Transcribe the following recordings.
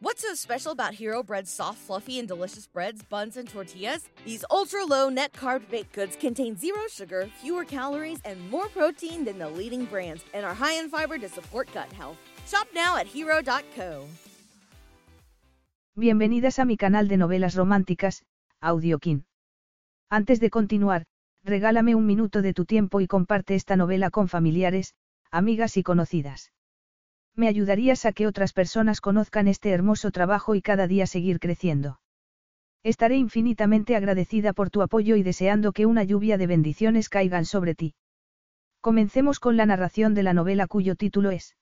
What's so special about Hero Bread's soft, fluffy, and delicious breads, buns, and tortillas? These ultra low net carb baked goods contain zero sugar, fewer calories, and more protein than the leading brands, and are high in fiber to support gut health. Shop now at hero.co. Bienvenidas a mi canal de novelas románticas, Audiokin. Antes de continuar, regálame un minuto de tu tiempo y comparte esta novela con familiares, amigas y conocidas. Me ayudarías a que otras personas conozcan este hermoso trabajo y cada día seguir creciendo. Estaré infinitamente agradecida por tu apoyo y deseando que una lluvia de bendiciones caigan sobre ti. Comencemos con la narración de la novela cuyo título es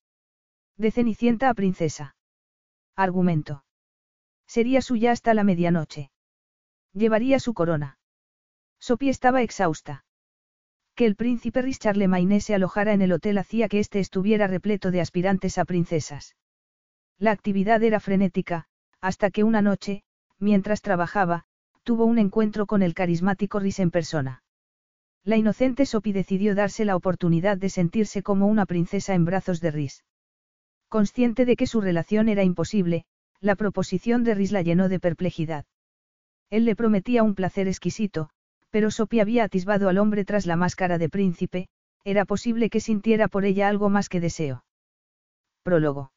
De Cenicienta a Princesa. Argumento. Sería suya hasta la medianoche. Llevaría su corona. Sophie estaba exhausta. Que el príncipe Richard Lemaine se alojara en el hotel hacía que éste estuviera repleto de aspirantes a princesas. La actividad era frenética, hasta que una noche, mientras trabajaba, tuvo un encuentro con el carismático Rhys en persona. La inocente Sophie decidió darse la oportunidad de sentirse como una princesa en brazos de Rhys. Consciente de que su relación era imposible, la proposición de Rhys la llenó de perplejidad. Él le prometía un placer exquisito, pero Sophie había atisbado al hombre tras la máscara de príncipe, era posible que sintiera por ella algo más que deseo. Prólogo.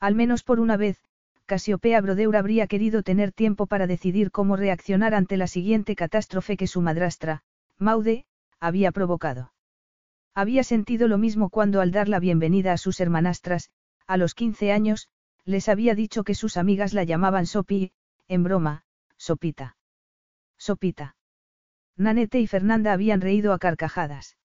Al menos por una vez, Casiopea Brodeur habría querido tener tiempo para decidir cómo reaccionar ante la siguiente catástrofe que su madrastra, Maude, había provocado. Había sentido lo mismo cuando al dar la bienvenida a sus hermanastras, a los 15 años, les había dicho que sus amigas la llamaban Sopi, en broma, Sopita. Sopita. Nanette y Fernanda habían reído a carcajadas.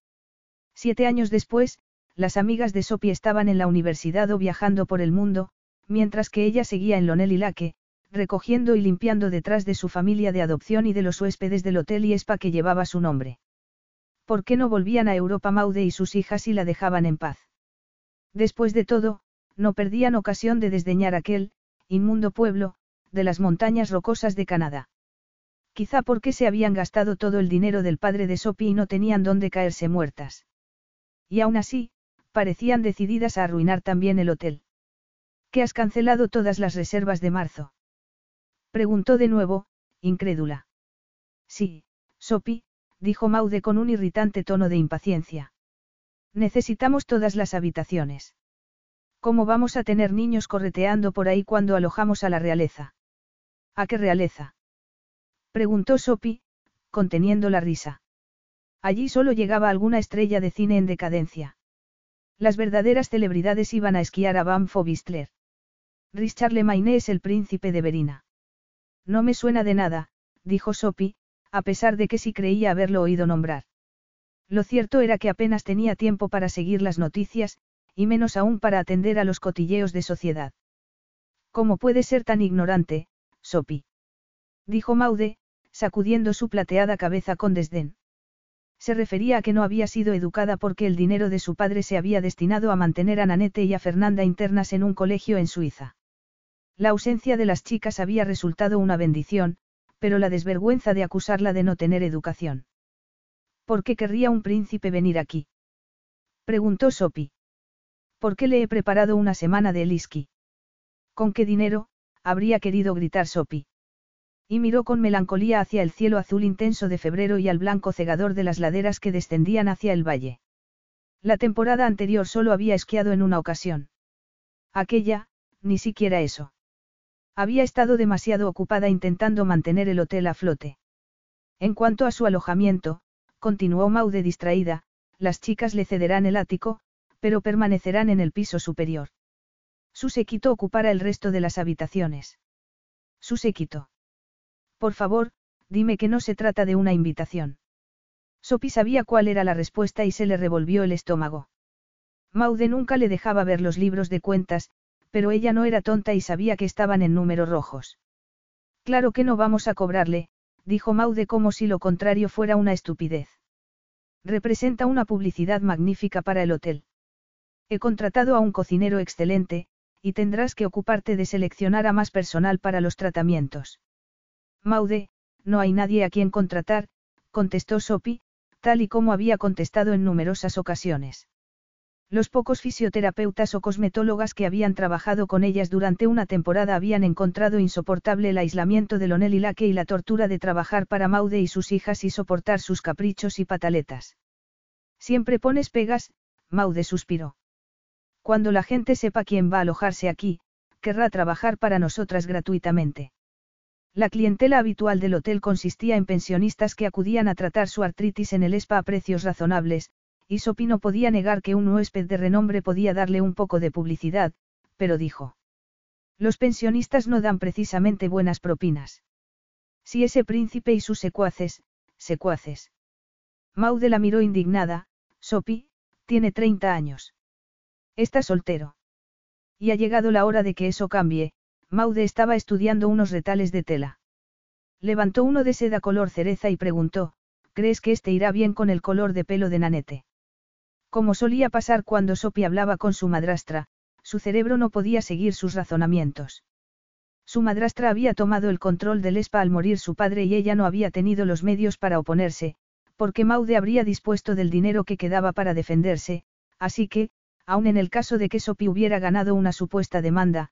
Siete años después, las amigas de Sophie estaban en la universidad o viajando por el mundo, mientras que ella seguía en Lonel y recogiendo y limpiando detrás de su familia de adopción y de los huéspedes del hotel y spa que llevaba su nombre. ¿Por qué no volvían a Europa Maude y sus hijas y la dejaban en paz? Después de todo, no perdían ocasión de desdeñar aquel, inmundo pueblo, de las montañas rocosas de Canadá. Quizá porque se habían gastado todo el dinero del padre de Sophie y no tenían dónde caerse muertas. Y aún así, parecían decididas a arruinar también el hotel. ¿Que has cancelado todas las reservas de marzo? Preguntó de nuevo, incrédula. Sí, Sophie, dijo Maude con un irritante tono de impaciencia. Necesitamos todas las habitaciones. ¿Cómo vamos a tener niños correteando por ahí cuando alojamos a la realeza? ¿A qué realeza? Preguntó Sophie, conteniendo la risa. Allí solo llegaba alguna estrella de cine en decadencia. Las verdaderas celebridades iban a esquiar a Banff o Bistler. Richard Lemaine es el príncipe de Verina. No me suena de nada, dijo Sophie, a pesar de que sí creía haberlo oído nombrar. Lo cierto era que apenas tenía tiempo para seguir las noticias, y menos aún para atender a los cotilleos de sociedad. ¿Cómo puede ser tan ignorante, Sophie? Dijo Maude, sacudiendo su plateada cabeza con desdén. Se refería a que no había sido educada porque el dinero de su padre se había destinado a mantener a Nanette y a Fernanda internas en un colegio en Suiza. La ausencia de las chicas había resultado una bendición, pero la desvergüenza de acusarla de no tener educación. ¿Por qué querría un príncipe venir aquí? Preguntó Sophie. ¿Por qué le he preparado una semana de Eliski? ¿Con qué dinero? habría querido gritar Sophie. Y miró con melancolía hacia el cielo azul intenso de febrero y al blanco cegador de las laderas que descendían hacia el valle. La temporada anterior solo había esquiado en una ocasión. Aquella, ni siquiera eso. Había estado demasiado ocupada intentando mantener el hotel a flote. En cuanto a su alojamiento, continuó Maude distraída, las chicas le cederán el ático, pero permanecerán en el piso superior. Su séquito ocupará el resto de las habitaciones. Su séquito. Por favor, dime que no se trata de una invitación. Sophie sabía cuál era la respuesta y se le revolvió el estómago. Maude nunca le dejaba ver los libros de cuentas, pero ella no era tonta y sabía que estaban en números rojos. Claro que no vamos a cobrarle, dijo Maude como si lo contrario fuera una estupidez. Representa una publicidad magnífica para el hotel. He contratado a un cocinero excelente, y tendrás que ocuparte de seleccionar a más personal para los tratamientos. Maude, no hay nadie a quien contratar, contestó Sophie, tal y como había contestado en numerosas ocasiones. Los pocos fisioterapeutas o cosmetólogas que habían trabajado con ellas durante una temporada habían encontrado insoportable el aislamiento de Lonel y Laque y la tortura de trabajar para Maude y sus hijas y soportar sus caprichos y pataletas. Siempre pones pegas, Maude suspiró. Cuando la gente sepa quién va a alojarse aquí, querrá trabajar para nosotras gratuitamente. La clientela habitual del hotel consistía en pensionistas que acudían a tratar su artritis en el spa a precios razonables, y Sopi no podía negar que un huésped de renombre podía darle un poco de publicidad, pero dijo. Los pensionistas no dan precisamente buenas propinas. Si ese príncipe y sus secuaces, secuaces. Maude la miró indignada, Sopi, tiene 30 años. Está soltero. Y ha llegado la hora de que eso cambie, Maude estaba estudiando unos retales de tela. Levantó uno de seda color cereza y preguntó, ¿crees que este irá bien con el color de pelo de Nanete? Como solía pasar cuando Sopi hablaba con su madrastra, su cerebro no podía seguir sus razonamientos. Su madrastra había tomado el control del ESPA al morir su padre y ella no había tenido los medios para oponerse, porque Maude habría dispuesto del dinero que quedaba para defenderse, así que, aun en el caso de que Sopi hubiera ganado una supuesta demanda,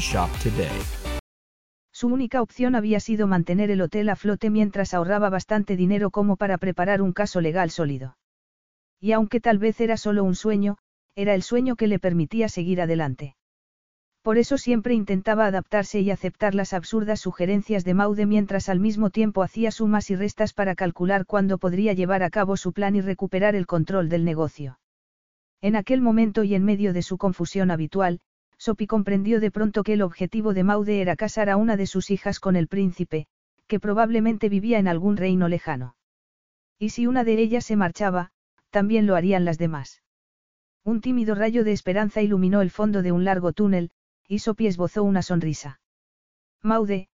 shop today. Su única opción había sido mantener el hotel a flote mientras ahorraba bastante dinero como para preparar un caso legal sólido. Y aunque tal vez era solo un sueño, era el sueño que le permitía seguir adelante. Por eso siempre intentaba adaptarse y aceptar las absurdas sugerencias de Maude mientras al mismo tiempo hacía sumas y restas para calcular cuándo podría llevar a cabo su plan y recuperar el control del negocio. En aquel momento y en medio de su confusión habitual, Sophie comprendió de pronto que el objetivo de Maude era casar a una de sus hijas con el príncipe, que probablemente vivía en algún reino lejano. Y si una de ellas se marchaba, también lo harían las demás. Un tímido rayo de esperanza iluminó el fondo de un largo túnel, y Sophie esbozó una sonrisa. Maude,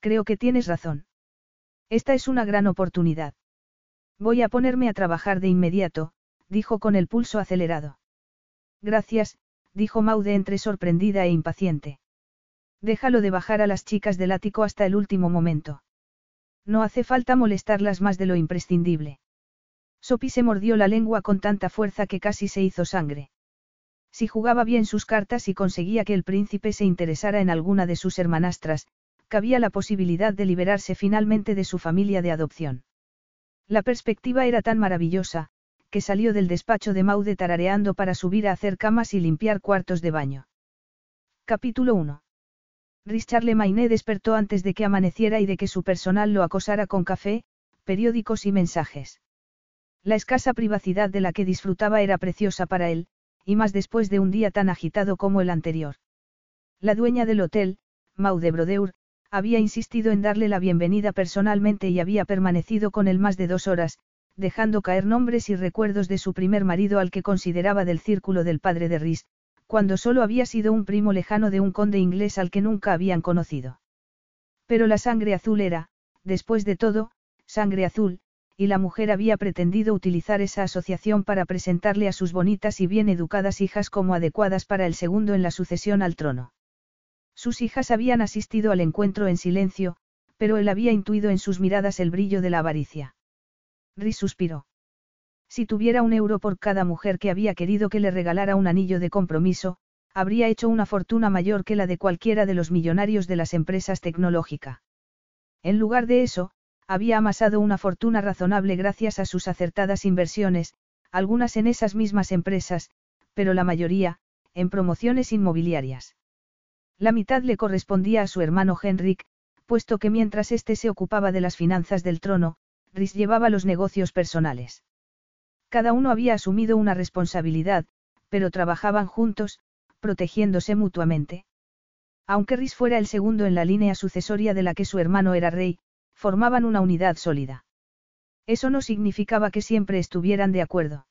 creo que tienes razón. Esta es una gran oportunidad. Voy a ponerme a trabajar de inmediato, dijo con el pulso acelerado. Gracias, dijo Maude entre sorprendida e impaciente. Déjalo de bajar a las chicas del ático hasta el último momento. No hace falta molestarlas más de lo imprescindible. Sopi se mordió la lengua con tanta fuerza que casi se hizo sangre. Si jugaba bien sus cartas y conseguía que el príncipe se interesara en alguna de sus hermanastras, cabía la posibilidad de liberarse finalmente de su familia de adopción. La perspectiva era tan maravillosa, que salió del despacho de Maude tarareando para subir a hacer camas y limpiar cuartos de baño. Capítulo 1. Richard Lemaine despertó antes de que amaneciera y de que su personal lo acosara con café, periódicos y mensajes. La escasa privacidad de la que disfrutaba era preciosa para él, y más después de un día tan agitado como el anterior. La dueña del hotel, Maude Brodeur, había insistido en darle la bienvenida personalmente y había permanecido con él más de dos horas, dejando caer nombres y recuerdos de su primer marido al que consideraba del círculo del padre de Rhys, cuando solo había sido un primo lejano de un conde inglés al que nunca habían conocido. Pero la sangre azul era, después de todo, sangre azul, y la mujer había pretendido utilizar esa asociación para presentarle a sus bonitas y bien educadas hijas como adecuadas para el segundo en la sucesión al trono. Sus hijas habían asistido al encuentro en silencio, pero él había intuido en sus miradas el brillo de la avaricia. Rhys suspiró. Si tuviera un euro por cada mujer que había querido que le regalara un anillo de compromiso, habría hecho una fortuna mayor que la de cualquiera de los millonarios de las empresas tecnológicas. En lugar de eso, había amasado una fortuna razonable gracias a sus acertadas inversiones, algunas en esas mismas empresas, pero la mayoría, en promociones inmobiliarias. La mitad le correspondía a su hermano Henrik, puesto que mientras éste se ocupaba de las finanzas del trono, Rhys llevaba los negocios personales. Cada uno había asumido una responsabilidad, pero trabajaban juntos, protegiéndose mutuamente. Aunque Rhys fuera el segundo en la línea sucesoria de la que su hermano era rey, formaban una unidad sólida. Eso no significaba que siempre estuvieran de acuerdo.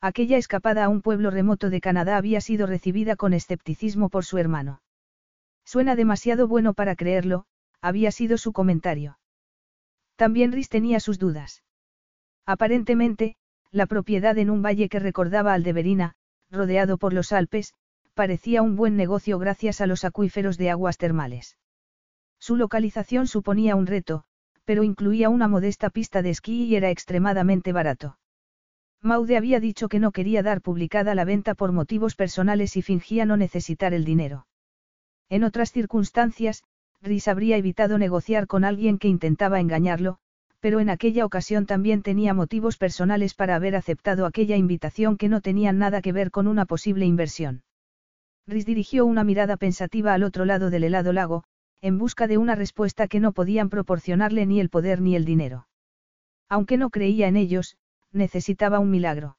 Aquella escapada a un pueblo remoto de Canadá había sido recibida con escepticismo por su hermano. Suena demasiado bueno para creerlo, había sido su comentario. También Rhys tenía sus dudas. Aparentemente, la propiedad en un valle que recordaba al de Verina, rodeado por los Alpes, parecía un buen negocio gracias a los acuíferos de aguas termales. Su localización suponía un reto, pero incluía una modesta pista de esquí y era extremadamente barato. Maude había dicho que no quería dar publicada la venta por motivos personales y fingía no necesitar el dinero. En otras circunstancias, Rhys habría evitado negociar con alguien que intentaba engañarlo, pero en aquella ocasión también tenía motivos personales para haber aceptado aquella invitación que no tenían nada que ver con una posible inversión. Rhys dirigió una mirada pensativa al otro lado del helado lago, en busca de una respuesta que no podían proporcionarle ni el poder ni el dinero. Aunque no creía en ellos, necesitaba un milagro.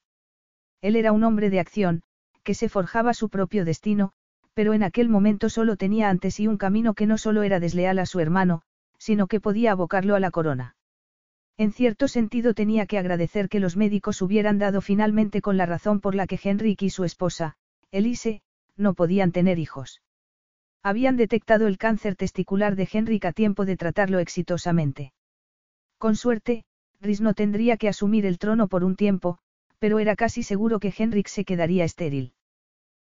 Él era un hombre de acción, que se forjaba su propio destino, pero en aquel momento solo tenía ante sí un camino que no solo era desleal a su hermano, sino que podía abocarlo a la corona. En cierto sentido tenía que agradecer que los médicos hubieran dado finalmente con la razón por la que Henrik y su esposa, Elise, no podían tener hijos. Habían detectado el cáncer testicular de Henrik a tiempo de tratarlo exitosamente. Con suerte, Rhys no tendría que asumir el trono por un tiempo, pero era casi seguro que Henrik se quedaría estéril.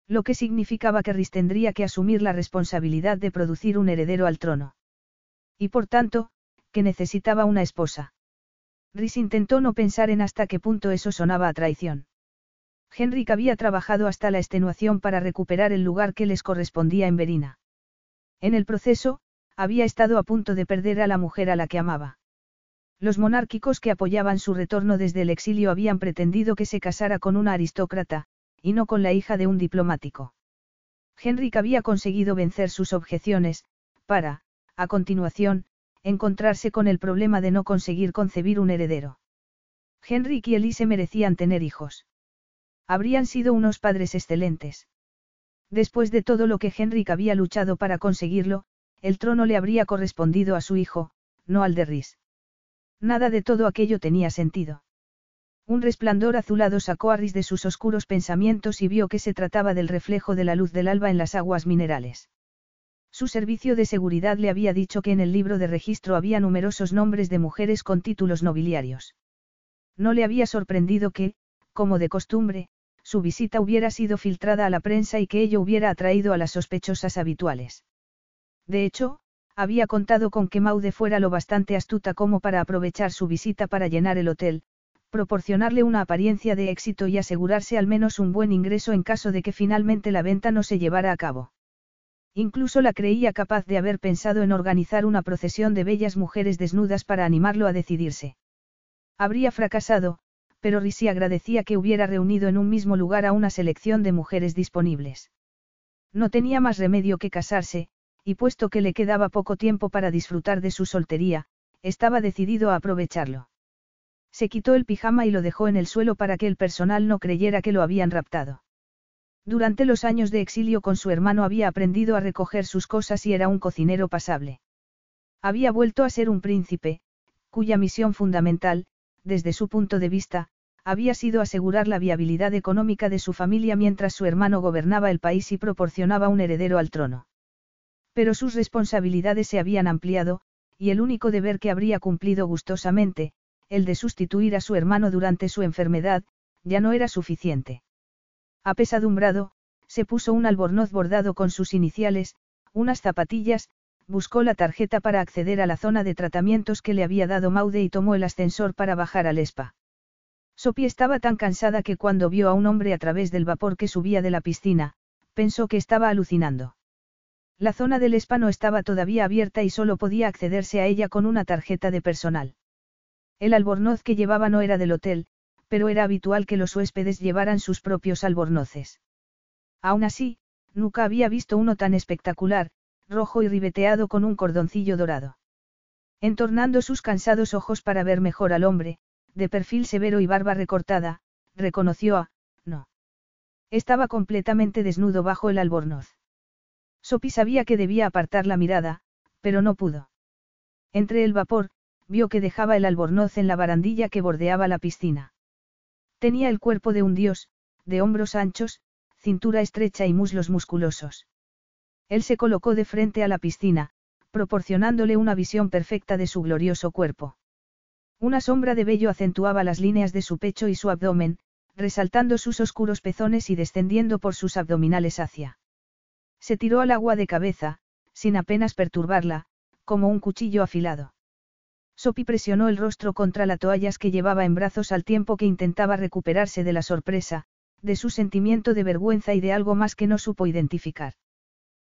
Lo que significaba que Rhys tendría que asumir la responsabilidad de producir un heredero al trono. Y por tanto, que necesitaba una esposa. Rhys intentó no pensar en hasta qué punto eso sonaba a traición. Henrik había trabajado hasta la extenuación para recuperar el lugar que les correspondía en Verina. En el proceso, había estado a punto de perder a la mujer a la que amaba. Los monárquicos que apoyaban su retorno desde el exilio habían pretendido que se casara con una aristócrata, y no con la hija de un diplomático. Henrik había conseguido vencer sus objeciones, para, a continuación, encontrarse con el problema de no conseguir concebir un heredero. Henrik y Elise merecían tener hijos. Habrían sido unos padres excelentes. Después de todo lo que Henrik había luchado para conseguirlo, el trono le habría correspondido a su hijo, no al de Rhys. Nada de todo aquello tenía sentido. Un resplandor azulado sacó a Rhys de sus oscuros pensamientos y vio que se trataba del reflejo de la luz del alba en las aguas minerales. Su servicio de seguridad le había dicho que en el libro de registro había numerosos nombres de mujeres con títulos nobiliarios. No le había sorprendido que, como de costumbre, su visita hubiera sido filtrada a la prensa y que ello hubiera atraído a las sospechosas habituales. De hecho, había contado con que Maude fuera lo bastante astuta como para aprovechar su visita para llenar el hotel, proporcionarle una apariencia de éxito y asegurarse al menos un buen ingreso en caso de que finalmente la venta no se llevara a cabo. Incluso la creía capaz de haber pensado en organizar una procesión de bellas mujeres desnudas para animarlo a decidirse. Habría fracasado, pero Risi agradecía que hubiera reunido en un mismo lugar a una selección de mujeres disponibles. No tenía más remedio que casarse, y puesto que le quedaba poco tiempo para disfrutar de su soltería, estaba decidido a aprovecharlo. Se quitó el pijama y lo dejó en el suelo para que el personal no creyera que lo habían raptado. Durante los años de exilio con su hermano había aprendido a recoger sus cosas y era un cocinero pasable. Había vuelto a ser un príncipe, cuya misión fundamental, desde su punto de vista, había sido asegurar la viabilidad económica de su familia mientras su hermano gobernaba el país y proporcionaba un heredero al trono. Pero sus responsabilidades se habían ampliado, y el único deber que habría cumplido gustosamente, el de sustituir a su hermano durante su enfermedad, ya no era suficiente. Apesadumbrado, se puso un albornoz bordado con sus iniciales, unas zapatillas, buscó la tarjeta para acceder a la zona de tratamientos que le había dado Maude y tomó el ascensor para bajar al spa. Sophie estaba tan cansada que cuando vio a un hombre a través del vapor que subía de la piscina, pensó que estaba alucinando. La zona del spa no estaba todavía abierta y solo podía accederse a ella con una tarjeta de personal. El albornoz que llevaba no era del hotel, pero era habitual que los huéspedes llevaran sus propios albornoces. Aún así, nunca había visto uno tan espectacular, rojo y ribeteado con un cordoncillo dorado. Entornando sus cansados ojos para ver mejor al hombre, de perfil severo y barba recortada, reconoció a, no. Estaba completamente desnudo bajo el albornoz. Sopi sabía que debía apartar la mirada, pero no pudo. Entre el vapor, vio que dejaba el albornoz en la barandilla que bordeaba la piscina. Tenía el cuerpo de un dios, de hombros anchos, cintura estrecha y muslos musculosos. Él se colocó de frente a la piscina, proporcionándole una visión perfecta de su glorioso cuerpo. Una sombra de vello acentuaba las líneas de su pecho y su abdomen, resaltando sus oscuros pezones y descendiendo por sus abdominales hacia. Se tiró al agua de cabeza, sin apenas perturbarla, como un cuchillo afilado. Sophie presionó el rostro contra la toallas que llevaba en brazos al tiempo que intentaba recuperarse de la sorpresa, de su sentimiento de vergüenza y de algo más que no supo identificar.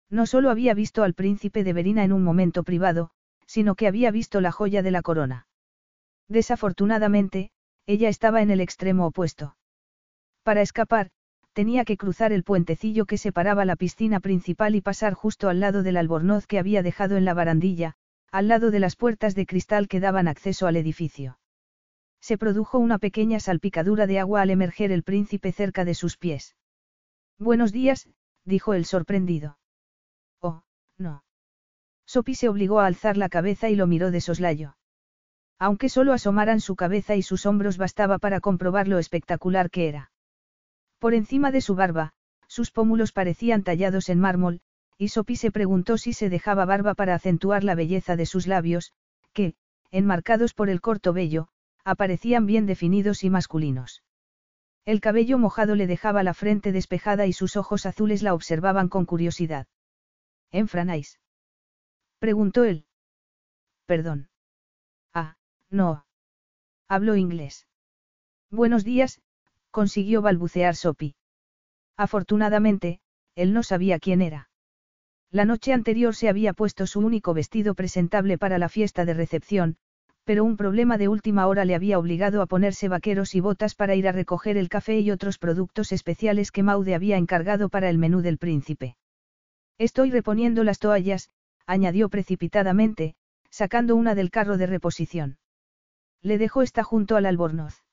No solo había visto al príncipe de Verina en un momento privado, sino que había visto la joya de la corona. Desafortunadamente, ella estaba en el extremo opuesto. Para escapar, tenía que cruzar el puentecillo que separaba la piscina principal y pasar justo al lado del albornoz que había dejado en la barandilla, al lado de las puertas de cristal que daban acceso al edificio. Se produjo una pequeña salpicadura de agua al emerger el príncipe cerca de sus pies. Buenos días, dijo el sorprendido. Oh, no. Sophie se obligó a alzar la cabeza y lo miró de soslayo. Aunque solo asomaran su cabeza y sus hombros bastaba para comprobar lo espectacular que era. Por encima de su barba, sus pómulos parecían tallados en mármol, y Sophie se preguntó si se dejaba barba para acentuar la belleza de sus labios, que, enmarcados por el corto vello, aparecían bien definidos y masculinos. El cabello mojado le dejaba la frente despejada y sus ojos azules la observaban con curiosidad. ¿En franáis? preguntó él. Perdón. Ah, no. Hablo inglés. Buenos días, consiguió balbucear Sophie. Afortunadamente, él no sabía quién era. La noche anterior se había puesto su único vestido presentable para la fiesta de recepción, pero un problema de última hora le había obligado a ponerse vaqueros y botas para ir a recoger el café y otros productos especiales que Maude había encargado para el menú del príncipe. Estoy reponiendo las toallas, añadió precipitadamente, sacando una del carro de reposición. Le dejó esta junto al albornoz.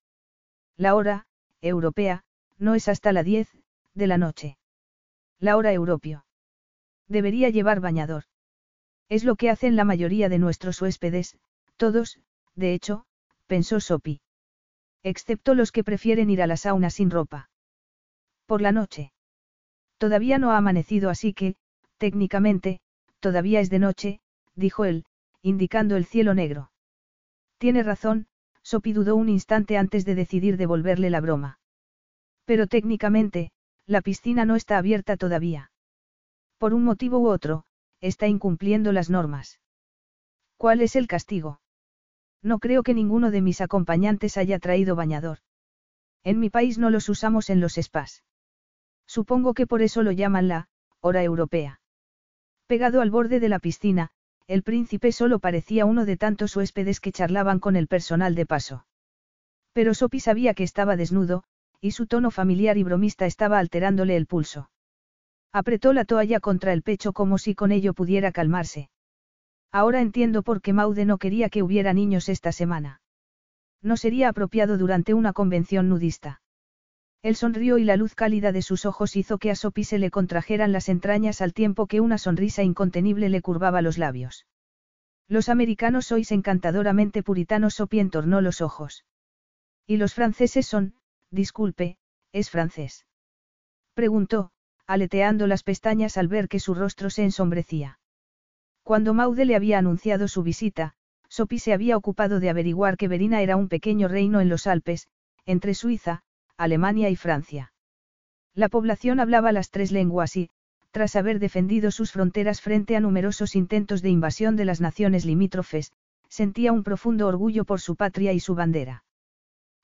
La hora, europea, no es hasta la 10, de la noche. La hora europeo. Debería llevar bañador. Es lo que hacen la mayoría de nuestros huéspedes, todos, de hecho, pensó Sophie. Excepto los que prefieren ir a la sauna sin ropa. Por la noche. Todavía no ha amanecido así que, técnicamente, todavía es de noche, dijo él, indicando el cielo negro. Tiene razón, Sophie dudó un instante antes de decidir devolverle la broma. Pero técnicamente, la piscina no está abierta todavía. Por un motivo u otro, está incumpliendo las normas. ¿Cuál es el castigo? No creo que ninguno de mis acompañantes haya traído bañador. En mi país no los usamos en los spas. Supongo que por eso lo llaman la hora europea. Pegado al borde de la piscina, el príncipe solo parecía uno de tantos huéspedes que charlaban con el personal de paso. Pero Sopi sabía que estaba desnudo, y su tono familiar y bromista estaba alterándole el pulso. Apretó la toalla contra el pecho como si con ello pudiera calmarse. Ahora entiendo por qué Maude no quería que hubiera niños esta semana. No sería apropiado durante una convención nudista. Él sonrió y la luz cálida de sus ojos hizo que a Sophie se le contrajeran las entrañas al tiempo que una sonrisa incontenible le curvaba los labios. Los americanos sois encantadoramente puritanos, Sophie entornó los ojos. Y los franceses son, disculpe, es francés. Preguntó, aleteando las pestañas al ver que su rostro se ensombrecía. Cuando Maude le había anunciado su visita, Sophie se había ocupado de averiguar que Verina era un pequeño reino en los Alpes, entre Suiza, Alemania y Francia. La población hablaba las tres lenguas y, tras haber defendido sus fronteras frente a numerosos intentos de invasión de las naciones limítrofes, sentía un profundo orgullo por su patria y su bandera.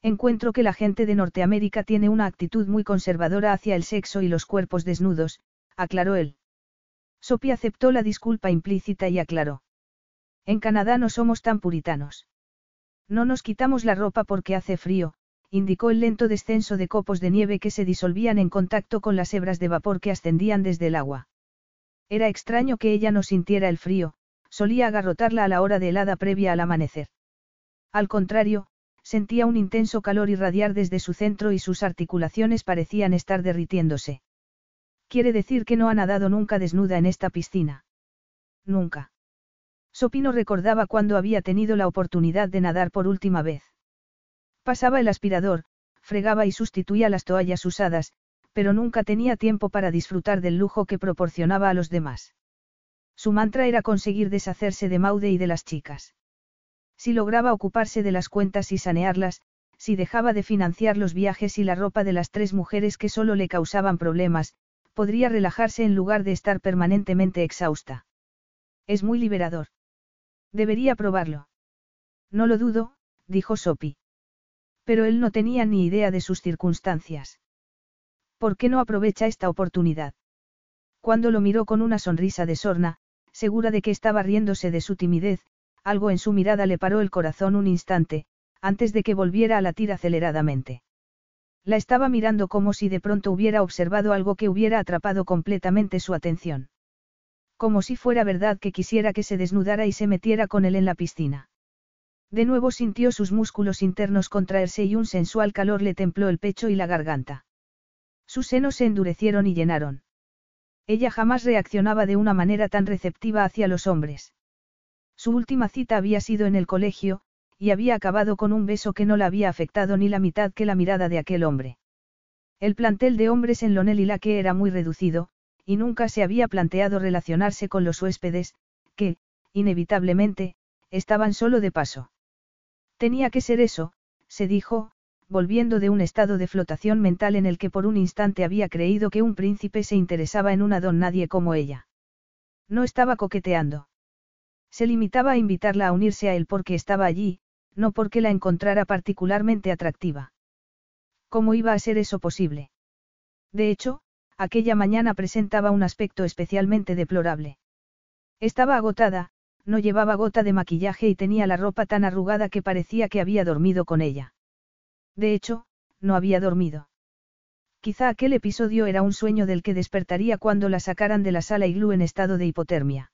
Encuentro que la gente de Norteamérica tiene una actitud muy conservadora hacia el sexo y los cuerpos desnudos, aclaró él. Sophie aceptó la disculpa implícita y aclaró. En Canadá no somos tan puritanos. No nos quitamos la ropa porque hace frío, indicó el lento descenso de copos de nieve que se disolvían en contacto con las hebras de vapor que ascendían desde el agua. Era extraño que ella no sintiera el frío, solía agarrotarla a la hora de helada previa al amanecer. Al contrario, sentía un intenso calor irradiar desde su centro y sus articulaciones parecían estar derritiéndose. Quiere decir que no ha nadado nunca desnuda en esta piscina. Nunca. Sopino recordaba cuando había tenido la oportunidad de nadar por última vez. Pasaba el aspirador, fregaba y sustituía las toallas usadas, pero nunca tenía tiempo para disfrutar del lujo que proporcionaba a los demás. Su mantra era conseguir deshacerse de Maude y de las chicas. Si lograba ocuparse de las cuentas y sanearlas, si dejaba de financiar los viajes y la ropa de las tres mujeres que solo le causaban problemas, podría relajarse en lugar de estar permanentemente exhausta. Es muy liberador. Debería probarlo. No lo dudo, dijo Sophie. Pero él no tenía ni idea de sus circunstancias. ¿Por qué no aprovecha esta oportunidad? Cuando lo miró con una sonrisa de sorna, segura de que estaba riéndose de su timidez, algo en su mirada le paró el corazón un instante, antes de que volviera a latir aceleradamente. La estaba mirando como si de pronto hubiera observado algo que hubiera atrapado completamente su atención. Como si fuera verdad que quisiera que se desnudara y se metiera con él en la piscina. De nuevo sintió sus músculos internos contraerse y un sensual calor le templó el pecho y la garganta. Sus senos se endurecieron y llenaron. Ella jamás reaccionaba de una manera tan receptiva hacia los hombres. Su última cita había sido en el colegio, y había acabado con un beso que no la había afectado ni la mitad que la mirada de aquel hombre. El plantel de hombres en Lonel que era muy reducido, y nunca se había planteado relacionarse con los huéspedes, que, inevitablemente, estaban solo de paso. Tenía que ser eso, se dijo, volviendo de un estado de flotación mental en el que por un instante había creído que un príncipe se interesaba en una don nadie como ella. No estaba coqueteando. Se limitaba a invitarla a unirse a él porque estaba allí, no porque la encontrara particularmente atractiva. ¿Cómo iba a ser eso posible? De hecho, aquella mañana presentaba un aspecto especialmente deplorable. Estaba agotada, no llevaba gota de maquillaje y tenía la ropa tan arrugada que parecía que había dormido con ella. De hecho, no había dormido. Quizá aquel episodio era un sueño del que despertaría cuando la sacaran de la sala iglú en estado de hipotermia.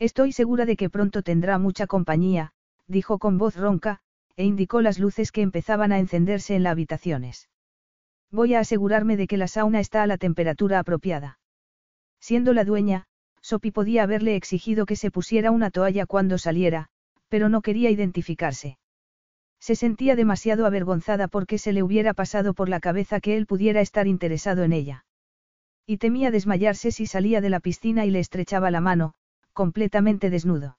Estoy segura de que pronto tendrá mucha compañía, dijo con voz ronca, e indicó las luces que empezaban a encenderse en las habitaciones. Voy a asegurarme de que la sauna está a la temperatura apropiada. Siendo la dueña, Sopi podía haberle exigido que se pusiera una toalla cuando saliera, pero no quería identificarse. Se sentía demasiado avergonzada porque se le hubiera pasado por la cabeza que él pudiera estar interesado en ella. Y temía desmayarse si salía de la piscina y le estrechaba la mano, completamente desnudo.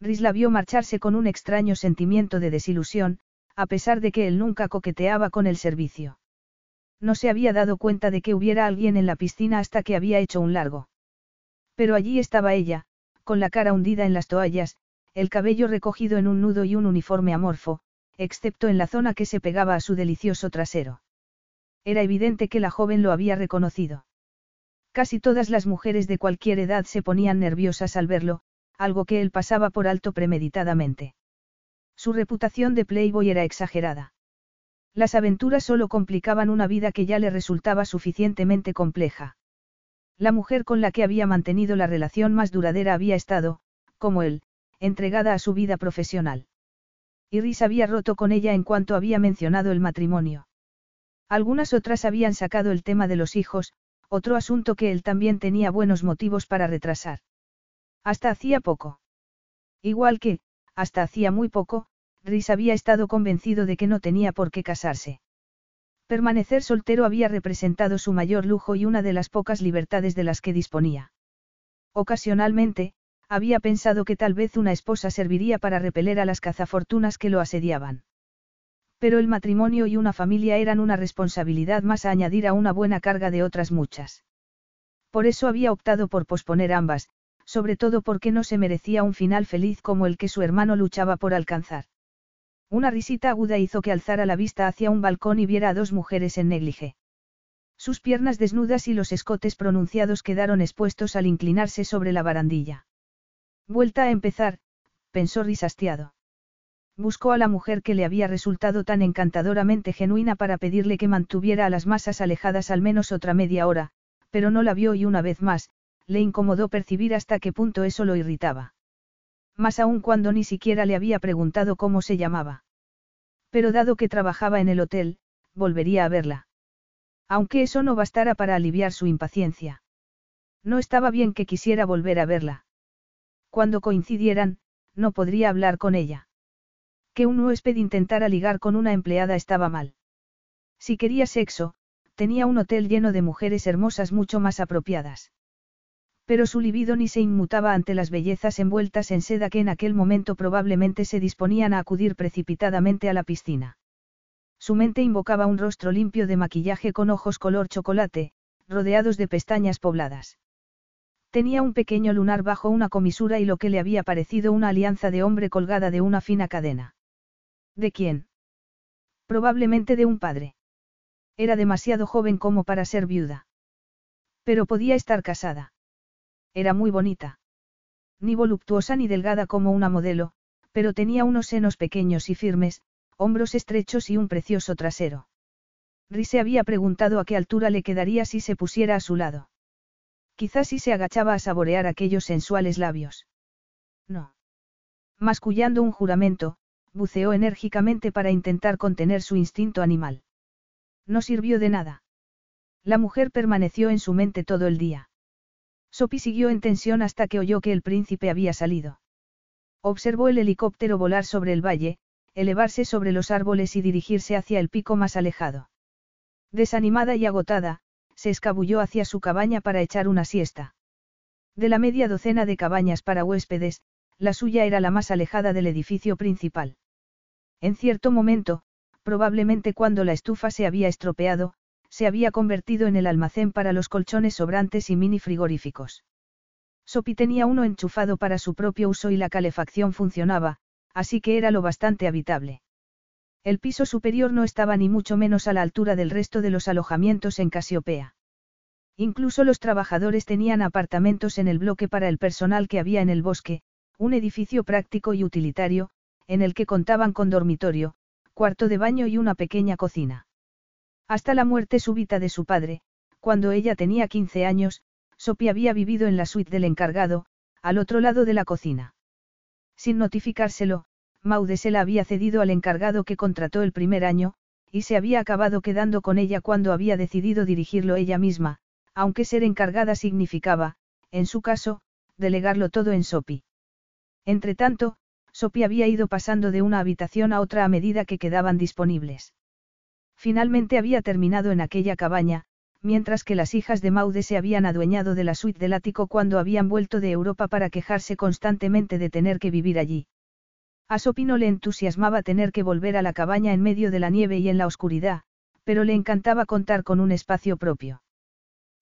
Rhys la vio marcharse con un extraño sentimiento de desilusión, a pesar de que él nunca coqueteaba con el servicio. No se había dado cuenta de que hubiera alguien en la piscina hasta que había hecho un largo. Pero allí estaba ella, con la cara hundida en las toallas, el cabello recogido en un nudo y un uniforme amorfo, excepto en la zona que se pegaba a su delicioso trasero. Era evidente que la joven lo había reconocido. Casi todas las mujeres de cualquier edad se ponían nerviosas al verlo, algo que él pasaba por alto premeditadamente. Su reputación de Playboy era exagerada. Las aventuras solo complicaban una vida que ya le resultaba suficientemente compleja. La mujer con la que había mantenido la relación más duradera había estado, como él, entregada a su vida profesional. Iris había roto con ella en cuanto había mencionado el matrimonio. Algunas otras habían sacado el tema de los hijos, otro asunto que él también tenía buenos motivos para retrasar. Hasta hacía poco. Igual que, hasta hacía muy poco, Rhys había estado convencido de que no tenía por qué casarse. Permanecer soltero había representado su mayor lujo y una de las pocas libertades de las que disponía. Ocasionalmente, había pensado que tal vez una esposa serviría para repeler a las cazafortunas que lo asediaban. Pero el matrimonio y una familia eran una responsabilidad más a añadir a una buena carga de otras muchas. Por eso había optado por posponer ambas, sobre todo porque no se merecía un final feliz como el que su hermano luchaba por alcanzar. Una risita aguda hizo que alzara la vista hacia un balcón y viera a dos mujeres en neglige. Sus piernas desnudas y los escotes pronunciados quedaron expuestos al inclinarse sobre la barandilla. Vuelta a empezar, pensó risastiado. Buscó a la mujer que le había resultado tan encantadoramente genuina para pedirle que mantuviera a las masas alejadas al menos otra media hora, pero no la vio y una vez más, le incomodó percibir hasta qué punto eso lo irritaba. Más aún cuando ni siquiera le había preguntado cómo se llamaba. Pero dado que trabajaba en el hotel, volvería a verla. Aunque eso no bastara para aliviar su impaciencia. No estaba bien que quisiera volver a verla. Cuando coincidieran, no podría hablar con ella. Que un huésped intentara ligar con una empleada estaba mal. Si quería sexo, tenía un hotel lleno de mujeres hermosas mucho más apropiadas. Pero su libido ni se inmutaba ante las bellezas envueltas en seda que en aquel momento probablemente se disponían a acudir precipitadamente a la piscina. Su mente invocaba un rostro limpio de maquillaje con ojos color chocolate, rodeados de pestañas pobladas. Tenía un pequeño lunar bajo una comisura y lo que le había parecido una alianza de hombre colgada de una fina cadena. ¿De quién? Probablemente de un padre. Era demasiado joven como para ser viuda. Pero podía estar casada. Era muy bonita. Ni voluptuosa ni delgada como una modelo, pero tenía unos senos pequeños y firmes, hombros estrechos y un precioso trasero. Rhys había preguntado a qué altura le quedaría si se pusiera a su lado. Quizás si se agachaba a saborear aquellos sensuales labios. No. Mascullando un juramento, buceó enérgicamente para intentar contener su instinto animal. No sirvió de nada. La mujer permaneció en su mente todo el día. Sophie siguió en tensión hasta que oyó que el príncipe había salido. Observó el helicóptero volar sobre el valle, elevarse sobre los árboles y dirigirse hacia el pico más alejado. Desanimada y agotada, se escabulló hacia su cabaña para echar una siesta. De la media docena de cabañas para huéspedes, la suya era la más alejada del edificio principal. En cierto momento, probablemente cuando la estufa se había estropeado, se había convertido en el almacén para los colchones sobrantes y mini frigoríficos. Sopi tenía uno enchufado para su propio uso y la calefacción funcionaba, así que era lo bastante habitable. El piso superior no estaba ni mucho menos a la altura del resto de los alojamientos en Casiopea. Incluso los trabajadores tenían apartamentos en el bloque para el personal que había en el bosque, un edificio práctico y utilitario, en el que contaban con dormitorio, cuarto de baño y una pequeña cocina. Hasta la muerte súbita de su padre, cuando ella tenía 15 años, Sophie había vivido en la suite del encargado, al otro lado de la cocina. Sin notificárselo, Maude se la había cedido al encargado que contrató el primer año, y se había acabado quedando con ella cuando había decidido dirigirlo ella misma, aunque ser encargada significaba, en su caso, delegarlo todo en Sopi. Entretanto, Sopi había ido pasando de una habitación a otra a medida que quedaban disponibles. Finalmente había terminado en aquella cabaña, mientras que las hijas de Maude se habían adueñado de la suite del ático cuando habían vuelto de Europa para quejarse constantemente de tener que vivir allí. A Sopi no le entusiasmaba tener que volver a la cabaña en medio de la nieve y en la oscuridad, pero le encantaba contar con un espacio propio.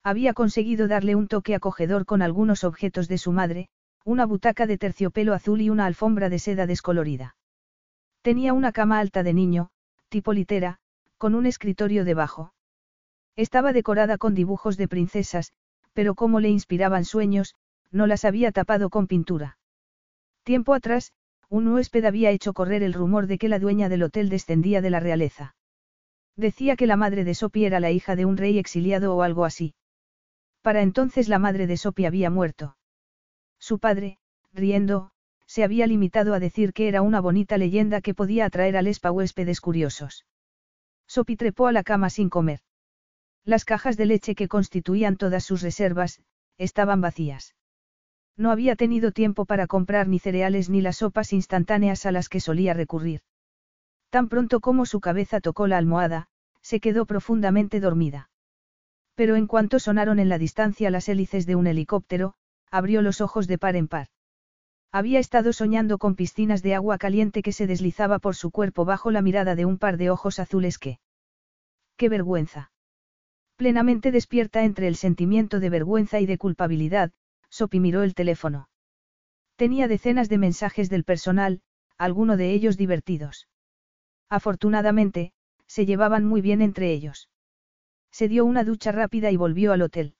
Había conseguido darle un toque acogedor con algunos objetos de su madre, una butaca de terciopelo azul y una alfombra de seda descolorida. Tenía una cama alta de niño, tipo litera, con un escritorio debajo. Estaba decorada con dibujos de princesas, pero como le inspiraban sueños, no las había tapado con pintura. Tiempo atrás, un huésped había hecho correr el rumor de que la dueña del hotel descendía de la realeza. Decía que la madre de Sopi era la hija de un rey exiliado o algo así. Para entonces la madre de Sopi había muerto. Su padre, riendo, se había limitado a decir que era una bonita leyenda que podía atraer al espa huéspedes curiosos. Sopi trepó a la cama sin comer. Las cajas de leche que constituían todas sus reservas, estaban vacías. No había tenido tiempo para comprar ni cereales ni las sopas instantáneas a las que solía recurrir. Tan pronto como su cabeza tocó la almohada, se quedó profundamente dormida. Pero en cuanto sonaron en la distancia las hélices de un helicóptero, abrió los ojos de par en par. Había estado soñando con piscinas de agua caliente que se deslizaba por su cuerpo bajo la mirada de un par de ojos azules que... ¡Qué vergüenza! Plenamente despierta entre el sentimiento de vergüenza y de culpabilidad, Sopi miró el teléfono. Tenía decenas de mensajes del personal, algunos de ellos divertidos. Afortunadamente, se llevaban muy bien entre ellos. Se dio una ducha rápida y volvió al hotel.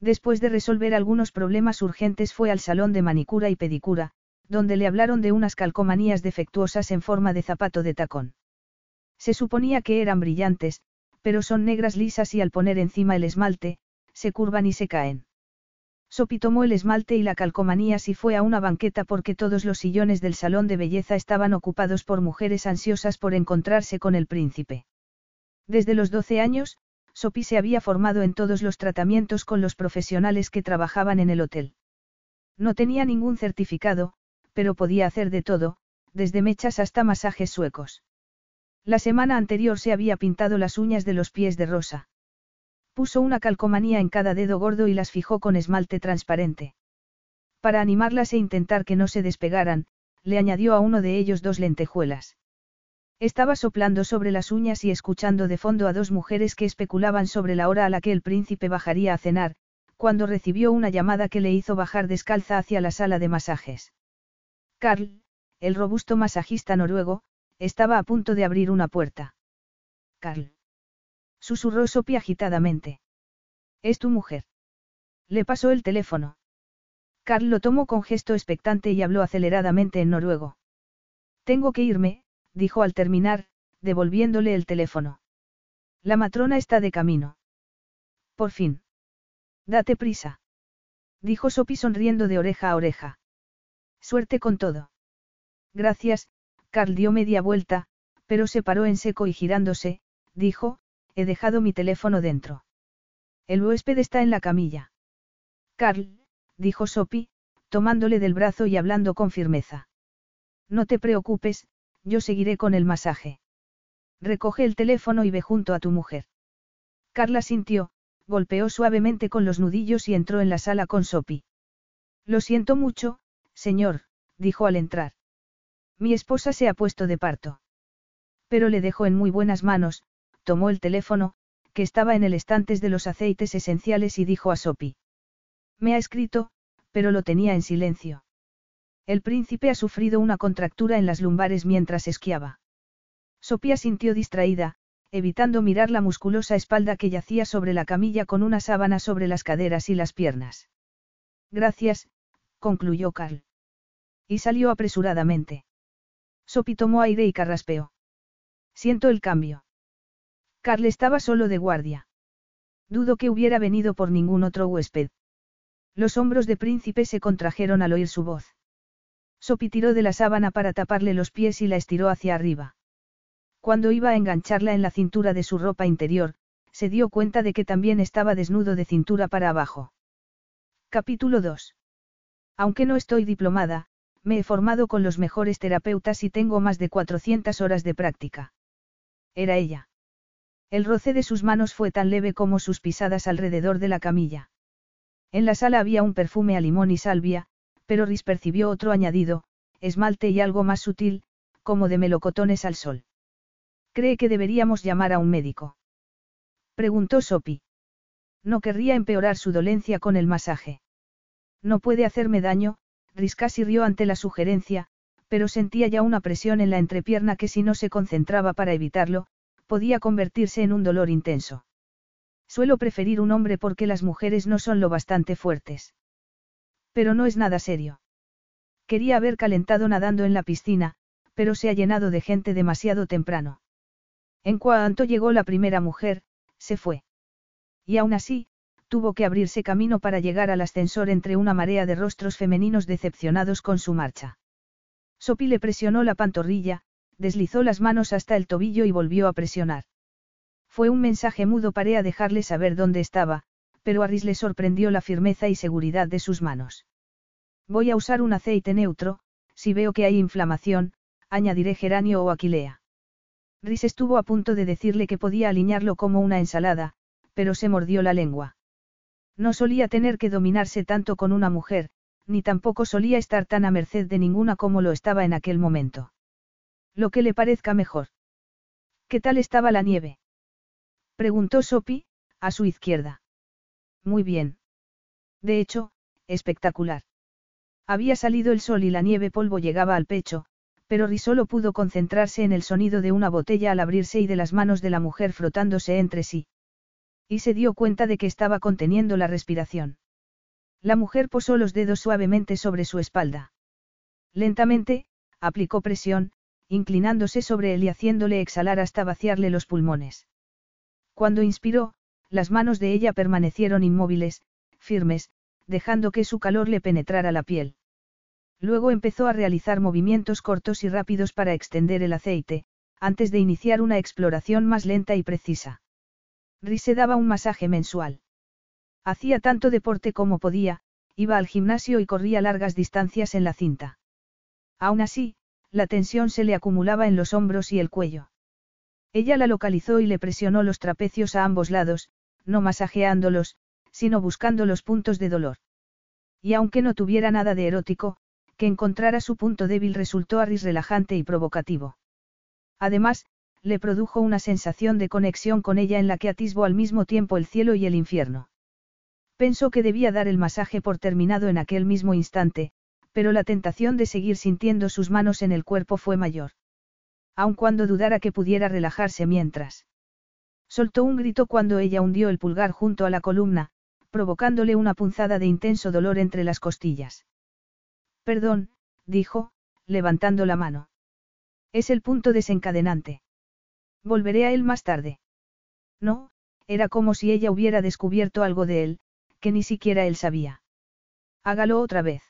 Después de resolver algunos problemas urgentes fue al salón de manicura y pedicura, donde le hablaron de unas calcomanías defectuosas en forma de zapato de tacón. Se suponía que eran brillantes, pero son negras lisas y al poner encima el esmalte, se curvan y se caen. Sopi tomó el esmalte y la calcomanía y fue a una banqueta porque todos los sillones del salón de belleza estaban ocupados por mujeres ansiosas por encontrarse con el príncipe. Desde los 12 años, Sopi se había formado en todos los tratamientos con los profesionales que trabajaban en el hotel. No tenía ningún certificado, pero podía hacer de todo, desde mechas hasta masajes suecos. La semana anterior se había pintado las uñas de los pies de rosa. Puso una calcomanía en cada dedo gordo y las fijó con esmalte transparente. Para animarlas e intentar que no se despegaran, le añadió a uno de ellos dos lentejuelas. Estaba soplando sobre las uñas y escuchando de fondo a dos mujeres que especulaban sobre la hora a la que el príncipe bajaría a cenar, cuando recibió una llamada que le hizo bajar descalza hacia la sala de masajes. Carl, el robusto masajista noruego, estaba a punto de abrir una puerta. Carl. Susurró Sophie agitadamente. Es tu mujer. Le pasó el teléfono. Carl lo tomó con gesto expectante y habló aceleradamente en noruego. Tengo que irme, dijo al terminar, devolviéndole el teléfono. La matrona está de camino. Por fin. Date prisa. Dijo Sophie sonriendo de oreja a oreja. Suerte con todo. Gracias, Carl dio media vuelta, pero se paró en seco y girándose, dijo, he dejado mi teléfono dentro. El huésped está en la camilla. Carl, dijo Sophie, tomándole del brazo y hablando con firmeza. No te preocupes, yo seguiré con el masaje. Recoge el teléfono y ve junto a tu mujer. Carla sintió, golpeó suavemente con los nudillos y entró en la sala con Sophie. Lo siento mucho, señor, dijo al entrar. Mi esposa se ha puesto de parto. Pero le dejó en muy buenas manos, tomó el teléfono, que estaba en el estantes de los aceites esenciales y dijo a Sophie. Me ha escrito, pero lo tenía en silencio. El príncipe ha sufrido una contractura en las lumbares mientras esquiaba. Sopía sintió distraída, evitando mirar la musculosa espalda que yacía sobre la camilla con una sábana sobre las caderas y las piernas. Gracias, concluyó Carl. Y salió apresuradamente. Sopi tomó aire y carraspeó. Siento el cambio. Carl estaba solo de guardia. Dudo que hubiera venido por ningún otro huésped. Los hombros de príncipe se contrajeron al oír su voz. Sopi tiró de la sábana para taparle los pies y la estiró hacia arriba. Cuando iba a engancharla en la cintura de su ropa interior, se dio cuenta de que también estaba desnudo de cintura para abajo. Capítulo 2. Aunque no estoy diplomada, me he formado con los mejores terapeutas y tengo más de 400 horas de práctica. Era ella. El roce de sus manos fue tan leve como sus pisadas alrededor de la camilla. En la sala había un perfume a limón y salvia, pero Rhys percibió otro añadido, esmalte y algo más sutil, como de melocotones al sol. ¿Cree que deberíamos llamar a un médico? Preguntó Sophie. No querría empeorar su dolencia con el masaje. No puede hacerme daño, Rhys casi rió ante la sugerencia, pero sentía ya una presión en la entrepierna que si no se concentraba para evitarlo, podía convertirse en un dolor intenso. Suelo preferir un hombre porque las mujeres no son lo bastante fuertes. Pero no es nada serio. Quería haber calentado nadando en la piscina, pero se ha llenado de gente demasiado temprano. En cuanto llegó la primera mujer, se fue. Y aún así, tuvo que abrirse camino para llegar al ascensor entre una marea de rostros femeninos decepcionados con su marcha. Sopi le presionó la pantorrilla, deslizó las manos hasta el tobillo y volvió a presionar. Fue un mensaje mudo para dejarle saber dónde estaba, pero a Rhys le sorprendió la firmeza y seguridad de sus manos. Voy a usar un aceite neutro, si veo que hay inflamación, añadiré geranio o aquilea. Rhys estuvo a punto de decirle que podía alinearlo como una ensalada, pero se mordió la lengua. No solía tener que dominarse tanto con una mujer, ni tampoco solía estar tan a merced de ninguna como lo estaba en aquel momento. Lo que le parezca mejor. ¿Qué tal estaba la nieve? Preguntó Sophie, a su izquierda. Muy bien. De hecho, espectacular. Había salido el sol y la nieve polvo llegaba al pecho, pero Risolo pudo concentrarse en el sonido de una botella al abrirse y de las manos de la mujer frotándose entre sí. Y se dio cuenta de que estaba conteniendo la respiración. La mujer posó los dedos suavemente sobre su espalda. Lentamente, aplicó presión, inclinándose sobre él y haciéndole exhalar hasta vaciarle los pulmones. Cuando inspiró, las manos de ella permanecieron inmóviles, firmes, dejando que su calor le penetrara la piel. Luego empezó a realizar movimientos cortos y rápidos para extender el aceite, antes de iniciar una exploración más lenta y precisa. Rise daba un masaje mensual. Hacía tanto deporte como podía, iba al gimnasio y corría largas distancias en la cinta. Aún así, la tensión se le acumulaba en los hombros y el cuello. Ella la localizó y le presionó los trapecios a ambos lados, no masajeándolos, sino buscando los puntos de dolor. Y aunque no tuviera nada de erótico, que encontrara su punto débil resultó a Riz relajante y provocativo. Además, le produjo una sensación de conexión con ella en la que atisbó al mismo tiempo el cielo y el infierno. Pensó que debía dar el masaje por terminado en aquel mismo instante, pero la tentación de seguir sintiendo sus manos en el cuerpo fue mayor. Aun cuando dudara que pudiera relajarse mientras. Soltó un grito cuando ella hundió el pulgar junto a la columna, provocándole una punzada de intenso dolor entre las costillas. Perdón, dijo, levantando la mano. Es el punto desencadenante. Volveré a él más tarde. No, era como si ella hubiera descubierto algo de él, que ni siquiera él sabía. Hágalo otra vez.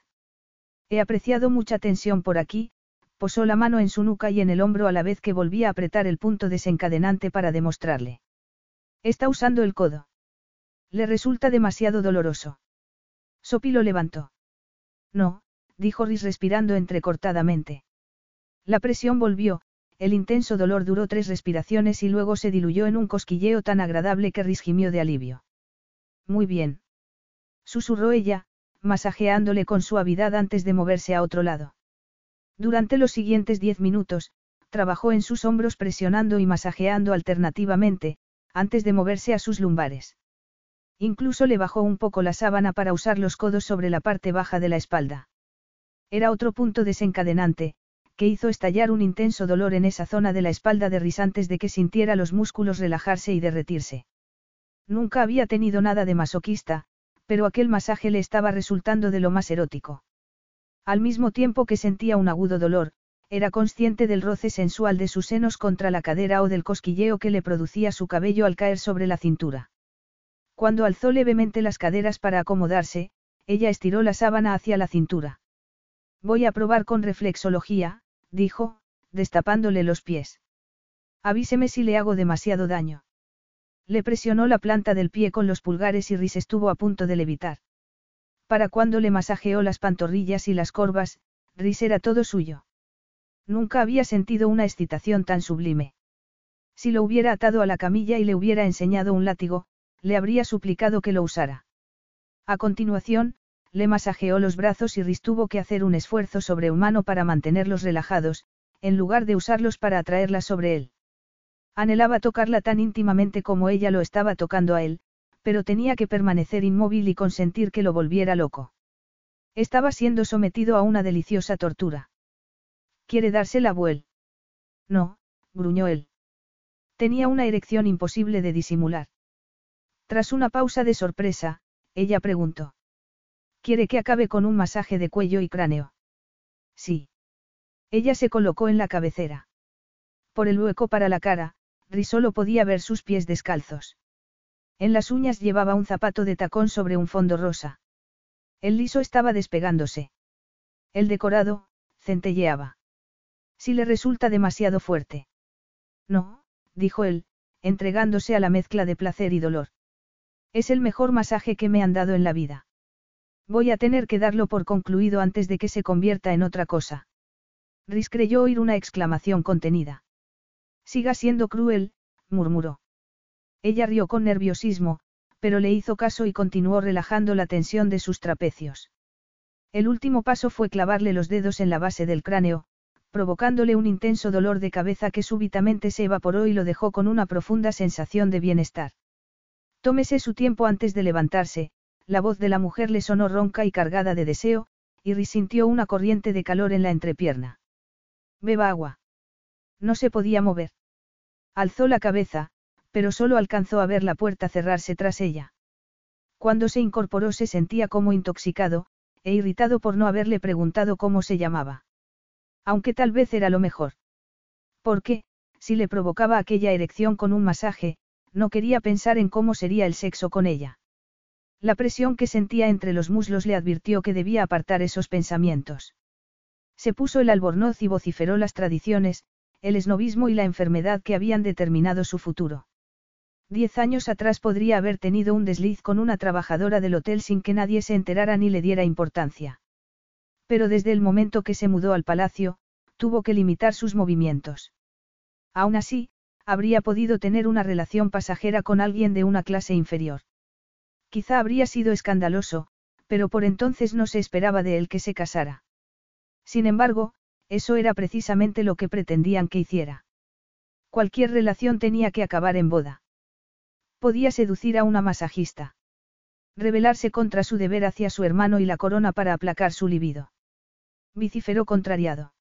He apreciado mucha tensión por aquí, posó la mano en su nuca y en el hombro a la vez que volvía a apretar el punto desencadenante para demostrarle. Está usando el codo. Le resulta demasiado doloroso. Sopi lo levantó. No, dijo Riz respirando entrecortadamente. La presión volvió, el intenso dolor duró tres respiraciones y luego se diluyó en un cosquilleo tan agradable que Riz gimió de alivio. Muy bien. Susurró ella, masajeándole con suavidad antes de moverse a otro lado. Durante los siguientes diez minutos, trabajó en sus hombros presionando y masajeando alternativamente, antes de moverse a sus lumbares. Incluso le bajó un poco la sábana para usar los codos sobre la parte baja de la espalda. Era otro punto desencadenante, que hizo estallar un intenso dolor en esa zona de la espalda de Riz antes de que sintiera los músculos relajarse y derretirse. Nunca había tenido nada de masoquista, pero aquel masaje le estaba resultando de lo más erótico. Al mismo tiempo que sentía un agudo dolor, era consciente del roce sensual de sus senos contra la cadera o del cosquilleo que le producía su cabello al caer sobre la cintura. Cuando alzó levemente las caderas para acomodarse, ella estiró la sábana hacia la cintura. Voy a probar con reflexología, dijo, destapándole los pies. Avíseme si le hago demasiado daño. Le presionó la planta del pie con los pulgares y Riz estuvo a punto de levitar. Para cuando le masajeó las pantorrillas y las corvas, Riz era todo suyo. Nunca había sentido una excitación tan sublime. Si lo hubiera atado a la camilla y le hubiera enseñado un látigo, le habría suplicado que lo usara. A continuación, le masajeó los brazos y Riz tuvo que hacer un esfuerzo sobrehumano para mantenerlos relajados, en lugar de usarlos para atraerla sobre él. Anhelaba tocarla tan íntimamente como ella lo estaba tocando a él, pero tenía que permanecer inmóvil y consentir que lo volviera loco. Estaba siendo sometido a una deliciosa tortura. ¿Quiere darse la vuel? No, gruñó él. Tenía una erección imposible de disimular. Tras una pausa de sorpresa, ella preguntó. Quiere que acabe con un masaje de cuello y cráneo. Sí. Ella se colocó en la cabecera. Por el hueco para la cara, solo podía ver sus pies descalzos. En las uñas llevaba un zapato de tacón sobre un fondo rosa. El liso estaba despegándose. El decorado, centelleaba. Si le resulta demasiado fuerte. No, dijo él, entregándose a la mezcla de placer y dolor. Es el mejor masaje que me han dado en la vida. Voy a tener que darlo por concluido antes de que se convierta en otra cosa. Rhys creyó oír una exclamación contenida. Siga siendo cruel, murmuró. Ella rió con nerviosismo, pero le hizo caso y continuó relajando la tensión de sus trapecios. El último paso fue clavarle los dedos en la base del cráneo, provocándole un intenso dolor de cabeza que súbitamente se evaporó y lo dejó con una profunda sensación de bienestar. Tómese su tiempo antes de levantarse, la voz de la mujer le sonó ronca y cargada de deseo, y resintió una corriente de calor en la entrepierna. Beba agua. No se podía mover. Alzó la cabeza, pero solo alcanzó a ver la puerta cerrarse tras ella. Cuando se incorporó se sentía como intoxicado, e irritado por no haberle preguntado cómo se llamaba. Aunque tal vez era lo mejor. Porque, si le provocaba aquella erección con un masaje, no quería pensar en cómo sería el sexo con ella. La presión que sentía entre los muslos le advirtió que debía apartar esos pensamientos. Se puso el albornoz y vociferó las tradiciones, el esnovismo y la enfermedad que habían determinado su futuro. Diez años atrás podría haber tenido un desliz con una trabajadora del hotel sin que nadie se enterara ni le diera importancia. Pero desde el momento que se mudó al palacio, tuvo que limitar sus movimientos. Aún así, habría podido tener una relación pasajera con alguien de una clase inferior. Quizá habría sido escandaloso, pero por entonces no se esperaba de él que se casara. Sin embargo, eso era precisamente lo que pretendían que hiciera. Cualquier relación tenía que acabar en boda. Podía seducir a una masajista. Rebelarse contra su deber hacia su hermano y la corona para aplacar su libido. Vociferó contrariado.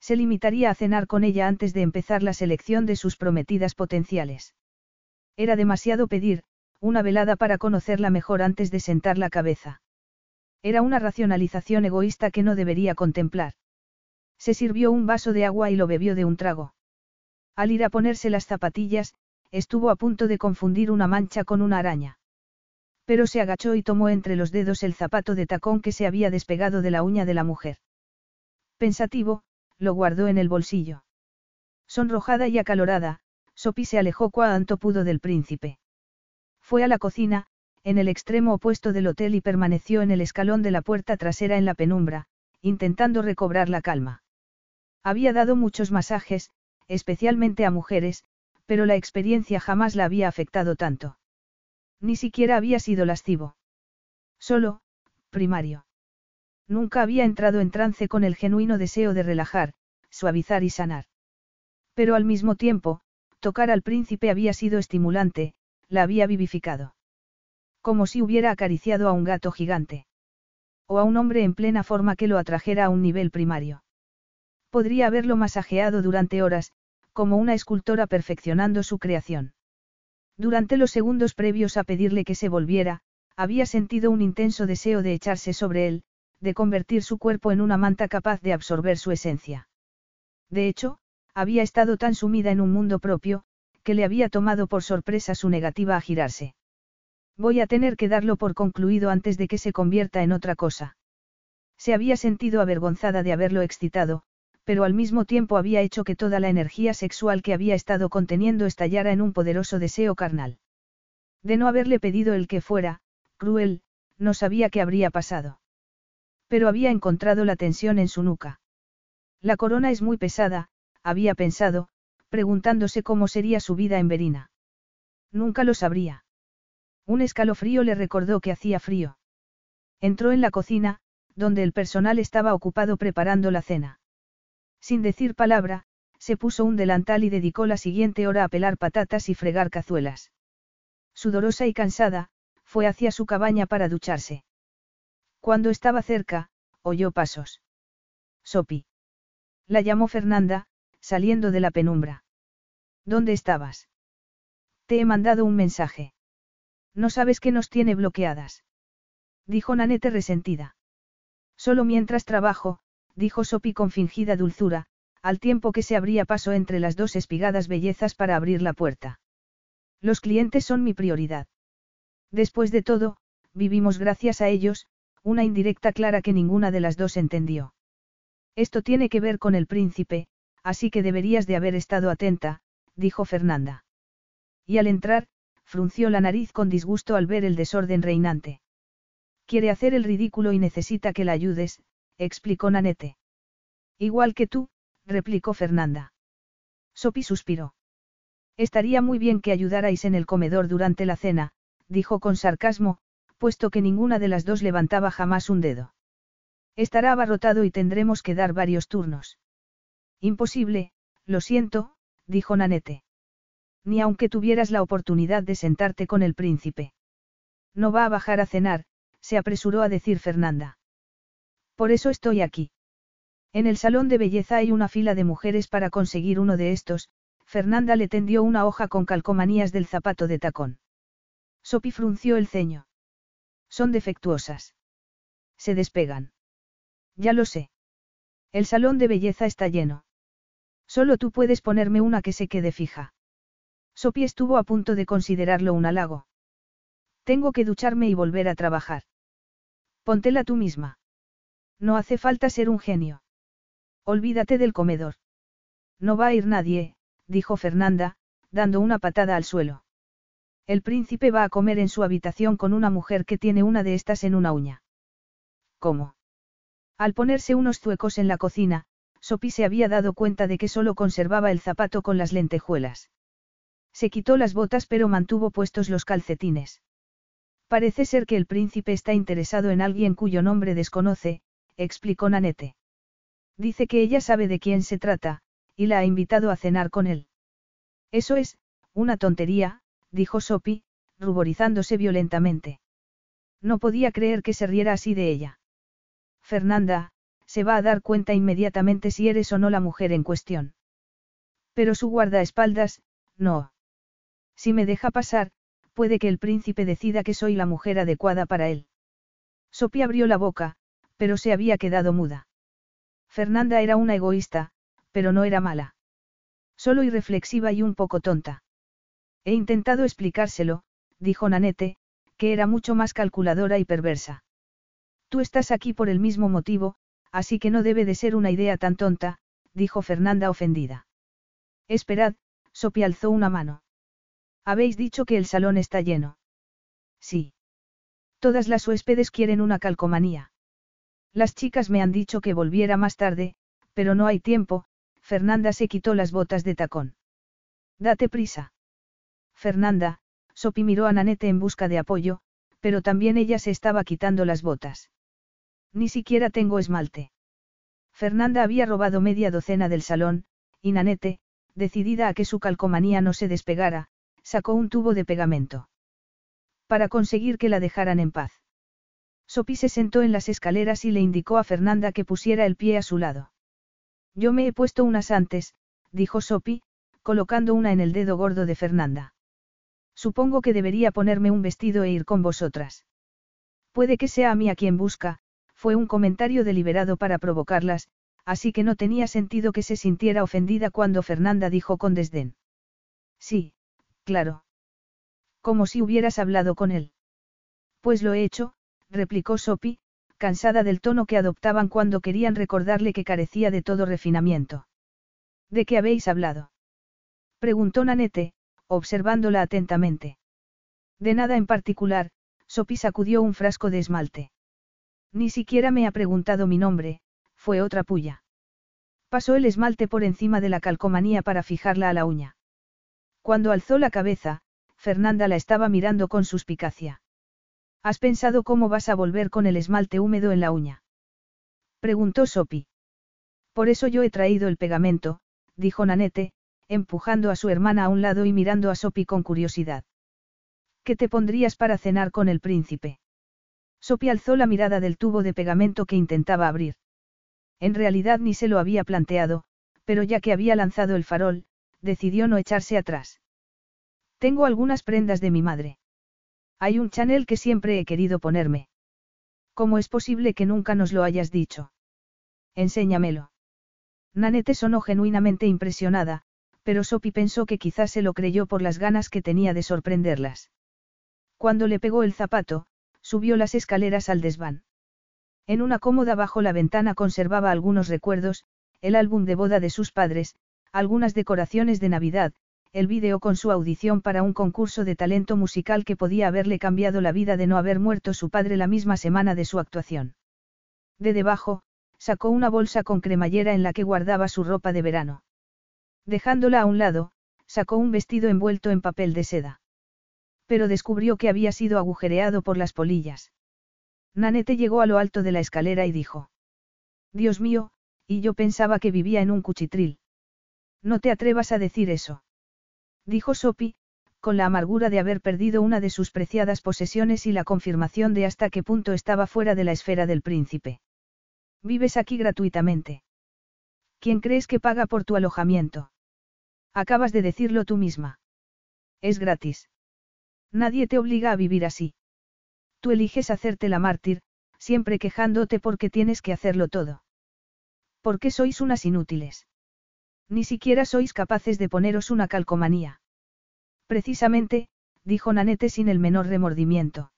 Se limitaría a cenar con ella antes de empezar la selección de sus prometidas potenciales. Era demasiado pedir, una velada para conocerla mejor antes de sentar la cabeza. Era una racionalización egoísta que no debería contemplar. Se sirvió un vaso de agua y lo bebió de un trago. Al ir a ponerse las zapatillas, estuvo a punto de confundir una mancha con una araña. Pero se agachó y tomó entre los dedos el zapato de tacón que se había despegado de la uña de la mujer. Pensativo, lo guardó en el bolsillo. Sonrojada y acalorada, Sophie se alejó cuanto pudo del príncipe. Fue a la cocina, en el extremo opuesto del hotel y permaneció en el escalón de la puerta trasera en la penumbra, intentando recobrar la calma. Había dado muchos masajes, especialmente a mujeres, pero la experiencia jamás la había afectado tanto. Ni siquiera había sido lascivo. Solo, primario. Nunca había entrado en trance con el genuino deseo de relajar, suavizar y sanar. Pero al mismo tiempo, tocar al príncipe había sido estimulante, la había vivificado. Como si hubiera acariciado a un gato gigante. O a un hombre en plena forma que lo atrajera a un nivel primario. Podría haberlo masajeado durante horas, como una escultora perfeccionando su creación. Durante los segundos previos a pedirle que se volviera, había sentido un intenso deseo de echarse sobre él, de convertir su cuerpo en una manta capaz de absorber su esencia. De hecho, había estado tan sumida en un mundo propio, que le había tomado por sorpresa su negativa a girarse. Voy a tener que darlo por concluido antes de que se convierta en otra cosa. Se había sentido avergonzada de haberlo excitado, pero al mismo tiempo había hecho que toda la energía sexual que había estado conteniendo estallara en un poderoso deseo carnal. De no haberle pedido el que fuera, cruel, no sabía qué habría pasado. Pero había encontrado la tensión en su nuca. La corona es muy pesada, había pensado, preguntándose cómo sería su vida en Verina. Nunca lo sabría. Un escalofrío le recordó que hacía frío. Entró en la cocina, donde el personal estaba ocupado preparando la cena. Sin decir palabra, se puso un delantal y dedicó la siguiente hora a pelar patatas y fregar cazuelas. Sudorosa y cansada, fue hacia su cabaña para ducharse. Cuando estaba cerca, oyó pasos. Sopi. La llamó Fernanda, saliendo de la penumbra. ¿Dónde estabas? Te he mandado un mensaje. No sabes que nos tiene bloqueadas. Dijo Nanete resentida. Solo mientras trabajo, dijo Sopi con fingida dulzura, al tiempo que se abría paso entre las dos espigadas bellezas para abrir la puerta. Los clientes son mi prioridad. Después de todo, vivimos gracias a ellos, una indirecta clara que ninguna de las dos entendió. Esto tiene que ver con el príncipe, así que deberías de haber estado atenta, dijo Fernanda. Y al entrar, frunció la nariz con disgusto al ver el desorden reinante. Quiere hacer el ridículo y necesita que la ayudes, explicó Nanete. Igual que tú, replicó Fernanda. Sopi suspiró. Estaría muy bien que ayudarais en el comedor durante la cena, dijo con sarcasmo, puesto que ninguna de las dos levantaba jamás un dedo. Estará abarrotado y tendremos que dar varios turnos. Imposible, lo siento, dijo Nanete. Ni aunque tuvieras la oportunidad de sentarte con el príncipe. No va a bajar a cenar, se apresuró a decir Fernanda. Por eso estoy aquí. En el salón de belleza hay una fila de mujeres para conseguir uno de estos, Fernanda le tendió una hoja con calcomanías del zapato de tacón. Sopi frunció el ceño. Son defectuosas. Se despegan. Ya lo sé. El salón de belleza está lleno. Solo tú puedes ponerme una que se quede fija. Sopi estuvo a punto de considerarlo un halago. Tengo que ducharme y volver a trabajar. Póntela tú misma. No hace falta ser un genio. Olvídate del comedor. No va a ir nadie, dijo Fernanda, dando una patada al suelo. El príncipe va a comer en su habitación con una mujer que tiene una de estas en una uña. ¿Cómo? Al ponerse unos zuecos en la cocina, Sopi se había dado cuenta de que solo conservaba el zapato con las lentejuelas. Se quitó las botas pero mantuvo puestos los calcetines. Parece ser que el príncipe está interesado en alguien cuyo nombre desconoce, explicó Nanette. Dice que ella sabe de quién se trata, y la ha invitado a cenar con él. Eso es, una tontería, dijo Sophie, ruborizándose violentamente. No podía creer que se riera así de ella. Fernanda, se va a dar cuenta inmediatamente si eres o no la mujer en cuestión. Pero su guardaespaldas, no. Si me deja pasar, puede que el príncipe decida que soy la mujer adecuada para él. Sophie abrió la boca, pero se había quedado muda. Fernanda era una egoísta, pero no era mala. Solo irreflexiva y un poco tonta. He intentado explicárselo, dijo Nanette, que era mucho más calculadora y perversa. Tú estás aquí por el mismo motivo, así que no debe de ser una idea tan tonta, dijo Fernanda ofendida. Esperad, Sopi alzó una mano. Habéis dicho que el salón está lleno. Sí. Todas las huéspedes quieren una calcomanía. Las chicas me han dicho que volviera más tarde, pero no hay tiempo, Fernanda se quitó las botas de tacón. Date prisa. Fernanda, Sopi miró a Nanette en busca de apoyo, pero también ella se estaba quitando las botas. Ni siquiera tengo esmalte. Fernanda había robado media docena del salón, y Nanette, decidida a que su calcomanía no se despegara, sacó un tubo de pegamento. Para conseguir que la dejaran en paz. Sopi se sentó en las escaleras y le indicó a Fernanda que pusiera el pie a su lado. Yo me he puesto unas antes, dijo Sopi, colocando una en el dedo gordo de Fernanda. Supongo que debería ponerme un vestido e ir con vosotras. Puede que sea a mí a quien busca, fue un comentario deliberado para provocarlas, así que no tenía sentido que se sintiera ofendida cuando Fernanda dijo con desdén. Sí, claro. Como si hubieras hablado con él. Pues lo he hecho, replicó Sophie, cansada del tono que adoptaban cuando querían recordarle que carecía de todo refinamiento. ¿De qué habéis hablado? Preguntó Nanette, observándola atentamente. De nada en particular, Sophie sacudió un frasco de esmalte. Ni siquiera me ha preguntado mi nombre, fue otra puya. Pasó el esmalte por encima de la calcomanía para fijarla a la uña. Cuando alzó la cabeza, Fernanda la estaba mirando con suspicacia. ¿Has pensado cómo vas a volver con el esmalte húmedo en la uña? Preguntó Sopi. Por eso yo he traído el pegamento, dijo Nanette, empujando a su hermana a un lado y mirando a Sopi con curiosidad. ¿Qué te pondrías para cenar con el príncipe? Sopi alzó la mirada del tubo de pegamento que intentaba abrir. En realidad ni se lo había planteado, pero ya que había lanzado el farol, decidió no echarse atrás. Tengo algunas prendas de mi madre. Hay un Chanel que siempre he querido ponerme. ¿Cómo es posible que nunca nos lo hayas dicho? Enséñamelo. Nanette sonó genuinamente impresionada, pero Sopi pensó que quizás se lo creyó por las ganas que tenía de sorprenderlas. Cuando le pegó el zapato, subió las escaleras al desván. En una cómoda bajo la ventana conservaba algunos recuerdos, el álbum de boda de sus padres, algunas decoraciones de Navidad, el vídeo con su audición para un concurso de talento musical que podía haberle cambiado la vida de no haber muerto su padre la misma semana de su actuación. De debajo, sacó una bolsa con cremallera en la que guardaba su ropa de verano. Dejándola a un lado, sacó un vestido envuelto en papel de seda pero descubrió que había sido agujereado por las polillas. Nanete llegó a lo alto de la escalera y dijo. Dios mío, y yo pensaba que vivía en un cuchitril. No te atrevas a decir eso. Dijo Sopi, con la amargura de haber perdido una de sus preciadas posesiones y la confirmación de hasta qué punto estaba fuera de la esfera del príncipe. Vives aquí gratuitamente. ¿Quién crees que paga por tu alojamiento? Acabas de decirlo tú misma. Es gratis. Nadie te obliga a vivir así. Tú eliges hacerte la mártir, siempre quejándote porque tienes que hacerlo todo. ¿Por qué sois unas inútiles? Ni siquiera sois capaces de poneros una calcomanía. Precisamente, dijo Nanete sin el menor remordimiento.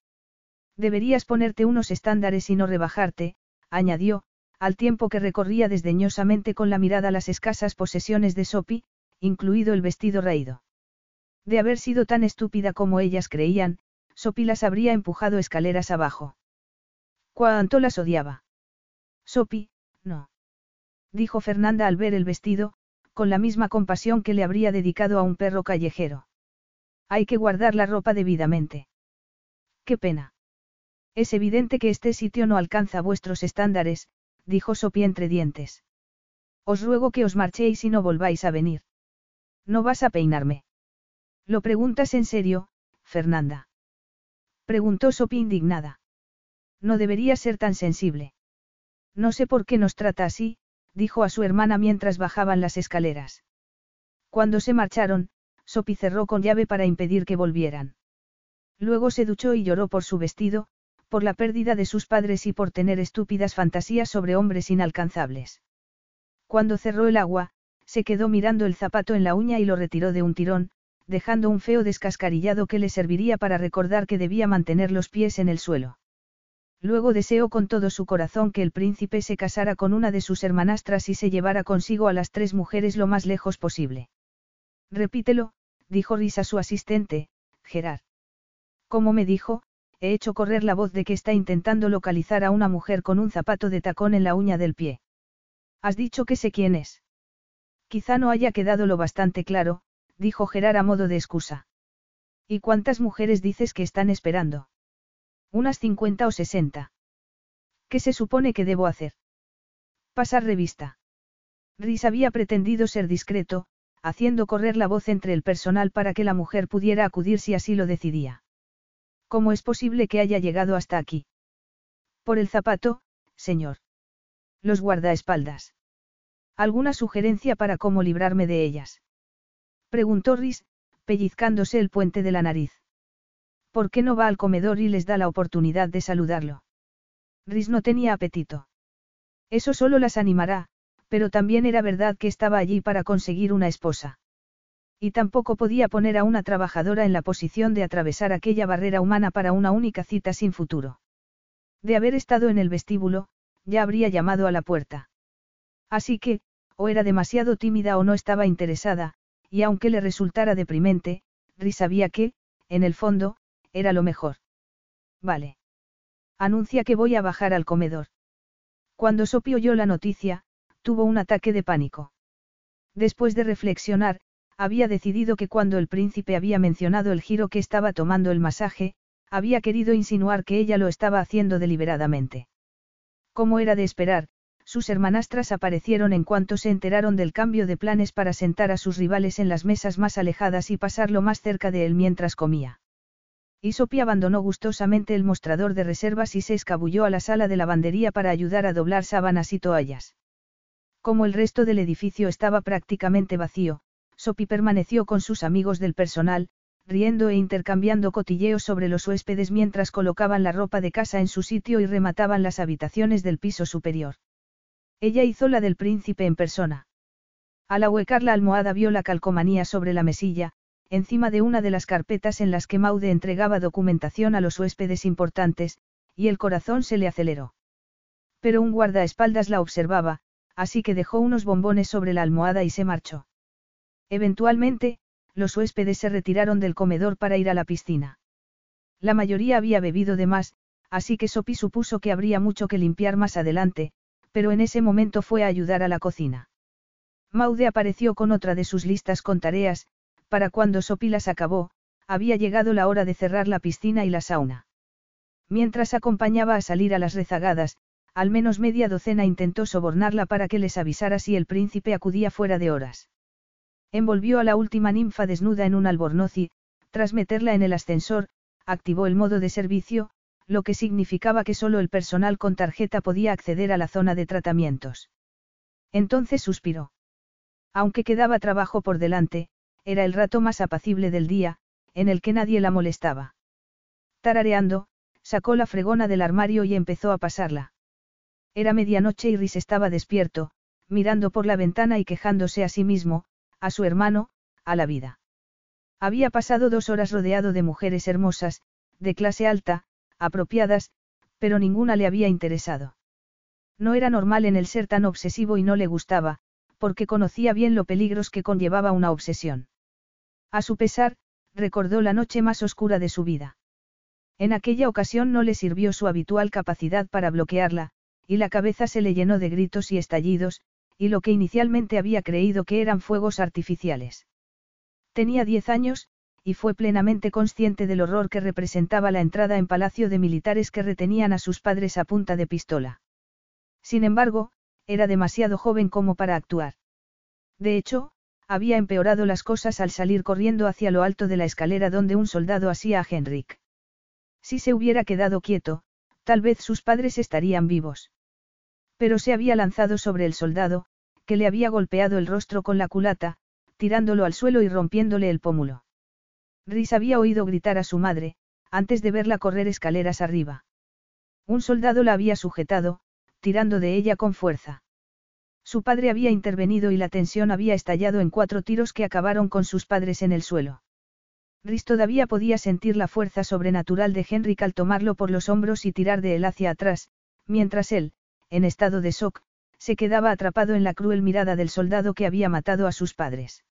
Deberías ponerte unos estándares y no rebajarte, añadió, al tiempo que recorría desdeñosamente con la mirada las escasas posesiones de Sopi, incluido el vestido raído. De haber sido tan estúpida como ellas creían, Sopi las habría empujado escaleras abajo. ¿Cuánto las odiaba? Sopi, no. Dijo Fernanda al ver el vestido, con la misma compasión que le habría dedicado a un perro callejero. Hay que guardar la ropa debidamente. Qué pena. Es evidente que este sitio no alcanza vuestros estándares, dijo Sophie entre dientes. Os ruego que os marchéis y no volváis a venir. ¿No vas a peinarme? ¿Lo preguntas en serio, Fernanda? Preguntó Sophie indignada. No debería ser tan sensible. No sé por qué nos trata así, dijo a su hermana mientras bajaban las escaleras. Cuando se marcharon, Sophie cerró con llave para impedir que volvieran. Luego se duchó y lloró por su vestido, por la pérdida de sus padres y por tener estúpidas fantasías sobre hombres inalcanzables. Cuando cerró el agua, se quedó mirando el zapato en la uña y lo retiró de un tirón, dejando un feo descascarillado que le serviría para recordar que debía mantener los pies en el suelo. Luego deseó con todo su corazón que el príncipe se casara con una de sus hermanastras y se llevara consigo a las tres mujeres lo más lejos posible. Repítelo, dijo Risa su asistente, Gerard. Como me dijo, he hecho correr la voz de que está intentando localizar a una mujer con un zapato de tacón en la uña del pie. Has dicho que sé quién es. Quizá no haya quedado lo bastante claro, dijo Gerard a modo de excusa. ¿Y cuántas mujeres dices que están esperando? Unas cincuenta o sesenta. ¿Qué se supone que debo hacer? Pasar revista. Rhys había pretendido ser discreto, haciendo correr la voz entre el personal para que la mujer pudiera acudir si así lo decidía. ¿Cómo es posible que haya llegado hasta aquí? Por el zapato, señor. Los guardaespaldas. ¿Alguna sugerencia para cómo librarme de ellas? Preguntó Rhys, pellizcándose el puente de la nariz. ¿Por qué no va al comedor y les da la oportunidad de saludarlo? Rhys no tenía apetito. Eso solo las animará, pero también era verdad que estaba allí para conseguir una esposa. Y tampoco podía poner a una trabajadora en la posición de atravesar aquella barrera humana para una única cita sin futuro. De haber estado en el vestíbulo, ya habría llamado a la puerta. Así que, o era demasiado tímida o no estaba interesada, y aunque le resultara deprimente, Rhys sabía que, en el fondo, era lo mejor. Vale. Anuncia que voy a bajar al comedor. Cuando Sophie oyó la noticia, tuvo un ataque de pánico. Después de reflexionar, había decidido que cuando el príncipe había mencionado el giro que estaba tomando el masaje, había querido insinuar que ella lo estaba haciendo deliberadamente. Como era de esperar, sus hermanastras aparecieron en cuanto se enteraron del cambio de planes para sentar a sus rivales en las mesas más alejadas y pasarlo más cerca de él mientras comía. Y Sophie abandonó gustosamente el mostrador de reservas y se escabulló a la sala de lavandería para ayudar a doblar sábanas y toallas. Como el resto del edificio estaba prácticamente vacío, Sophie permaneció con sus amigos del personal, riendo e intercambiando cotilleos sobre los huéspedes mientras colocaban la ropa de casa en su sitio y remataban las habitaciones del piso superior. Ella hizo la del príncipe en persona. Al ahuecar la almohada vio la calcomanía sobre la mesilla, encima de una de las carpetas en las que Maude entregaba documentación a los huéspedes importantes, y el corazón se le aceleró. Pero un guardaespaldas la observaba, así que dejó unos bombones sobre la almohada y se marchó. Eventualmente, los huéspedes se retiraron del comedor para ir a la piscina. La mayoría había bebido de más, así que Sophie supuso que habría mucho que limpiar más adelante, pero en ese momento fue a ayudar a la cocina. Maude apareció con otra de sus listas con tareas, para cuando Sophie las acabó, había llegado la hora de cerrar la piscina y la sauna. Mientras acompañaba a salir a las rezagadas, al menos media docena intentó sobornarla para que les avisara si el príncipe acudía fuera de horas. Envolvió a la última ninfa desnuda en un albornoz y, tras meterla en el ascensor, activó el modo de servicio, lo que significaba que solo el personal con tarjeta podía acceder a la zona de tratamientos. Entonces suspiró. Aunque quedaba trabajo por delante, era el rato más apacible del día, en el que nadie la molestaba. Tarareando, sacó la fregona del armario y empezó a pasarla. Era medianoche y Rhys estaba despierto, mirando por la ventana y quejándose a sí mismo, a su hermano, a la vida. Había pasado dos horas rodeado de mujeres hermosas, de clase alta, apropiadas, pero ninguna le había interesado. No era normal en el ser tan obsesivo y no le gustaba, porque conocía bien lo peligros que conllevaba una obsesión. A su pesar, recordó la noche más oscura de su vida. En aquella ocasión no le sirvió su habitual capacidad para bloquearla, y la cabeza se le llenó de gritos y estallidos, y lo que inicialmente había creído que eran fuegos artificiales. Tenía diez años, y fue plenamente consciente del horror que representaba la entrada en palacio de militares que retenían a sus padres a punta de pistola. Sin embargo, era demasiado joven como para actuar. De hecho, había empeorado las cosas al salir corriendo hacia lo alto de la escalera donde un soldado asía a Henrik. Si se hubiera quedado quieto, tal vez sus padres estarían vivos. Pero se había lanzado sobre el soldado, que le había golpeado el rostro con la culata, tirándolo al suelo y rompiéndole el pómulo. Rhys había oído gritar a su madre, antes de verla correr escaleras arriba. Un soldado la había sujetado, tirando de ella con fuerza. Su padre había intervenido y la tensión había estallado en cuatro tiros que acabaron con sus padres en el suelo. Rhys todavía podía sentir la fuerza sobrenatural de Henrik al tomarlo por los hombros y tirar de él hacia atrás, mientras él, en estado de shock, se quedaba atrapado en la cruel mirada del soldado que había matado a sus padres.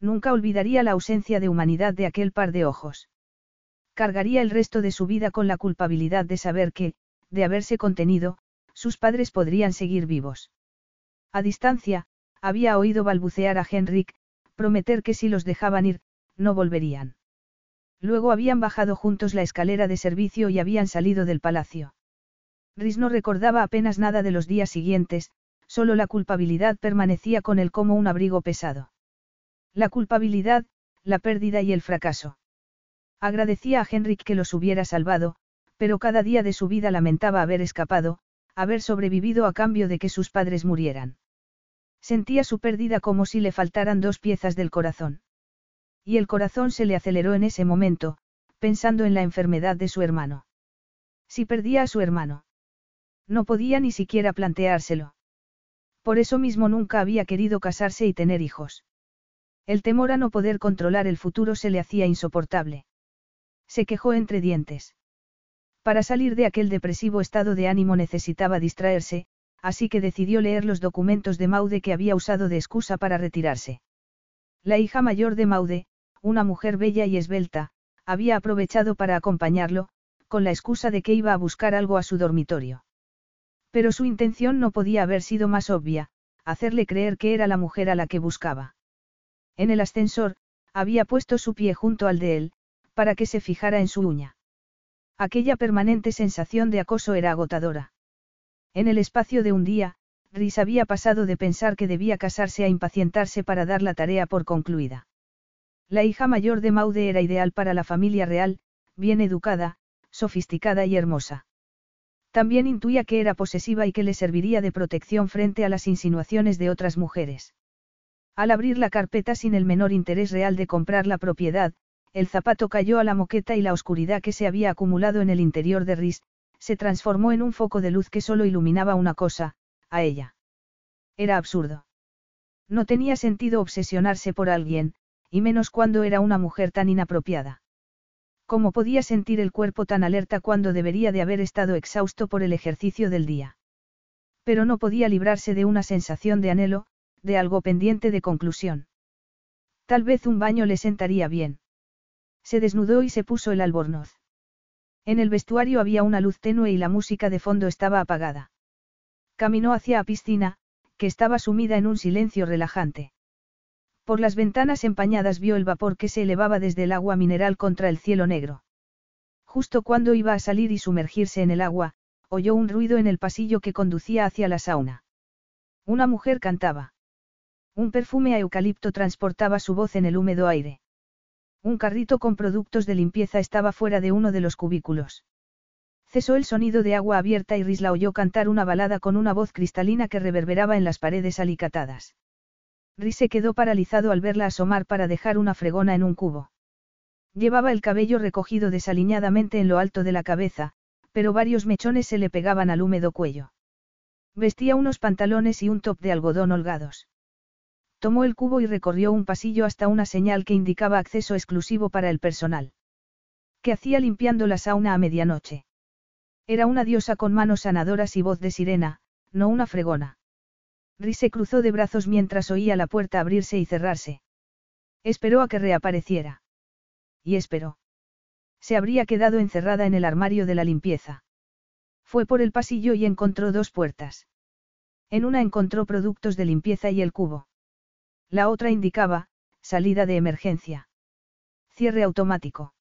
Nunca olvidaría la ausencia de humanidad de aquel par de ojos. Cargaría el resto de su vida con la culpabilidad de saber que, de haberse contenido, sus padres podrían seguir vivos. A distancia, había oído balbucear a Henrik, prometer que si los dejaban ir, no volverían. Luego habían bajado juntos la escalera de servicio y habían salido del palacio. Rhys no recordaba apenas nada de los días siguientes, solo la culpabilidad permanecía con él como un abrigo pesado. La culpabilidad, la pérdida y el fracaso. Agradecía a Henrik que los hubiera salvado, pero cada día de su vida lamentaba haber escapado, haber sobrevivido a cambio de que sus padres murieran. Sentía su pérdida como si le faltaran dos piezas del corazón. Y el corazón se le aceleró en ese momento, pensando en la enfermedad de su hermano. Si perdía a su hermano. No podía ni siquiera planteárselo. Por eso mismo nunca había querido casarse y tener hijos. El temor a no poder controlar el futuro se le hacía insoportable. Se quejó entre dientes. Para salir de aquel depresivo estado de ánimo necesitaba distraerse, así que decidió leer los documentos de Maude que había usado de excusa para retirarse. La hija mayor de Maude, una mujer bella y esbelta, había aprovechado para acompañarlo, con la excusa de que iba a buscar algo a su dormitorio. Pero su intención no podía haber sido más obvia, hacerle creer que era la mujer a la que buscaba. En el ascensor, había puesto su pie junto al de él, para que se fijara en su uña. Aquella permanente sensación de acoso era agotadora. En el espacio de un día, Rhys había pasado de pensar que debía casarse a impacientarse para dar la tarea por concluida. La hija mayor de Maude era ideal para la familia real, bien educada, sofisticada y hermosa. También intuía que era posesiva y que le serviría de protección frente a las insinuaciones de otras mujeres. Al abrir la carpeta sin el menor interés real de comprar la propiedad, el zapato cayó a la moqueta y la oscuridad que se había acumulado en el interior de Rhys, se transformó en un foco de luz que solo iluminaba una cosa, a ella. Era absurdo. No tenía sentido obsesionarse por alguien, y menos cuando era una mujer tan inapropiada. ¿Cómo podía sentir el cuerpo tan alerta cuando debería de haber estado exhausto por el ejercicio del día? Pero no podía librarse de una sensación de anhelo, de algo pendiente de conclusión. Tal vez un baño le sentaría bien. Se desnudó y se puso el albornoz. En el vestuario había una luz tenue y la música de fondo estaba apagada. Caminó hacia la piscina, que estaba sumida en un silencio relajante. Por las ventanas empañadas vio el vapor que se elevaba desde el agua mineral contra el cielo negro. Justo cuando iba a salir y sumergirse en el agua, oyó un ruido en el pasillo que conducía hacia la sauna. Una mujer cantaba. Un perfume a eucalipto transportaba su voz en el húmedo aire. Un carrito con productos de limpieza estaba fuera de uno de los cubículos. Cesó el sonido de agua abierta y Riz la oyó cantar una balada con una voz cristalina que reverberaba en las paredes alicatadas. Rhys se quedó paralizado al verla asomar para dejar una fregona en un cubo. Llevaba el cabello recogido desaliñadamente en lo alto de la cabeza, pero varios mechones se le pegaban al húmedo cuello. Vestía unos pantalones y un top de algodón holgados. Tomó el cubo y recorrió un pasillo hasta una señal que indicaba acceso exclusivo para el personal. ¿Qué hacía limpiando la sauna a medianoche? Era una diosa con manos sanadoras y voz de sirena, no una fregona. Rhys se cruzó de brazos mientras oía la puerta abrirse y cerrarse. Esperó a que reapareciera. Y esperó. Se habría quedado encerrada en el armario de la limpieza. Fue por el pasillo y encontró dos puertas. En una encontró productos de limpieza y el cubo. La otra indicaba, salida de emergencia. Cierre automático.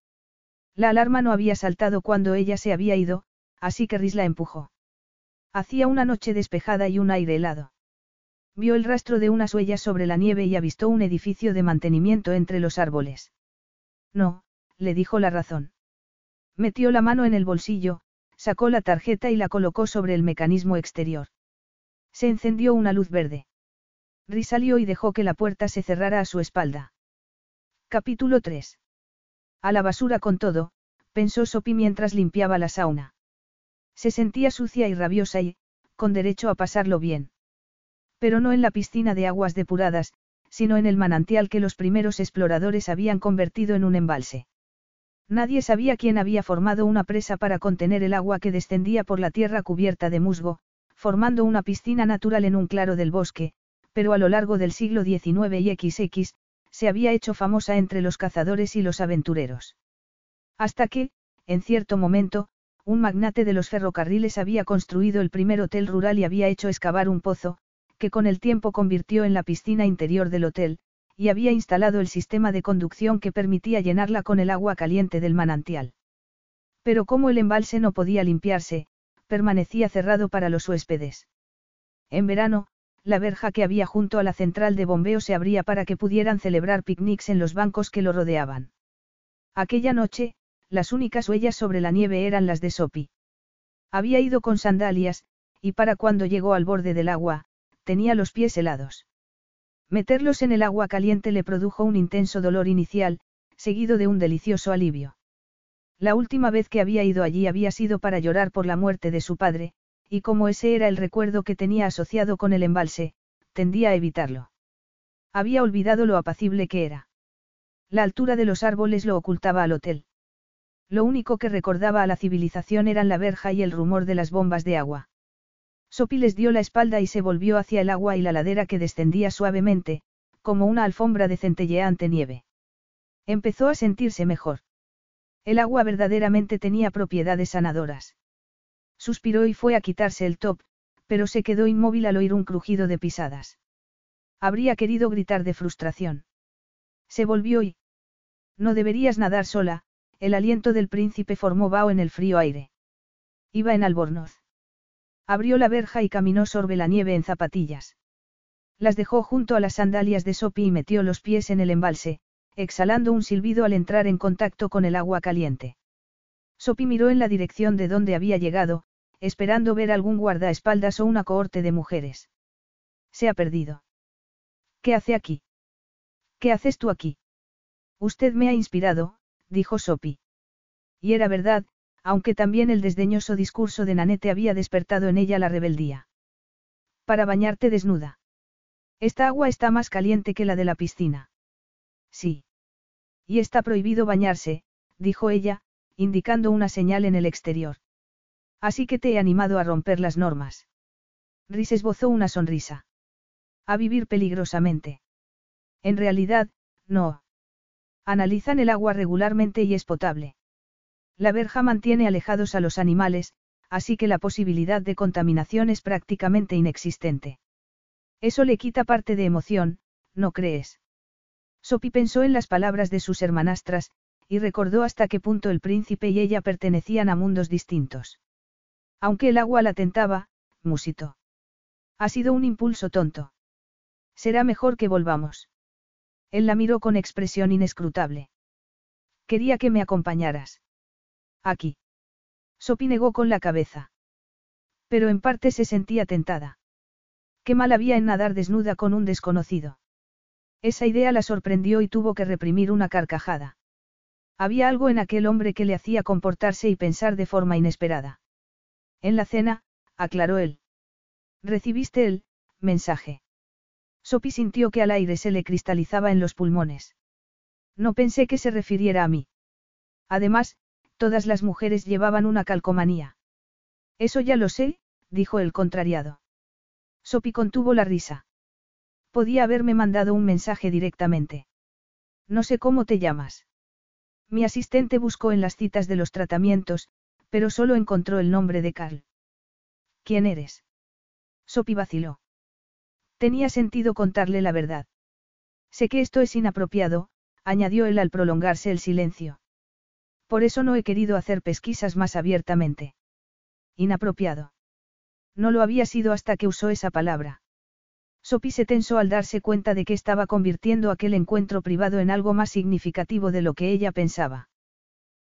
La alarma no había saltado cuando ella se había ido, así que Rhys la empujó. Hacía una noche despejada y un aire helado. Vio el rastro de unas huellas sobre la nieve y avistó un edificio de mantenimiento entre los árboles. No, le dijo la razón. Metió la mano en el bolsillo, sacó la tarjeta y la colocó sobre el mecanismo exterior. Se encendió una luz verde. Rhys salió y dejó que la puerta se cerrara a su espalda. Capítulo 3. A la basura con todo, pensó Sophie mientras limpiaba la sauna. Se sentía sucia y rabiosa y, con derecho a pasarlo bien. Pero no en la piscina de aguas depuradas, sino en el manantial que los primeros exploradores habían convertido en un embalse. Nadie sabía quién había formado una presa para contener el agua que descendía por la tierra cubierta de musgo, formando una piscina natural en un claro del bosque, pero a lo largo del siglo XIX y XX, se había hecho famosa entre los cazadores y los aventureros. Hasta que, en cierto momento, un magnate de los ferrocarriles había construido el primer hotel rural y había hecho excavar un pozo, que con el tiempo convirtió en la piscina interior del hotel, y había instalado el sistema de conducción que permitía llenarla con el agua caliente del manantial. Pero como el embalse no podía limpiarse, permanecía cerrado para los huéspedes. En verano, la verja que había junto a la central de bombeo se abría para que pudieran celebrar picnics en los bancos que lo rodeaban. Aquella noche, las únicas huellas sobre la nieve eran las de Sopi. Había ido con sandalias, y para cuando llegó al borde del agua, tenía los pies helados. Meterlos en el agua caliente le produjo un intenso dolor inicial, seguido de un delicioso alivio. La última vez que había ido allí había sido para llorar por la muerte de su padre, y como ese era el recuerdo que tenía asociado con el embalse, tendía a evitarlo. Había olvidado lo apacible que era. La altura de los árboles lo ocultaba al hotel. Lo único que recordaba a la civilización eran la verja y el rumor de las bombas de agua. Sopi les dio la espalda y se volvió hacia el agua y la ladera que descendía suavemente, como una alfombra de centelleante nieve. Empezó a sentirse mejor. El agua verdaderamente tenía propiedades sanadoras. Suspiró y fue a quitarse el top, pero se quedó inmóvil al oír un crujido de pisadas. Habría querido gritar de frustración. Se volvió y... No deberías nadar sola, el aliento del príncipe formó vaho en el frío aire. Iba en albornoz. Abrió la verja y caminó sobre la nieve en zapatillas. Las dejó junto a las sandalias de Sopi y metió los pies en el embalse, exhalando un silbido al entrar en contacto con el agua caliente. Sopi miró en la dirección de donde había llegado, esperando ver algún guardaespaldas o una cohorte de mujeres. Se ha perdido. ¿Qué hace aquí? ¿Qué haces tú aquí? Usted me ha inspirado, dijo Sopi. Y era verdad, aunque también el desdeñoso discurso de Nanete había despertado en ella la rebeldía. Para bañarte desnuda. Esta agua está más caliente que la de la piscina. Sí. Y está prohibido bañarse, dijo ella, indicando una señal en el exterior. Así que te he animado a romper las normas. Rhys esbozó una sonrisa. A vivir peligrosamente. En realidad, no. Analizan el agua regularmente y es potable. La verja mantiene alejados a los animales, así que la posibilidad de contaminación es prácticamente inexistente. Eso le quita parte de emoción, ¿no crees? Sopi pensó en las palabras de sus hermanastras, y recordó hasta qué punto el príncipe y ella pertenecían a mundos distintos. Aunque el agua la tentaba, musitó. Ha sido un impulso tonto. Será mejor que volvamos. Él la miró con expresión inescrutable. Quería que me acompañaras. Aquí. Sopi negó con la cabeza. Pero en parte se sentía tentada. Qué mal había en nadar desnuda con un desconocido. Esa idea la sorprendió y tuvo que reprimir una carcajada. Había algo en aquel hombre que le hacía comportarse y pensar de forma inesperada. En la cena, aclaró él. Recibiste el mensaje. Sopi sintió que al aire se le cristalizaba en los pulmones. No pensé que se refiriera a mí. Además, todas las mujeres llevaban una calcomanía. Eso ya lo sé, dijo el contrariado. Sopi contuvo la risa. Podía haberme mandado un mensaje directamente. No sé cómo te llamas. Mi asistente buscó en las citas de los tratamientos, pero solo encontró el nombre de Carl. ¿Quién eres? Sopi vaciló. Tenía sentido contarle la verdad. Sé que esto es inapropiado, añadió él al prolongarse el silencio. Por eso no he querido hacer pesquisas más abiertamente. Inapropiado. No lo había sido hasta que usó esa palabra. Sophie se tensó al darse cuenta de que estaba convirtiendo aquel encuentro privado en algo más significativo de lo que ella pensaba.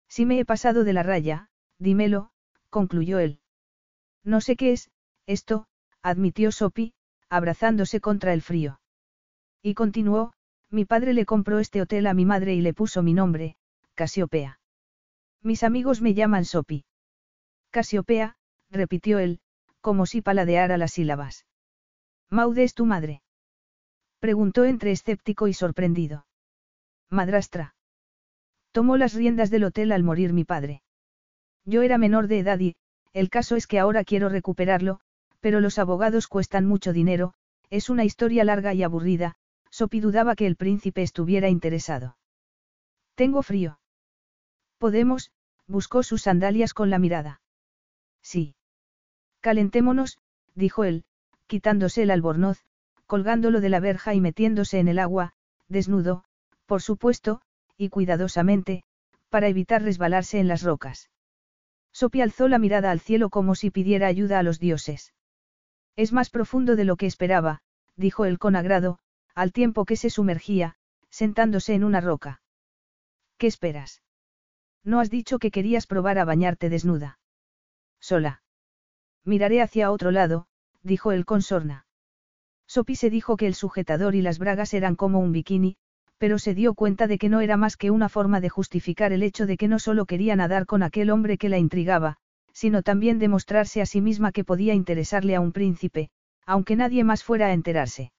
Si me he pasado de la raya, dímelo, concluyó él. No sé qué es, esto, admitió Sophie, abrazándose contra el frío. Y continuó, mi padre le compró este hotel a mi madre y le puso mi nombre, Casiopea. Mis amigos me llaman Sophie. Casiopea, repitió él, como si paladeara las sílabas. Maude es tu madre. Preguntó entre escéptico y sorprendido. Madrastra. Tomó las riendas del hotel al morir mi padre. Yo era menor de edad y, el caso es que ahora quiero recuperarlo, pero los abogados cuestan mucho dinero, es una historia larga y aburrida, Sopi dudaba que el príncipe estuviera interesado. Tengo frío. Podemos, buscó sus sandalias con la mirada. Sí. Calentémonos, dijo él, quitándose el albornoz, colgándolo de la verja y metiéndose en el agua, desnudo, por supuesto, y cuidadosamente, para evitar resbalarse en las rocas. Sopi alzó la mirada al cielo como si pidiera ayuda a los dioses. Es más profundo de lo que esperaba, dijo él con agrado, al tiempo que se sumergía, sentándose en una roca. ¿Qué esperas? No has dicho que querías probar a bañarte desnuda. Sola. Miraré hacia otro lado, dijo él con sorna. Sopi se dijo que el sujetador y las bragas eran como un bikini, pero se dio cuenta de que no era más que una forma de justificar el hecho de que no solo quería nadar con aquel hombre que la intrigaba, sino también demostrarse a sí misma que podía interesarle a un príncipe, aunque nadie más fuera a enterarse.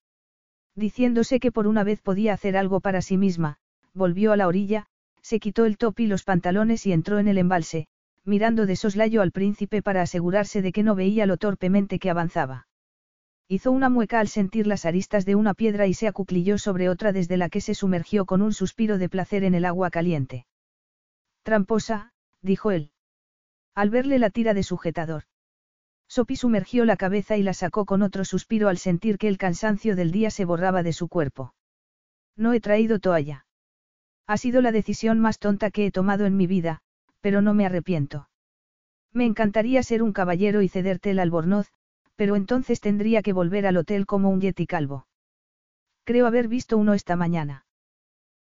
Diciéndose que por una vez podía hacer algo para sí misma, volvió a la orilla, se quitó el top y los pantalones y entró en el embalse, mirando de soslayo al príncipe para asegurarse de que no veía lo torpemente que avanzaba. Hizo una mueca al sentir las aristas de una piedra y se acuclilló sobre otra desde la que se sumergió con un suspiro de placer en el agua caliente. Tramposa, dijo él. Al verle la tira de sujetador. Sopi sumergió la cabeza y la sacó con otro suspiro al sentir que el cansancio del día se borraba de su cuerpo. No he traído toalla. Ha sido la decisión más tonta que he tomado en mi vida, pero no me arrepiento. Me encantaría ser un caballero y cederte el albornoz, pero entonces tendría que volver al hotel como un yeti calvo. Creo haber visto uno esta mañana.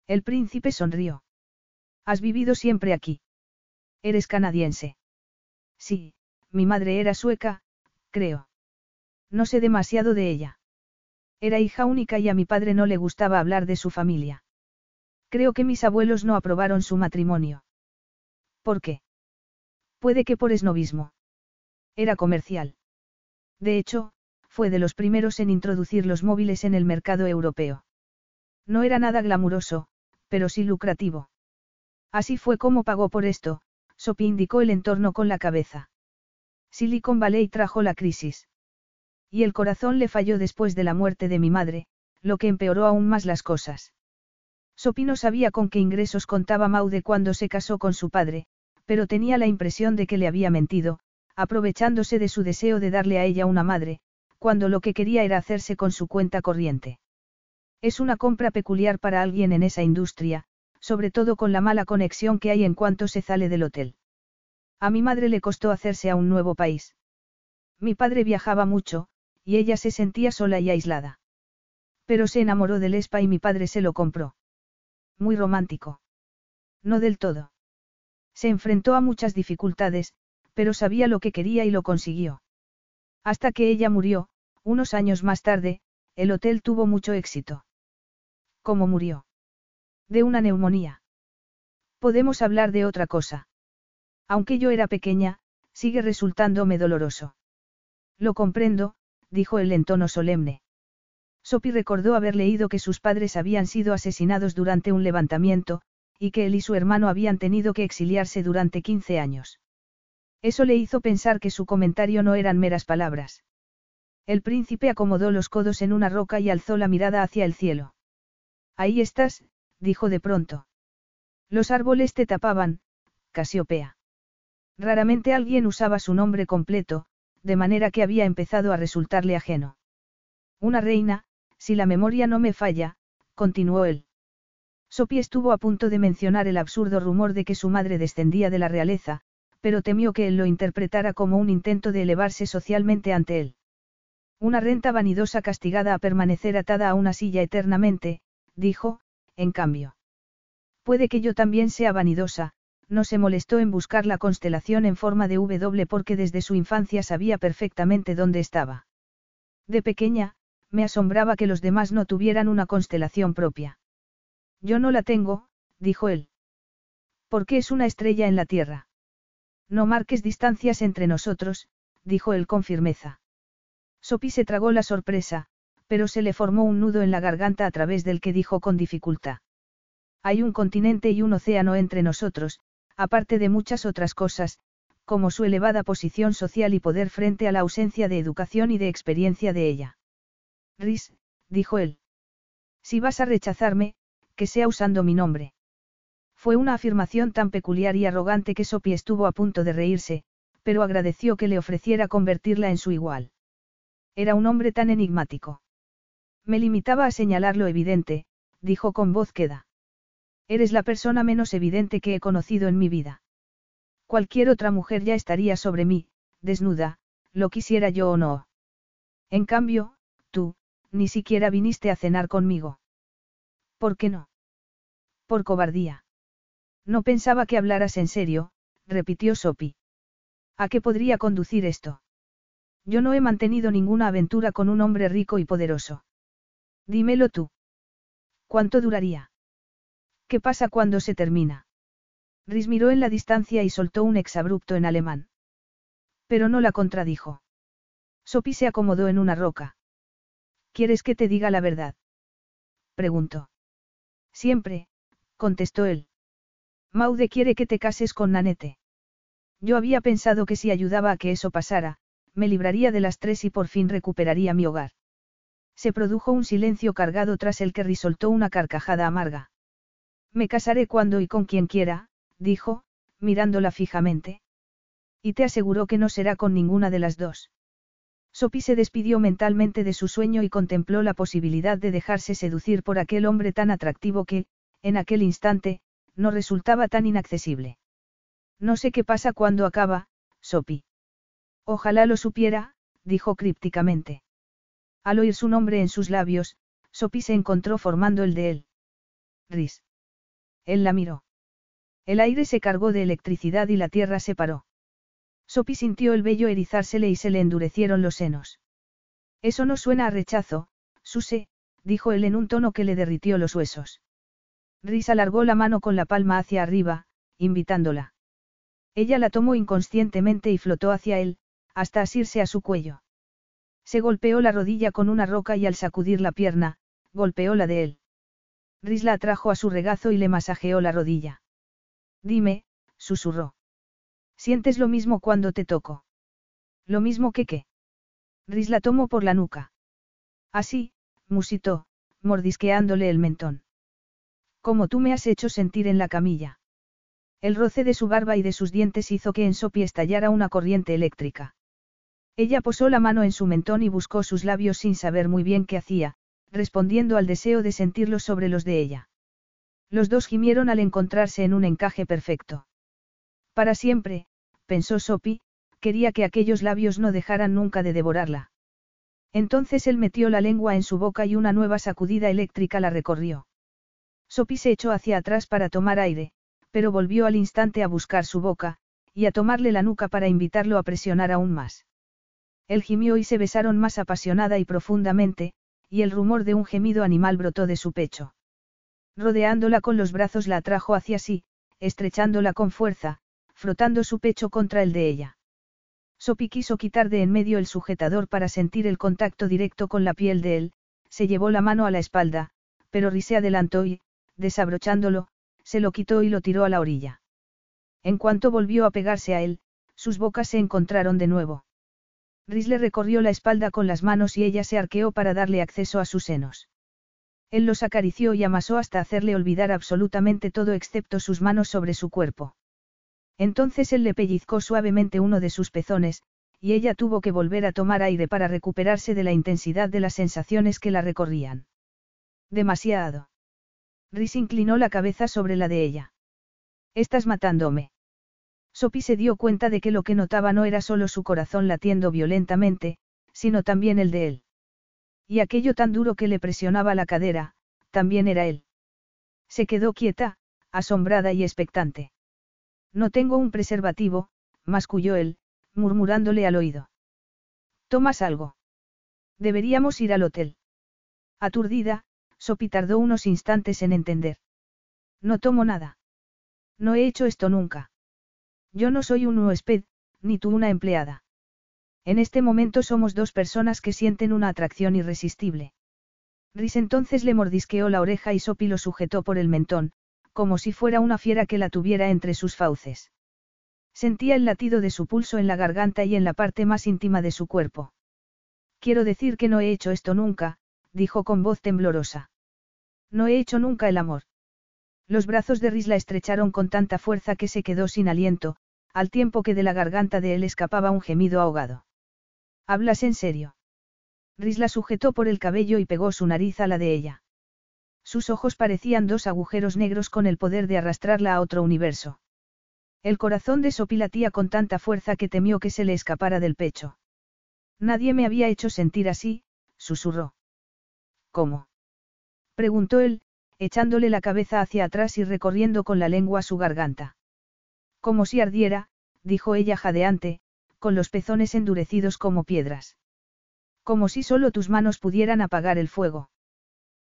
El príncipe sonrió. Has vivido siempre aquí. Eres canadiense. Sí, mi madre era sueca, creo. No sé demasiado de ella. Era hija única y a mi padre no le gustaba hablar de su familia. Creo que mis abuelos no aprobaron su matrimonio. ¿Por qué? Puede que por esnovismo. Era comercial. De hecho, fue de los primeros en introducir los móviles en el mercado europeo. No era nada glamuroso, pero sí lucrativo. Así fue como pagó por esto, Sopi indicó el entorno con la cabeza. Silicon Valley trajo la crisis. Y el corazón le falló después de la muerte de mi madre, lo que empeoró aún más las cosas. Sopi no sabía con qué ingresos contaba Maude cuando se casó con su padre, pero tenía la impresión de que le había mentido, aprovechándose de su deseo de darle a ella una madre, cuando lo que quería era hacerse con su cuenta corriente. Es una compra peculiar para alguien en esa industria, sobre todo con la mala conexión que hay en cuanto se sale del hotel. A mi madre le costó hacerse a un nuevo país. Mi padre viajaba mucho, y ella se sentía sola y aislada. Pero se enamoró del Espa y mi padre se lo compró. Muy romántico. No del todo. Se enfrentó a muchas dificultades, pero sabía lo que quería y lo consiguió. Hasta que ella murió, unos años más tarde, el hotel tuvo mucho éxito. ¿Cómo murió? De una neumonía. Podemos hablar de otra cosa. Aunque yo era pequeña, sigue resultándome doloroso. Lo comprendo, dijo él en tono solemne. Sophie recordó haber leído que sus padres habían sido asesinados durante un levantamiento, y que él y su hermano habían tenido que exiliarse durante 15 años. Eso le hizo pensar que su comentario no eran meras palabras. El príncipe acomodó los codos en una roca y alzó la mirada hacia el cielo. Ahí estás, dijo de pronto. Los árboles te tapaban, Casiopea. Raramente alguien usaba su nombre completo, de manera que había empezado a resultarle ajeno. Una reina, si la memoria no me falla, continuó él. Sophie estuvo a punto de mencionar el absurdo rumor de que su madre descendía de la realeza, pero temió que él lo interpretara como un intento de elevarse socialmente ante él. Una renta vanidosa castigada a permanecer atada a una silla eternamente, dijo, en cambio. Puede que yo también sea vanidosa, no se molestó en buscar la constelación en forma de W porque desde su infancia sabía perfectamente dónde estaba. De pequeña, me asombraba que los demás no tuvieran una constelación propia. Yo no la tengo, dijo él. Porque es una estrella en la Tierra. No marques distancias entre nosotros, dijo él con firmeza. Sophie se tragó la sorpresa, pero se le formó un nudo en la garganta a través del que dijo con dificultad. Hay un continente y un océano entre nosotros, aparte de muchas otras cosas, como su elevada posición social y poder frente a la ausencia de educación y de experiencia de ella. Rhys, dijo él. Si vas a rechazarme, que sea usando mi nombre. Fue una afirmación tan peculiar y arrogante que Sophie estuvo a punto de reírse, pero agradeció que le ofreciera convertirla en su igual. Era un hombre tan enigmático. Me limitaba a señalar lo evidente, dijo con voz queda. Eres la persona menos evidente que he conocido en mi vida. Cualquier otra mujer ya estaría sobre mí, desnuda, lo quisiera yo o no. En cambio, tú, ni siquiera viniste a cenar conmigo. ¿Por qué no? Por cobardía. No pensaba que hablaras en serio, repitió Sopi. ¿A qué podría conducir esto? Yo no he mantenido ninguna aventura con un hombre rico y poderoso. Dímelo tú. ¿Cuánto duraría? ¿Qué pasa cuando se termina? Rhys miró en la distancia y soltó un exabrupto en alemán. Pero no la contradijo. Sophie se acomodó en una roca. ¿Quieres que te diga la verdad? Preguntó. Siempre, contestó él. Maude quiere que te cases con Nanette. Yo había pensado que si ayudaba a que eso pasara, me libraría de las tres y por fin recuperaría mi hogar. Se produjo un silencio cargado tras el que risoltó una carcajada amarga. Me casaré cuando y con quien quiera, dijo, mirándola fijamente. Y te aseguró que no será con ninguna de las dos. Sophie se despidió mentalmente de su sueño y contempló la posibilidad de dejarse seducir por aquel hombre tan atractivo que, en aquel instante, no resultaba tan inaccesible. No sé qué pasa cuando acaba, Sophie. Ojalá lo supiera, dijo crípticamente. Al oír su nombre en sus labios, Sophie se encontró formando el de él. Ris. Él la miró. El aire se cargó de electricidad y la tierra se paró. Sophie sintió el vello erizársele y se le endurecieron los senos. Eso no suena a rechazo, Suse, dijo él en un tono que le derritió los huesos. Rhys alargó la mano con la palma hacia arriba, invitándola. Ella la tomó inconscientemente y flotó hacia él, hasta asirse a su cuello. Se golpeó la rodilla con una roca y al sacudir la pierna, golpeó la de él. Rhys la atrajo a su regazo y le masajeó la rodilla. Dime, susurró. ¿Sientes lo mismo cuando te toco? Lo mismo que qué. Rhys la tomó por la nuca. Así, musitó, mordisqueándole el mentón. Como tú me has hecho sentir en la camilla. El roce de su barba y de sus dientes hizo que en Sophie estallara una corriente eléctrica. Ella posó la mano en su mentón y buscó sus labios sin saber muy bien qué hacía, respondiendo al deseo de sentirlos sobre los de ella. Los dos gimieron al encontrarse en un encaje perfecto. Para siempre, pensó Sophie, quería que aquellos labios no dejaran nunca de devorarla. Entonces él metió la lengua en su boca y una nueva sacudida eléctrica la recorrió. Sophie se echó hacia atrás para tomar aire, pero volvió al instante a buscar su boca, y a tomarle la nuca para invitarlo a presionar aún más. Él gimió y se besaron más apasionada y profundamente, y el rumor de un gemido animal brotó de su pecho. Rodeándola con los brazos la atrajo hacia sí, estrechándola con fuerza, frotando su pecho contra el de ella. Sopi quiso quitar de en medio el sujetador para sentir el contacto directo con la piel de él, se llevó la mano a la espalda, pero Ri se adelantó y, desabrochándolo, se lo quitó y lo tiró a la orilla. En cuanto volvió a pegarse a él, sus bocas se encontraron de nuevo. Rhys le recorrió la espalda con las manos y ella se arqueó para darle acceso a sus senos. Él los acarició y amasó hasta hacerle olvidar absolutamente todo excepto sus manos sobre su cuerpo. Entonces él le pellizcó suavemente uno de sus pezones, y ella tuvo que volver a tomar aire para recuperarse de la intensidad de las sensaciones que la recorrían. Demasiado. Rhys inclinó la cabeza sobre la de ella. Estás matándome. Sophie se dio cuenta de que lo que notaba no era solo su corazón latiendo violentamente, sino también el de él. Y aquello tan duro que le presionaba la cadera, también era él. Se quedó quieta, asombrada y expectante. No tengo un preservativo, masculló él, murmurándole al oído. ¿Tomas algo? Deberíamos ir al hotel. Aturdida, Sopi tardó unos instantes en entender. No tomo nada. No he hecho esto nunca. Yo no soy un huésped, ni tú una empleada. En este momento somos dos personas que sienten una atracción irresistible. Rhys entonces le mordisqueó la oreja y Sopi lo sujetó por el mentón, como si fuera una fiera que la tuviera entre sus fauces. Sentía el latido de su pulso en la garganta y en la parte más íntima de su cuerpo. Quiero decir que no he hecho esto nunca, dijo con voz temblorosa. No he hecho nunca el amor. Los brazos de Rhys la estrecharon con tanta fuerza que se quedó sin aliento, al tiempo que de la garganta de él escapaba un gemido ahogado. ¿Hablas en serio? Rhys la sujetó por el cabello y pegó su nariz a la de ella. Sus ojos parecían dos agujeros negros con el poder de arrastrarla a otro universo. El corazón de Sopi latía con tanta fuerza que temió que se le escapara del pecho. Nadie me había hecho sentir así, susurró. ¿Cómo? preguntó él, echándole la cabeza hacia atrás y recorriendo con la lengua su garganta. Como si ardiera, dijo ella jadeante, con los pezones endurecidos como piedras. Como si solo tus manos pudieran apagar el fuego.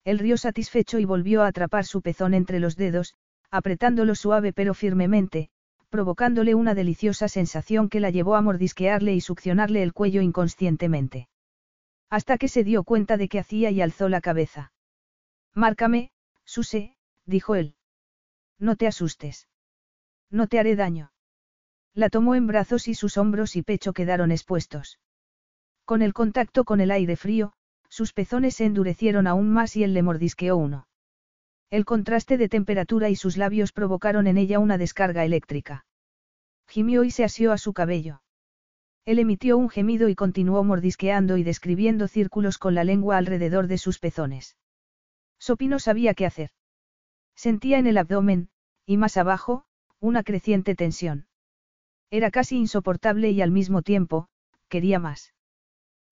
Él rió satisfecho y volvió a atrapar su pezón entre los dedos, apretándolo suave pero firmemente, provocándole una deliciosa sensación que la llevó a mordisquearle y succionarle el cuello inconscientemente. Hasta que se dio cuenta de que hacía y alzó la cabeza. Márcame, Suse, dijo él. No te asustes. No te haré daño. La tomó en brazos y sus hombros y pecho quedaron expuestos. Con el contacto con el aire frío, sus pezones se endurecieron aún más y él le mordisqueó uno. El contraste de temperatura y sus labios provocaron en ella una descarga eléctrica. Gimió y se asió a su cabello. Él emitió un gemido y continuó mordisqueando y describiendo círculos con la lengua alrededor de sus pezones. Sopi no sabía qué hacer. Sentía en el abdomen, y más abajo, una creciente tensión. Era casi insoportable y al mismo tiempo, quería más.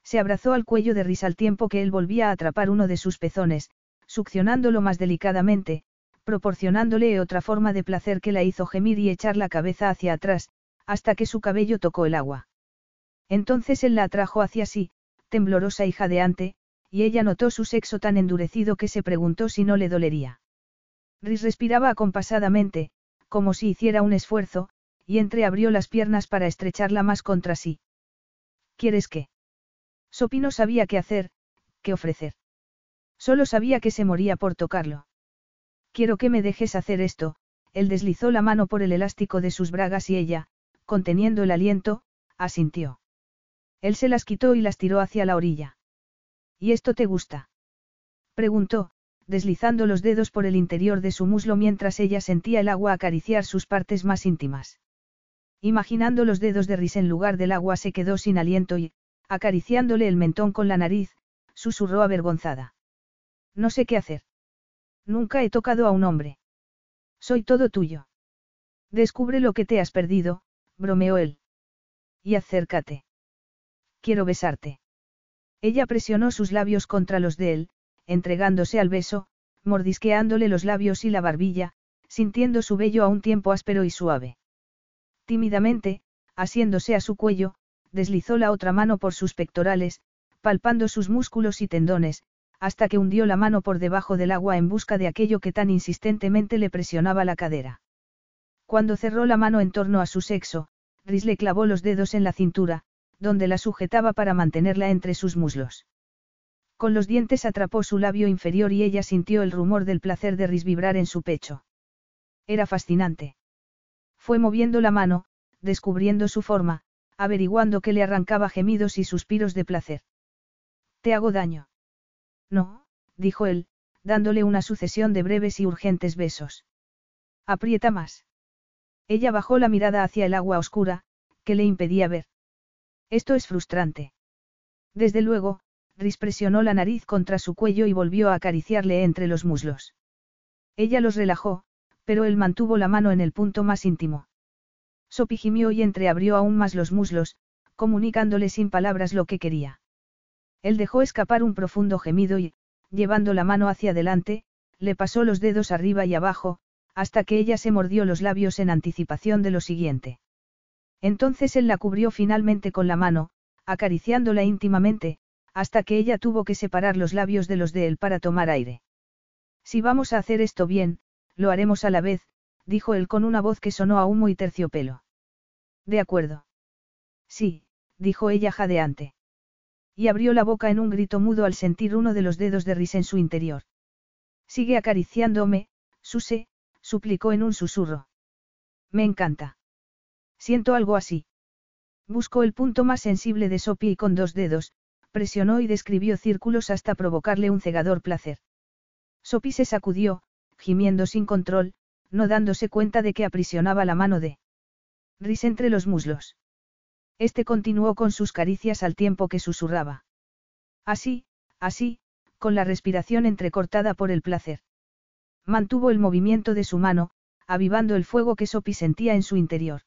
Se abrazó al cuello de Risa al tiempo que él volvía a atrapar uno de sus pezones, succionándolo más delicadamente, proporcionándole otra forma de placer que la hizo gemir y echar la cabeza hacia atrás, hasta que su cabello tocó el agua. Entonces él la atrajo hacia sí, temblorosa y jadeante, y ella notó su sexo tan endurecido que se preguntó si no le dolería. Rhys respiraba acompasadamente, como si hiciera un esfuerzo, y entreabrió las piernas para estrecharla más contra sí. ¿Quieres qué? Sopi no sabía qué hacer, qué ofrecer. Solo sabía que se moría por tocarlo. Quiero que me dejes hacer esto, él deslizó la mano por el elástico de sus bragas y ella, conteniendo el aliento, asintió. Él se las quitó y las tiró hacia la orilla. ¿Y esto te gusta? preguntó, deslizando los dedos por el interior de su muslo mientras ella sentía el agua acariciar sus partes más íntimas. Imaginando los dedos de Rhys en lugar del agua se quedó sin aliento y, acariciándole el mentón con la nariz, susurró avergonzada. No sé qué hacer. Nunca he tocado a un hombre. Soy todo tuyo. Descubre lo que te has perdido, bromeó él. Y acércate. Quiero besarte. Ella presionó sus labios contra los de él, entregándose al beso, mordisqueándole los labios y la barbilla, sintiendo su vello a un tiempo áspero y suave. Tímidamente, asiéndose a su cuello, deslizó la otra mano por sus pectorales, palpando sus músculos y tendones, hasta que hundió la mano por debajo del agua en busca de aquello que tan insistentemente le presionaba la cadera. Cuando cerró la mano en torno a su sexo, Rhys le clavó los dedos en la cintura, donde la sujetaba para mantenerla entre sus muslos. Con los dientes atrapó su labio inferior y ella sintió el rumor del placer de Rhys vibrar en su pecho. Era fascinante. Fue moviendo la mano, descubriendo su forma, averiguando que le arrancaba gemidos y suspiros de placer. ¿Te hago daño? No, dijo él, dándole una sucesión de breves y urgentes besos. Aprieta más. Ella bajó la mirada hacia el agua oscura, que le impedía ver. Esto es frustrante. Desde luego, Rhys presionó la nariz contra su cuello y volvió a acariciarle entre los muslos. Ella los relajó, pero él mantuvo la mano en el punto más íntimo. Sophie gimió y entreabrió aún más los muslos, comunicándole sin palabras lo que quería. Él dejó escapar un profundo gemido y, llevando la mano hacia adelante, le pasó los dedos arriba y abajo, hasta que ella se mordió los labios en anticipación de lo siguiente. Entonces él la cubrió finalmente con la mano, acariciándola íntimamente, hasta que ella tuvo que separar los labios de los de él para tomar aire. Si vamos a hacer esto bien, lo haremos a la vez, dijo él con una voz que sonó a humo y terciopelo. De acuerdo. Sí, dijo ella jadeante. Y abrió la boca en un grito mudo al sentir uno de los dedos de Rhys en su interior. Sigue acariciándome, Suse, suplicó en un susurro. Me encanta. Siento algo así. Buscó el punto más sensible de Sophie y con dos dedos, presionó y describió círculos hasta provocarle un cegador placer. Sophie se sacudió, gimiendo sin control, no dándose cuenta de que aprisionaba la mano de Rhys entre los muslos. Este continuó con sus caricias al tiempo que susurraba. Así, así, con la respiración entrecortada por el placer. Mantuvo el movimiento de su mano, avivando el fuego que Sophie sentía en su interior.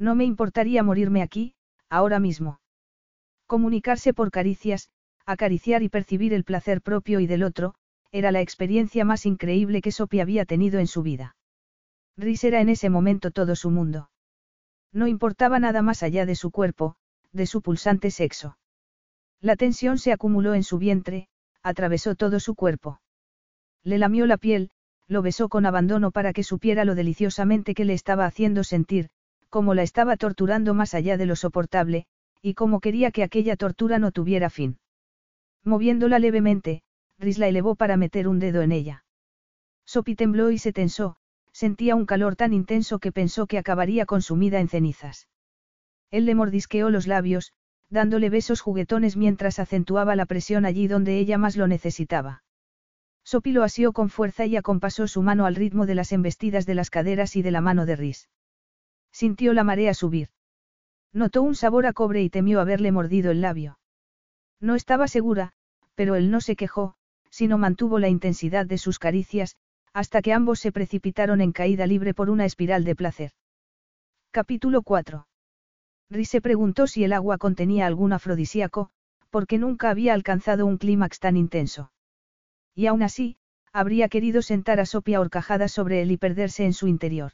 No me importaría morirme aquí, ahora mismo. Comunicarse por caricias, acariciar y percibir el placer propio y del otro, era la experiencia más increíble que Sophie había tenido en su vida. Rhys era en ese momento todo su mundo. No importaba nada más allá de su cuerpo, de su pulsante sexo. La tensión se acumuló en su vientre, atravesó todo su cuerpo. Le lamió la piel, lo besó con abandono para que supiera lo deliciosamente que le estaba haciendo sentir, cómo la estaba torturando más allá de lo soportable, y cómo quería que aquella tortura no tuviera fin. Moviéndola levemente, Rhys la elevó para meter un dedo en ella. Sophie tembló y se tensó, sentía un calor tan intenso que pensó que acabaría consumida en cenizas. Él le mordisqueó los labios, dándole besos juguetones mientras acentuaba la presión allí donde ella más lo necesitaba. Sophie lo asió con fuerza y acompasó su mano al ritmo de las embestidas de las caderas y de la mano de Rhys. Sintió la marea subir. Notó un sabor a cobre y temió haberle mordido el labio. No estaba segura, pero él no se quejó, sino mantuvo la intensidad de sus caricias, hasta que ambos se precipitaron en caída libre por una espiral de placer. Capítulo 4. Rhys se preguntó si el agua contenía algún afrodisíaco, porque nunca había alcanzado un clímax tan intenso. Y aún así, habría querido sentar a Sopia horcajada sobre él y perderse en su interior.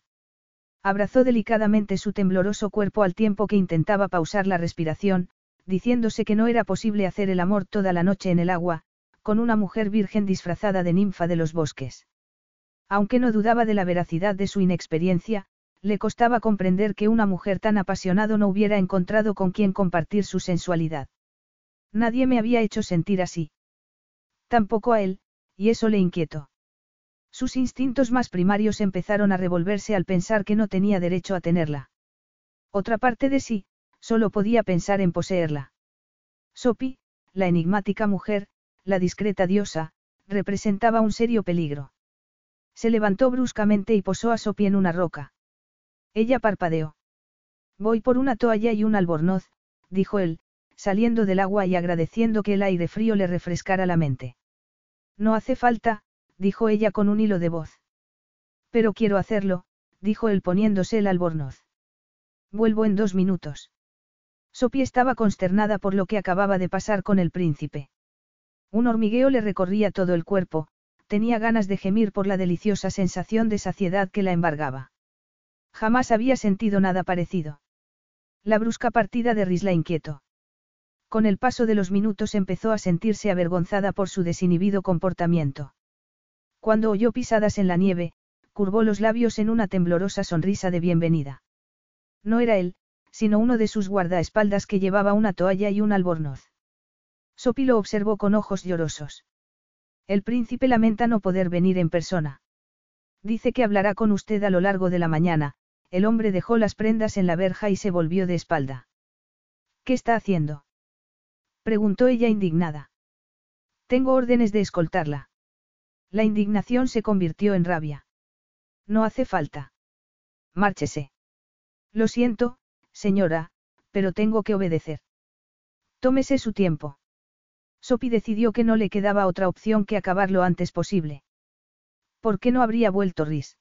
Abrazó delicadamente su tembloroso cuerpo al tiempo que intentaba pausar la respiración, diciéndose que no era posible hacer el amor toda la noche en el agua, con una mujer virgen disfrazada de ninfa de los bosques. Aunque no dudaba de la veracidad de su inexperiencia, le costaba comprender que una mujer tan apasionado no hubiera encontrado con quien compartir su sensualidad. Nadie me había hecho sentir así. Tampoco a él, y eso le inquietó. Sus instintos más primarios empezaron a revolverse al pensar que no tenía derecho a tenerla. Otra parte de sí, solo podía pensar en poseerla. Sophie, la enigmática mujer, la discreta diosa, representaba un serio peligro. Se levantó bruscamente y posó a Sophie en una roca. Ella parpadeó. Voy por una toalla y un albornoz, dijo él, saliendo del agua y agradeciendo que el aire frío le refrescara la mente. No hace falta, dijo ella con un hilo de voz. Pero quiero hacerlo, dijo él poniéndose el albornoz. Vuelvo en dos minutos. Sophie estaba consternada por lo que acababa de pasar con el príncipe. Un hormigueo le recorría todo el cuerpo, tenía ganas de gemir por la deliciosa sensación de saciedad que la embargaba. Jamás había sentido nada parecido. La brusca partida de Rhys la inquietó. Con el paso de los minutos empezó a sentirse avergonzada por su desinhibido comportamiento. Cuando oyó pisadas en la nieve, curvó los labios en una temblorosa sonrisa de bienvenida. No era él, sino uno de sus guardaespaldas que llevaba una toalla y un albornoz. Sopi lo observó con ojos llorosos. El príncipe lamenta no poder venir en persona. Dice que hablará con usted a lo largo de la mañana, el hombre dejó las prendas en la verja y se volvió de espalda. ¿Qué está haciendo? preguntó ella indignada. Tengo órdenes de escoltarla. La indignación se convirtió en rabia. No hace falta. Márchese. Lo siento, señora, pero tengo que obedecer. Tómese su tiempo. Sophie decidió que no le quedaba otra opción que acabar lo antes posible. ¿Por qué no habría vuelto Rhys?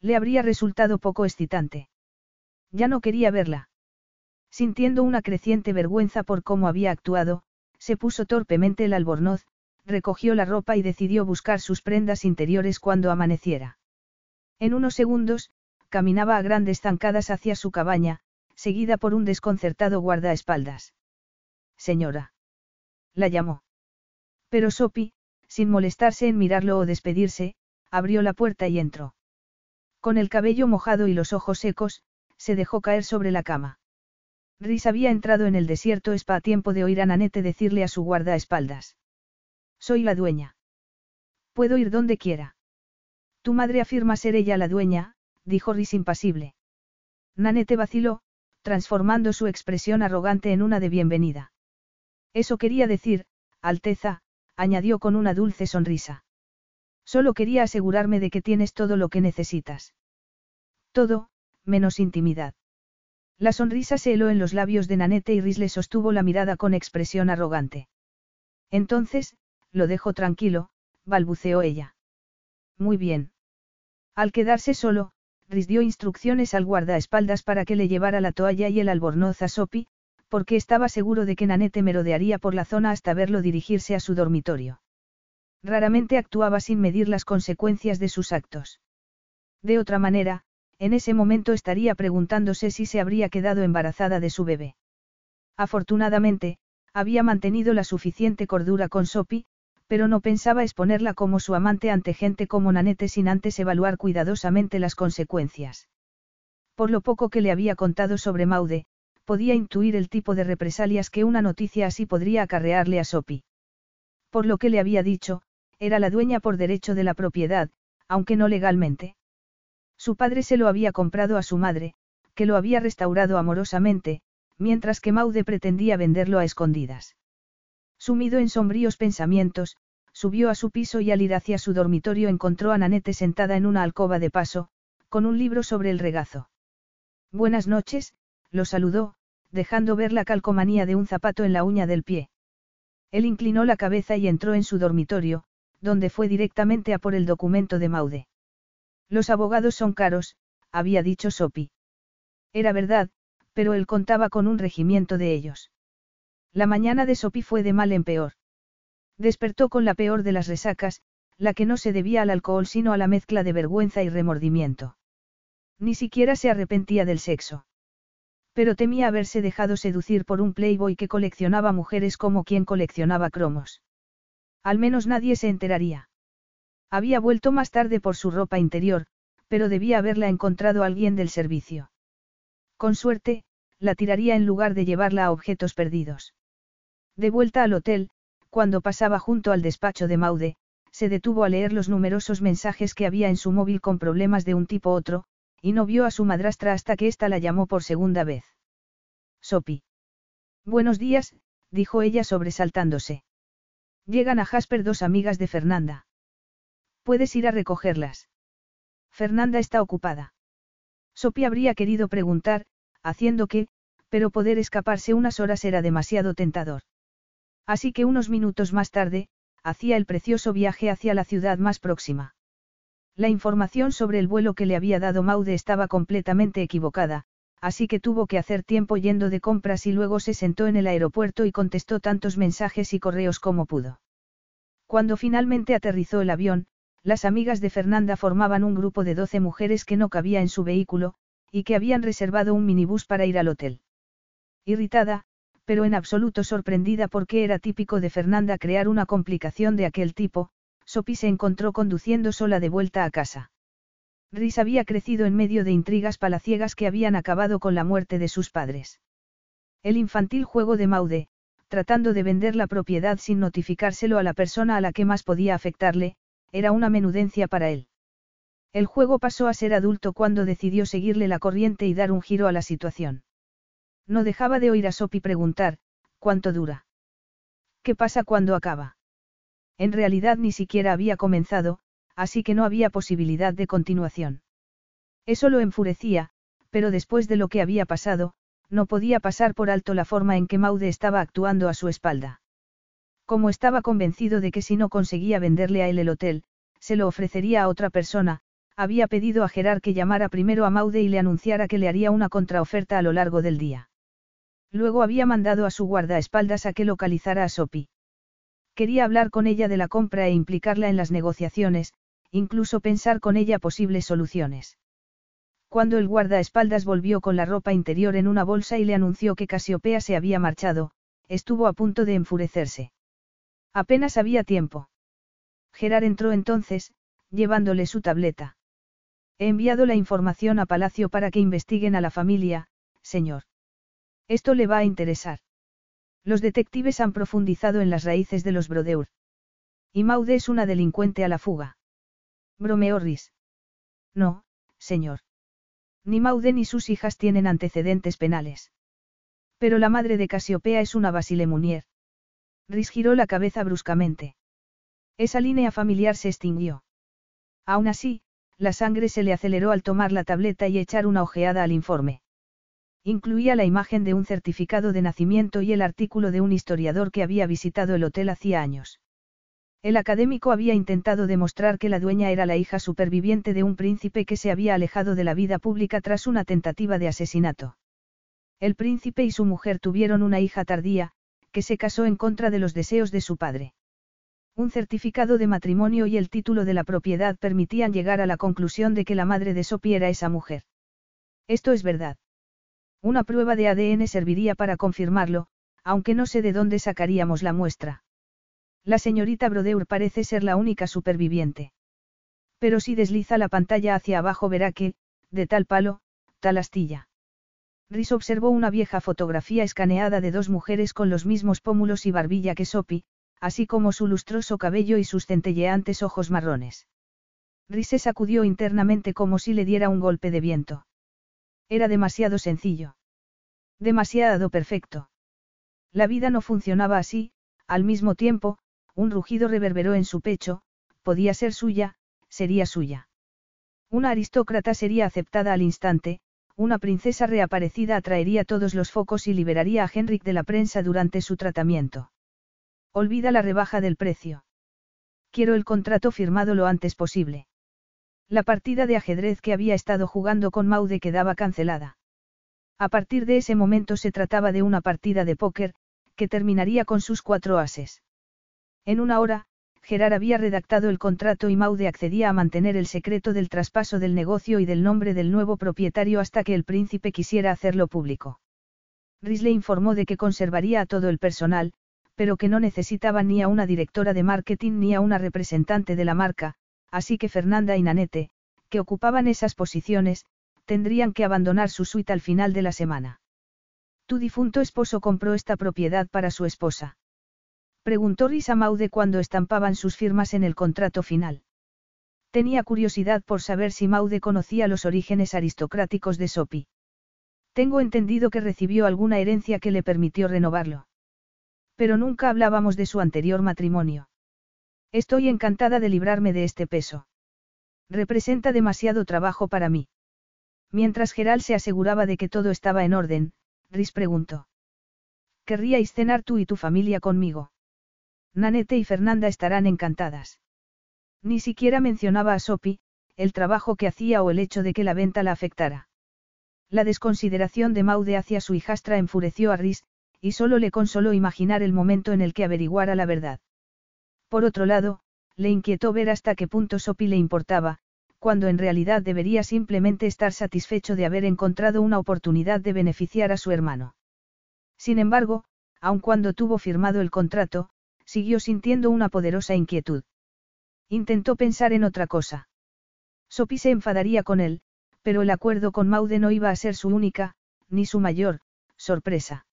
Le habría resultado poco excitante. Ya no quería verla. Sintiendo una creciente vergüenza por cómo había actuado, se puso torpemente el albornoz, recogió la ropa y decidió buscar sus prendas interiores cuando amaneciera. En unos segundos, caminaba a grandes zancadas hacia su cabaña, seguida por un desconcertado guardaespaldas. Señora. La llamó. Pero Sopi, sin molestarse en mirarlo o despedirse, abrió la puerta y entró. Con el cabello mojado y los ojos secos, se dejó caer sobre la cama. Rhys había entrado en el desierto spa a tiempo de oír a Nanette decirle a su guardaespaldas. Soy la dueña. Puedo ir donde quiera. Tu madre afirma ser ella la dueña, dijo Rhys impasible. Nanette vaciló, transformando su expresión arrogante en una de bienvenida. Eso quería decir, Alteza, añadió con una dulce sonrisa. Solo quería asegurarme de que tienes todo lo que necesitas. Todo, menos intimidad. La sonrisa se heló en los labios de Nanette y Rhys le sostuvo la mirada con expresión arrogante. Entonces, lo dejo tranquilo, balbuceó ella. Muy bien. Al quedarse solo, Rhys dio instrucciones al guardaespaldas para que le llevara la toalla y el albornoz a Sopi, porque estaba seguro de que Nanette merodearía por la zona hasta verlo dirigirse a su dormitorio. Raramente actuaba sin medir las consecuencias de sus actos. De otra manera, en ese momento estaría preguntándose si se habría quedado embarazada de su bebé. Afortunadamente, había mantenido la suficiente cordura con Sopi, pero no pensaba exponerla como su amante ante gente como Nanette sin antes evaluar cuidadosamente las consecuencias. Por lo poco que le había contado sobre Maude, podía intuir el tipo de represalias que una noticia así podría acarrearle a Sopi. Por lo que le había dicho, era la dueña por derecho de la propiedad, aunque no legalmente. Su padre se lo había comprado a su madre, que lo había restaurado amorosamente, mientras que Maude pretendía venderlo a escondidas. Sumido en sombríos pensamientos, subió a su piso y al ir hacia su dormitorio encontró a Nanette sentada en una alcoba de paso, con un libro sobre el regazo. Buenas noches, lo saludó, dejando ver la calcomanía de un zapato en la uña del pie. Él inclinó la cabeza y entró en su dormitorio, donde fue directamente a por el documento de Maude. Los abogados son caros, había dicho Sopi. Era verdad, pero él contaba con un regimiento de ellos. La mañana de Sopi fue de mal en peor. Despertó con la peor de las resacas, la que no se debía al alcohol sino a la mezcla de vergüenza y remordimiento. Ni siquiera se arrepentía del sexo. Pero temía haberse dejado seducir por un playboy que coleccionaba mujeres como quien coleccionaba cromos. Al menos nadie se enteraría. Había vuelto más tarde por su ropa interior, pero debía haberla encontrado alguien del servicio. Con suerte, la tiraría en lugar de llevarla a objetos perdidos. De vuelta al hotel, cuando pasaba junto al despacho de Maude, se detuvo a leer los numerosos mensajes que había en su móvil con problemas de un tipo otro, y no vio a su madrastra hasta que ésta la llamó por segunda vez. Sopi. Buenos días, dijo ella sobresaltándose. Llegan a Jasper dos amigas de Fernanda. Puedes ir a recogerlas. Fernanda está ocupada. Sopi habría querido preguntar, haciendo que, pero poder escaparse unas horas era demasiado tentador. Así que unos minutos más tarde, hacía el precioso viaje hacia la ciudad más próxima. La información sobre el vuelo que le había dado Maude estaba completamente equivocada, así que tuvo que hacer tiempo yendo de compras y luego se sentó en el aeropuerto y contestó tantos mensajes y correos como pudo. Cuando finalmente aterrizó el avión, las amigas de Fernanda formaban un grupo de doce mujeres que no cabía en su vehículo, y que habían reservado un minibús para ir al hotel. Irritada, pero en absoluto sorprendida porque era típico de Fernanda crear una complicación de aquel tipo, Sophie se encontró conduciendo sola de vuelta a casa. Rhys había crecido en medio de intrigas palaciegas que habían acabado con la muerte de sus padres. El infantil juego de Maude, tratando de vender la propiedad sin notificárselo a la persona a la que más podía afectarle, era una menudencia para él. El juego pasó a ser adulto cuando decidió seguirle la corriente y dar un giro a la situación. No dejaba de oír a Sopi preguntar, ¿cuánto dura? ¿Qué pasa cuando acaba? En realidad ni siquiera había comenzado, así que no había posibilidad de continuación. Eso lo enfurecía, pero después de lo que había pasado, no podía pasar por alto la forma en que Maude estaba actuando a su espalda. Como estaba convencido de que si no conseguía venderle a él el hotel, se lo ofrecería a otra persona, había pedido a Gerard que llamara primero a Maude y le anunciara que le haría una contraoferta a lo largo del día. Luego había mandado a su guardaespaldas a que localizara a Sophie. Quería hablar con ella de la compra e implicarla en las negociaciones, incluso pensar con ella posibles soluciones. Cuando el guardaespaldas volvió con la ropa interior en una bolsa y le anunció que Casiopea se había marchado, estuvo a punto de enfurecerse. Apenas había tiempo. Gerard entró entonces, llevándole su tableta. He enviado la información a Palacio para que investiguen a la familia, señor. Esto le va a interesar. Los detectives han profundizado en las raíces de los Brodeur. Y Maude es una delincuente a la fuga. Bromeó Rhys. No, señor. Ni Maude ni sus hijas tienen antecedentes penales. Pero la madre de Casiopea es una Basile Munier. Rhys giró la cabeza bruscamente. Esa línea familiar se extinguió. Aún así, la sangre se le aceleró al tomar la tableta y echar una ojeada al informe. Incluía la imagen de un certificado de nacimiento y el artículo de un historiador que había visitado el hotel hacía años. El académico había intentado demostrar que la dueña era la hija superviviente de un príncipe que se había alejado de la vida pública tras una tentativa de asesinato. El príncipe y su mujer tuvieron una hija tardía, que se casó en contra de los deseos de su padre. Un certificado de matrimonio y el título de la propiedad permitían llegar a la conclusión de que la madre de Sophie era esa mujer. Esto es verdad. Una prueba de ADN serviría para confirmarlo, aunque no sé de dónde sacaríamos la muestra. La señorita Brodeur parece ser la única superviviente. Pero si desliza la pantalla hacia abajo verá que, de tal palo, tal astilla. Rhys observó una vieja fotografía escaneada de dos mujeres con los mismos pómulos y barbilla que Sophie, así como su lustroso cabello y sus centelleantes ojos marrones. Rhys se sacudió internamente como si le diera un golpe de viento. Era demasiado sencillo. Demasiado perfecto. La vida no funcionaba así, al mismo tiempo, un rugido reverberó en su pecho, podía ser suya, sería suya. Una aristócrata sería aceptada al instante, una princesa reaparecida atraería todos los focos y liberaría a Henrik de la prensa durante su tratamiento. Olvida la rebaja del precio. Quiero el contrato firmado lo antes posible. La partida de ajedrez que había estado jugando con Maude quedaba cancelada. A partir de ese momento se trataba de una partida de póker, que terminaría con sus cuatro ases. En una hora, Gerard había redactado el contrato y Maude accedía a mantener el secreto del traspaso del negocio y del nombre del nuevo propietario hasta que el príncipe quisiera hacerlo público. Risley informó de que conservaría a todo el personal, pero que no necesitaba ni a una directora de marketing ni a una representante de la marca, así que Fernanda y Nanette, que ocupaban esas posiciones, tendrían que abandonar su suite al final de la semana. Tu difunto esposo compró esta propiedad para su esposa. Preguntó Risa Maude cuando estampaban sus firmas en el contrato final. Tenía curiosidad por saber si Maude conocía los orígenes aristocráticos de Sopi. Tengo entendido que recibió alguna herencia que le permitió renovarlo. Pero nunca hablábamos de su anterior matrimonio. Estoy encantada de librarme de este peso. Representa demasiado trabajo para mí. Mientras Geral se aseguraba de que todo estaba en orden, Rhys preguntó. ¿Querríais cenar tú y tu familia conmigo? Nanette y Fernanda estarán encantadas. Ni siquiera mencionaba a Sopi, el trabajo que hacía o el hecho de que la venta la afectara. La desconsideración de Maude hacia su hijastra enfureció a Rhys, y solo le consoló imaginar el momento en el que averiguara la verdad. Por otro lado, le inquietó ver hasta qué punto Sopi le importaba, cuando en realidad debería simplemente estar satisfecho de haber encontrado una oportunidad de beneficiar a su hermano. Sin embargo, aun cuando tuvo firmado el contrato, siguió sintiendo una poderosa inquietud. Intentó pensar en otra cosa. Sophie se enfadaría con él, pero el acuerdo con Maude no iba a ser su única, ni su mayor, sorpresa.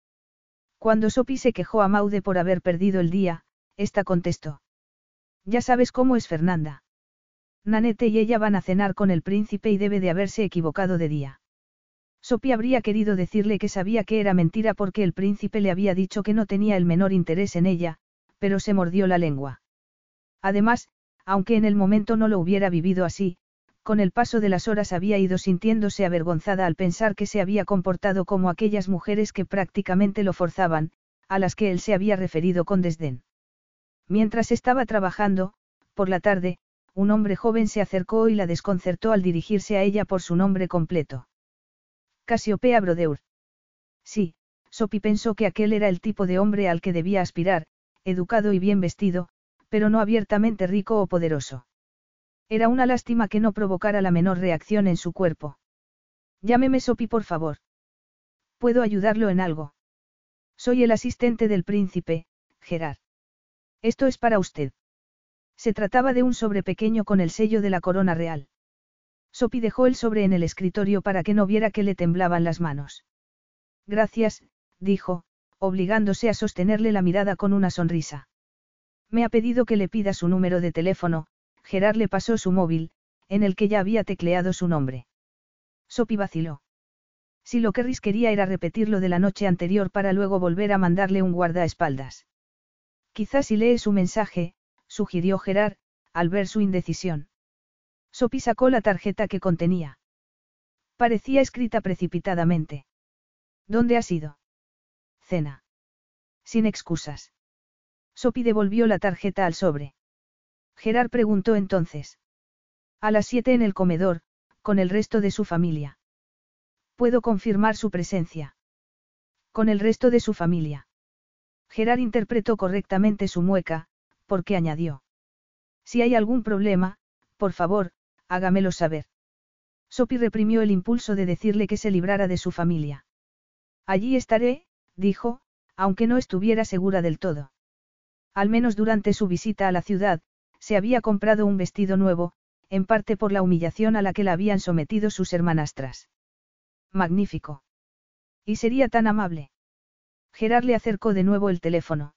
Cuando Sophie se quejó a Maude por haber perdido el día, ésta contestó. Ya sabes cómo es Fernanda. Nanette y ella van a cenar con el príncipe y debe de haberse equivocado de día. Sophie habría querido decirle que sabía que era mentira porque el príncipe le había dicho que no tenía el menor interés en ella, pero se mordió la lengua. Además, aunque en el momento no lo hubiera vivido así, con el paso de las horas había ido sintiéndose avergonzada al pensar que se había comportado como aquellas mujeres que prácticamente lo forzaban, a las que él se había referido con desdén. Mientras estaba trabajando, por la tarde, un hombre joven se acercó y la desconcertó al dirigirse a ella por su nombre completo. Casiopea Brodeur. Sí, Sophie pensó que aquel era el tipo de hombre al que debía aspirar, educado y bien vestido, pero no abiertamente rico o poderoso. Era una lástima que no provocara la menor reacción en su cuerpo. Llámeme Sophie por favor. ¿Puedo ayudarlo en algo? Soy el asistente del príncipe, Gerard. Esto es para usted. Se trataba de un sobre pequeño con el sello de la corona real. Sophie dejó el sobre en el escritorio para que no viera que le temblaban las manos. Gracias, dijo, obligándose a sostenerle la mirada con una sonrisa. Me ha pedido que le pida su número de teléfono, Gerard le pasó su móvil, en el que ya había tecleado su nombre. Sophie vaciló. Si lo que quería era repetirlo de la noche anterior para luego volver a mandarle un guardaespaldas. Quizás si lee su mensaje, sugirió Gerard, al ver su indecisión. Sophie sacó la tarjeta que contenía. Parecía escrita precipitadamente. ¿Dónde has ido? Cena. Sin excusas. Sophie devolvió la tarjeta al sobre. Gerard preguntó entonces. A las siete en el comedor, con el resto de su familia. Puedo confirmar su presencia. Con el resto de su familia. Gerard interpretó correctamente su mueca, porque añadió. Si hay algún problema, por favor, hágamelo saber. Sophie reprimió el impulso de decirle que se librara de su familia. Allí estaré, dijo, aunque no estuviera segura del todo. Al menos durante su visita a la ciudad, se había comprado un vestido nuevo, en parte por la humillación a la que la habían sometido sus hermanastras. Magnífico. Y sería tan amable. Gerard le acercó de nuevo el teléfono.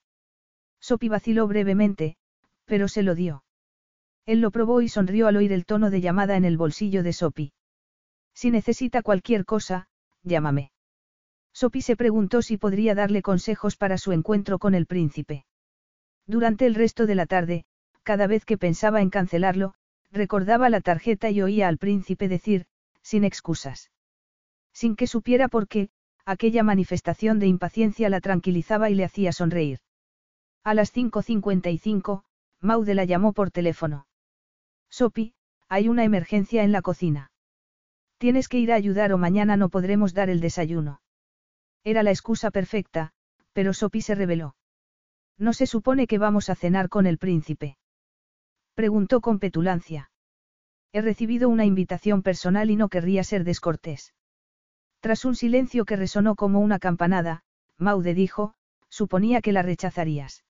Sophie vaciló brevemente, pero se lo dio. Él lo probó y sonrió al oír el tono de llamada en el bolsillo de Sophie. Si necesita cualquier cosa, llámame. Sophie se preguntó si podría darle consejos para su encuentro con el príncipe. Durante el resto de la tarde, cada vez que pensaba en cancelarlo, recordaba la tarjeta y oía al príncipe decir, sin excusas. Sin que supiera por qué, aquella manifestación de impaciencia la tranquilizaba y le hacía sonreír. A las 5.55, Maude la llamó por teléfono. Sopi, hay una emergencia en la cocina. Tienes que ir a ayudar o mañana no podremos dar el desayuno. Era la excusa perfecta, pero Sopi se rebeló. ¿No se supone que vamos a cenar con el príncipe? Preguntó con petulancia. He recibido una invitación personal y no querría ser descortés. Tras un silencio que resonó como una campanada, Maude dijo, suponía que la rechazarías.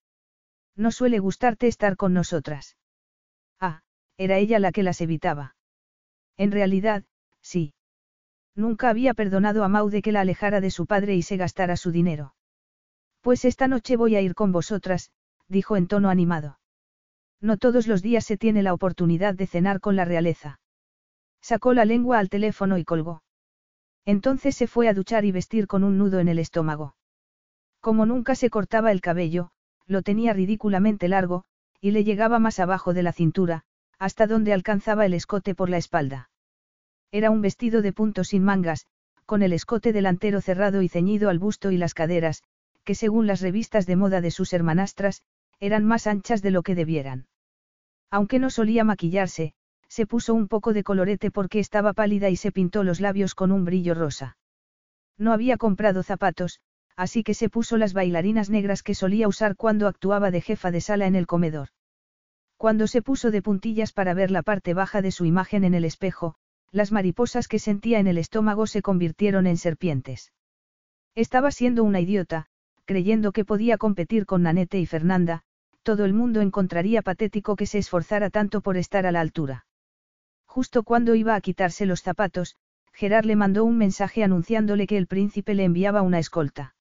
No suele gustarte estar con nosotras. Ah, era ella la que las evitaba. En realidad, sí. Nunca había perdonado a Maude que la alejara de su padre y se gastara su dinero. Pues esta noche voy a ir con vosotras, dijo en tono animado. No todos los días se tiene la oportunidad de cenar con la realeza. Sacó la lengua al teléfono y colgó. Entonces se fue a duchar y vestir con un nudo en el estómago. Como nunca se cortaba el cabello, lo tenía ridículamente largo, y le llegaba más abajo de la cintura, hasta donde alcanzaba el escote por la espalda. Era un vestido de punto sin mangas, con el escote delantero cerrado y ceñido al busto y las caderas, que según las revistas de moda de sus hermanastras, eran más anchas de lo que debieran. Aunque no solía maquillarse, se puso un poco de colorete porque estaba pálida y se pintó los labios con un brillo rosa. No había comprado zapatos, así que se puso las bailarinas negras que solía usar cuando actuaba de jefa de sala en el comedor. Cuando se puso de puntillas para ver la parte baja de su imagen en el espejo, las mariposas que sentía en el estómago se convirtieron en serpientes. Estaba siendo una idiota, creyendo que podía competir con Nanete y Fernanda, todo el mundo encontraría patético que se esforzara tanto por estar a la altura. Justo cuando iba a quitarse los zapatos, Gerard le mandó un mensaje anunciándole que el príncipe le enviaba una escolta.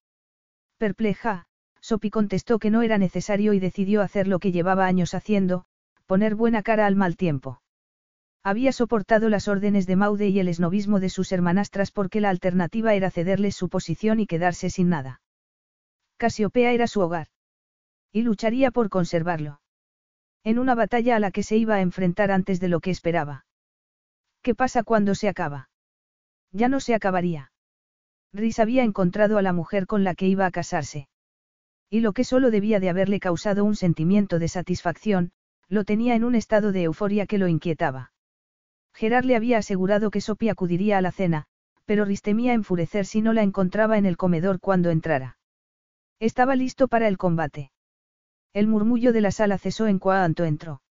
Perpleja, Sophie contestó que no era necesario y decidió hacer lo que llevaba años haciendo, poner buena cara al mal tiempo. Había soportado las órdenes de Maude y el esnovismo de sus hermanastras porque la alternativa era cederles su posición y quedarse sin nada. Casiopea era su hogar. Y lucharía por conservarlo. En una batalla a la que se iba a enfrentar antes de lo que esperaba. ¿Qué pasa cuando se acaba? Ya no se acabaría. Rhys había encontrado a la mujer con la que iba a casarse. Y lo que solo debía de haberle causado un sentimiento de satisfacción, lo tenía en un estado de euforia que lo inquietaba. Gerard le había asegurado que Sophie acudiría a la cena, pero Rhys temía enfurecer si no la encontraba en el comedor cuando entrara. Estaba listo para el combate. El murmullo de la sala cesó en cuanto entró.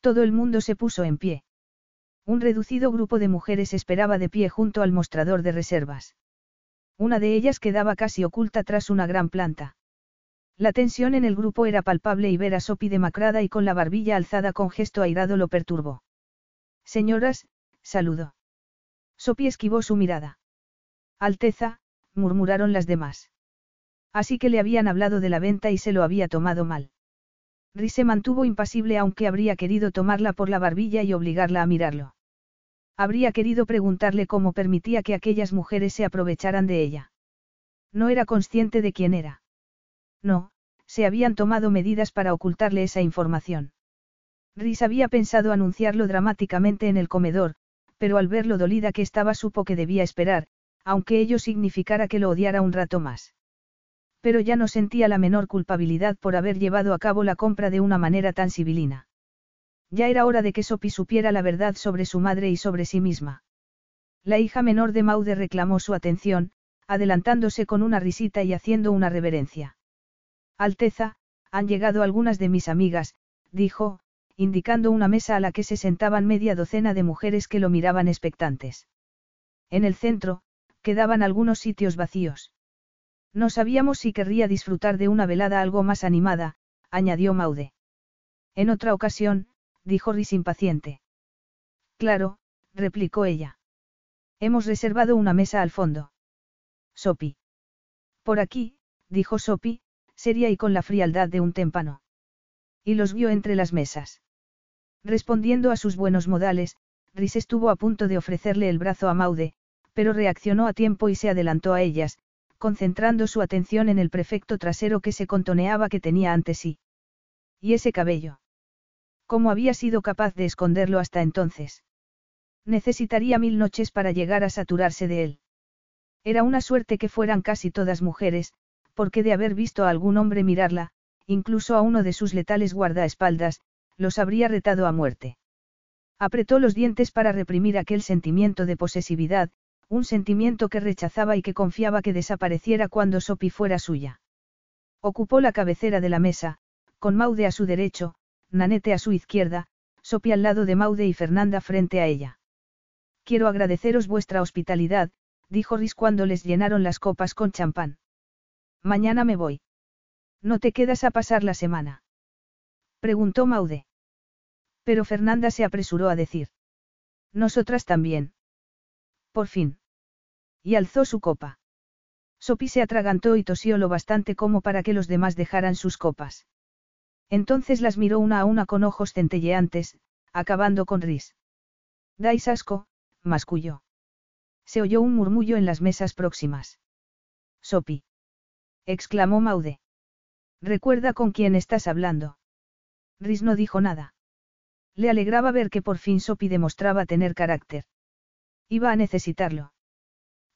Todo el mundo se puso en pie. Un reducido grupo de mujeres esperaba de pie junto al mostrador de reservas. Una de ellas quedaba casi oculta tras una gran planta. La tensión en el grupo era palpable y ver a Sopi demacrada y con la barbilla alzada con gesto airado lo perturbó. Señoras, saludó. Sopi esquivó su mirada. Alteza, murmuraron las demás. Así que le habían hablado de la venta y se lo había tomado mal. Rhys se mantuvo impasible aunque habría querido tomarla por la barbilla y obligarla a mirarlo. Habría querido preguntarle cómo permitía que aquellas mujeres se aprovecharan de ella. No era consciente de quién era. No, se habían tomado medidas para ocultarle esa información. Rhys había pensado anunciarlo dramáticamente en el comedor, pero al ver lo dolida que estaba supo que debía esperar, aunque ello significara que lo odiara un rato más. Pero ya no sentía la menor culpabilidad por haber llevado a cabo la compra de una manera tan civilina. Ya era hora de que Sophie supiera la verdad sobre su madre y sobre sí misma. La hija menor de Maude reclamó su atención, adelantándose con una risita y haciendo una reverencia. Alteza, han llegado algunas de mis amigas, dijo, indicando una mesa a la que se sentaban media docena de mujeres que lo miraban expectantes. En el centro, quedaban algunos sitios vacíos. No sabíamos si querría disfrutar de una velada algo más animada, añadió Maude. En otra ocasión, dijo Rhys impaciente. Claro, replicó ella. Hemos reservado una mesa al fondo. Sopi. Por aquí, dijo Sopi, seria y con la frialdad de un témpano. Y los vio entre las mesas. Respondiendo a sus buenos modales, Rhys estuvo a punto de ofrecerle el brazo a Maude, pero reaccionó a tiempo y se adelantó a ellas, concentrando su atención en el prefecto trasero que se contoneaba que tenía ante sí. ¿Y ese cabello? ¿Cómo había sido capaz de esconderlo hasta entonces? Necesitaría mil noches para llegar a saturarse de él. Era una suerte que fueran casi todas mujeres, porque de haber visto a algún hombre mirarla, incluso a uno de sus letales guardaespaldas, los habría retado a muerte. Apretó los dientes para reprimir aquel sentimiento de posesividad, un sentimiento que rechazaba y que confiaba que desapareciera cuando Sopi fuera suya. Ocupó la cabecera de la mesa, con Maude a su derecho, Nanete a su izquierda, Sopi al lado de Maude y Fernanda frente a ella. Quiero agradeceros vuestra hospitalidad, dijo Rhys cuando les llenaron las copas con champán. Mañana me voy. ¿No te quedas a pasar la semana? Preguntó Maude. Pero Fernanda se apresuró a decir. Nosotras también. Por fin. Y alzó su copa. Sopi se atragantó y tosió lo bastante como para que los demás dejaran sus copas. Entonces las miró una a una con ojos centelleantes, acabando con Ris. Dais asco, masculló. Se oyó un murmullo en las mesas próximas. Sopi. exclamó Maude. Recuerda con quién estás hablando. Ris no dijo nada. Le alegraba ver que por fin Sopi demostraba tener carácter. Iba a necesitarlo.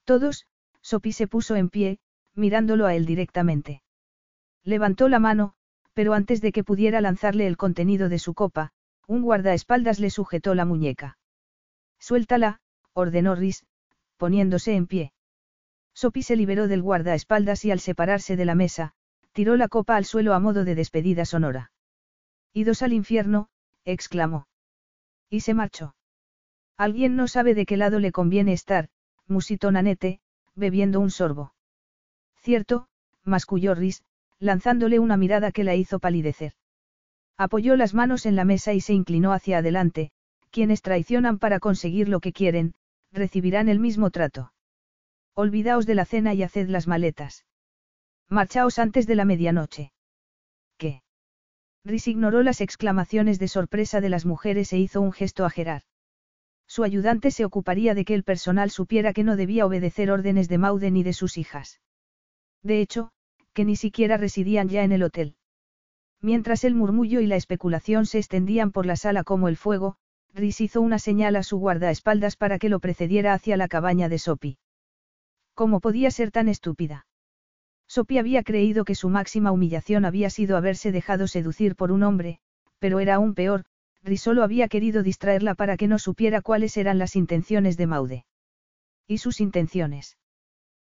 Todos, Sopi se puso en pie, mirándolo a él directamente. Levantó la mano, pero antes de que pudiera lanzarle el contenido de su copa, un guardaespaldas le sujetó la muñeca. Suéltala, ordenó Rhys, poniéndose en pie. Sopi se liberó del guardaespaldas y al separarse de la mesa, tiró la copa al suelo a modo de despedida sonora. Idos al infierno, exclamó. Y se marchó. Alguien no sabe de qué lado le conviene estar, musitó Nanete, bebiendo un sorbo. Cierto, masculló Rhys, lanzándole una mirada que la hizo palidecer. Apoyó las manos en la mesa y se inclinó hacia adelante, quienes traicionan para conseguir lo que quieren, recibirán el mismo trato. Olvidaos de la cena y haced las maletas. Marchaos antes de la medianoche. ¿Qué? Rhys ignoró las exclamaciones de sorpresa de las mujeres e hizo un gesto a Gerard. Su ayudante se ocuparía de que el personal supiera que no debía obedecer órdenes de Maude ni de sus hijas. De hecho, que ni siquiera residían ya en el hotel. Mientras el murmullo y la especulación se extendían por la sala como el fuego, Rhys hizo una señal a su guardaespaldas para que lo precediera hacia la cabaña de Sopi. ¿Cómo podía ser tan estúpida? Sopi había creído que su máxima humillación había sido haberse dejado seducir por un hombre, pero era aún peor, Risolo había querido distraerla para que no supiera cuáles eran las intenciones de Maude. ¿Y sus intenciones?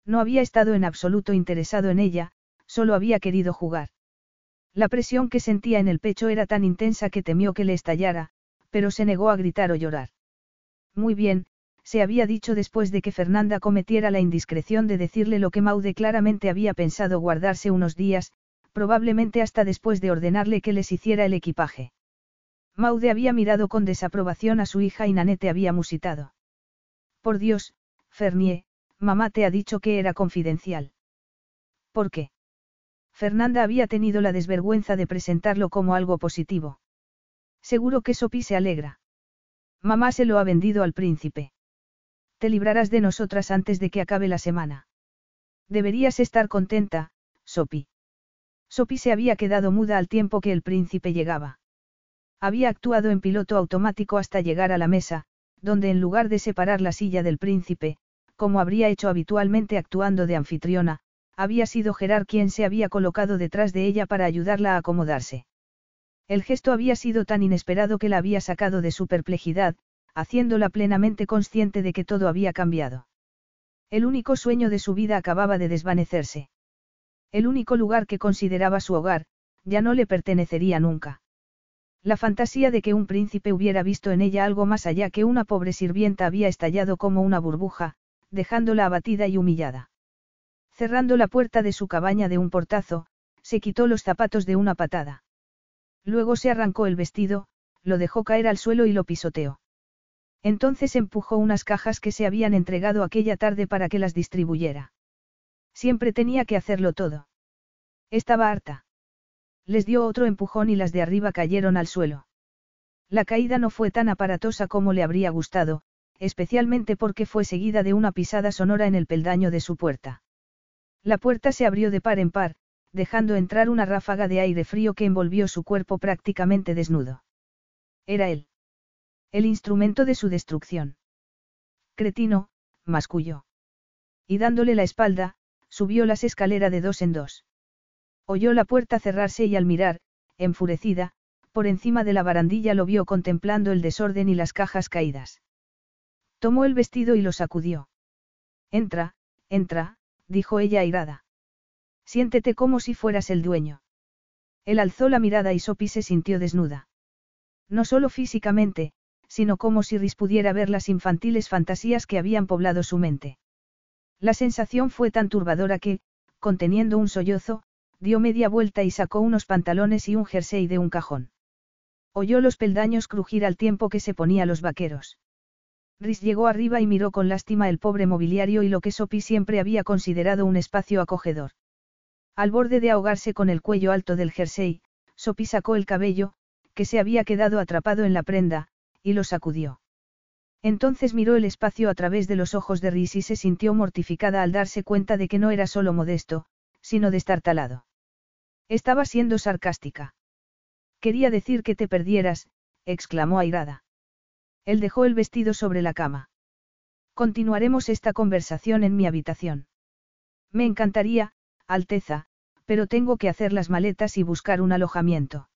No había estado en absoluto interesado en ella, solo había querido jugar. La presión que sentía en el pecho era tan intensa que temió que le estallara, pero se negó a gritar o llorar. Muy bien, se había dicho después de que Fernanda cometiera la indiscreción de decirle lo que Maude claramente había pensado guardarse unos días, probablemente hasta después de ordenarle que les hiciera el equipaje. Maude había mirado con desaprobación a su hija y Nanette había musitado. Por Dios, Fernier, mamá te ha dicho que era confidencial. ¿Por qué? Fernanda había tenido la desvergüenza de presentarlo como algo positivo. Seguro que Sophie se alegra. Mamá se lo ha vendido al príncipe. Te librarás de nosotras antes de que acabe la semana. Deberías estar contenta, Sophie. Sophie se había quedado muda al tiempo que el príncipe llegaba. Había actuado en piloto automático hasta llegar a la mesa, donde en lugar de separar la silla del príncipe, como habría hecho habitualmente actuando de anfitriona, había sido Gerard quien se había colocado detrás de ella para ayudarla a acomodarse. El gesto había sido tan inesperado que la había sacado de su perplejidad, haciéndola plenamente consciente de que todo había cambiado. El único sueño de su vida acababa de desvanecerse. El único lugar que consideraba su hogar, ya no le pertenecería nunca. La fantasía de que un príncipe hubiera visto en ella algo más allá que una pobre sirvienta había estallado como una burbuja, dejándola abatida y humillada. Cerrando la puerta de su cabaña de un portazo, se quitó los zapatos de una patada. Luego se arrancó el vestido, lo dejó caer al suelo y lo pisoteó. Entonces empujó unas cajas que se habían entregado aquella tarde para que las distribuyera. Siempre tenía que hacerlo todo. Estaba harta. Les dio otro empujón y las de arriba cayeron al suelo. La caída no fue tan aparatosa como le habría gustado, especialmente porque fue seguida de una pisada sonora en el peldaño de su puerta. La puerta se abrió de par en par, dejando entrar una ráfaga de aire frío que envolvió su cuerpo prácticamente desnudo. Era él. El instrumento de su destrucción. Cretino, masculló. Y dándole la espalda, subió las escaleras de dos en dos. Oyó la puerta cerrarse y al mirar, enfurecida, por encima de la barandilla lo vio contemplando el desorden y las cajas caídas. Tomó el vestido y lo sacudió. Entra, entra, dijo ella airada. Siéntete como si fueras el dueño. Él alzó la mirada y Sophie se sintió desnuda. No solo físicamente, sino como si Rhys pudiera ver las infantiles fantasías que habían poblado su mente. La sensación fue tan turbadora que, conteniendo un sollozo, dio media vuelta y sacó unos pantalones y un jersey de un cajón. Oyó los peldaños crujir al tiempo que se ponía los vaqueros. Rhys llegó arriba y miró con lástima el pobre mobiliario y lo que Sophie siempre había considerado un espacio acogedor. Al borde de ahogarse con el cuello alto del jersey, Sophie sacó el cabello, que se había quedado atrapado en la prenda, y lo sacudió. Entonces miró el espacio a través de los ojos de Rhys y se sintió mortificada al darse cuenta de que no era solo modesto, sino destartalado. Estaba siendo sarcástica. Quería decir que te perdieras, exclamó airada. Él dejó el vestido sobre la cama. Continuaremos esta conversación en mi habitación. Me encantaría, Alteza, pero tengo que hacer las maletas y buscar un alojamiento.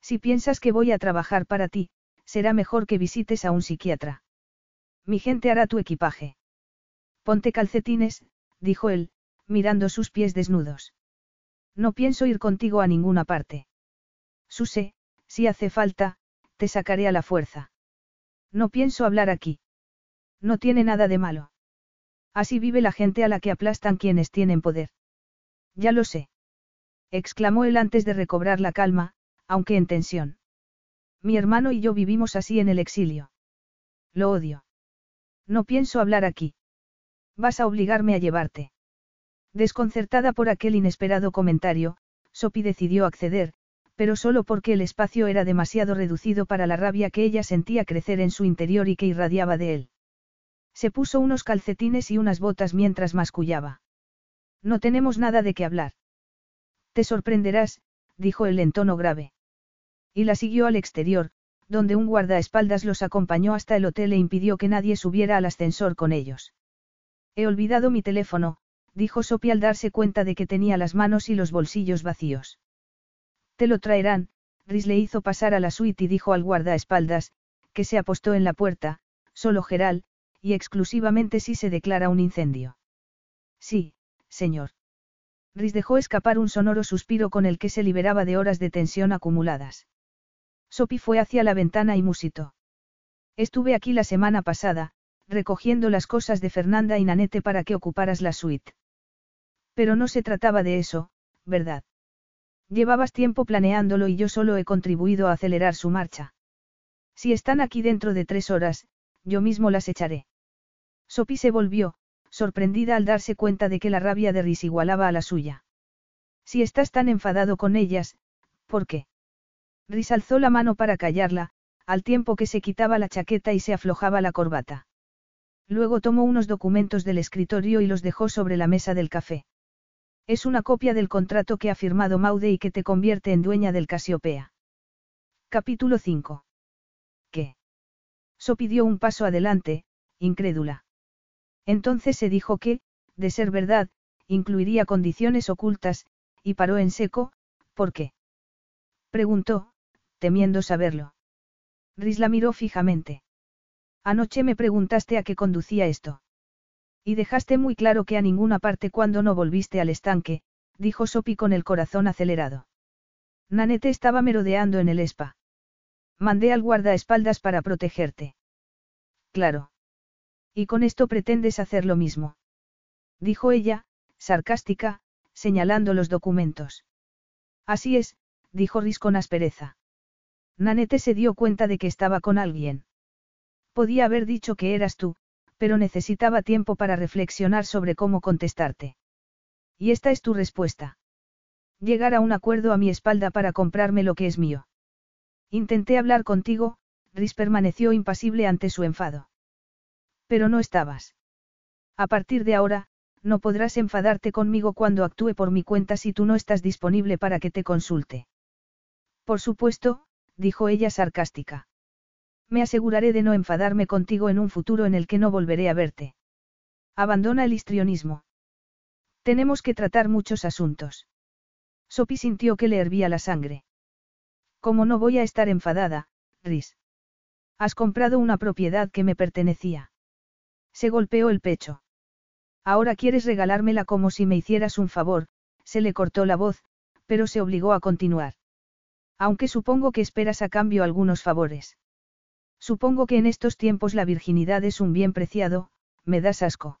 Si piensas que voy a trabajar para ti, será mejor que visites a un psiquiatra. Mi gente hará tu equipaje. Ponte calcetines, dijo él, mirando sus pies desnudos. No pienso ir contigo a ninguna parte. Suse, si hace falta, te sacaré a la fuerza. No pienso hablar aquí. No tiene nada de malo. Así vive la gente a la que aplastan quienes tienen poder. Ya lo sé. Exclamó él antes de recobrar la calma, aunque en tensión. Mi hermano y yo vivimos así en el exilio. Lo odio. No pienso hablar aquí. Vas a obligarme a llevarte. Desconcertada por aquel inesperado comentario, Sophie decidió acceder, pero solo porque el espacio era demasiado reducido para la rabia que ella sentía crecer en su interior y que irradiaba de él. Se puso unos calcetines y unas botas mientras mascullaba. No tenemos nada de qué hablar. Te sorprenderás, dijo él en tono grave. Y la siguió al exterior, donde un guardaespaldas los acompañó hasta el hotel e impidió que nadie subiera al ascensor con ellos. He olvidado mi teléfono, dijo Sophie al darse cuenta de que tenía las manos y los bolsillos vacíos. Te lo traerán, Rhys le hizo pasar a la suite y dijo al guardaespaldas, que se apostó en la puerta, solo Geral, y exclusivamente si se declara un incendio. Sí, señor. Rhys dejó escapar un sonoro suspiro con el que se liberaba de horas de tensión acumuladas. Sophie fue hacia la ventana y musitó. Estuve aquí la semana pasada, recogiendo las cosas de Fernanda y Nanete para que ocuparas la suite. Pero no se trataba de eso, ¿verdad? Llevabas tiempo planeándolo y yo solo he contribuido a acelerar su marcha. Si están aquí dentro de tres horas, yo mismo las echaré. Sophie se volvió, sorprendida al darse cuenta de que la rabia de Rhys igualaba a la suya. Si estás tan enfadado con ellas, ¿por qué? Rhys alzó la mano para callarla, al tiempo que se quitaba la chaqueta y se aflojaba la corbata. Luego tomó unos documentos del escritorio y los dejó sobre la mesa del café. Es una copia del contrato que ha firmado Maude y que te convierte en dueña del Casiopea. Capítulo 5. ¿Qué? So pidió un paso adelante, incrédula. Entonces se dijo que, de ser verdad, incluiría condiciones ocultas, y paró en seco, ¿por qué? Preguntó, temiendo saberlo. Rhys la miró fijamente. Anoche me preguntaste a qué conducía esto. Y dejaste muy claro que a ninguna parte cuando no volviste al estanque, dijo Sopi con el corazón acelerado. Nanete estaba merodeando en el spa. Mandé al guardaespaldas para protegerte. Claro. Y con esto pretendes hacer lo mismo. Dijo ella, sarcástica, señalando los documentos. Así es, dijo Riz con aspereza. Nanete se dio cuenta de que estaba con alguien. Podía haber dicho que eras tú, pero necesitaba tiempo para reflexionar sobre cómo contestarte. Y esta es tu respuesta. Llegar a un acuerdo a mi espalda para comprarme lo que es mío. Intenté hablar contigo, Rhys permaneció impasible ante su enfado. Pero no estabas. A partir de ahora, no podrás enfadarte conmigo cuando actúe por mi cuenta si tú no estás disponible para que te consulte. Por supuesto, dijo ella sarcástica. Me aseguraré de no enfadarme contigo en un futuro en el que no volveré a verte. Abandona el histrionismo. Tenemos que tratar muchos asuntos. Sophie sintió que le hervía la sangre. ¿Cómo no voy a estar enfadada, Rhys? Has comprado una propiedad que me pertenecía. Se golpeó el pecho. Ahora quieres regalármela como si me hicieras un favor, se le cortó la voz, pero se obligó a continuar. Aunque supongo que esperas a cambio algunos favores. Supongo que en estos tiempos la virginidad es un bien preciado, me das asco.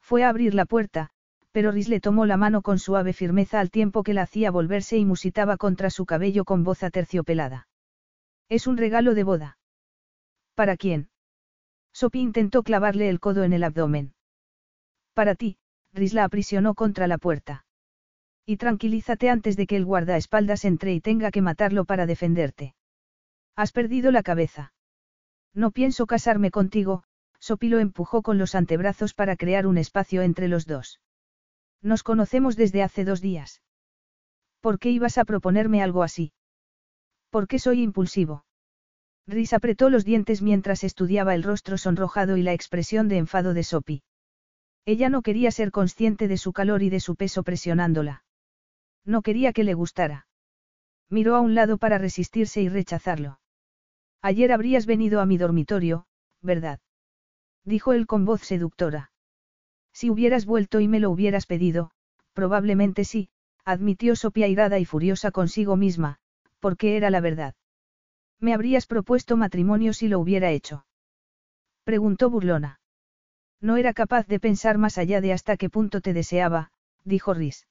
Fue a abrir la puerta, pero Rhys le tomó la mano con suave firmeza al tiempo que la hacía volverse y musitaba contra su cabello con voz aterciopelada. Es un regalo de boda. ¿Para quién? Sophie intentó clavarle el codo en el abdomen. Para ti, Rhys la aprisionó contra la puerta. Y tranquilízate antes de que el guardaespaldas entre y tenga que matarlo para defenderte. Has perdido la cabeza. No pienso casarme contigo, Sopi lo empujó con los antebrazos para crear un espacio entre los dos. Nos conocemos desde hace dos días. ¿Por qué ibas a proponerme algo así? ¿Por qué soy impulsivo? Rhys apretó los dientes mientras estudiaba el rostro sonrojado y la expresión de enfado de Sopi. Ella no quería ser consciente de su calor y de su peso presionándola. No quería que le gustara. Miró a un lado para resistirse y rechazarlo. Ayer habrías venido a mi dormitorio, ¿verdad? Dijo él con voz seductora. Si hubieras vuelto y me lo hubieras pedido, probablemente sí, admitió Sopia irada y furiosa consigo misma, porque era la verdad. ¿Me habrías propuesto matrimonio si lo hubiera hecho? Preguntó burlona. No era capaz de pensar más allá de hasta qué punto te deseaba, dijo Rhys.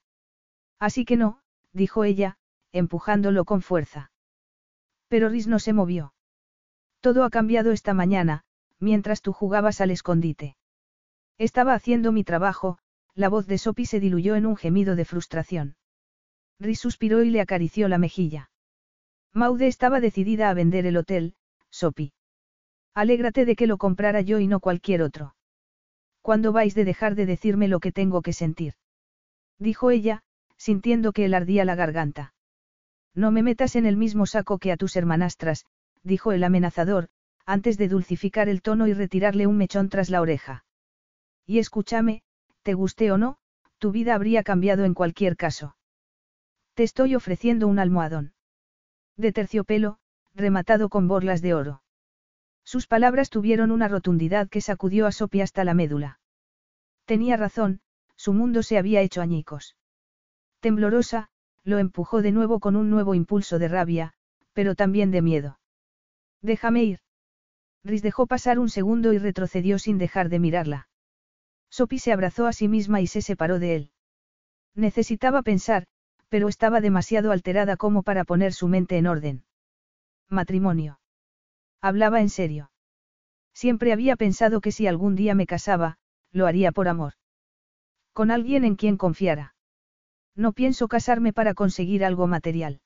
Así que no, dijo ella, empujándolo con fuerza. Pero Rhys no se movió. Todo ha cambiado esta mañana, mientras tú jugabas al escondite. Estaba haciendo mi trabajo, la voz de Sopi se diluyó en un gemido de frustración. Rhys suspiró y le acarició la mejilla. Maude estaba decidida a vender el hotel, Sopi. Alégrate de que lo comprara yo y no cualquier otro. ¿Cuándo vais de dejar de decirme lo que tengo que sentir? Dijo ella, sintiendo que él ardía la garganta. No me metas en el mismo saco que a tus hermanastras, dijo el amenazador, antes de dulcificar el tono y retirarle un mechón tras la oreja. Y escúchame, te guste o no, tu vida habría cambiado en cualquier caso. Te estoy ofreciendo un almohadón. De terciopelo, rematado con borlas de oro. Sus palabras tuvieron una rotundidad que sacudió a Sophie hasta la médula. Tenía razón, su mundo se había hecho añicos. Temblorosa, lo empujó de nuevo con un nuevo impulso de rabia, pero también de miedo. Déjame ir. Rhys dejó pasar un segundo y retrocedió sin dejar de mirarla. Sophie se abrazó a sí misma y se separó de él. Necesitaba pensar, pero estaba demasiado alterada como para poner su mente en orden. Matrimonio. Hablaba en serio. Siempre había pensado que si algún día me casaba, lo haría por amor. Con alguien en quien confiara. No pienso casarme para conseguir algo material.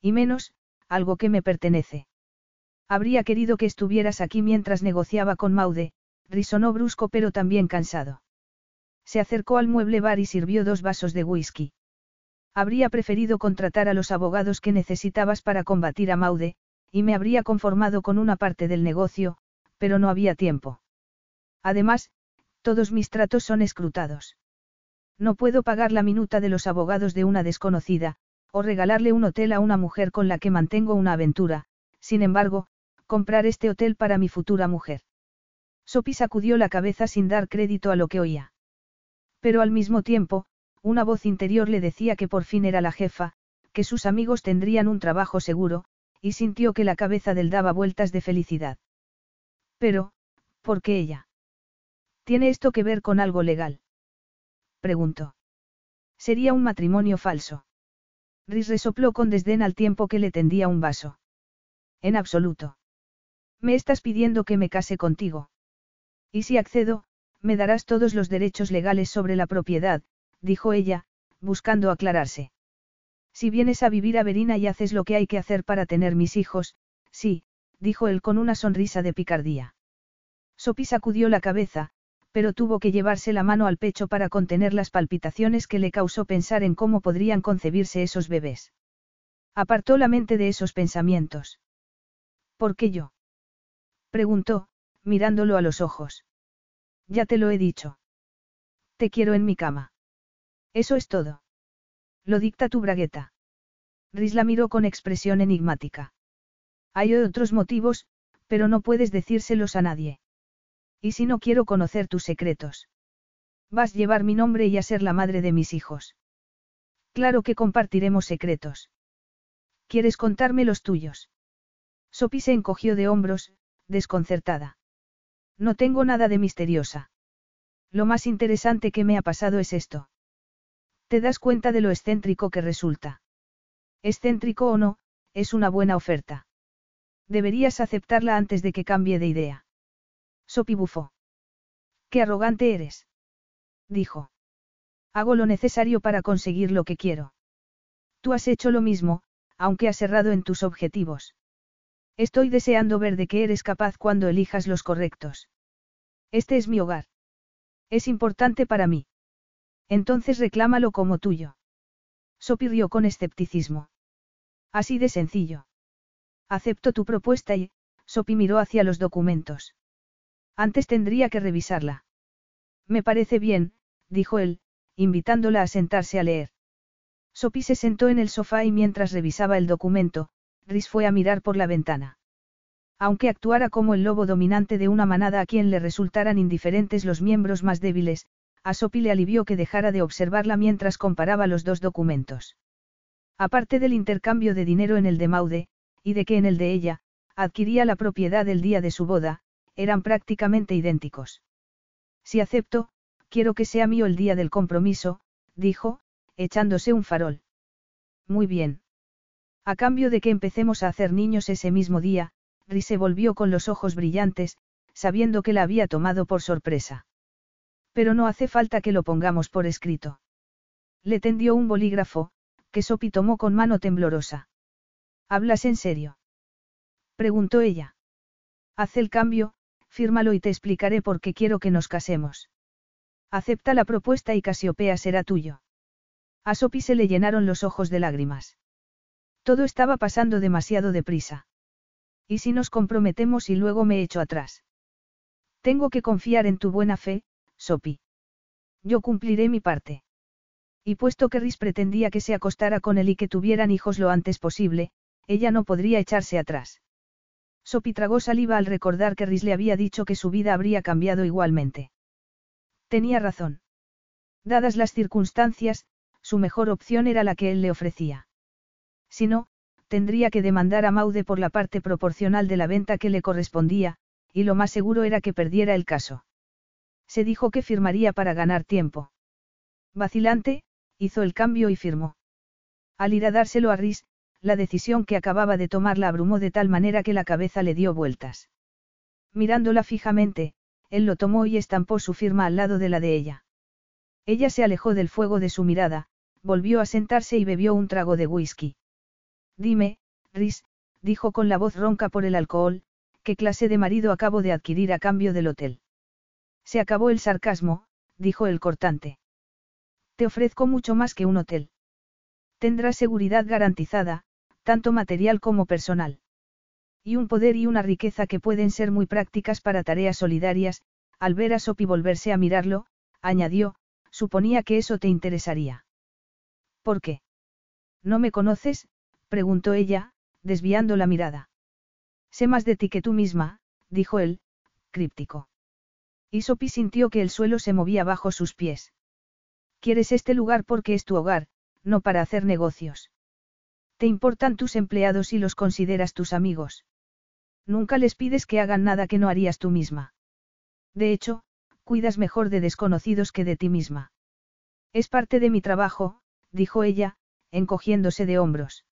Y menos, algo que me pertenece. Habría querido que estuvieras aquí mientras negociaba con Maude, risonó brusco pero también cansado. Se acercó al mueble bar y sirvió dos vasos de whisky. Habría preferido contratar a los abogados que necesitabas para combatir a Maude, y me habría conformado con una parte del negocio, pero no había tiempo. Además, todos mis tratos son escrutados. No puedo pagar la minuta de los abogados de una desconocida, o regalarle un hotel a una mujer con la que mantengo una aventura, sin embargo, comprar este hotel para mi futura mujer. Sophie sacudió la cabeza sin dar crédito a lo que oía. Pero al mismo tiempo, una voz interior le decía que por fin era la jefa, que sus amigos tendrían un trabajo seguro, y sintió que la cabeza del daba vueltas de felicidad. Pero, ¿por qué ella? ¿Tiene esto que ver con algo legal? Preguntó. Sería un matrimonio falso. Rhys resopló con desdén al tiempo que le tendía un vaso. En absoluto. Me estás pidiendo que me case contigo. Y si accedo, me darás todos los derechos legales sobre la propiedad, dijo ella, buscando aclararse. Si vienes a vivir a Verina y haces lo que hay que hacer para tener mis hijos, sí, dijo él con una sonrisa de picardía. Sopi sacudió la cabeza, pero tuvo que llevarse la mano al pecho para contener las palpitaciones que le causó pensar en cómo podrían concebirse esos bebés. Apartó la mente de esos pensamientos. ¿Por qué yo? Preguntó, mirándolo a los ojos. Ya te lo he dicho. Te quiero en mi cama. Eso es todo. Lo dicta tu bragueta. Rhys la miró con expresión enigmática. Hay otros motivos, pero no puedes decírselos a nadie. ¿Y si no quiero conocer tus secretos? Vas a llevar mi nombre y a ser la madre de mis hijos. Claro que compartiremos secretos. ¿Quieres contarme los tuyos? Sophie se encogió de hombros, desconcertada. No tengo nada de misteriosa. Lo más interesante que me ha pasado es esto. Te das cuenta de lo excéntrico que resulta. Excéntrico o no, es una buena oferta. Deberías aceptarla antes de que cambie de idea. Sopi bufó. Qué arrogante eres. Dijo. Hago lo necesario para conseguir lo que quiero. Tú has hecho lo mismo, aunque has errado en tus objetivos. Estoy deseando ver de qué eres capaz cuando elijas los correctos. Este es mi hogar. Es importante para mí. Entonces reclámalo como tuyo. Sopi rió con escepticismo. Así de sencillo. Acepto tu propuesta y, Sopi miró hacia los documentos. Antes tendría que revisarla. Me parece bien, dijo él, invitándola a sentarse a leer. Sophie se sentó en el sofá y mientras revisaba el documento, Rhys fue a mirar por la ventana. Aunque actuara como el lobo dominante de una manada a quien le resultaran indiferentes los miembros más débiles, a Sophie le alivió que dejara de observarla mientras comparaba los dos documentos. Aparte del intercambio de dinero en el de Maude, y de que en el de ella, adquiría la propiedad el día de su boda, eran prácticamente idénticos. Si acepto, quiero que sea mío el día del compromiso, dijo, echándose un farol. Muy bien. A cambio de que empecemos a hacer niños ese mismo día, Ri se volvió con los ojos brillantes, sabiendo que la había tomado por sorpresa. Pero no hace falta que lo pongamos por escrito. Le tendió un bolígrafo, que Sopi tomó con mano temblorosa. ¿Hablas en serio? preguntó ella. Haz el cambio, fírmalo y te explicaré por qué quiero que nos casemos. Acepta la propuesta y Casiopea será tuyo. A Sopi se le llenaron los ojos de lágrimas. Todo estaba pasando demasiado deprisa. ¿Y si nos comprometemos y luego me echo atrás? Tengo que confiar en tu buena fe, Sopi. Yo cumpliré mi parte. Y puesto que Rhys pretendía que se acostara con él y que tuvieran hijos lo antes posible, ella no podría echarse atrás. Sophie tragó saliva al recordar que Rhys le había dicho que su vida habría cambiado igualmente. Tenía razón. Dadas las circunstancias, su mejor opción era la que él le ofrecía. Si no, tendría que demandar a Maude por la parte proporcional de la venta que le correspondía, y lo más seguro era que perdiera el caso. Se dijo que firmaría para ganar tiempo. Vacilante, hizo el cambio y firmó. Al ir a dárselo a Rhys, la decisión que acababa de tomar la abrumó de tal manera que la cabeza le dio vueltas. Mirándola fijamente, él lo tomó y estampó su firma al lado de la de ella. Ella se alejó del fuego de su mirada, volvió a sentarse y bebió un trago de whisky. Dime, Rhys, dijo con la voz ronca por el alcohol, ¿qué clase de marido acabo de adquirir a cambio del hotel? Se acabó el sarcasmo, dijo el cortante. Te ofrezco mucho más que un hotel. Tendrás seguridad garantizada, tanto material como personal. Y un poder y una riqueza que pueden ser muy prácticas para tareas solidarias, al ver a Sopi volverse a mirarlo, añadió, suponía que eso te interesaría. ¿Por qué? ¿No me conoces? Preguntó ella, desviando la mirada. Sé más de ti que tú misma, dijo él, críptico. Y Sopi sintió que el suelo se movía bajo sus pies. Quieres este lugar porque es tu hogar, no para hacer negocios. Te importan tus empleados y los consideras tus amigos. Nunca les pides que hagan nada que no harías tú misma. De hecho, cuidas mejor de desconocidos que de ti misma. Es parte de mi trabajo, dijo ella, encogiéndose de hombros.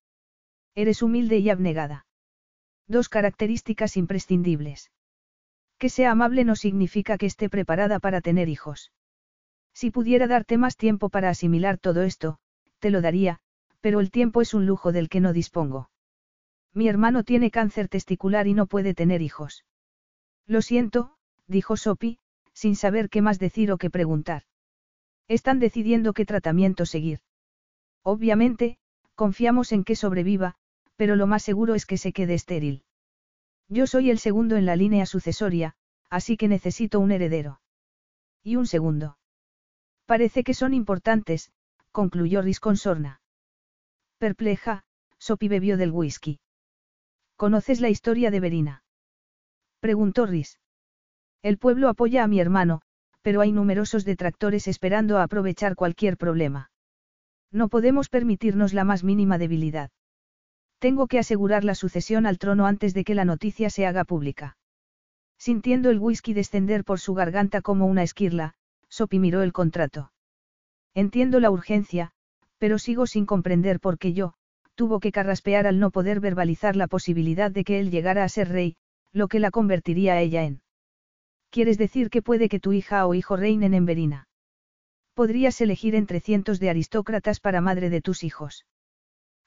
Eres humilde y abnegada. Dos características imprescindibles. Que sea amable no significa que esté preparada para tener hijos. Si pudiera darte más tiempo para asimilar todo esto, te lo daría, pero el tiempo es un lujo del que no dispongo. Mi hermano tiene cáncer testicular y no puede tener hijos. Lo siento, dijo Sophie, sin saber qué más decir o qué preguntar. Están decidiendo qué tratamiento seguir. Obviamente, confiamos en que sobreviva, pero lo más seguro es que se quede estéril. Yo soy el segundo en la línea sucesoria, así que necesito un heredero. Y un segundo. Parece que son importantes, concluyó Rhys con sorna. Perpleja, Sophie bebió del whisky. ¿Conoces la historia de Verina? Preguntó Rhys. El pueblo apoya a mi hermano, pero hay numerosos detractores esperando a aprovechar cualquier problema. No podemos permitirnos la más mínima debilidad. Tengo que asegurar la sucesión al trono antes de que la noticia se haga pública. Sintiendo el whisky descender por su garganta como una esquirla, Sophie miró el contrato. Entiendo la urgencia, pero sigo sin comprender por qué yo, tuvo que carraspear al no poder verbalizar la posibilidad de que él llegara a ser rey, lo que la convertiría a ella en. ¿Quieres decir que puede que tu hija o hijo reinen en Verina? Podrías elegir entre cientos de aristócratas para madre de tus hijos.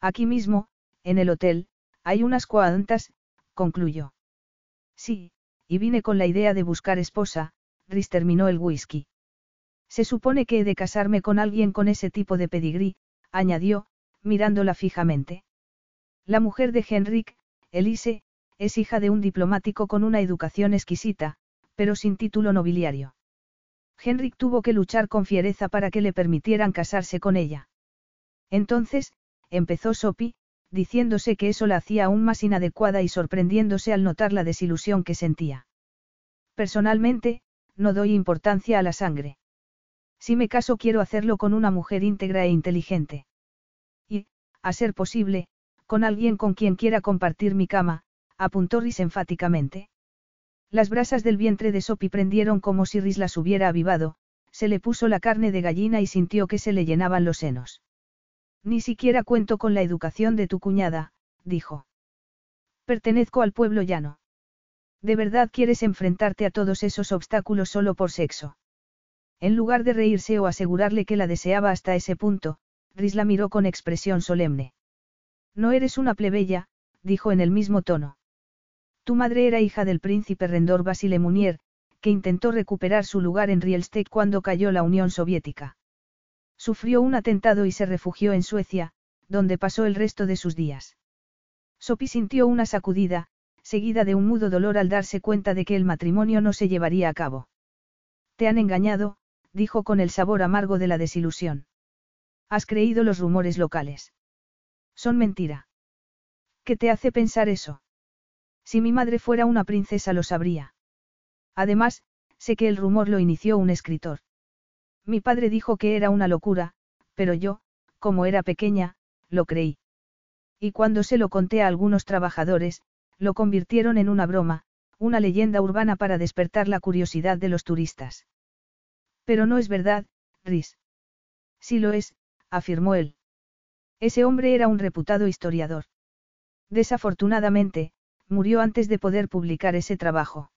Aquí mismo, en el hotel, hay unas cuantas, concluyó. Sí, y vine con la idea de buscar esposa, Rhys terminó el whisky. Se supone que he de casarme con alguien con ese tipo de pedigrí, añadió, mirándola fijamente. La mujer de Henrik, Elise, es hija de un diplomático con una educación exquisita, pero sin título nobiliario. Henrik tuvo que luchar con fiereza para que le permitieran casarse con ella. Entonces, empezó Sophie, diciéndose que eso la hacía aún más inadecuada y sorprendiéndose al notar la desilusión que sentía. Personalmente, no doy importancia a la sangre. Si me caso quiero hacerlo con una mujer íntegra e inteligente. Y, a ser posible, con alguien con quien quiera compartir mi cama, apuntó Rhys enfáticamente. Las brasas del vientre de Sopi prendieron como si Rhys las hubiera avivado, se le puso la carne de gallina y sintió que se le llenaban los senos. Ni siquiera cuento con la educación de tu cuñada, dijo. Pertenezco al pueblo llano. ¿De verdad quieres enfrentarte a todos esos obstáculos solo por sexo? En lugar de reírse o asegurarle que la deseaba hasta ese punto, Rhys la miró con expresión solemne. No eres una plebeya, dijo en el mismo tono. Tu madre era hija del príncipe Rendor Basile Munier, que intentó recuperar su lugar en Rielstedt cuando cayó la Unión Soviética. Sufrió un atentado y se refugió en Suecia, donde pasó el resto de sus días. Sophie sintió una sacudida, seguida de un mudo dolor al darse cuenta de que el matrimonio no se llevaría a cabo. Te han engañado, dijo con el sabor amargo de la desilusión. Has creído los rumores locales. Son mentira. ¿Qué te hace pensar eso? Si mi madre fuera una princesa lo sabría. Además, sé que el rumor lo inició un escritor. Mi padre dijo que era una locura, pero yo, como era pequeña, lo creí. Y cuando se lo conté a algunos trabajadores, lo convirtieron en una broma, una leyenda urbana para despertar la curiosidad de los turistas. Pero no es verdad, Rhys. Sí lo es, afirmó él. Ese hombre era un reputado historiador. Desafortunadamente, murió antes de poder publicar ese trabajo.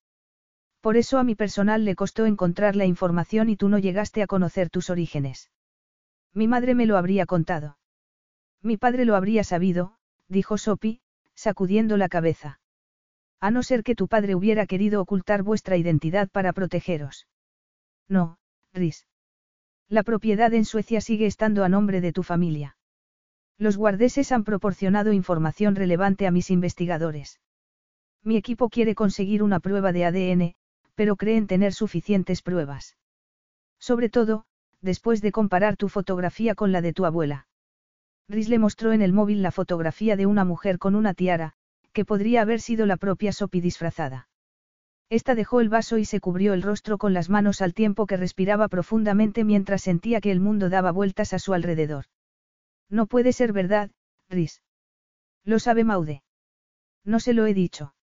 Por eso a mi personal le costó encontrar la información y tú no llegaste a conocer tus orígenes. Mi madre me lo habría contado. Mi padre lo habría sabido, dijo Sophie, sacudiendo la cabeza. A no ser que tu padre hubiera querido ocultar vuestra identidad para protegeros. No, Rhys. La propiedad en Suecia sigue estando a nombre de tu familia. Los guardeses han proporcionado información relevante a mis investigadores. Mi equipo quiere conseguir una prueba de ADN, pero creen tener suficientes pruebas. Sobre todo, después de comparar tu fotografía con la de tu abuela. Rhys le mostró en el móvil la fotografía de una mujer con una tiara, que podría haber sido la propia Sophie disfrazada. Esta dejó el vaso y se cubrió el rostro con las manos al tiempo que respiraba profundamente mientras sentía que el mundo daba vueltas a su alrededor. No puede ser verdad, Rhys. Lo sabe Maude. No se lo he dicho.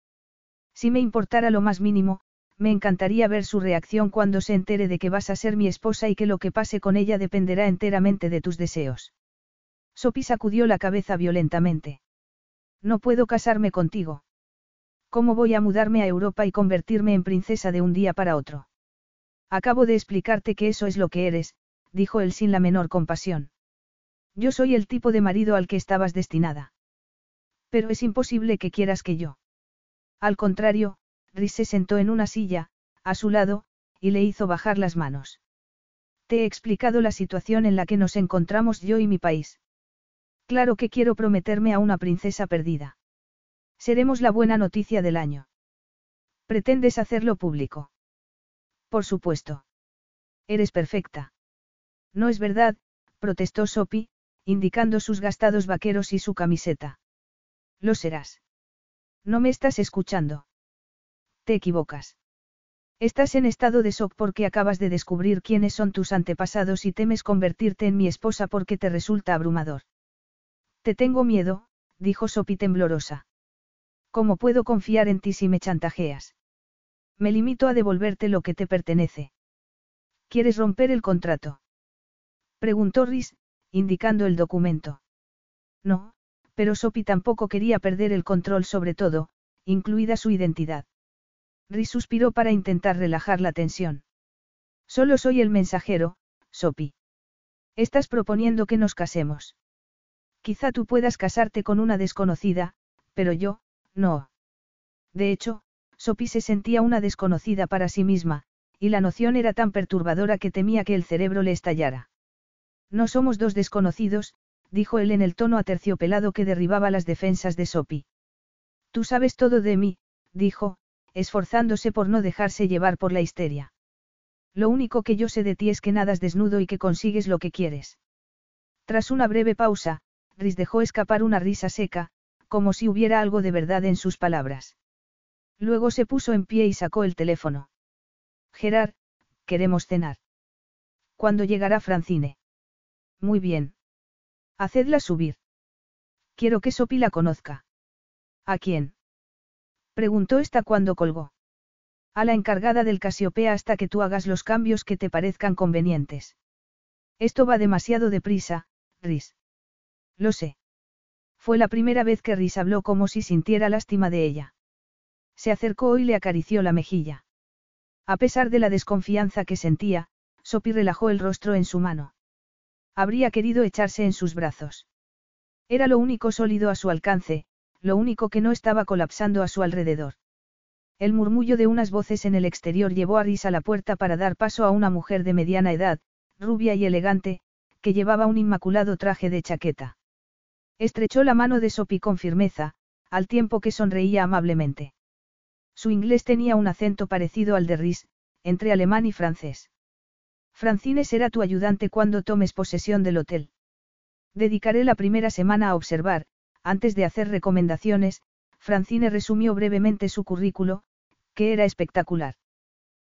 Si me importara lo más mínimo, me encantaría ver su reacción cuando se entere de que vas a ser mi esposa y que lo que pase con ella dependerá enteramente de tus deseos. Sophie sacudió la cabeza violentamente. No puedo casarme contigo. ¿Cómo voy a mudarme a Europa y convertirme en princesa de un día para otro? Acabo de explicarte que eso es lo que eres, dijo él sin la menor compasión. Yo soy el tipo de marido al que estabas destinada. Pero es imposible que quieras que yo. Al contrario, Rhys se sentó en una silla, a su lado, y le hizo bajar las manos. Te he explicado la situación en la que nos encontramos yo y mi país. Claro que quiero prometerme a una princesa perdida. Seremos la buena noticia del año. ¿Pretendes hacerlo público? Por supuesto. Eres perfecta. No es verdad, protestó Sophie, indicando sus gastados vaqueros y su camiseta. Lo serás. No me estás escuchando. Te equivocas. Estás en estado de shock porque acabas de descubrir quiénes son tus antepasados y temes convertirte en mi esposa porque te resulta abrumador. Te tengo miedo, dijo Sophie temblorosa. ¿Cómo puedo confiar en ti si me chantajeas? Me limito a devolverte lo que te pertenece. ¿Quieres romper el contrato? Preguntó Rhys, indicando el documento. No, pero Sophie tampoco quería perder el control sobre todo, incluida su identidad. Rhys suspiró para intentar relajar la tensión. Solo soy el mensajero, Sophie. Estás proponiendo que nos casemos. Quizá tú puedas casarte con una desconocida, pero yo, no. De hecho, Sophie se sentía una desconocida para sí misma, y la noción era tan perturbadora que temía que el cerebro le estallara. No somos dos desconocidos, dijo él en el tono aterciopelado que derribaba las defensas de Sophie. Tú sabes todo de mí, dijo, esforzándose por no dejarse llevar por la histeria. Lo único que yo sé de ti es que nadas desnudo y que consigues lo que quieres. Tras una breve pausa, Rhys dejó escapar una risa seca, como si hubiera algo de verdad en sus palabras. Luego se puso en pie y sacó el teléfono. Gerard, queremos cenar. ¿Cuándo llegará Francine? Muy bien. Hacedla subir. Quiero que Sopi la conozca. ¿A quién? Preguntó esta cuando colgó. A la encargada del Casiopea hasta que tú hagas los cambios que te parezcan convenientes. Esto va demasiado deprisa, Rhys. Lo sé. Fue la primera vez que Rhys habló como si sintiera lástima de ella. Se acercó y le acarició la mejilla. A pesar de la desconfianza que sentía, Sophie relajó el rostro en su mano. Habría querido echarse en sus brazos. Era lo único sólido a su alcance, lo único que no estaba colapsando a su alrededor. El murmullo de unas voces en el exterior llevó a Rhys a la puerta para dar paso a una mujer de mediana edad, rubia y elegante, que llevaba un inmaculado traje de chaqueta. Estrechó la mano de Sophie con firmeza, al tiempo que sonreía amablemente. Su inglés tenía un acento parecido al de Rhys, entre alemán y francés. Francine será tu ayudante cuando tomes posesión del hotel. Dedicaré la primera semana a observar, antes de hacer recomendaciones, Francine resumió brevemente su currículo, que era espectacular.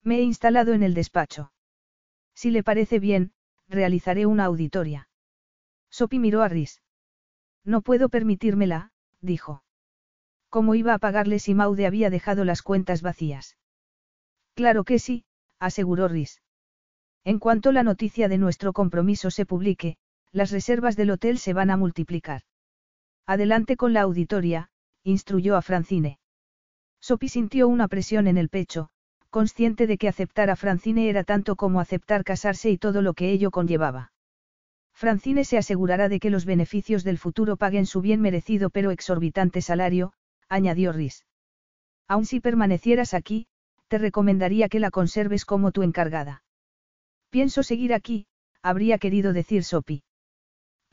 Me he instalado en el despacho. Si le parece bien, realizaré una auditoria. Sophie miró a Rhys. No puedo permitírmela, dijo. ¿Cómo iba a pagarle si Maude había dejado las cuentas vacías? Claro que sí, aseguró Rhys. En cuanto la noticia de nuestro compromiso se publique, las reservas del hotel se van a multiplicar. Adelante con la auditoria, instruyó a Francine. Sophie sintió una presión en el pecho, consciente de que aceptar a Francine era tanto como aceptar casarse y todo lo que ello conllevaba. Francine se asegurará de que los beneficios del futuro paguen su bien merecido pero exorbitante salario, añadió Rhys. Aun si permanecieras aquí, te recomendaría que la conserves como tu encargada. Pienso seguir aquí, habría querido decir Sophie.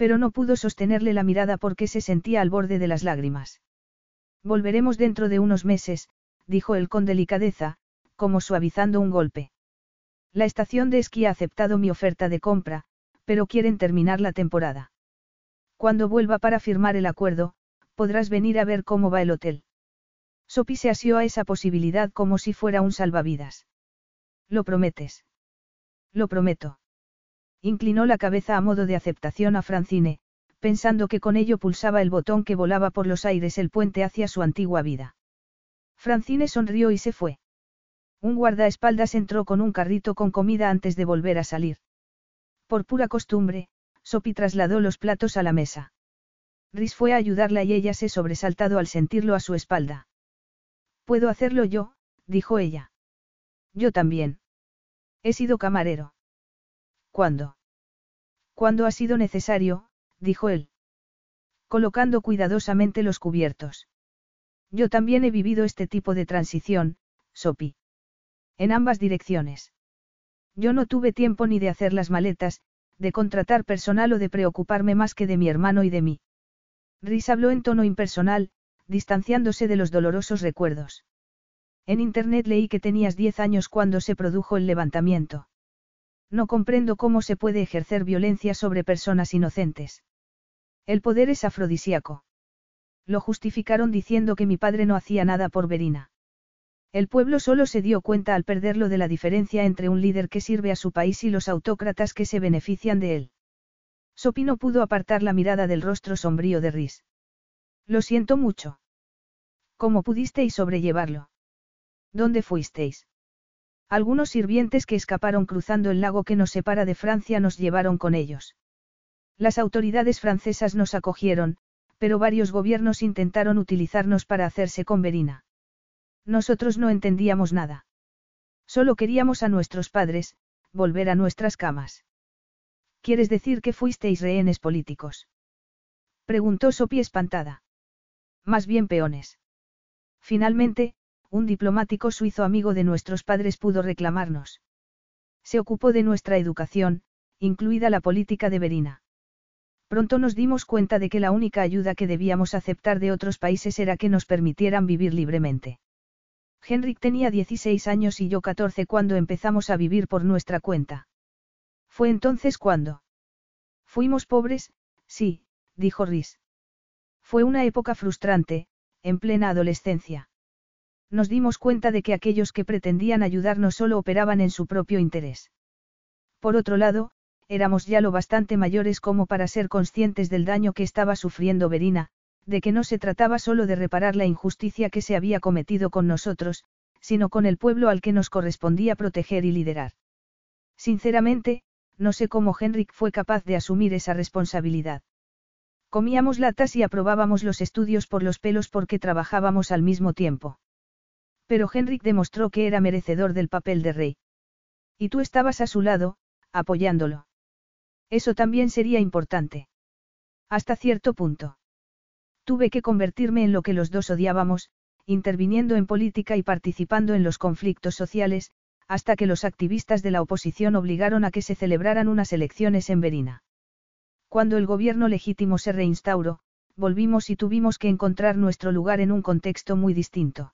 Pero no pudo sostenerle la mirada porque se sentía al borde de las lágrimas. Volveremos dentro de unos meses, dijo él con delicadeza, como suavizando un golpe. La estación de esquí ha aceptado mi oferta de compra, pero quieren terminar la temporada. Cuando vuelva para firmar el acuerdo, podrás venir a ver cómo va el hotel. Sophie se asió a esa posibilidad como si fuera un salvavidas. ¿Lo prometes? Lo prometo. Inclinó la cabeza a modo de aceptación a Francine, pensando que con ello pulsaba el botón que volaba por los aires el puente hacia su antigua vida. Francine sonrió y se fue. Un guardaespaldas entró con un carrito con comida antes de volver a salir. Por pura costumbre, Sophie trasladó los platos a la mesa. Rhys fue a ayudarla y ella se sobresaltado al sentirlo a su espalda. Puedo hacerlo yo, dijo ella. Yo también. He sido camarero. ¿Cuándo? Cuando ha sido necesario, dijo él. Colocando cuidadosamente los cubiertos. Yo también he vivido este tipo de transición, Sopi. En ambas direcciones. Yo no tuve tiempo ni de hacer las maletas, de contratar personal o de preocuparme más que de mi hermano y de mí. Rhys habló en tono impersonal, distanciándose de los dolorosos recuerdos. En internet leí que tenías 10 años cuando se produjo el levantamiento. No comprendo cómo se puede ejercer violencia sobre personas inocentes. El poder es afrodisíaco. Lo justificaron diciendo que mi padre no hacía nada por Verina. El pueblo solo se dio cuenta al perderlo de la diferencia entre un líder que sirve a su país y los autócratas que se benefician de él. Sopi no pudo apartar la mirada del rostro sombrío de Rhys. Lo siento mucho. ¿Cómo pudisteis sobrellevarlo? ¿Dónde fuisteis? Algunos sirvientes que escaparon cruzando el lago que nos separa de Francia nos llevaron con ellos. Las autoridades francesas nos acogieron, pero varios gobiernos intentaron utilizarnos para hacerse con Verina. Nosotros no entendíamos nada. Solo queríamos a nuestros padres, volver a nuestras camas. ¿Quieres decir que fuisteis rehenes políticos? Preguntó Sophie espantada. Más bien peones. Finalmente, un diplomático suizo amigo de nuestros padres pudo reclamarnos. Se ocupó de nuestra educación, incluida la política de Verina. Pronto nos dimos cuenta de que la única ayuda que debíamos aceptar de otros países era que nos permitieran vivir libremente. Henrik tenía 16 años y yo 14 cuando empezamos a vivir por nuestra cuenta. Fue entonces cuando. Fuimos pobres, sí, dijo Rhys. Fue una época frustrante, en plena adolescencia nos dimos cuenta de que aquellos que pretendían ayudarnos solo operaban en su propio interés. Por otro lado, éramos ya lo bastante mayores como para ser conscientes del daño que estaba sufriendo Verina, de que no se trataba solo de reparar la injusticia que se había cometido con nosotros, sino con el pueblo al que nos correspondía proteger y liderar. Sinceramente, no sé cómo Henrik fue capaz de asumir esa responsabilidad. Comíamos latas y aprobábamos los estudios por los pelos porque trabajábamos al mismo tiempo. Pero Henrik demostró que era merecedor del papel de rey. Y tú estabas a su lado, apoyándolo. Eso también sería importante. Hasta cierto punto. Tuve que convertirme en lo que los dos odiábamos, interviniendo en política y participando en los conflictos sociales, hasta que los activistas de la oposición obligaron a que se celebraran unas elecciones en Verina. Cuando el gobierno legítimo se reinstauró, volvimos y tuvimos que encontrar nuestro lugar en un contexto muy distinto.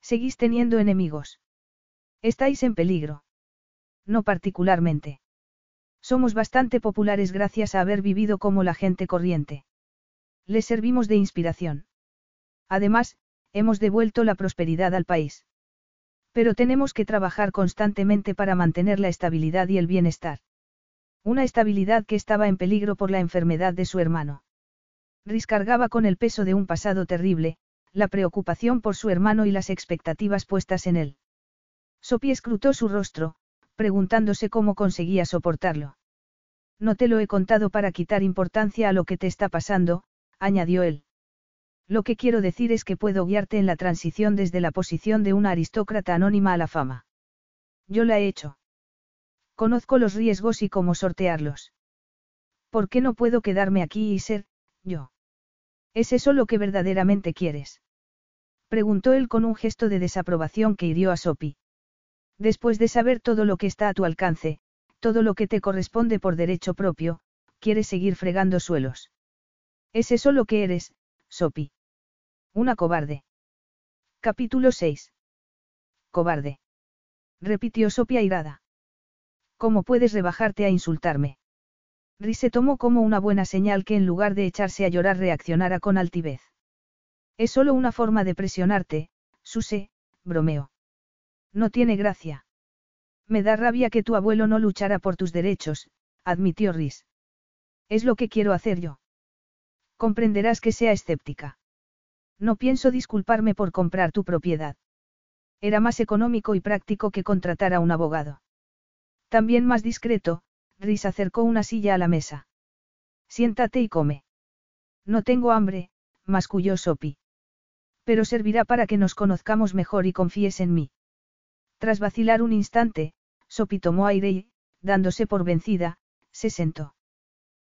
Seguís teniendo enemigos. Estáis en peligro. No particularmente. Somos bastante populares gracias a haber vivido como la gente corriente. Les servimos de inspiración. Además, hemos devuelto la prosperidad al país. Pero tenemos que trabajar constantemente para mantener la estabilidad y el bienestar. Una estabilidad que estaba en peligro por la enfermedad de su hermano. Rhys cargaba con el peso de un pasado terrible, la preocupación por su hermano y las expectativas puestas en él. Sophie escrutó su rostro, preguntándose cómo conseguía soportarlo. No te lo he contado para quitar importancia a lo que te está pasando, añadió él. Lo que quiero decir es que puedo guiarte en la transición desde la posición de una aristócrata anónima a la fama. Yo la he hecho. Conozco los riesgos y cómo sortearlos. ¿Por qué no puedo quedarme aquí y ser, yo? ¿Es eso lo que verdaderamente quieres? Preguntó él con un gesto de desaprobación que hirió a Sopi. Después de saber todo lo que está a tu alcance, todo lo que te corresponde por derecho propio, quieres seguir fregando suelos. ¿Es eso lo que eres, Sopi? Una cobarde. Capítulo 6. Cobarde. Repitió Sophie airada. ¿Cómo puedes rebajarte a insultarme? Rhys se tomó como una buena señal que en lugar de echarse a llorar reaccionara con altivez. Es solo una forma de presionarte, Suse, bromeo. No tiene gracia. Me da rabia que tu abuelo no luchara por tus derechos, admitió Rhys. Es lo que quiero hacer yo. Comprenderás que sea escéptica. No pienso disculparme por comprar tu propiedad. Era más económico y práctico que contratar a un abogado. También más discreto, Rhys acercó una silla a la mesa. Siéntate y come. No tengo hambre, masculló Sopi. Pero servirá para que nos conozcamos mejor y confíes en mí. Tras vacilar un instante, Sopi tomó aire y, dándose por vencida, se sentó.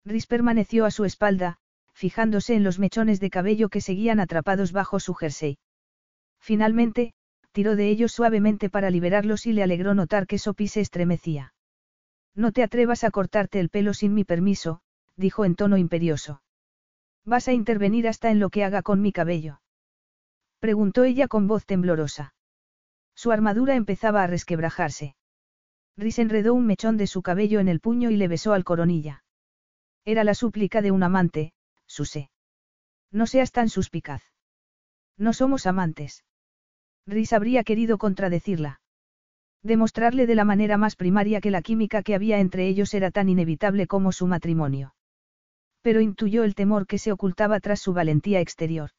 Rhys permaneció a su espalda, fijándose en los mechones de cabello que seguían atrapados bajo su jersey. Finalmente, tiró de ellos suavemente para liberarlos y le alegró notar que Sophie se estremecía. No te atrevas a cortarte el pelo sin mi permiso, dijo en tono imperioso. ¿Vas a intervenir hasta en lo que haga con mi cabello? Preguntó ella con voz temblorosa. Su armadura empezaba a resquebrajarse. Rhys enredó un mechón de su cabello en el puño y le besó al coronilla. Era la súplica de un amante, Suse. No seas tan suspicaz. No somos amantes. Rhys habría querido contradecirla. Demostrarle de la manera más primaria que la química que había entre ellos era tan inevitable como su matrimonio. Pero intuyó el temor que se ocultaba tras su valentía exterior.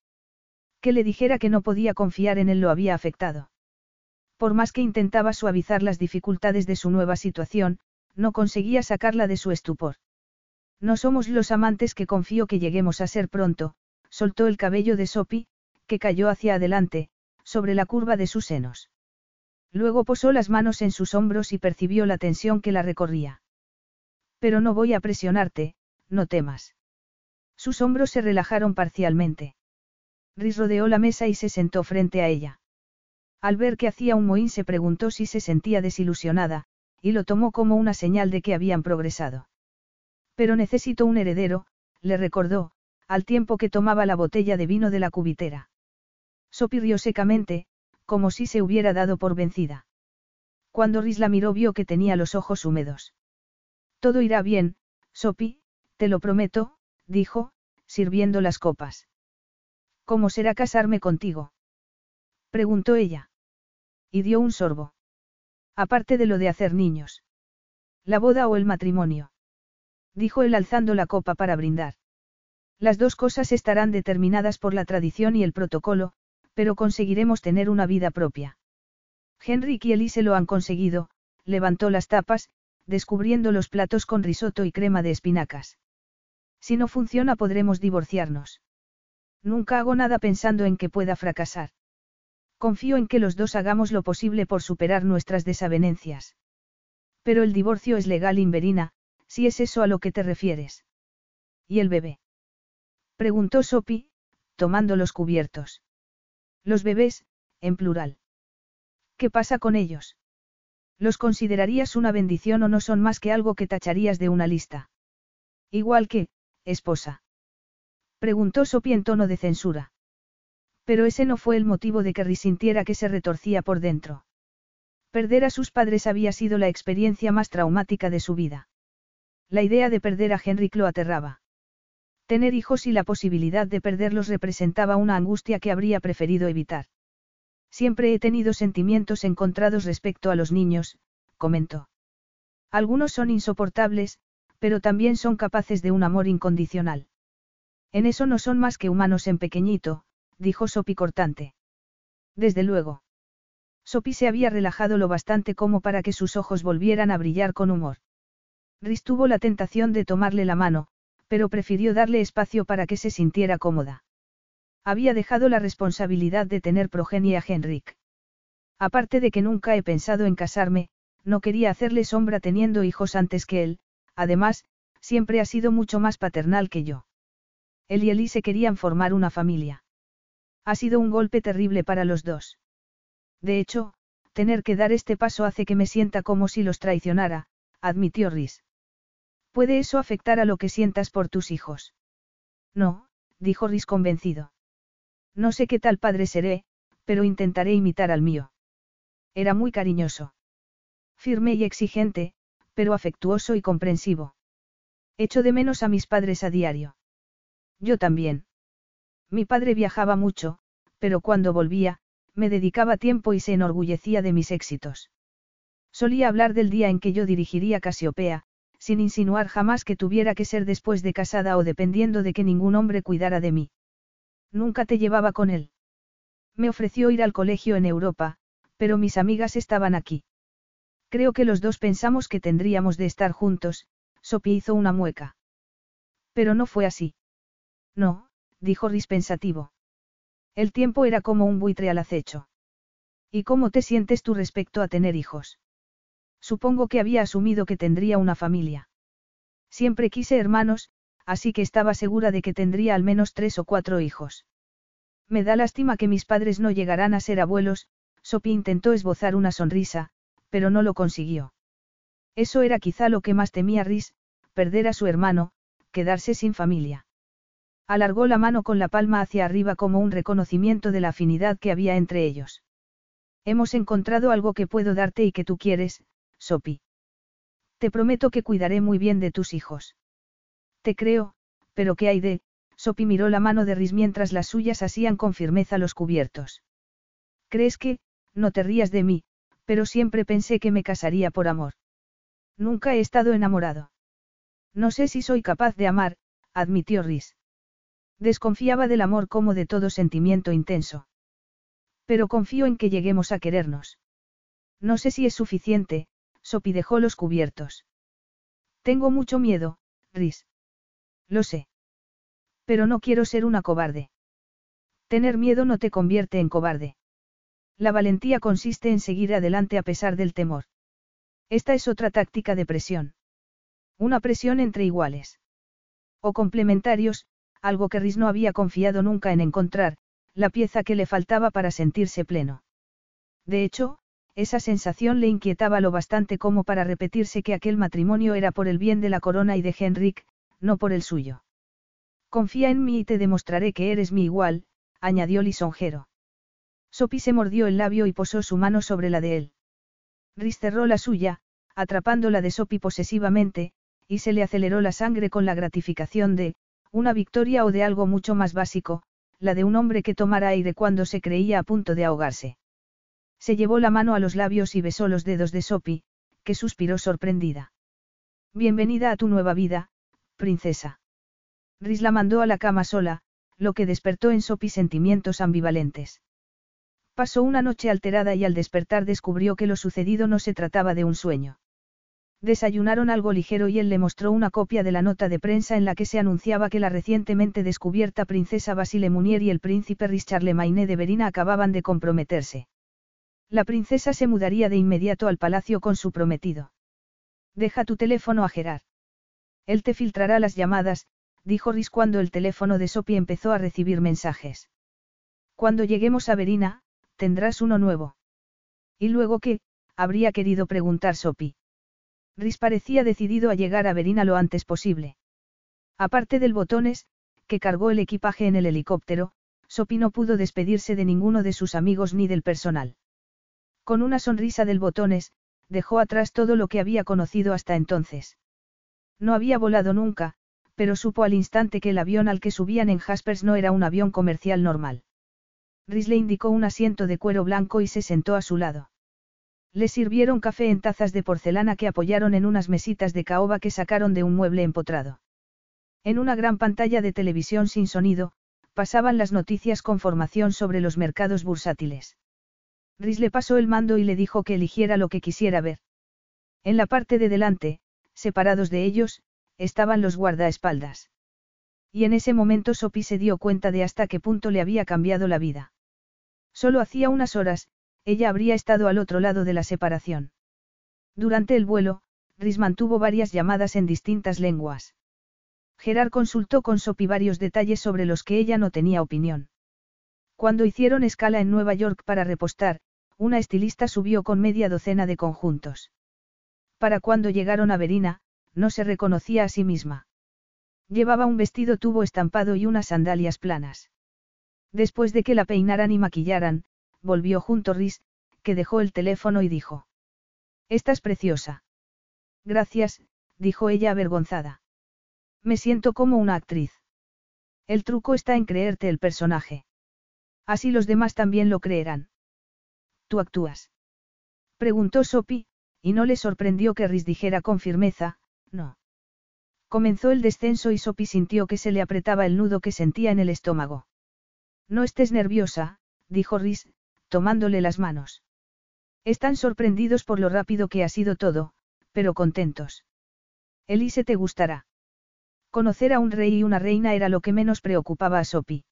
Que le dijera que no podía confiar en él lo había afectado. Por más que intentaba suavizar las dificultades de su nueva situación, no conseguía sacarla de su estupor. No somos los amantes que confío que lleguemos a ser pronto, soltó el cabello de Sopi, que cayó hacia adelante, sobre la curva de sus senos. Luego posó las manos en sus hombros y percibió la tensión que la recorría. Pero no voy a presionarte, no temas. Sus hombros se relajaron parcialmente. Rhys rodeó la mesa y se sentó frente a ella. Al ver que hacía un mohín se preguntó si se sentía desilusionada, y lo tomó como una señal de que habían progresado. Pero necesito un heredero, le recordó, al tiempo que tomaba la botella de vino de la cubitera. Sopirrió secamente, como si se hubiera dado por vencida. Cuando Rhys la miró vio que tenía los ojos húmedos. Todo irá bien, Sopi, te lo prometo, dijo, sirviendo las copas. ¿Cómo será casarme contigo? preguntó ella. Y dio un sorbo. Aparte de lo de hacer niños. La boda o el matrimonio dijo él alzando la copa para brindar. Las dos cosas estarán determinadas por la tradición y el protocolo, pero conseguiremos tener una vida propia. Henrik y Elise lo han conseguido, levantó las tapas, descubriendo los platos con risotto y crema de espinacas. Si no funciona podremos divorciarnos. Nunca hago nada pensando en que pueda fracasar. Confío en que los dos hagamos lo posible por superar nuestras desavenencias. Pero el divorcio es legal inverina, si es eso a lo que te refieres. ¿Y el bebé? Preguntó Sopi, tomando los cubiertos. Los bebés, en plural. ¿Qué pasa con ellos? ¿Los considerarías una bendición o no son más que algo que tacharías de una lista? Igual que, esposa. Preguntó Sopi en tono de censura. Pero ese no fue el motivo de que risintiera que se retorcía por dentro. Perder a sus padres había sido la experiencia más traumática de su vida. La idea de perder a Henrik lo aterraba. Tener hijos y la posibilidad de perderlos representaba una angustia que habría preferido evitar. Siempre he tenido sentimientos encontrados respecto a los niños, comentó. Algunos son insoportables, pero también son capaces de un amor incondicional. En eso no son más que humanos en pequeñito, dijo Sopi cortante. Desde luego. Sopi se había relajado lo bastante como para que sus ojos volvieran a brillar con humor. Rhys tuvo la tentación de tomarle la mano, pero prefirió darle espacio para que se sintiera cómoda. Había dejado la responsabilidad de tener progenie a Henrik. Aparte de que nunca he pensado en casarme, no quería hacerle sombra teniendo hijos antes que él, además, siempre ha sido mucho más paternal que yo. Él y Elise querían formar una familia. Ha sido un golpe terrible para los dos. De hecho, tener que dar este paso hace que me sienta como si los traicionara, admitió Rhys. ¿Puede eso afectar a lo que sientas por tus hijos? No, dijo Rhys convencido. No sé qué tal padre seré, pero intentaré imitar al mío. Era muy cariñoso. Firme y exigente, pero afectuoso y comprensivo. Echo de menos a mis padres a diario. Yo también. Mi padre viajaba mucho, pero cuando volvía, me dedicaba tiempo y se enorgullecía de mis éxitos. Solía hablar del día en que yo dirigiría Casiopea, sin insinuar jamás que tuviera que ser después de casada o dependiendo de que ningún hombre cuidara de mí. Nunca te llevaba con él. Me ofreció ir al colegio en Europa, pero mis amigas estaban aquí. Creo que los dos pensamos que tendríamos de estar juntos, Sopi hizo una mueca. Pero no fue así. No, dijo Rhys pensativo. El tiempo era como un buitre al acecho. ¿Y cómo te sientes tú respecto a tener hijos? Supongo que había asumido que tendría una familia. Siempre quise hermanos, así que estaba segura de que tendría al menos tres o cuatro hijos. Me da lástima que mis padres no llegarán a ser abuelos, Sophie intentó esbozar una sonrisa, pero no lo consiguió. Eso era quizá lo que más temía Rhys, perder a su hermano, quedarse sin familia. Alargó la mano con la palma hacia arriba como un reconocimiento de la afinidad que había entre ellos. Hemos encontrado algo que puedo darte y que tú quieres, Sopi. Te prometo que cuidaré muy bien de tus hijos. Te creo, pero ¿qué hay de? Sopi miró la mano de Riz mientras las suyas asían con firmeza los cubiertos. ¿Crees que, no te rías de mí, pero siempre pensé que me casaría por amor? Nunca he estado enamorado. No sé si soy capaz de amar, admitió Riz. Desconfiaba del amor como de todo sentimiento intenso. Pero confío en que lleguemos a querernos. No sé si es suficiente, Sopi dejó los cubiertos. Tengo mucho miedo, Riz. Lo sé. Pero no quiero ser una cobarde. Tener miedo no te convierte en cobarde. La valentía consiste en seguir adelante a pesar del temor. Esta es otra táctica de presión. Una presión entre iguales. O complementarios, algo que Riz no había confiado nunca en encontrar, la pieza que le faltaba para sentirse pleno. De hecho, esa sensación le inquietaba lo bastante como para repetirse que aquel matrimonio era por el bien de la corona y de Henrik, no por el suyo. Confía en mí y te demostraré que eres mi igual, añadió lisonjero. Sopi se mordió el labio y posó su mano sobre la de él. Rhys cerró la suya, atrapando la de Sopi posesivamente, y se le aceleró la sangre con la gratificación de, una victoria o de algo mucho más básico, la de un hombre que tomara aire cuando se creía a punto de ahogarse. Se llevó la mano a los labios y besó los dedos de Sopi, que suspiró sorprendida. Bienvenida a tu nueva vida, princesa. Rhys la mandó a la cama sola, lo que despertó en Sopi sentimientos ambivalentes. Pasó una noche alterada y al despertar descubrió que lo sucedido no se trataba de un sueño. Desayunaron algo ligero y él le mostró una copia de la nota de prensa en la que se anunciaba que la recientemente descubierta princesa Basile Munier y el príncipe Rhys Charlemagne de Verina acababan de comprometerse. La princesa se mudaría de inmediato al palacio con su prometido. Deja tu teléfono a Gerard. Él te filtrará las llamadas, dijo Rhys cuando el teléfono de Sophie empezó a recibir mensajes. Cuando lleguemos a Verina, tendrás uno nuevo. ¿Y luego qué? habría querido preguntar Sophie. Rhys parecía decidido a llegar a Verina lo antes posible. Aparte del botones, que cargó el equipaje en el helicóptero, Sophie no pudo despedirse de ninguno de sus amigos ni del personal. Con una sonrisa del botones, dejó atrás todo lo que había conocido hasta entonces. No había volado nunca, pero supo al instante que el avión al que subían en Jaspers no era un avión comercial normal. Rhys le indicó un asiento de cuero blanco y se sentó a su lado. Le sirvieron café en tazas de porcelana que apoyaron en unas mesitas de caoba que sacaron de un mueble empotrado. En una gran pantalla de televisión sin sonido, pasaban las noticias con formación sobre los mercados bursátiles. Rhys le pasó el mando y le dijo que eligiera lo que quisiera ver. En la parte de delante, separados de ellos, estaban los guardaespaldas. Y en ese momento Sophie se dio cuenta de hasta qué punto le había cambiado la vida. Solo hacía unas horas, ella habría estado al otro lado de la separación. Durante el vuelo, Rhys mantuvo varias llamadas en distintas lenguas. Gerard consultó con Sophie varios detalles sobre los que ella no tenía opinión. Cuando hicieron escala en Nueva York para repostar, una estilista subió con media docena de conjuntos. Para cuando llegaron a Verina, no se reconocía a sí misma. Llevaba un vestido tubo estampado y unas sandalias planas. Después de que la peinaran y maquillaran, volvió junto Rhys, que dejó el teléfono y dijo. Estás preciosa. Gracias, dijo ella avergonzada. Me siento como una actriz. El truco está en creerte el personaje. Así los demás también lo creerán. ¿Tú actúas? Preguntó Sophie, y no le sorprendió que Rhys dijera con firmeza, no. Comenzó el descenso y Sophie sintió que se le apretaba el nudo que sentía en el estómago. No estés nerviosa, dijo Rhys, tomándole las manos. Están sorprendidos por lo rápido que ha sido todo, pero contentos. Elise te gustará. Conocer a un rey y una reina era lo que menos preocupaba a Sophie.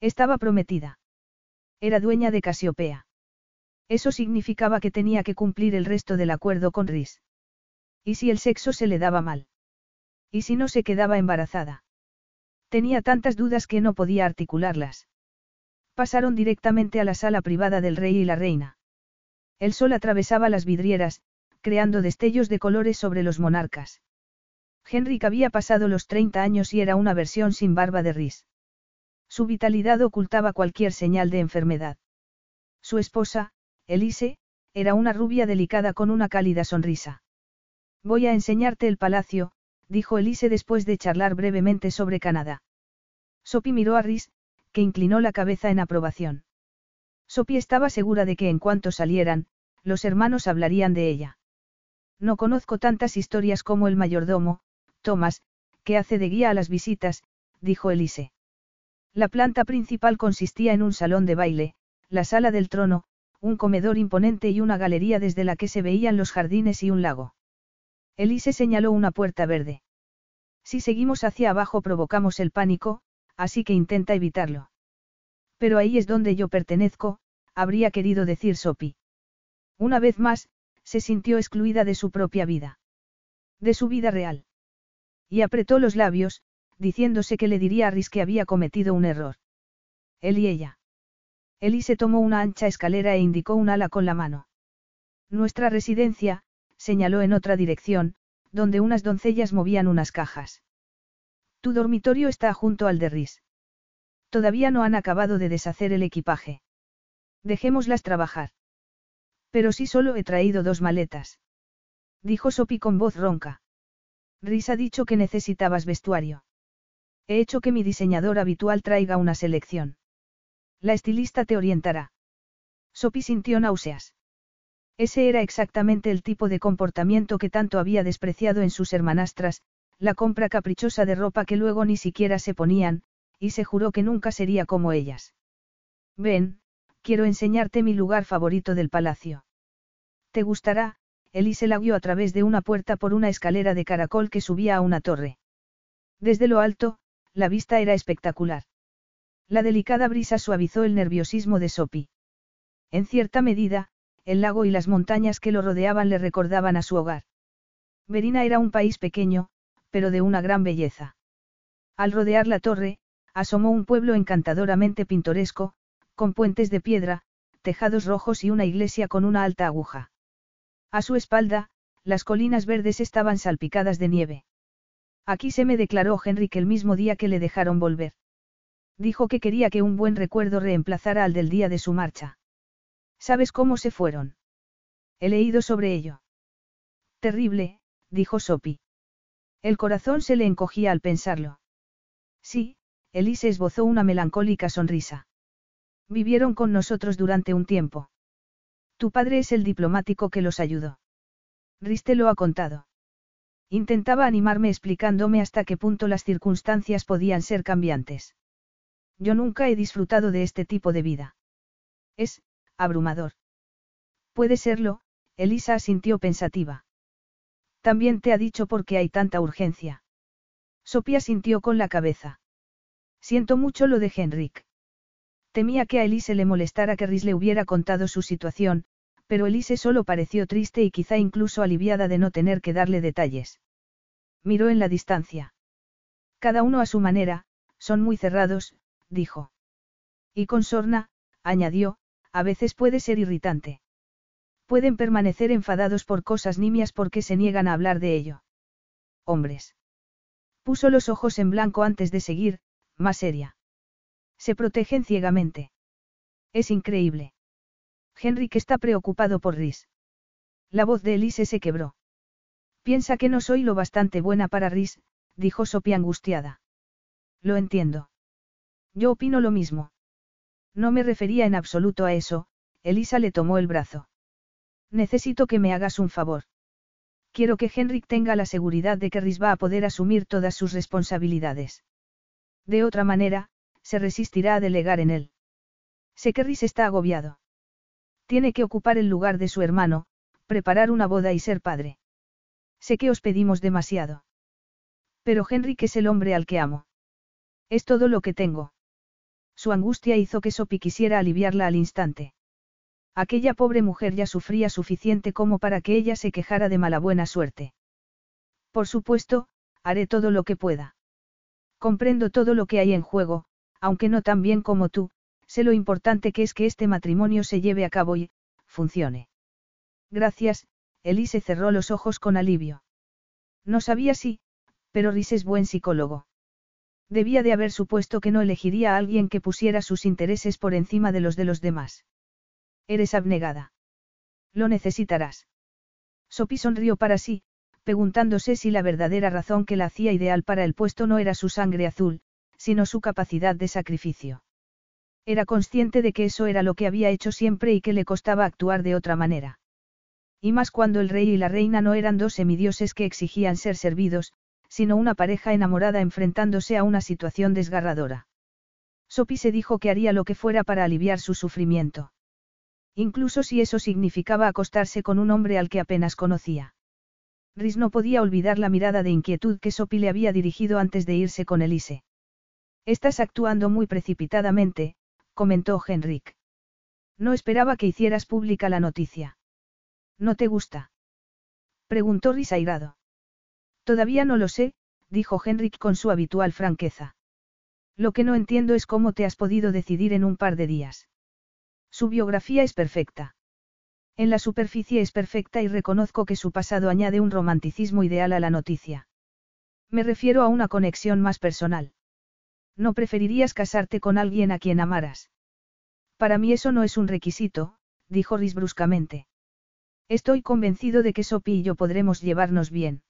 Estaba prometida. Era dueña de Casiopea. Eso significaba que tenía que cumplir el resto del acuerdo con Rhys. ¿Y si el sexo se le daba mal? ¿Y si no se quedaba embarazada? Tenía tantas dudas que no podía articularlas. Pasaron directamente a la sala privada del rey y la reina. El sol atravesaba las vidrieras, creando destellos de colores sobre los monarcas. Henrik había pasado los 30 años y era una versión sin barba de Rhys. Su vitalidad ocultaba cualquier señal de enfermedad. Su esposa, Elise, era una rubia delicada con una cálida sonrisa. Voy a enseñarte el palacio, dijo Elise después de charlar brevemente sobre Canadá. Sophie miró a Rhys, que inclinó la cabeza en aprobación. Sophie estaba segura de que en cuanto salieran, los hermanos hablarían de ella. No conozco tantas historias como el mayordomo, Thomas, que hace de guía a las visitas, dijo Elise. La planta principal consistía en un salón de baile, la sala del trono, un comedor imponente y una galería desde la que se veían los jardines y un lago. Elise señaló una puerta verde. Si seguimos hacia abajo provocamos el pánico, así que intenta evitarlo. Pero ahí es donde yo pertenezco, habría querido decir Sophie. Una vez más, se sintió excluida de su propia vida. De su vida real. Y apretó los labios, diciéndose que le diría a Rhys que había cometido un error. Él y ella. Elise tomó una ancha escalera e indicó un ala con la mano. Nuestra residencia, señaló en otra dirección, donde unas doncellas movían unas cajas. Tu dormitorio está junto al de Rhys. Todavía no han acabado de deshacer el equipaje. Dejémoslas trabajar. Pero si solo he traído dos maletas. Dijo Sopi con voz ronca. Rhys ha dicho que necesitabas vestuario. He hecho que mi diseñador habitual traiga una selección. La estilista te orientará. Sophie sintió náuseas. Ese era exactamente el tipo de comportamiento que tanto había despreciado en sus hermanastras, la compra caprichosa de ropa que luego ni siquiera se ponían, y se juró que nunca sería como ellas. Ven, quiero enseñarte mi lugar favorito del palacio. Te gustará, Elise la guió a través de una puerta por una escalera de caracol que subía a una torre. Desde lo alto, la vista era espectacular. La delicada brisa suavizó el nerviosismo de Sopi. En cierta medida, el lago y las montañas que lo rodeaban le recordaban a su hogar. Verina era un país pequeño, pero de una gran belleza. Al rodear la torre, asomó un pueblo encantadoramente pintoresco, con puentes de piedra, tejados rojos y una iglesia con una alta aguja. A su espalda, las colinas verdes estaban salpicadas de nieve. Aquí se me declaró Henrik el mismo día que le dejaron volver. Dijo que quería que un buen recuerdo reemplazara al del día de su marcha. ¿Sabes cómo se fueron? He leído sobre ello. Terrible, dijo Sophie. El corazón se le encogía al pensarlo. Sí, Elise esbozó una melancólica sonrisa. Vivieron con nosotros durante un tiempo. Tu padre es el diplomático que los ayudó. Riste lo ha contado. Intentaba animarme explicándome hasta qué punto las circunstancias podían ser cambiantes. Yo nunca he disfrutado de este tipo de vida. Es, abrumador. Puede serlo, Elisa asintió pensativa. También te ha dicho por qué hay tanta urgencia. Sopia sintió con la cabeza. Siento mucho lo de Henrik. Temía que a Elise le molestara que Rhys le hubiera contado su situación, pero Elise solo pareció triste y quizá incluso aliviada de no tener que darle detalles. Miró en la distancia. Cada uno a su manera, son muy cerrados, dijo. Y con sorna, añadió, a veces puede ser irritante. Pueden permanecer enfadados por cosas nimias porque se niegan a hablar de ello. Hombres. Puso los ojos en blanco antes de seguir, más seria. Se protegen ciegamente. Es increíble. Henrik está preocupado por Rhys. La voz de Elise se quebró. Piensa que no soy lo bastante buena para Rhys, dijo Sophie angustiada. Lo entiendo. Yo opino lo mismo. No me refería en absoluto a eso, Elisa le tomó el brazo. Necesito que me hagas un favor. Quiero que Henrik tenga la seguridad de que Rhys va a poder asumir todas sus responsabilidades. De otra manera, se resistirá a delegar en él. Sé que Rhys está agobiado. Tiene que ocupar el lugar de su hermano, preparar una boda y ser padre. Sé que os pedimos demasiado. Pero Henrik es el hombre al que amo. Es todo lo que tengo. Su angustia hizo que Sophie quisiera aliviarla al instante. Aquella pobre mujer ya sufría suficiente como para que ella se quejara de mala buena suerte. Por supuesto, haré todo lo que pueda. Comprendo todo lo que hay en juego, aunque no tan bien como tú, sé lo importante que es que este matrimonio se lleve a cabo y, funcione. Gracias, Elise cerró los ojos con alivio. No sabía si, pero Rhys es buen psicólogo. Debía de haber supuesto que no elegiría a alguien que pusiera sus intereses por encima de los de los demás. Eres abnegada. Lo necesitarás. Sophie sonrió para sí, preguntándose si la verdadera razón que la hacía ideal para el puesto no era su sangre azul, sino su capacidad de sacrificio. Era consciente de que eso era lo que había hecho siempre y que le costaba actuar de otra manera. Y más cuando el rey y la reina no eran dos semidioses que exigían ser servidos, sino una pareja enamorada enfrentándose a una situación desgarradora. Sophie se dijo que haría lo que fuera para aliviar su sufrimiento. Incluso si eso significaba acostarse con un hombre al que apenas conocía. Rhys no podía olvidar la mirada de inquietud que Sophie le había dirigido antes de irse con Elise. Estás actuando muy precipitadamente, comentó Henrik. No esperaba que hicieras pública la noticia. ¿No te gusta? Preguntó Rhys airado. Todavía no lo sé, dijo Henrik con su habitual franqueza. Lo que no entiendo es cómo te has podido decidir en un par de días. Su biografía es perfecta. En la superficie es perfecta y reconozco que su pasado añade un romanticismo ideal a la noticia. Me refiero a una conexión más personal. No preferirías casarte con alguien a quien amaras. Para mí eso no es un requisito, dijo Rhys bruscamente. Estoy convencido de que Sophie y yo podremos llevarnos bien.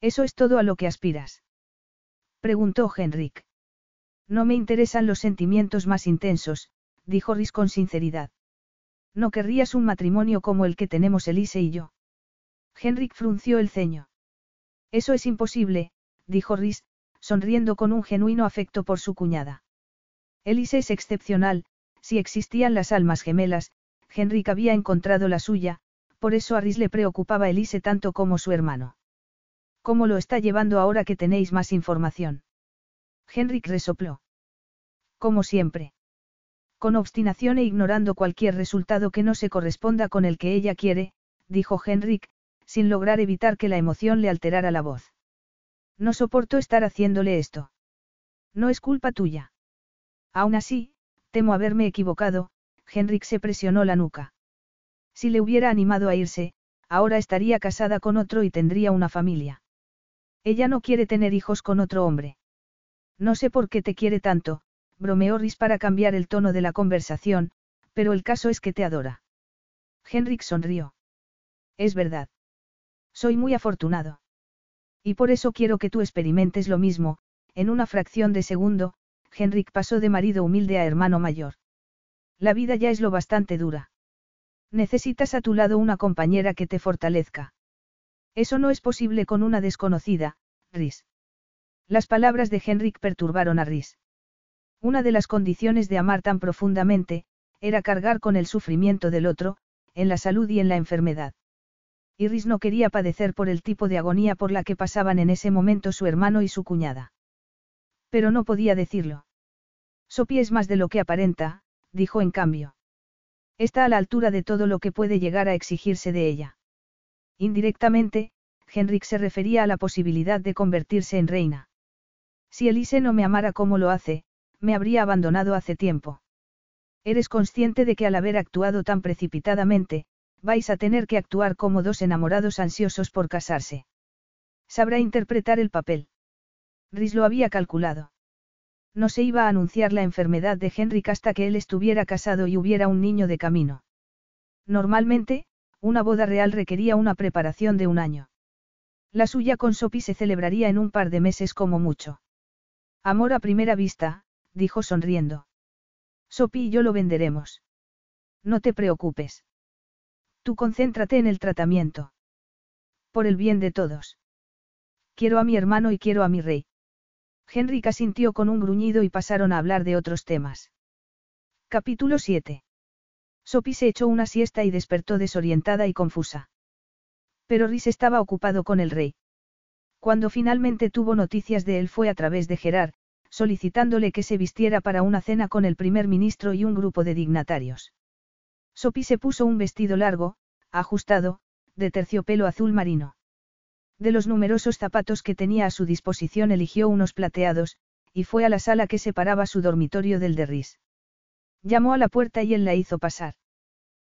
¿Eso es todo a lo que aspiras? Preguntó Henrik. No me interesan los sentimientos más intensos, dijo Rhys con sinceridad. No querrías un matrimonio como el que tenemos Elise y yo. Henrik frunció el ceño. Eso es imposible, dijo Rhys, sonriendo con un genuino afecto por su cuñada. Elise es excepcional, si existían las almas gemelas, Henrik había encontrado la suya, por eso a Rhys le preocupaba Elise tanto como su hermano. ¿Cómo lo está llevando ahora que tenéis más información? Henrik resopló. Como siempre. Con obstinación e ignorando cualquier resultado que no se corresponda con el que ella quiere, dijo Henrik, sin lograr evitar que la emoción le alterara la voz. No soporto estar haciéndole esto. No es culpa tuya. Aún así, temo haberme equivocado, Henrik se presionó la nuca. Si le hubiera animado a irse, ahora estaría casada con otro y tendría una familia. Ella no quiere tener hijos con otro hombre. No sé por qué te quiere tanto, bromeó Rhys para cambiar el tono de la conversación, pero el caso es que te adora. Henrik sonrió. Es verdad. Soy muy afortunado. Y por eso quiero que tú experimentes lo mismo, en una fracción de segundo, Henrik pasó de marido humilde a hermano mayor. La vida ya es lo bastante dura. Necesitas a tu lado una compañera que te fortalezca. Eso no es posible con una desconocida, Rhys. Las palabras de Henrik perturbaron a Rhys. Una de las condiciones de amar tan profundamente, era cargar con el sufrimiento del otro, en la salud y en la enfermedad. Iris no quería padecer por el tipo de agonía por la que pasaban en ese momento su hermano y su cuñada. Pero no podía decirlo. Sophie es más de lo que aparenta, dijo en cambio. Está a la altura de todo lo que puede llegar a exigirse de ella. Indirectamente, Henrik se refería a la posibilidad de convertirse en reina. Si Elise no me amara como lo hace, me habría abandonado hace tiempo. Eres consciente de que al haber actuado tan precipitadamente, vais a tener que actuar como dos enamorados ansiosos por casarse. Sabrá interpretar el papel. Rhys lo había calculado. No se iba a anunciar la enfermedad de Henrik hasta que él estuviera casado y hubiera un niño de camino. Normalmente, una boda real requería una preparación de un año. La suya con Sophie se celebraría en un par de meses como mucho. Amor a primera vista, dijo sonriendo. Sophie y yo lo venderemos. No te preocupes. Tú concéntrate en el tratamiento. Por el bien de todos. Quiero a mi hermano y quiero a mi rey. Henrik asintió con un gruñido y pasaron a hablar de otros temas. Capítulo 7. Sophie se echó una siesta y despertó desorientada y confusa. Pero Rhys estaba ocupado con el rey. Cuando finalmente tuvo noticias de él fue a través de Gerard, solicitándole que se vistiera para una cena con el primer ministro y un grupo de dignatarios. Sophie se puso un vestido largo, ajustado, de terciopelo azul marino. De los numerosos zapatos que tenía a su disposición eligió unos plateados, y fue a la sala que separaba su dormitorio del de Rhys. Llamó a la puerta y él la hizo pasar.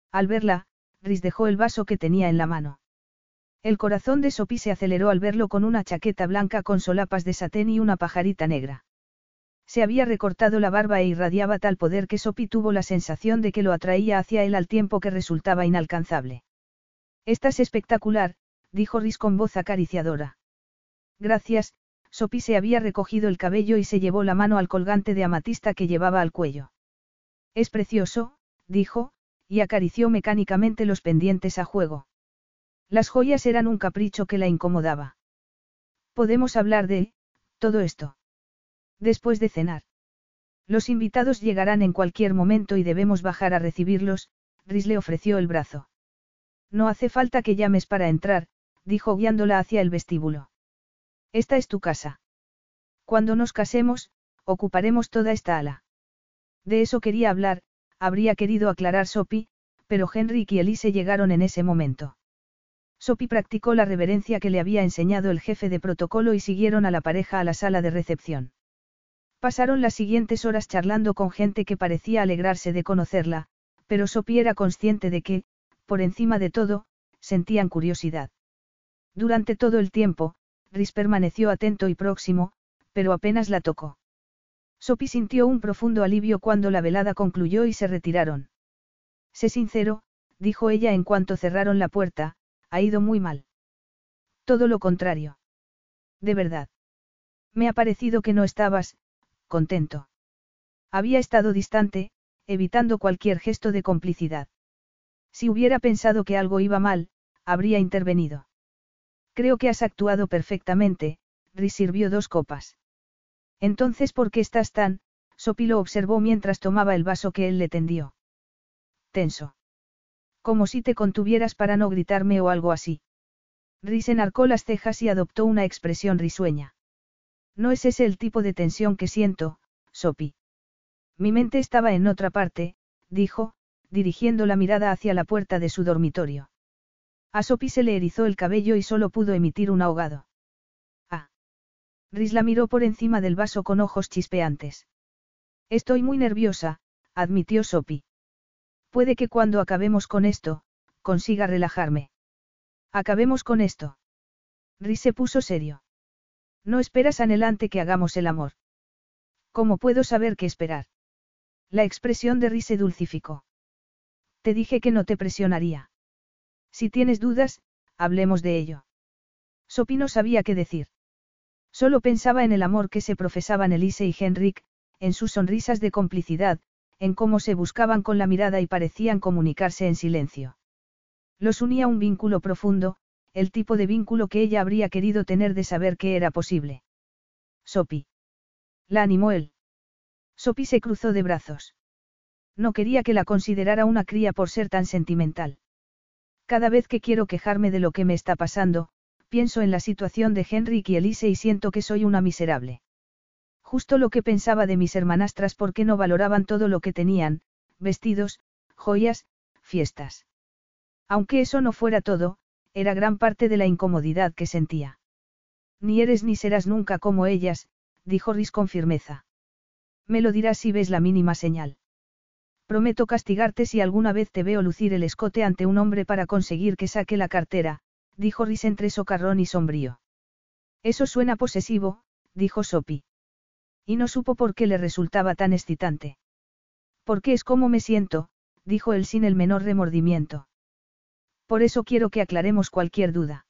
Al verla, Rhys dejó el vaso que tenía en la mano. El corazón de Sophie se aceleró al verlo con una chaqueta blanca con solapas de satén y una pajarita negra. Se había recortado la barba e irradiaba tal poder que Sophie tuvo la sensación de que lo atraía hacia él al tiempo que resultaba inalcanzable. Estás espectacular, dijo Rhys con voz acariciadora. Gracias, Sophie se había recogido el cabello y se llevó la mano al colgante de amatista que llevaba al cuello. Es precioso, dijo, y acarició mecánicamente los pendientes a juego. Las joyas eran un capricho que la incomodaba. Podemos hablar de, todo esto. Después de cenar. Los invitados llegarán en cualquier momento y debemos bajar a recibirlos, Rhys le ofreció el brazo. No hace falta que llames para entrar, dijo guiándola hacia el vestíbulo. Esta es tu casa. Cuando nos casemos, ocuparemos toda esta ala. De eso quería hablar, habría querido aclarar Sophie, pero Henrik y Elise llegaron en ese momento. Sophie practicó la reverencia que le había enseñado el jefe de protocolo y siguieron a la pareja a la sala de recepción. Pasaron las siguientes horas charlando con gente que parecía alegrarse de conocerla, pero Sophie era consciente de que, por encima de todo, sentían curiosidad. Durante todo el tiempo, Rhys permaneció atento y próximo, pero apenas la tocó. Sophie sintió un profundo alivio cuando la velada concluyó y se retiraron. Sé sincero, dijo ella en cuanto cerraron la puerta, ha ido muy mal. Todo lo contrario. De verdad. Me ha parecido que no estabas, contento. Había estado distante, evitando cualquier gesto de complicidad. Si hubiera pensado que algo iba mal, habría intervenido. Creo que has actuado perfectamente, Rhys sirvió dos copas. Entonces, ¿por qué estás tan? Sopi lo observó mientras tomaba el vaso que él le tendió. Tenso. Como si te contuvieras para no gritarme o algo así. Rhys enarcó las cejas y adoptó una expresión risueña. No es ese el tipo de tensión que siento, Sopi. Mi mente estaba en otra parte, dijo, dirigiendo la mirada hacia la puerta de su dormitorio. A Sopi se le erizó el cabello y solo pudo emitir un ahogado. Ah. Rhys la miró por encima del vaso con ojos chispeantes. Estoy muy nerviosa, admitió Sopi. Puede que cuando acabemos con esto, consiga relajarme. Acabemos con esto. Rhys se puso serio. No esperas anhelante que hagamos el amor. ¿Cómo puedo saber qué esperar? La expresión de se dulcificó. Te dije que no te presionaría. Si tienes dudas, hablemos de ello. Sophie no sabía qué decir. Solo pensaba en el amor que se profesaban Elise y Henrik, en sus sonrisas de complicidad, en cómo se buscaban con la mirada y parecían comunicarse en silencio. Los unía un vínculo profundo, el tipo de vínculo que ella habría querido tener de saber que era posible. Sopi. La animó él. Sopi se cruzó de brazos. No quería que la considerara una cría por ser tan sentimental. Cada vez que quiero quejarme de lo que me está pasando, pienso en la situación de Henrik y Elise y siento que soy una miserable. Justo lo que pensaba de mis hermanastras porque no valoraban todo lo que tenían, vestidos, joyas, fiestas. Aunque eso no fuera todo, era gran parte de la incomodidad que sentía. Ni eres ni serás nunca como ellas, dijo Rhys con firmeza. Me lo dirás si ves la mínima señal. Prometo castigarte si alguna vez te veo lucir el escote ante un hombre para conseguir que saque la cartera, dijo Rhys entre socarrón y sombrío. Eso suena posesivo, dijo Sopi. Y no supo por qué le resultaba tan excitante. Porque es como me siento, dijo él sin el menor remordimiento. Por eso quiero que aclaremos cualquier duda.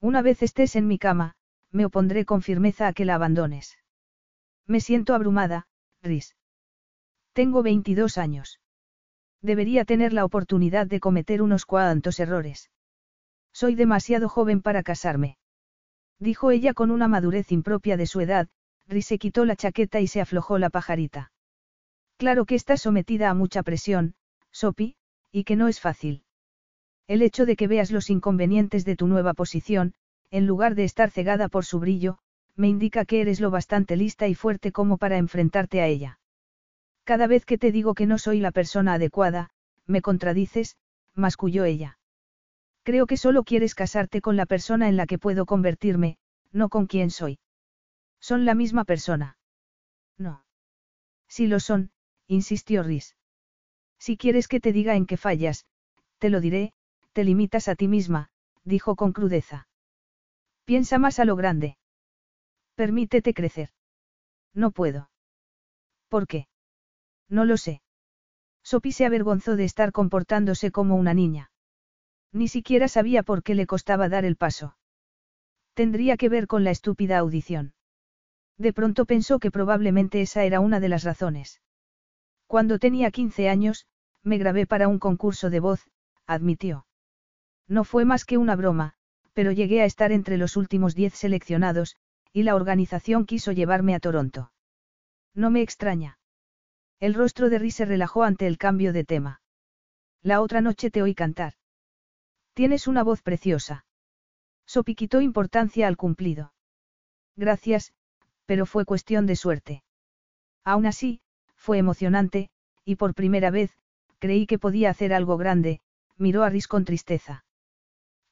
Una vez estés en mi cama, me opondré con firmeza a que la abandones. Me siento abrumada, Rhys. Tengo 22 años. Debería tener la oportunidad de cometer unos cuantos errores. Soy demasiado joven para casarme. Dijo ella con una madurez impropia de su edad, Rhys se quitó la chaqueta y se aflojó la pajarita. Claro que estás sometida a mucha presión, Sopi, y que no es fácil. El hecho de que veas los inconvenientes de tu nueva posición, en lugar de estar cegada por su brillo, me indica que eres lo bastante lista y fuerte como para enfrentarte a ella. Cada vez que te digo que no soy la persona adecuada, me contradices, masculló ella. Creo que solo quieres casarte con la persona en la que puedo convertirme, no con quien soy. Son la misma persona. No. Si lo son, insistió Rhys. Si quieres que te diga en qué fallas, te lo diré, te limitas a ti misma, dijo con crudeza. Piensa más a lo grande. Permítete crecer. No puedo. ¿Por qué? No lo sé. Sophie se avergonzó de estar comportándose como una niña. Ni siquiera sabía por qué le costaba dar el paso. Tendría que ver con la estúpida audición. De pronto pensó que probablemente esa era una de las razones. Cuando tenía 15 años, me grabé para un concurso de voz, admitió. No fue más que una broma, pero llegué a estar entre los últimos 10 seleccionados, y la organización quiso llevarme a Toronto. No me extraña. El rostro de Rhys se relajó ante el cambio de tema. La otra noche te oí cantar. Tienes una voz preciosa. Sopi quitó importancia al cumplido. Gracias, pero fue cuestión de suerte. Aún así, fue emocionante, y por primera vez, creí que podía hacer algo grande, miró a Rhys con tristeza.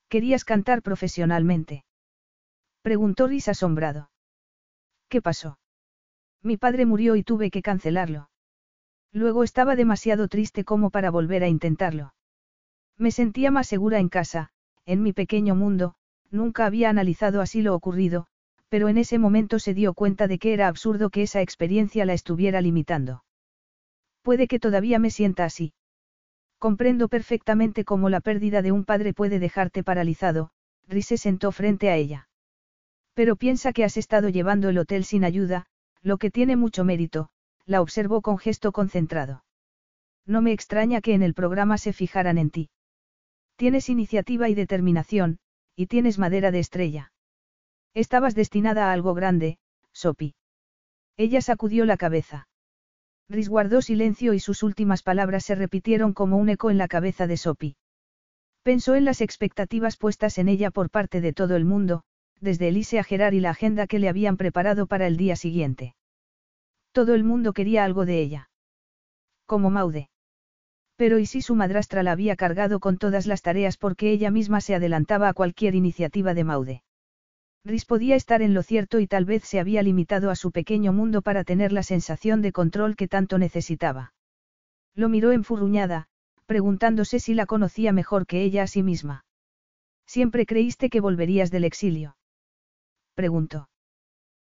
¿Querías cantar profesionalmente? Preguntó Rhys asombrado. ¿Qué pasó? Mi padre murió y tuve que cancelarlo. Luego estaba demasiado triste como para volver a intentarlo. Me sentía más segura en casa, en mi pequeño mundo, nunca había analizado así lo ocurrido, pero en ese momento se dio cuenta de que era absurdo que esa experiencia la estuviera limitando. Puede que todavía me sienta así. Comprendo perfectamente cómo la pérdida de un padre puede dejarte paralizado, Rhys se sentó frente a ella. Pero piensa que has estado llevando el hotel sin ayuda, lo que tiene mucho mérito, la observó con gesto concentrado. No me extraña que en el programa se fijaran en ti. Tienes iniciativa y determinación, y tienes madera de estrella. Estabas destinada a algo grande, Sopi. Ella sacudió la cabeza. Rhys guardó silencio y sus últimas palabras se repitieron como un eco en la cabeza de Sopi. Pensó en las expectativas puestas en ella por parte de todo el mundo, desde Elise a Gerard y la agenda que le habían preparado para el día siguiente. Todo el mundo quería algo de ella. Como Maude. Pero ¿y si su madrastra la había cargado con todas las tareas porque ella misma se adelantaba a cualquier iniciativa de Maude? Rhys podía estar en lo cierto y tal vez se había limitado a su pequeño mundo para tener la sensación de control que tanto necesitaba. Lo miró enfurruñada, preguntándose si la conocía mejor que ella a sí misma. ¿Siempre creíste que volverías del exilio? Preguntó.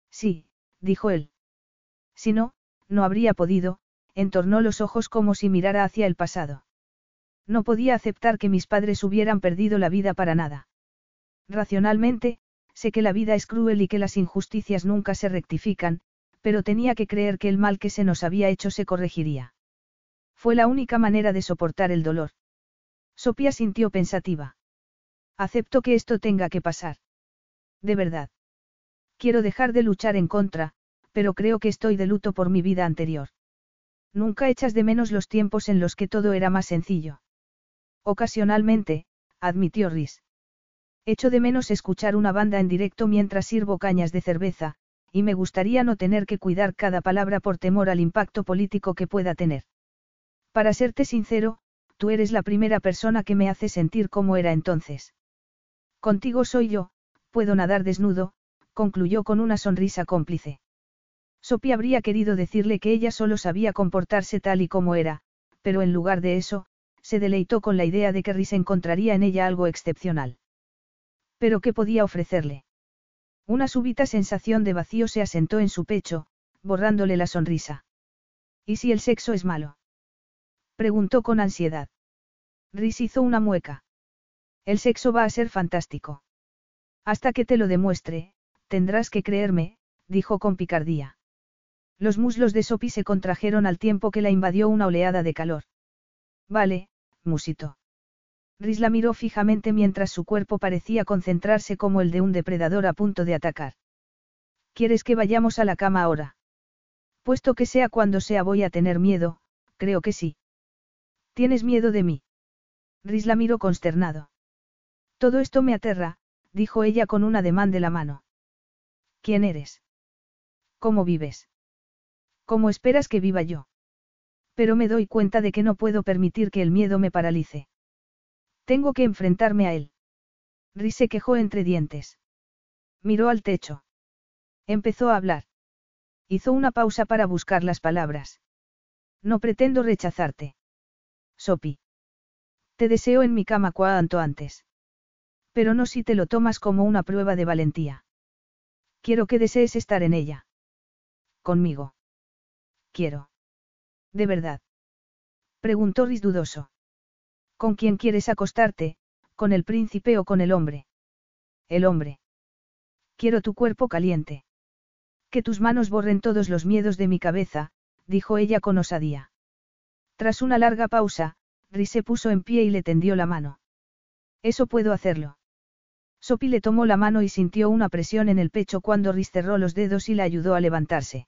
Sí, dijo él. Si no, no habría podido, entornó los ojos como si mirara hacia el pasado. No podía aceptar que mis padres hubieran perdido la vida para nada. Racionalmente, sé que la vida es cruel y que las injusticias nunca se rectifican, pero tenía que creer que el mal que se nos había hecho se corregiría. Fue la única manera de soportar el dolor. Sopía sintió pensativa. Acepto que esto tenga que pasar. De verdad. Quiero dejar de luchar en contra, pero creo que estoy de luto por mi vida anterior. Nunca echas de menos los tiempos en los que todo era más sencillo. Ocasionalmente, admitió Rhys. Echo de menos escuchar una banda en directo mientras sirvo cañas de cerveza, y me gustaría no tener que cuidar cada palabra por temor al impacto político que pueda tener. Para serte sincero, tú eres la primera persona que me hace sentir como era entonces. Contigo soy yo, puedo nadar desnudo, concluyó con una sonrisa cómplice. Sophie habría querido decirle que ella solo sabía comportarse tal y como era, pero en lugar de eso, se deleitó con la idea de que Rhys encontraría en ella algo excepcional. Pero ¿qué podía ofrecerle? Una súbita sensación de vacío se asentó en su pecho, borrándole la sonrisa. ¿Y si el sexo es malo? Preguntó con ansiedad. Rhys hizo una mueca. El sexo va a ser fantástico. Hasta que te lo demuestre, tendrás que creerme, dijo con picardía. Los muslos de Sophie se contrajeron al tiempo que la invadió una oleada de calor. Vale, musito. Rhys la miró fijamente mientras su cuerpo parecía concentrarse como el de un depredador a punto de atacar. ¿Quieres que vayamos a la cama ahora? Puesto que sea cuando sea voy a tener miedo, creo que sí. ¿Tienes miedo de mí? Rhys la miró consternado. Todo esto me aterra, dijo ella con un ademán de la mano. ¿Quién eres? ¿Cómo vives? ¿Cómo esperas que viva yo? Pero me doy cuenta de que no puedo permitir que el miedo me paralice. Tengo que enfrentarme a él. Rhys se quejó entre dientes. Miró al techo. Empezó a hablar. Hizo una pausa para buscar las palabras. No pretendo rechazarte. Sopi. Te deseo en mi cama cuanto antes. Pero no si te lo tomas como una prueba de valentía. Quiero que desees estar en ella. Conmigo. Quiero. De verdad. Preguntó Rhys dudoso. ¿Con quién quieres acostarte, con el príncipe o con el hombre? El hombre. Quiero tu cuerpo caliente. Que tus manos borren todos los miedos de mi cabeza, dijo ella con osadía. Tras una larga pausa, Rhys se puso en pie y le tendió la mano. Eso puedo hacerlo. Sophie le tomó la mano y sintió una presión en el pecho cuando Rhys cerró los dedos y la ayudó a levantarse.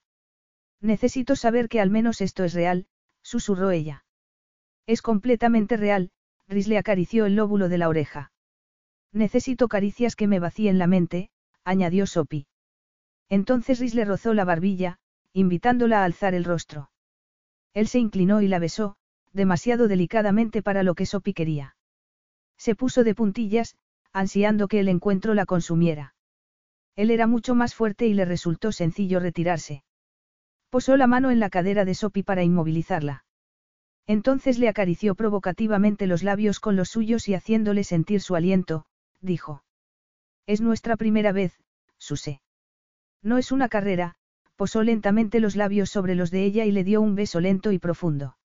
Necesito saber que al menos esto es real, susurró ella. Es completamente real, Rhys le acarició el lóbulo de la oreja. Necesito caricias que me vacíen la mente, añadió Sopi. Entonces Rhys le rozó la barbilla, invitándola a alzar el rostro. Él se inclinó y la besó, demasiado delicadamente para lo que Sopi quería. Se puso de puntillas, ansiando que el encuentro la consumiera. Él era mucho más fuerte y le resultó sencillo retirarse. Posó la mano en la cadera de Sopi para inmovilizarla. Entonces le acarició provocativamente los labios con los suyos y haciéndole sentir su aliento, dijo. Es nuestra primera vez, Suse. No es una carrera, posó lentamente los labios sobre los de ella y le dio un beso lento y profundo.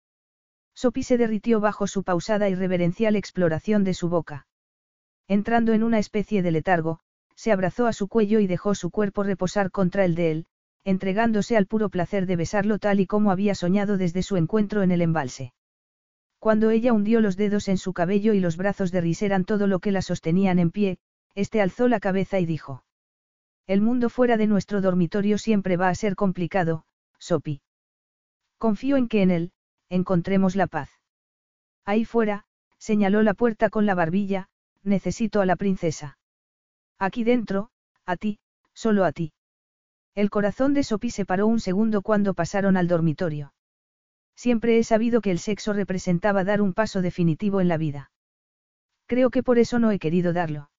Sopi se derritió bajo su pausada y reverencial exploración de su boca. Entrando en una especie de letargo, se abrazó a su cuello y dejó su cuerpo reposar contra el de él, entregándose al puro placer de besarlo tal y como había soñado desde su encuentro en el embalse. Cuando ella hundió los dedos en su cabello y los brazos de Rhys eran todo lo que la sostenían en pie, este alzó la cabeza y dijo. El mundo fuera de nuestro dormitorio siempre va a ser complicado, Sopi. Confío en que en él, encontremos la paz. Ahí fuera, señaló la puerta con la barbilla, necesito a la princesa. Aquí dentro, a ti, solo a ti. El corazón de Sopi se paró un segundo cuando pasaron al dormitorio. Siempre he sabido que el sexo representaba dar un paso definitivo en la vida. Creo que por eso no he querido darlo.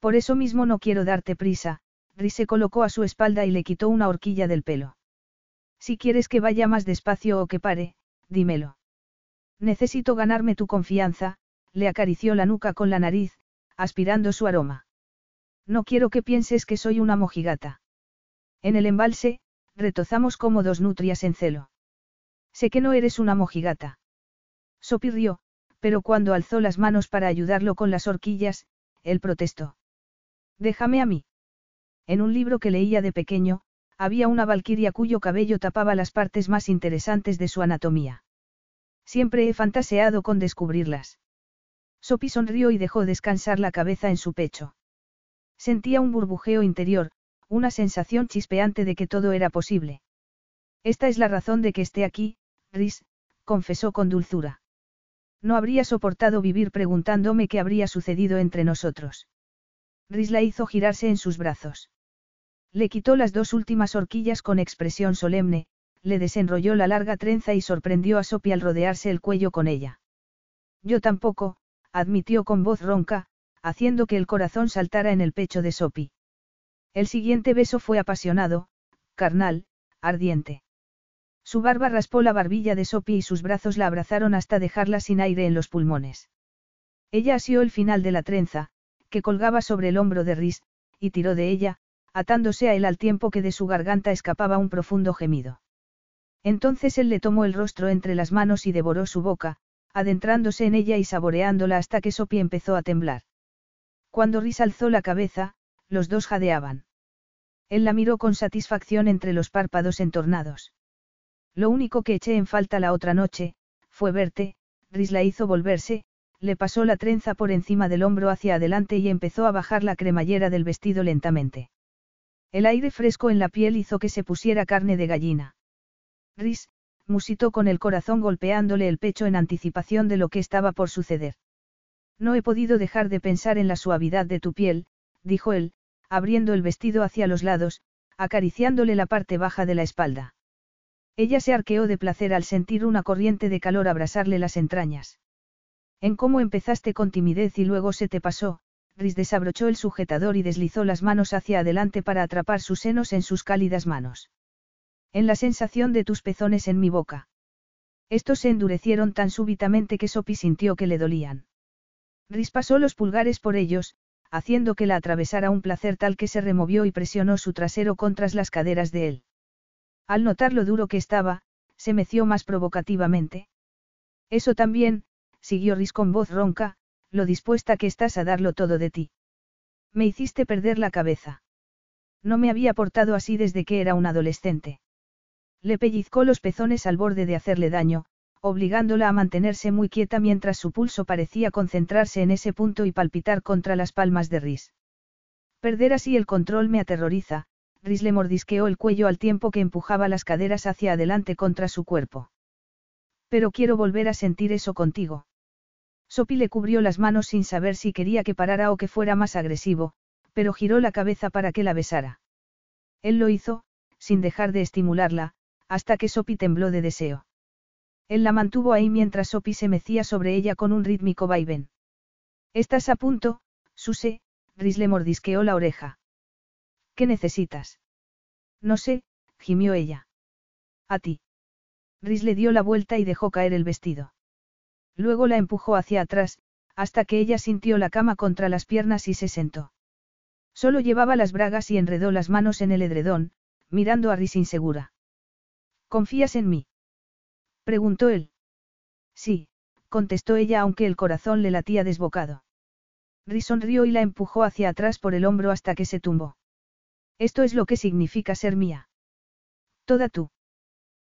Por eso mismo no quiero darte prisa, Rhys se colocó a su espalda y le quitó una horquilla del pelo. Si quieres que vaya más despacio o que pare, dímelo. Necesito ganarme tu confianza, le acarició la nuca con la nariz, aspirando su aroma. No quiero que pienses que soy una mojigata. En el embalse, retozamos como dos nutrias en celo. Sé que no eres una mojigata. Sopi rió, pero cuando alzó las manos para ayudarlo con las horquillas, él protestó. Déjame a mí. En un libro que leía de pequeño, había una valquiria cuyo cabello tapaba las partes más interesantes de su anatomía. Siempre he fantaseado con descubrirlas. Sophie sonrió y dejó descansar la cabeza en su pecho. Sentía un burbujeo interior, una sensación chispeante de que todo era posible. Esta es la razón de que esté aquí, Rhys, confesó con dulzura. No habría soportado vivir preguntándome qué habría sucedido entre nosotros. Rhys la hizo girarse en sus brazos. Le quitó las dos últimas horquillas con expresión solemne, le desenrolló la larga trenza y sorprendió a Sophie al rodearse el cuello con ella. Yo tampoco, admitió con voz ronca, haciendo que el corazón saltara en el pecho de Sophie. El siguiente beso fue apasionado, carnal, ardiente. Su barba raspó la barbilla de Sophie y sus brazos la abrazaron hasta dejarla sin aire en los pulmones. Ella asió el final de la trenza, que colgaba sobre el hombro de Rhys, y tiró de ella, atándose a él al tiempo que de su garganta escapaba un profundo gemido. Entonces él le tomó el rostro entre las manos y devoró su boca, adentrándose en ella y saboreándola hasta que Sophie empezó a temblar. Cuando Rhys alzó la cabeza, los dos jadeaban. Él la miró con satisfacción entre los párpados entornados. Lo único que eché en falta la otra noche, fue verte, Rhys la hizo volverse, le pasó la trenza por encima del hombro hacia adelante y empezó a bajar la cremallera del vestido lentamente. El aire fresco en la piel hizo que se pusiera carne de gallina. Rhys, musitó con el corazón golpeándole el pecho en anticipación de lo que estaba por suceder. No he podido dejar de pensar en la suavidad de tu piel, dijo él, abriendo el vestido hacia los lados, acariciándole la parte baja de la espalda. Ella se arqueó de placer al sentir una corriente de calor abrasarle las entrañas. En cómo empezaste con timidez y luego se te pasó, Rhys desabrochó el sujetador y deslizó las manos hacia adelante para atrapar sus senos en sus cálidas manos. En la sensación de tus pezones en mi boca. Estos se endurecieron tan súbitamente que Sophie sintió que le dolían. Rhys pasó los pulgares por ellos, haciendo que la atravesara un placer tal que se removió y presionó su trasero contra las caderas de él. Al notar lo duro que estaba, se meció más provocativamente. Eso también, siguió Rhys con voz ronca, lo dispuesta que estás a darlo todo de ti. Me hiciste perder la cabeza. No me había portado así desde que era un adolescente. Le pellizcó los pezones al borde de hacerle daño, obligándola a mantenerse muy quieta mientras su pulso parecía concentrarse en ese punto y palpitar contra las palmas de Rhys. Perder así el control me aterroriza, Rhys le mordisqueó el cuello al tiempo que empujaba las caderas hacia adelante contra su cuerpo. Pero quiero volver a sentir eso contigo. Sophie le cubrió las manos sin saber si quería que parara o que fuera más agresivo, pero giró la cabeza para que la besara. Él lo hizo, sin dejar de estimularla, hasta que Sophie tembló de deseo. Él la mantuvo ahí mientras Sophie se mecía sobre ella con un rítmico vaivén. Estás a punto, Suse, Rhys le mordisqueó la oreja. ¿Qué necesitas? No sé, gimió ella. A ti. Rhys le dio la vuelta y dejó caer el vestido. Luego la empujó hacia atrás, hasta que ella sintió la cama contra las piernas y se sentó. Solo llevaba las bragas y enredó las manos en el edredón, mirando a Rhys insegura. ¿Confías en mí? Preguntó él. Sí, contestó ella aunque el corazón le latía desbocado. Rhys sonrió y la empujó hacia atrás por el hombro hasta que se tumbó. Esto es lo que significa ser mía. Toda tú.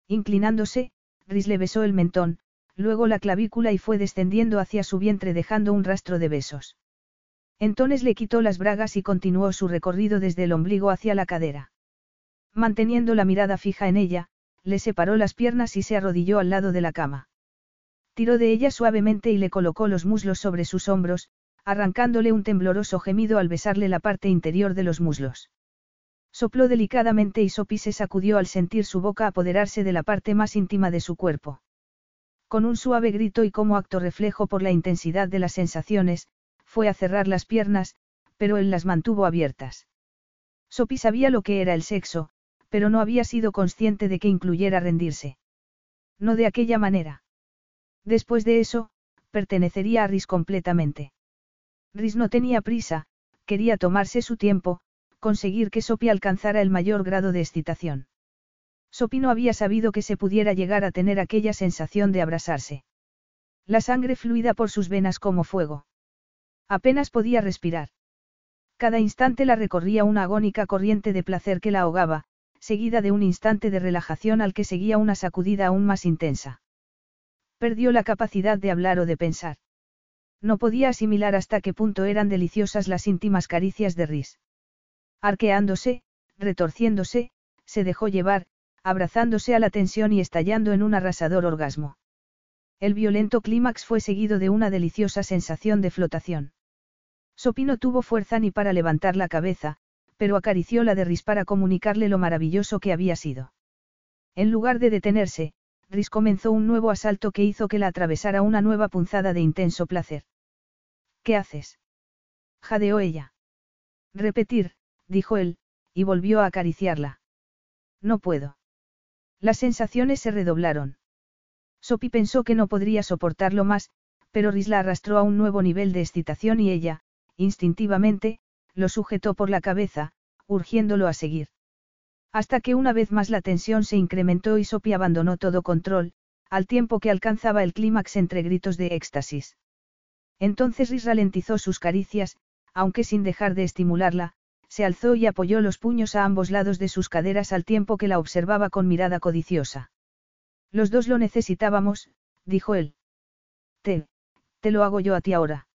Inclinándose, Rhys le besó el mentón, luego la clavícula y fue descendiendo hacia su vientre dejando un rastro de besos. Entonces le quitó las bragas y continuó su recorrido desde el ombligo hacia la cadera. Manteniendo la mirada fija en ella, le separó las piernas y se arrodilló al lado de la cama. Tiró de ella suavemente y le colocó los muslos sobre sus hombros, arrancándole un tembloroso gemido al besarle la parte interior de los muslos. Sopló delicadamente y Sopi se sacudió al sentir su boca apoderarse de la parte más íntima de su cuerpo. Con un suave grito y como acto reflejo por la intensidad de las sensaciones, fue a cerrar las piernas, pero él las mantuvo abiertas. Sophie sabía lo que era el sexo, pero no había sido consciente de que incluyera rendirse. No de aquella manera. Después de eso, pertenecería a Rhys completamente. Rhys no tenía prisa, quería tomarse su tiempo, conseguir que Sophie alcanzara el mayor grado de excitación. Sopi no había sabido que se pudiera llegar a tener aquella sensación de abrasarse. La sangre fluida por sus venas como fuego. Apenas podía respirar. Cada instante la recorría una agónica corriente de placer que la ahogaba, seguida de un instante de relajación al que seguía una sacudida aún más intensa. Perdió la capacidad de hablar o de pensar. No podía asimilar hasta qué punto eran deliciosas las íntimas caricias de Rhys. Arqueándose, retorciéndose, se dejó llevar, abrazándose a la tensión y estallando en un arrasador orgasmo. El violento clímax fue seguido de una deliciosa sensación de flotación. Sopi no tuvo fuerza ni para levantar la cabeza, pero acarició la de Rhys para comunicarle lo maravilloso que había sido. En lugar de detenerse, Rhys comenzó un nuevo asalto que hizo que la atravesara una nueva punzada de intenso placer. ¿Qué haces? jadeó ella. Repetir, dijo él, y volvió a acariciarla. No puedo. Las sensaciones se redoblaron. Sophie pensó que no podría soportarlo más, pero Rhys la arrastró a un nuevo nivel de excitación y ella, instintivamente, lo sujetó por la cabeza, urgiéndolo a seguir. Hasta que una vez más la tensión se incrementó y Sophie abandonó todo control, al tiempo que alcanzaba el clímax entre gritos de éxtasis. Entonces Rhys ralentizó sus caricias, aunque sin dejar de estimularla, se alzó y apoyó los puños a ambos lados de sus caderas al tiempo que la observaba con mirada codiciosa. Los dos lo necesitábamos, dijo él. Te, te lo hago yo a ti ahora.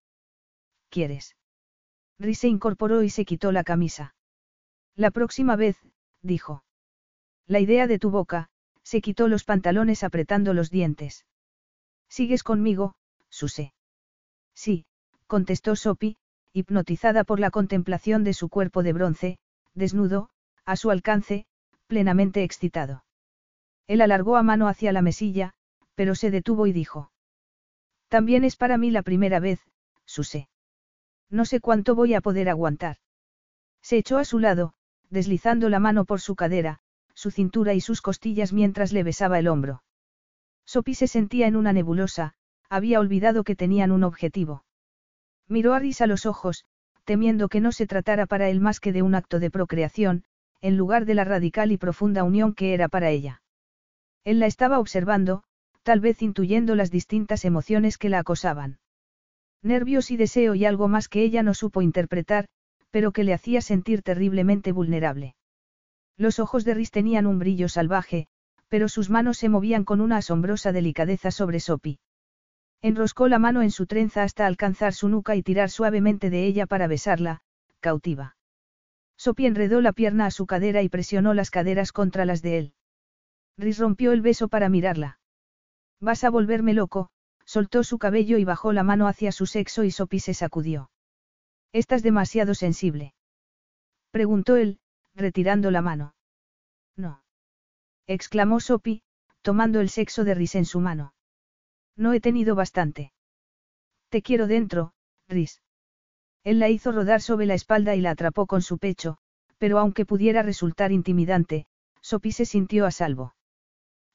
¿Quieres? Rhys se incorporó y se quitó la camisa. La próxima vez, dijo. La idea de tu boca, se quitó los pantalones apretando los dientes. ¿Sigues conmigo, Suse? Sí, contestó Sophie, hipnotizada por la contemplación de su cuerpo de bronce, desnudo, a su alcance, plenamente excitado. Él alargó a mano hacia la mesilla, pero se detuvo y dijo. También es para mí la primera vez, Susé. No sé cuánto voy a poder aguantar. Se echó a su lado, deslizando la mano por su cadera, su cintura y sus costillas mientras le besaba el hombro. Sopi se sentía en una nebulosa, había olvidado que tenían un objetivo. Miró a Risa los ojos, temiendo que no se tratara para él más que de un acto de procreación, en lugar de la radical y profunda unión que era para ella. Él la estaba observando, tal vez intuyendo las distintas emociones que la acosaban. Nervios y deseo y algo más que ella no supo interpretar, pero que le hacía sentir terriblemente vulnerable. Los ojos de Rhys tenían un brillo salvaje, pero sus manos se movían con una asombrosa delicadeza sobre Sopi. Enroscó la mano en su trenza hasta alcanzar su nuca y tirar suavemente de ella para besarla, cautiva. Sophie enredó la pierna a su cadera y presionó las caderas contra las de él. Rhys rompió el beso para mirarla. Vas a volverme loco, soltó su cabello y bajó la mano hacia su sexo y Sophie se sacudió. Estás demasiado sensible. Preguntó él, retirando la mano. No. exclamó Sophie, tomando el sexo de Rhys en su mano. No he tenido bastante. Te quiero dentro, Rhys. Él la hizo rodar sobre la espalda y la atrapó con su pecho, pero aunque pudiera resultar intimidante, Sophie se sintió a salvo.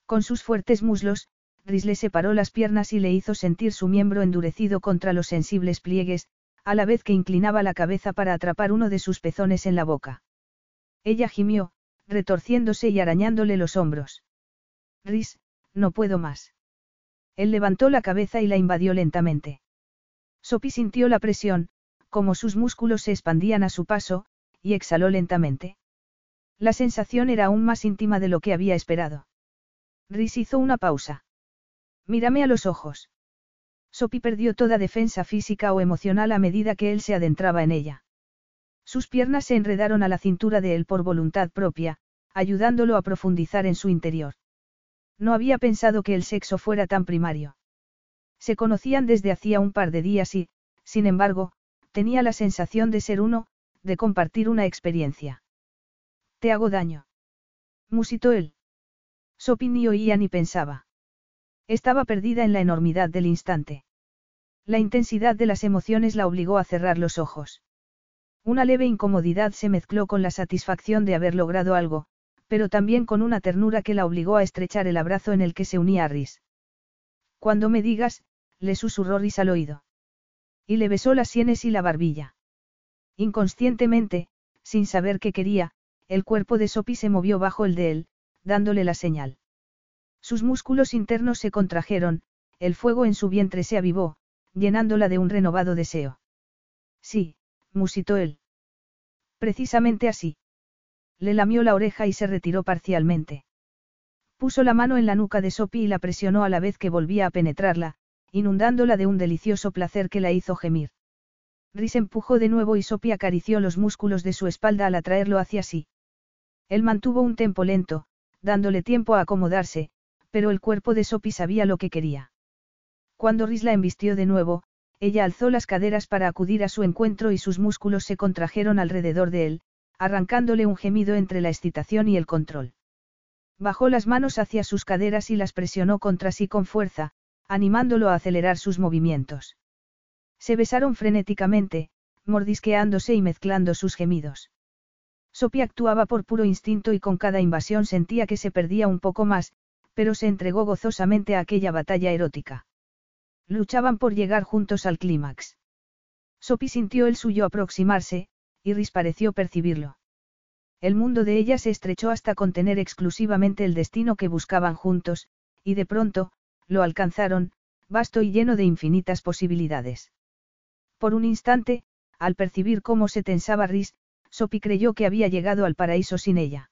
Con sus fuertes muslos, Rhys le separó las piernas y le hizo sentir su miembro endurecido contra los sensibles pliegues, a la vez que inclinaba la cabeza para atrapar uno de sus pezones en la boca. Ella gimió, retorciéndose y arañándole los hombros. Rhys, no puedo más. Él levantó la cabeza y la invadió lentamente. Sophie sintió la presión, como sus músculos se expandían a su paso, y exhaló lentamente. La sensación era aún más íntima de lo que había esperado. Rhys hizo una pausa. Mírame a los ojos. Sophie perdió toda defensa física o emocional a medida que él se adentraba en ella. Sus piernas se enredaron a la cintura de él por voluntad propia, ayudándolo a profundizar en su interior. No había pensado que el sexo fuera tan primario. Se conocían desde hacía un par de días y, sin embargo, tenía la sensación de ser uno, de compartir una experiencia. Te hago daño. Musitó él. Sopi ni oía ni pensaba. Estaba perdida en la enormidad del instante. La intensidad de las emociones la obligó a cerrar los ojos. Una leve incomodidad se mezcló con la satisfacción de haber logrado algo, pero también con una ternura que la obligó a estrechar el abrazo en el que se unía a Rhys. Cuando me digas, le susurró Rhys al oído. Y le besó las sienes y la barbilla. Inconscientemente, sin saber qué quería, el cuerpo de Sophie se movió bajo el de él, dándole la señal. Sus músculos internos se contrajeron, el fuego en su vientre se avivó, llenándola de un renovado deseo. Sí, musitó él. Precisamente así. Le lamió la oreja y se retiró parcialmente. Puso la mano en la nuca de Sophie y la presionó a la vez que volvía a penetrarla, inundándola de un delicioso placer que la hizo gemir. Rhys empujó de nuevo y Sophie acarició los músculos de su espalda al atraerlo hacia sí. Él mantuvo un tempo lento, dándole tiempo a acomodarse, pero el cuerpo de Sophie sabía lo que quería. Cuando Rhys la embistió de nuevo, ella alzó las caderas para acudir a su encuentro y sus músculos se contrajeron alrededor de él, arrancándole un gemido entre la excitación y el control. Bajó las manos hacia sus caderas y las presionó contra sí con fuerza, animándolo a acelerar sus movimientos. Se besaron frenéticamente, mordisqueándose y mezclando sus gemidos. Sophie actuaba por puro instinto y con cada invasión sentía que se perdía un poco más, pero se entregó gozosamente a aquella batalla erótica. Luchaban por llegar juntos al clímax. Sophie sintió el suyo aproximarse, y Rhys pareció percibirlo. El mundo de ella se estrechó hasta contener exclusivamente el destino que buscaban juntos, y de pronto, lo alcanzaron, vasto y lleno de infinitas posibilidades. Por un instante, al percibir cómo se tensaba Rhys, Sophie creyó que había llegado al paraíso sin ella.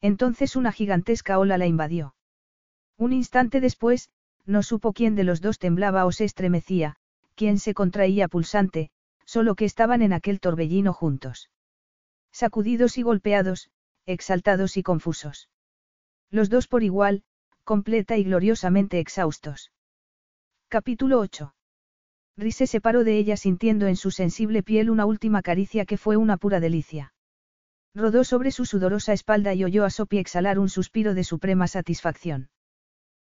Entonces una gigantesca ola la invadió. Un instante después, no supo quién de los dos temblaba o se estremecía, quién se contraía pulsante, solo que estaban en aquel torbellino juntos. Sacudidos y golpeados, exaltados y confusos. Los dos por igual, completa y gloriosamente exhaustos. Capítulo 8. Rhys se separó de ella sintiendo en su sensible piel una última caricia que fue una pura delicia. Rodó sobre su sudorosa espalda y oyó a Sophie exhalar un suspiro de suprema satisfacción.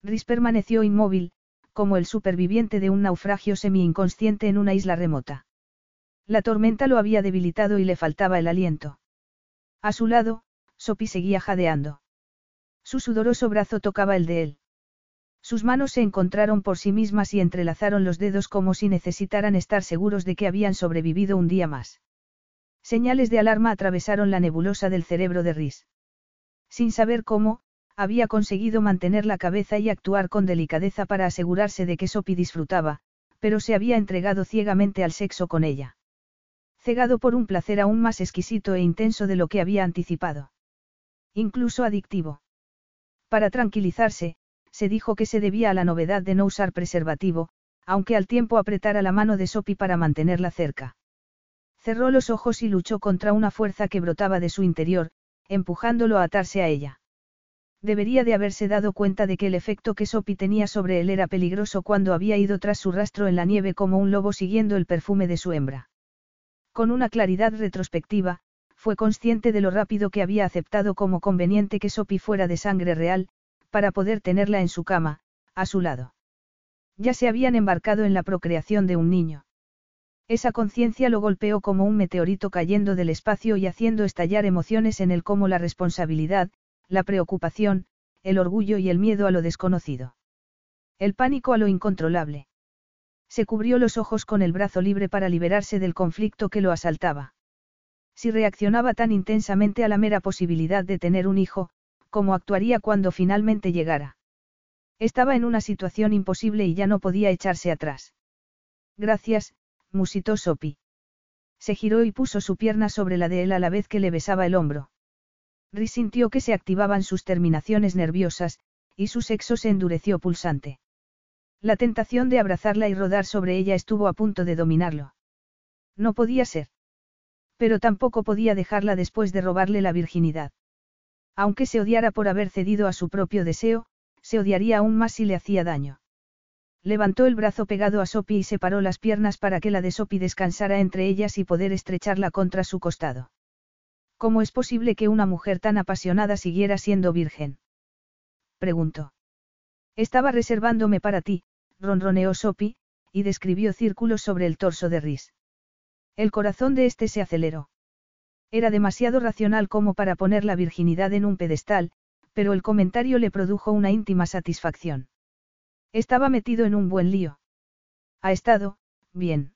Rhys permaneció inmóvil, como el superviviente de un naufragio semi-inconsciente en una isla remota. La tormenta lo había debilitado y le faltaba el aliento. A su lado, Sophie seguía jadeando. Su sudoroso brazo tocaba el de él. Sus manos se encontraron por sí mismas y entrelazaron los dedos como si necesitaran estar seguros de que habían sobrevivido un día más. Señales de alarma atravesaron la nebulosa del cerebro de Rhys. Sin saber cómo, había conseguido mantener la cabeza y actuar con delicadeza para asegurarse de que Sophie disfrutaba, pero se había entregado ciegamente al sexo con ella cegado por un placer aún más exquisito e intenso de lo que había anticipado. Incluso adictivo. Para tranquilizarse, se dijo que se debía a la novedad de no usar preservativo, aunque al tiempo apretara la mano de Sophie para mantenerla cerca. Cerró los ojos y luchó contra una fuerza que brotaba de su interior, empujándolo a atarse a ella. Debería de haberse dado cuenta de que el efecto que Sophie tenía sobre él era peligroso cuando había ido tras su rastro en la nieve como un lobo siguiendo el perfume de su hembra. Con una claridad retrospectiva, fue consciente de lo rápido que había aceptado como conveniente que Sophie fuera de sangre real, para poder tenerla en su cama, a su lado. Ya se habían embarcado en la procreación de un niño. Esa conciencia lo golpeó como un meteorito cayendo del espacio y haciendo estallar emociones en él como la responsabilidad, la preocupación, el orgullo y el miedo a lo desconocido. El pánico a lo incontrolable. Se cubrió los ojos con el brazo libre para liberarse del conflicto que lo asaltaba. Si reaccionaba tan intensamente a la mera posibilidad de tener un hijo, ¿cómo actuaría cuando finalmente llegara? Estaba en una situación imposible y ya no podía echarse atrás. Gracias, musitó Sopi. Se giró y puso su pierna sobre la de él a la vez que le besaba el hombro. Rhys sintió que se activaban sus terminaciones nerviosas, y su sexo se endureció pulsante. La tentación de abrazarla y rodar sobre ella estuvo a punto de dominarlo. No podía ser. Pero tampoco podía dejarla después de robarle la virginidad. Aunque se odiara por haber cedido a su propio deseo, se odiaría aún más si le hacía daño. Levantó el brazo pegado a Sophie y separó las piernas para que la de Sophie descansara entre ellas y poder estrecharla contra su costado. ¿Cómo es posible que una mujer tan apasionada siguiera siendo virgen? Preguntó. Estaba reservándome para ti, ronroneó Sophie, y describió círculos sobre el torso de Rhys. El corazón de este se aceleró. Era demasiado racional como para poner la virginidad en un pedestal, pero el comentario le produjo una íntima satisfacción. Estaba metido en un buen lío. ¿Ha estado, bien?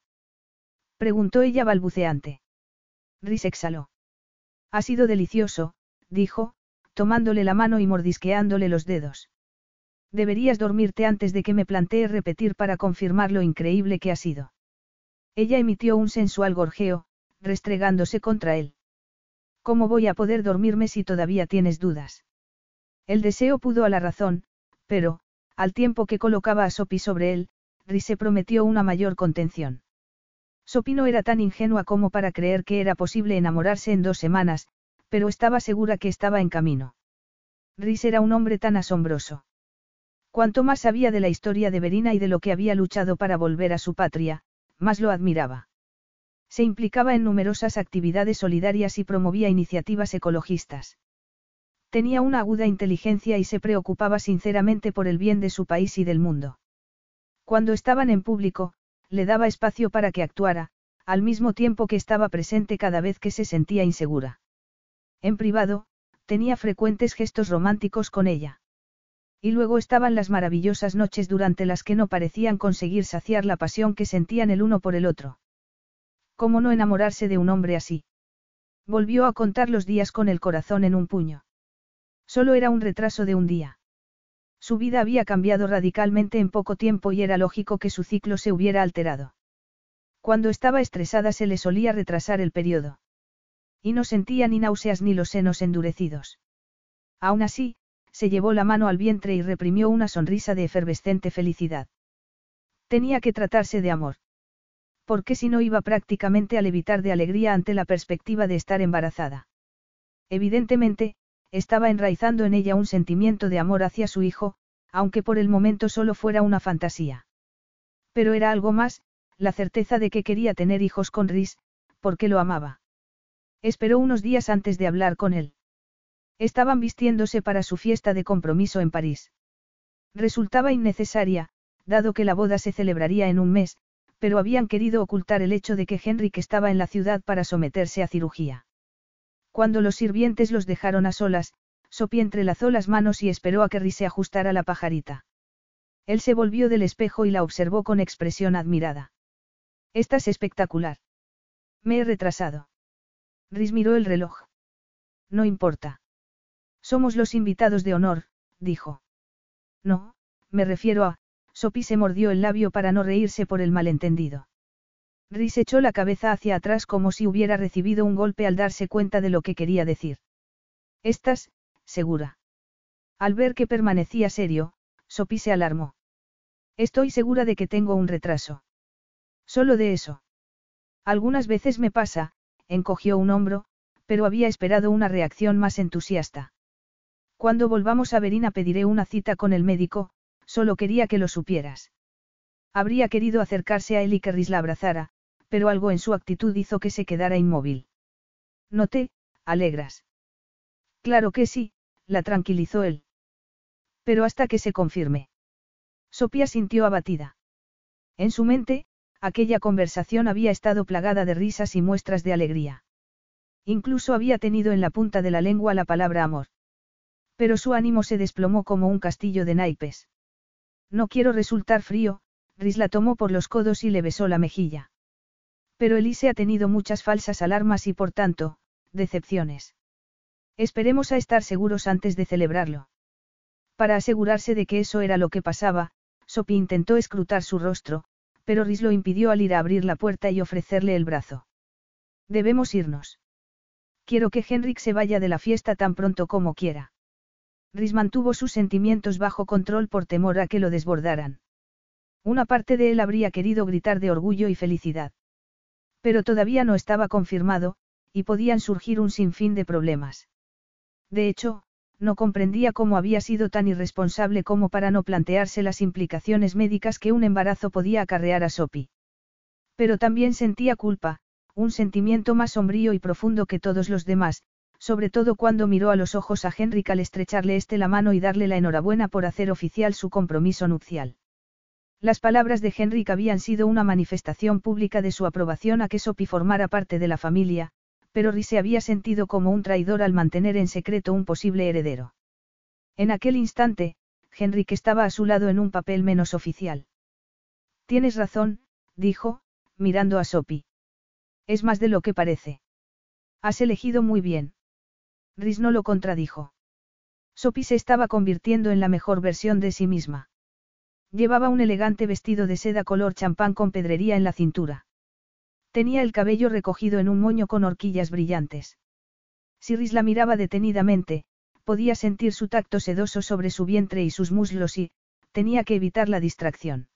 Preguntó ella balbuceante. Rhys exhaló. Ha sido delicioso, dijo, tomándole la mano y mordisqueándole los dedos. Deberías dormirte antes de que me plantee repetir para confirmar lo increíble que ha sido. Ella emitió un sensual gorjeo, restregándose contra él. ¿Cómo voy a poder dormirme si todavía tienes dudas? El deseo pudo a la razón, pero, al tiempo que colocaba a Sopi sobre él, Rise prometió una mayor contención. Sopi no era tan ingenua como para creer que era posible enamorarse en dos semanas, pero estaba segura que estaba en camino. Rhys era un hombre tan asombroso. Cuanto más sabía de la historia de Verina y de lo que había luchado para volver a su patria, más lo admiraba. Se implicaba en numerosas actividades solidarias y promovía iniciativas ecologistas. Tenía una aguda inteligencia y se preocupaba sinceramente por el bien de su país y del mundo. Cuando estaban en público, le daba espacio para que actuara, al mismo tiempo que estaba presente cada vez que se sentía insegura. En privado, tenía frecuentes gestos románticos con ella. Y luego estaban las maravillosas noches durante las que no parecían conseguir saciar la pasión que sentían el uno por el otro. ¿Cómo no enamorarse de un hombre así? Volvió a contar los días con el corazón en un puño. Solo era un retraso de un día. Su vida había cambiado radicalmente en poco tiempo y era lógico que su ciclo se hubiera alterado. Cuando estaba estresada se le solía retrasar el periodo. Y no sentía ni náuseas ni los senos endurecidos. Aún así, se llevó la mano al vientre y reprimió una sonrisa de efervescente felicidad. Tenía que tratarse de amor. Porque si no iba prácticamente a levitar de alegría ante la perspectiva de estar embarazada. Evidentemente, estaba enraizando en ella un sentimiento de amor hacia su hijo, aunque por el momento solo fuera una fantasía. Pero era algo más, la certeza de que quería tener hijos con Rhys, porque lo amaba. Esperó unos días antes de hablar con él. Estaban vistiéndose para su fiesta de compromiso en París. Resultaba innecesaria, dado que la boda se celebraría en un mes, pero habían querido ocultar el hecho de que Henrik estaba en la ciudad para someterse a cirugía. Cuando los sirvientes los dejaron a solas, Sophie entrelazó las manos y esperó a que Rhys se ajustara la pajarita. Él se volvió del espejo y la observó con expresión admirada. Estás espectacular. Me he retrasado. Rhys miró el reloj. No importa. Somos los invitados de honor, dijo. No, me refiero a, Sophie se mordió el labio para no reírse por el malentendido. Rhys echó la cabeza hacia atrás como si hubiera recibido un golpe al darse cuenta de lo que quería decir. ¿Estás, segura? Al ver que permanecía serio, Sophie se alarmó. Estoy segura de que tengo un retraso. Solo de eso. Algunas veces me pasa, encogió un hombro, pero había esperado una reacción más entusiasta. Cuando volvamos a Verina pediré una cita con el médico, solo quería que lo supieras. Habría querido acercarse a él y que Rhys la abrazara, pero algo en su actitud hizo que se quedara inmóvil. No te, alegras. Claro que sí, la tranquilizó él. Pero hasta que se confirme. Sopía sintió abatida. En su mente, aquella conversación había estado plagada de risas y muestras de alegría. Incluso había tenido en la punta de la lengua la palabra amor. Pero su ánimo se desplomó como un castillo de naipes. No quiero resultar frío, Rhys la tomó por los codos y le besó la mejilla. Pero Elise ha tenido muchas falsas alarmas y por tanto, decepciones. Esperemos a estar seguros antes de celebrarlo. Para asegurarse de que eso era lo que pasaba, Sophie intentó escrutar su rostro, pero Rhys lo impidió al ir a abrir la puerta y ofrecerle el brazo. Debemos irnos. Quiero que Henrik se vaya de la fiesta tan pronto como quiera. Rhys mantuvo sus sentimientos bajo control por temor a que lo desbordaran. Una parte de él habría querido gritar de orgullo y felicidad. Pero todavía no estaba confirmado, y podían surgir un sinfín de problemas. De hecho, no comprendía cómo había sido tan irresponsable como para no plantearse las implicaciones médicas que un embarazo podía acarrear a Sophie. Pero también sentía culpa, un sentimiento más sombrío y profundo que todos los demás, sobre todo cuando miró a los ojos a Henrik al estrecharle este la mano y darle la enhorabuena por hacer oficial su compromiso nupcial. Las palabras de Henrik habían sido una manifestación pública de su aprobación a que Sophie formara parte de la familia, pero Rhys se había sentido como un traidor al mantener en secreto un posible heredero. En aquel instante, Henrik estaba a su lado en un papel menos oficial. Tienes razón, dijo, mirando a Sophie. Es más de lo que parece. Has elegido muy bien. Rhys no lo contradijo. Sophie se estaba convirtiendo en la mejor versión de sí misma. Llevaba un elegante vestido de seda color champán con pedrería en la cintura. Tenía el cabello recogido en un moño con horquillas brillantes. Si Rhys la miraba detenidamente, podía sentir su tacto sedoso sobre su vientre y sus muslos y, tenía que evitar la distracción.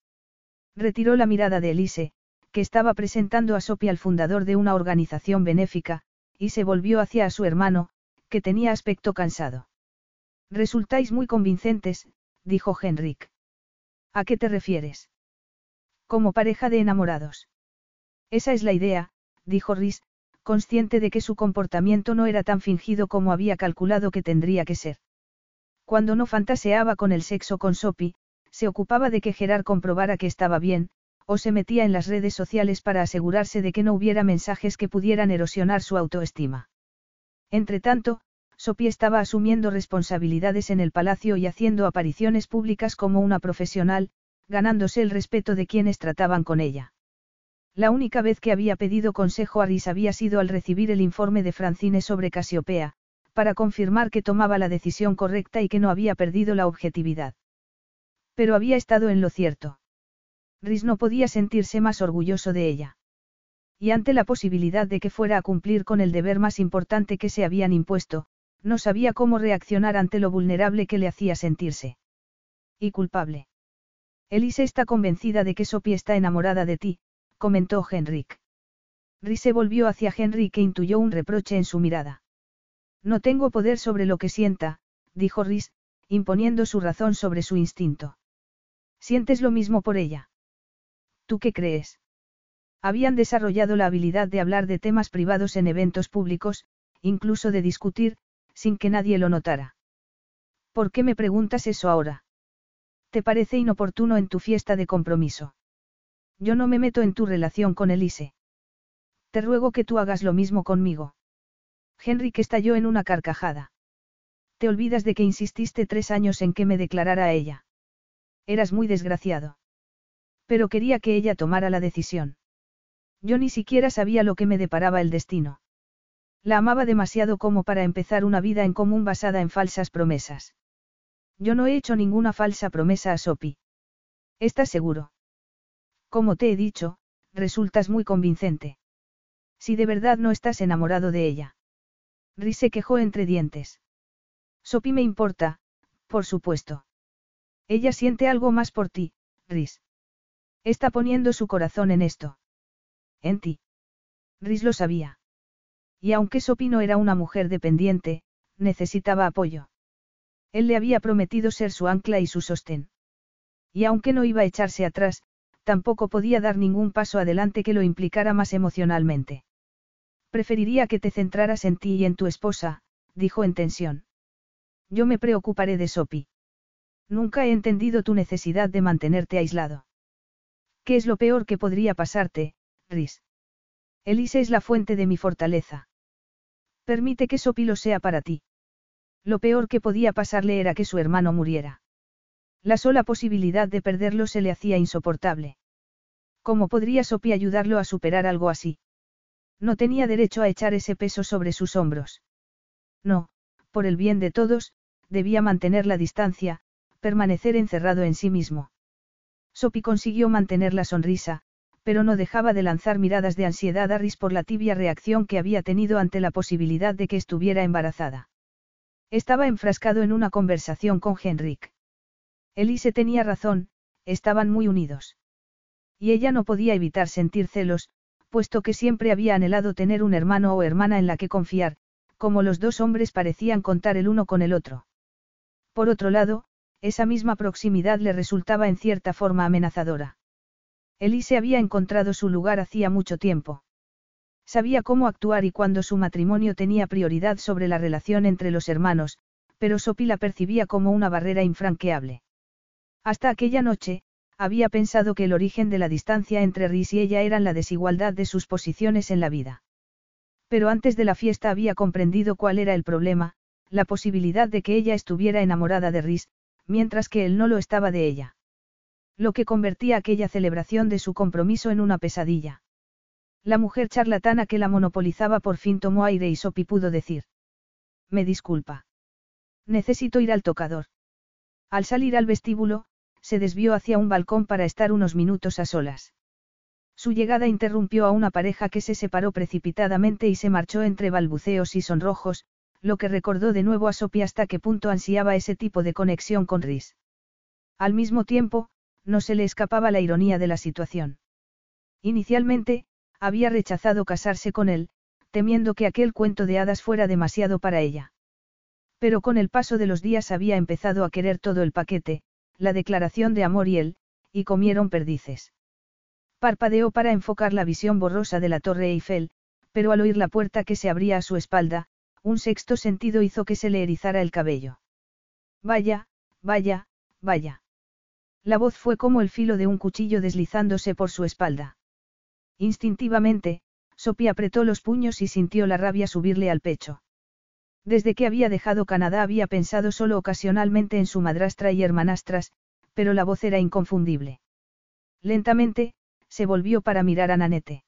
Retiró la mirada de Elise, que estaba presentando a Sophie al fundador de una organización benéfica, y se volvió hacia su hermano, que tenía aspecto cansado. Resultáis muy convincentes, dijo Henrik. ¿A qué te refieres? Como pareja de enamorados. Esa es la idea, dijo Rhys, consciente de que su comportamiento no era tan fingido como había calculado que tendría que ser. Cuando no fantaseaba con el sexo con Sophie, se ocupaba de que Gerard comprobara que estaba bien, o se metía en las redes sociales para asegurarse de que no hubiera mensajes que pudieran erosionar su autoestima. Entretanto, Sophie estaba asumiendo responsabilidades en el palacio y haciendo apariciones públicas como una profesional, ganándose el respeto de quienes trataban con ella. La única vez que había pedido consejo a Rhys había sido al recibir el informe de Francine sobre Casiopea, para confirmar que tomaba la decisión correcta y que no había perdido la objetividad. Pero había estado en lo cierto. Rhys no podía sentirse más orgulloso de ella. Y ante la posibilidad de que fuera a cumplir con el deber más importante que se habían impuesto, no sabía cómo reaccionar ante lo vulnerable que le hacía sentirse. Y culpable. Elise está convencida de que Sophie está enamorada de ti, comentó Henrik. Rhys se volvió hacia Henrik e intuyó un reproche en su mirada. No tengo poder sobre lo que sienta, dijo Rhys, imponiendo su razón sobre su instinto. ¿Sientes lo mismo por ella? ¿Tú qué crees? Habían desarrollado la habilidad de hablar de temas privados en eventos públicos, incluso de discutir, sin que nadie lo notara. ¿Por qué me preguntas eso ahora? ¿Te parece inoportuno en tu fiesta de compromiso? Yo no me meto en tu relación con Elise. Te ruego que tú hagas lo mismo conmigo. Henrik estalló en una carcajada. Te olvidas de que insististe tres años en que me declarara a ella. Eras muy desgraciado. Pero quería que ella tomara la decisión. Yo ni siquiera sabía lo que me deparaba el destino. La amaba demasiado como para empezar una vida en común basada en falsas promesas. Yo no he hecho ninguna falsa promesa a Sophie. ¿Estás seguro? Como te he dicho, resultas muy convincente. Si de verdad no estás enamorado de ella. Rhys se quejó entre dientes. Sophie me importa, por supuesto. Ella siente algo más por ti, Rhys. Está poniendo su corazón en esto. En ti. Rhys lo sabía. Y aunque Sophie no era una mujer dependiente, necesitaba apoyo. Él le había prometido ser su ancla y su sostén. Y aunque no iba a echarse atrás, tampoco podía dar ningún paso adelante que lo implicara más emocionalmente. Preferiría que te centraras en ti y en tu esposa, dijo en tensión. Yo me preocuparé de Sophie. Nunca he entendido tu necesidad de mantenerte aislado. ¿Qué es lo peor que podría pasarte, Rhys? Elise es la fuente de mi fortaleza. Permite que Sopi lo sea para ti. Lo peor que podía pasarle era que su hermano muriera. La sola posibilidad de perderlo se le hacía insoportable. ¿Cómo podría Sopi ayudarlo a superar algo así? No tenía derecho a echar ese peso sobre sus hombros. No, por el bien de todos, debía mantener la distancia, permanecer encerrado en sí mismo. Sophie consiguió mantener la sonrisa, pero no dejaba de lanzar miradas de ansiedad a Rhys por la tibia reacción que había tenido ante la posibilidad de que estuviera embarazada. Estaba enfrascado en una conversación con Henrik. Elise tenía razón, estaban muy unidos. Y ella no podía evitar sentir celos, puesto que siempre había anhelado tener un hermano o hermana en la que confiar, como los dos hombres parecían contar el uno con el otro. Por otro lado, esa misma proximidad le resultaba en cierta forma amenazadora. Elise había encontrado su lugar hacía mucho tiempo. Sabía cómo actuar y cuando su matrimonio tenía prioridad sobre la relación entre los hermanos, pero Sopi la percibía como una barrera infranqueable. Hasta aquella noche, había pensado que el origen de la distancia entre Rhys y ella eran la desigualdad de sus posiciones en la vida. Pero antes de la fiesta había comprendido cuál era el problema, la posibilidad de que ella estuviera enamorada de Rhys, mientras que él no lo estaba de ella. Lo que convertía aquella celebración de su compromiso en una pesadilla. La mujer charlatana que la monopolizaba por fin tomó aire y Sopi pudo decir. Me disculpa. Necesito ir al tocador. Al salir al vestíbulo, se desvió hacia un balcón para estar unos minutos a solas. Su llegada interrumpió a una pareja que se separó precipitadamente y se marchó entre balbuceos y sonrojos, lo que recordó de nuevo a Sophie hasta qué punto ansiaba ese tipo de conexión con Rhys. Al mismo tiempo, no se le escapaba la ironía de la situación. Inicialmente, había rechazado casarse con él, temiendo que aquel cuento de hadas fuera demasiado para ella. Pero con el paso de los días había empezado a querer todo el paquete, la declaración de amor y él, y comieron perdices. Parpadeó para enfocar la visión borrosa de la torre Eiffel, pero al oír la puerta que se abría a su espalda, un sexto sentido hizo que se le erizara el cabello. Vaya, vaya, vaya. La voz fue como el filo de un cuchillo deslizándose por su espalda. Instintivamente, Sophie apretó los puños y sintió la rabia subirle al pecho. Desde que había dejado Canadá había pensado solo ocasionalmente en su madrastra y hermanastras, pero la voz era inconfundible. Lentamente, se volvió para mirar a Nanette.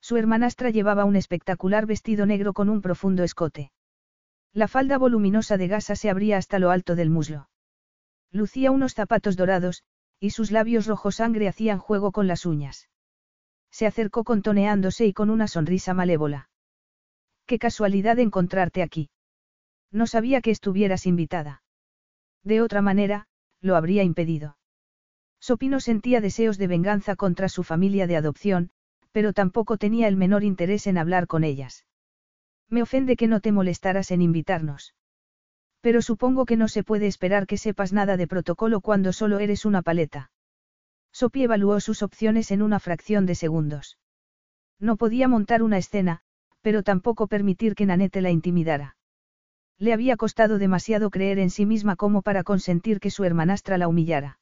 Su hermanastra llevaba un espectacular vestido negro con un profundo escote. La falda voluminosa de gasa se abría hasta lo alto del muslo. Lucía unos zapatos dorados, y sus labios rojo sangre hacían juego con las uñas. Se acercó contoneándose y con una sonrisa malévola. Qué casualidad encontrarte aquí. No sabía que estuvieras invitada. De otra manera, lo habría impedido. Sopino sentía deseos de venganza contra su familia de adopción, pero tampoco tenía el menor interés en hablar con ellas. Me ofende que no te molestaras en invitarnos. Pero supongo que no se puede esperar que sepas nada de protocolo cuando solo eres una paleta. Sophie evaluó sus opciones en una fracción de segundos. No podía montar una escena, pero tampoco permitir que Nanette la intimidara. Le había costado demasiado creer en sí misma como para consentir que su hermanastra la humillara.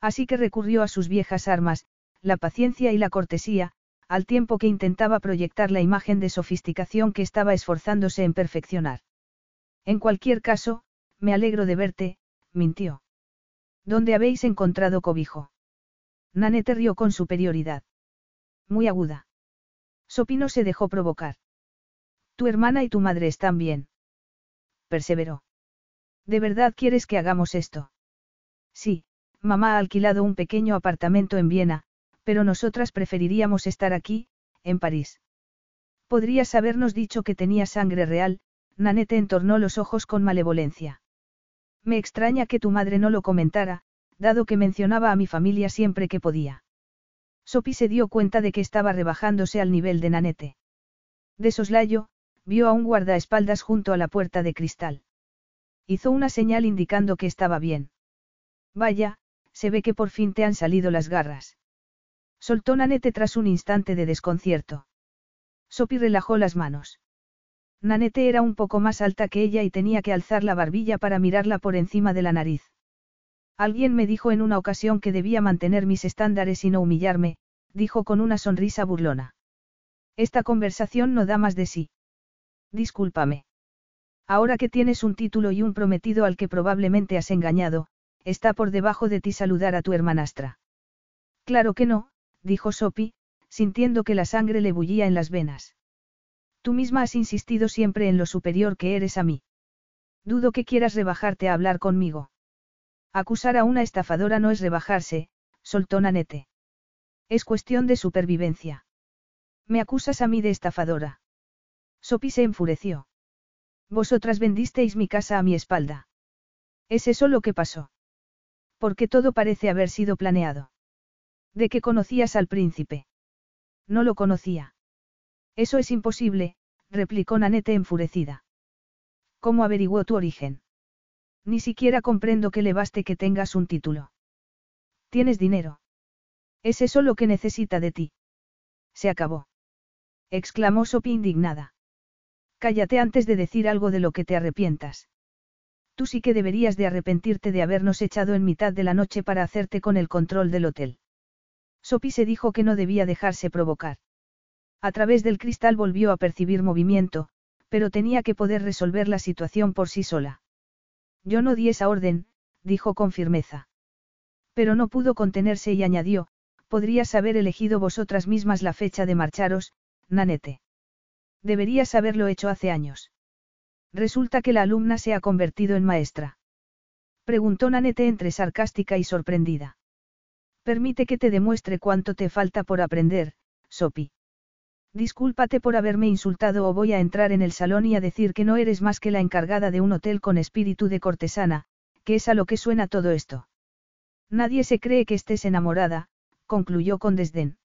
Así que recurrió a sus viejas armas, la paciencia y la cortesía, al tiempo que intentaba proyectar la imagen de sofisticación que estaba esforzándose en perfeccionar. En cualquier caso, me alegro de verte, mintió. ¿Dónde habéis encontrado cobijo? Nanette rió con superioridad. Muy aguda. Sopino se dejó provocar. Tu hermana y tu madre están bien. Perseveró. ¿De verdad quieres que hagamos esto? Sí, mamá ha alquilado un pequeño apartamento en Viena, pero nosotras preferiríamos estar aquí, en París. Podrías habernos dicho que tenía sangre real, Nanette entornó los ojos con malevolencia. Me extraña que tu madre no lo comentara, dado que mencionaba a mi familia siempre que podía. Sophie se dio cuenta de que estaba rebajándose al nivel de Nanette. De soslayo, vio a un guardaespaldas junto a la puerta de cristal. Hizo una señal indicando que estaba bien. Vaya, se ve que por fin te han salido las garras. Soltó Nanette tras un instante de desconcierto. Sophie relajó las manos. Nanette era un poco más alta que ella y tenía que alzar la barbilla para mirarla por encima de la nariz. Alguien me dijo en una ocasión que debía mantener mis estándares y no humillarme, dijo con una sonrisa burlona. Esta conversación no da más de sí. Discúlpame. Ahora que tienes un título y un prometido al que probablemente has engañado, está por debajo de ti saludar a tu hermanastra. Claro que no, dijo Sophie, sintiendo que la sangre le bullía en las venas. Tú misma has insistido siempre en lo superior que eres a mí. Dudo que quieras rebajarte a hablar conmigo. Acusar a una estafadora no es rebajarse, soltó Nanette. Es cuestión de supervivencia. Me acusas a mí de estafadora. Sophie se enfureció. Vosotras vendisteis mi casa a mi espalda. ¿Es eso lo que pasó? Porque todo parece haber sido planeado. ¿De qué conocías al príncipe? No lo conocía. Eso es imposible, replicó Nanette enfurecida. ¿Cómo averiguó tu origen? Ni siquiera comprendo que le baste que tengas un título. Tienes dinero. ¿Es eso lo que necesita de ti? Se acabó. exclamó Sophie indignada. Cállate antes de decir algo de lo que te arrepientas. Tú sí que deberías de arrepentirte de habernos echado en mitad de la noche para hacerte con el control del hotel. Sophie se dijo que no debía dejarse provocar. A través del cristal volvió a percibir movimiento, pero tenía que poder resolver la situación por sí sola. Yo no di esa orden, dijo con firmeza. Pero no pudo contenerse y añadió, podrías haber elegido vosotras mismas la fecha de marcharos, Nanete. Deberías haberlo hecho hace años. Resulta que la alumna se ha convertido en maestra. Preguntó Nanete entre sarcástica y sorprendida. Permite que te demuestre cuánto te falta por aprender, Sopi. Discúlpate por haberme insultado o voy a entrar en el salón y a decir que no eres más que la encargada de un hotel con espíritu de cortesana, que es a lo que suena todo esto. Nadie se cree que estés enamorada, concluyó con desdén.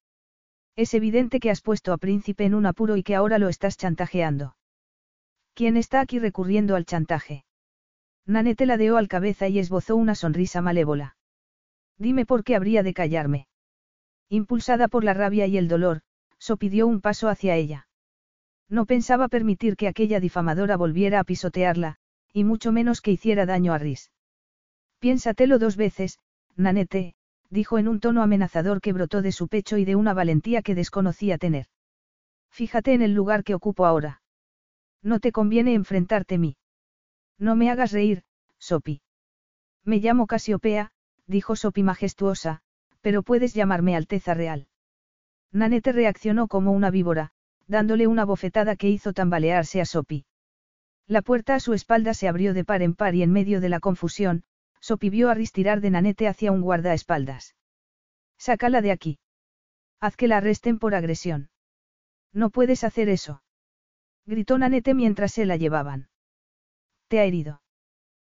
Es evidente que has puesto a Príncipe en un apuro y que ahora lo estás chantajeando. ¿Quién está aquí recurriendo al chantaje? Nanette ladeó al cabeza y esbozó una sonrisa malévola. Dime por qué habría de callarme. Impulsada por la rabia y el dolor, pidió un paso hacia ella. No pensaba permitir que aquella difamadora volviera a pisotearla, y mucho menos que hiciera daño a Rhys. Piénsatelo dos veces, Nanette, dijo en un tono amenazador que brotó de su pecho y de una valentía que desconocía tener. Fíjate en el lugar que ocupo ahora. No te conviene enfrentarte a mí. No me hagas reír, Sopi. Me llamo Casiopea, dijo Sopi majestuosa, pero puedes llamarme Alteza Real. Nanette reaccionó como una víbora, dándole una bofetada que hizo tambalearse a Sopi. La puerta a su espalda se abrió de par en par y en medio de la confusión, Sopi vio a ristirar de Nanette hacia un guardaespaldas. Sácala de aquí. Haz que la arresten por agresión. No puedes hacer eso. Gritó Nanette mientras se la llevaban. Te ha herido.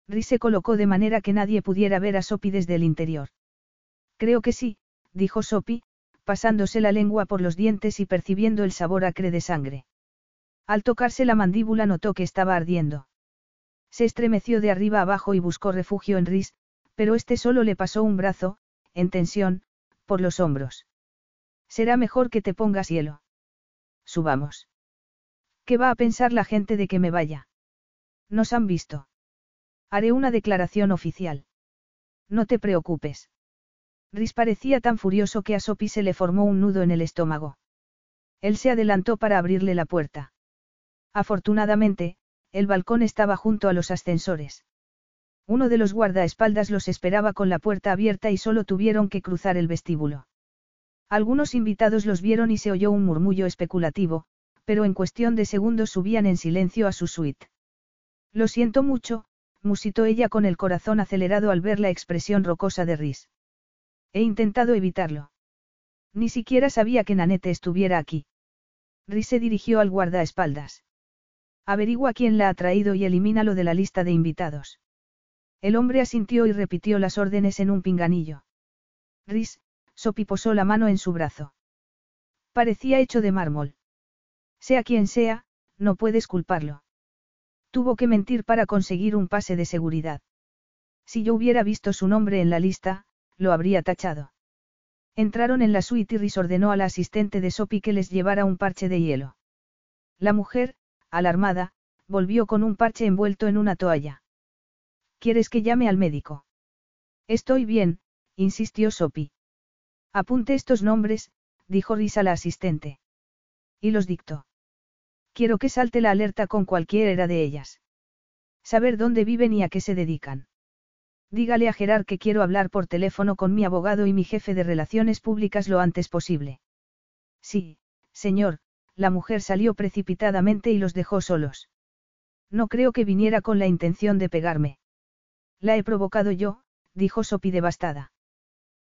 Rhys se colocó de manera que nadie pudiera ver a Sopi desde el interior. Creo que sí, dijo Sopi, pasándose la lengua por los dientes y percibiendo el sabor acre de sangre. Al tocarse la mandíbula notó que estaba ardiendo. Se estremeció de arriba abajo y buscó refugio en Rhys, pero este solo le pasó un brazo, en tensión, por los hombros. Será mejor que te pongas hielo. Subamos. ¿Qué va a pensar la gente de que me vaya? Nos han visto. Haré una declaración oficial. No te preocupes. Rhys parecía tan furioso que a Sopi se le formó un nudo en el estómago. Él se adelantó para abrirle la puerta. Afortunadamente, el balcón estaba junto a los ascensores. Uno de los guardaespaldas los esperaba con la puerta abierta y solo tuvieron que cruzar el vestíbulo. Algunos invitados los vieron y se oyó un murmullo especulativo, pero en cuestión de segundos subían en silencio a su suite. Lo siento mucho, musitó ella con el corazón acelerado al ver la expresión rocosa de Rhys. He intentado evitarlo. Ni siquiera sabía que Nanette estuviera aquí. Rhys se dirigió al guardaespaldas. Averigua quién la ha traído y elimínalo de la lista de invitados. El hombre asintió y repitió las órdenes en un pinganillo. Rhys, Sopi posó la mano en su brazo. Parecía hecho de mármol. Sea quien sea, no puedes culparlo. Tuvo que mentir para conseguir un pase de seguridad. Si yo hubiera visto su nombre en la lista, lo habría tachado. Entraron en la suite y Rhys ordenó a la asistente de Sopi que les llevara un parche de hielo. La mujer, alarmada, volvió con un parche envuelto en una toalla. ¿Quieres que llame al médico? Estoy bien, insistió Sopi. Apunte estos nombres, dijo Rhys a la asistente. Y los dictó. Quiero que salte la alerta con cualquiera de ellas. Saber dónde viven y a qué se dedican. Dígale a Gerard que quiero hablar por teléfono con mi abogado y mi jefe de relaciones públicas lo antes posible. Sí, señor, la mujer salió precipitadamente y los dejó solos. No creo que viniera con la intención de pegarme. La he provocado yo, dijo Sopi devastada.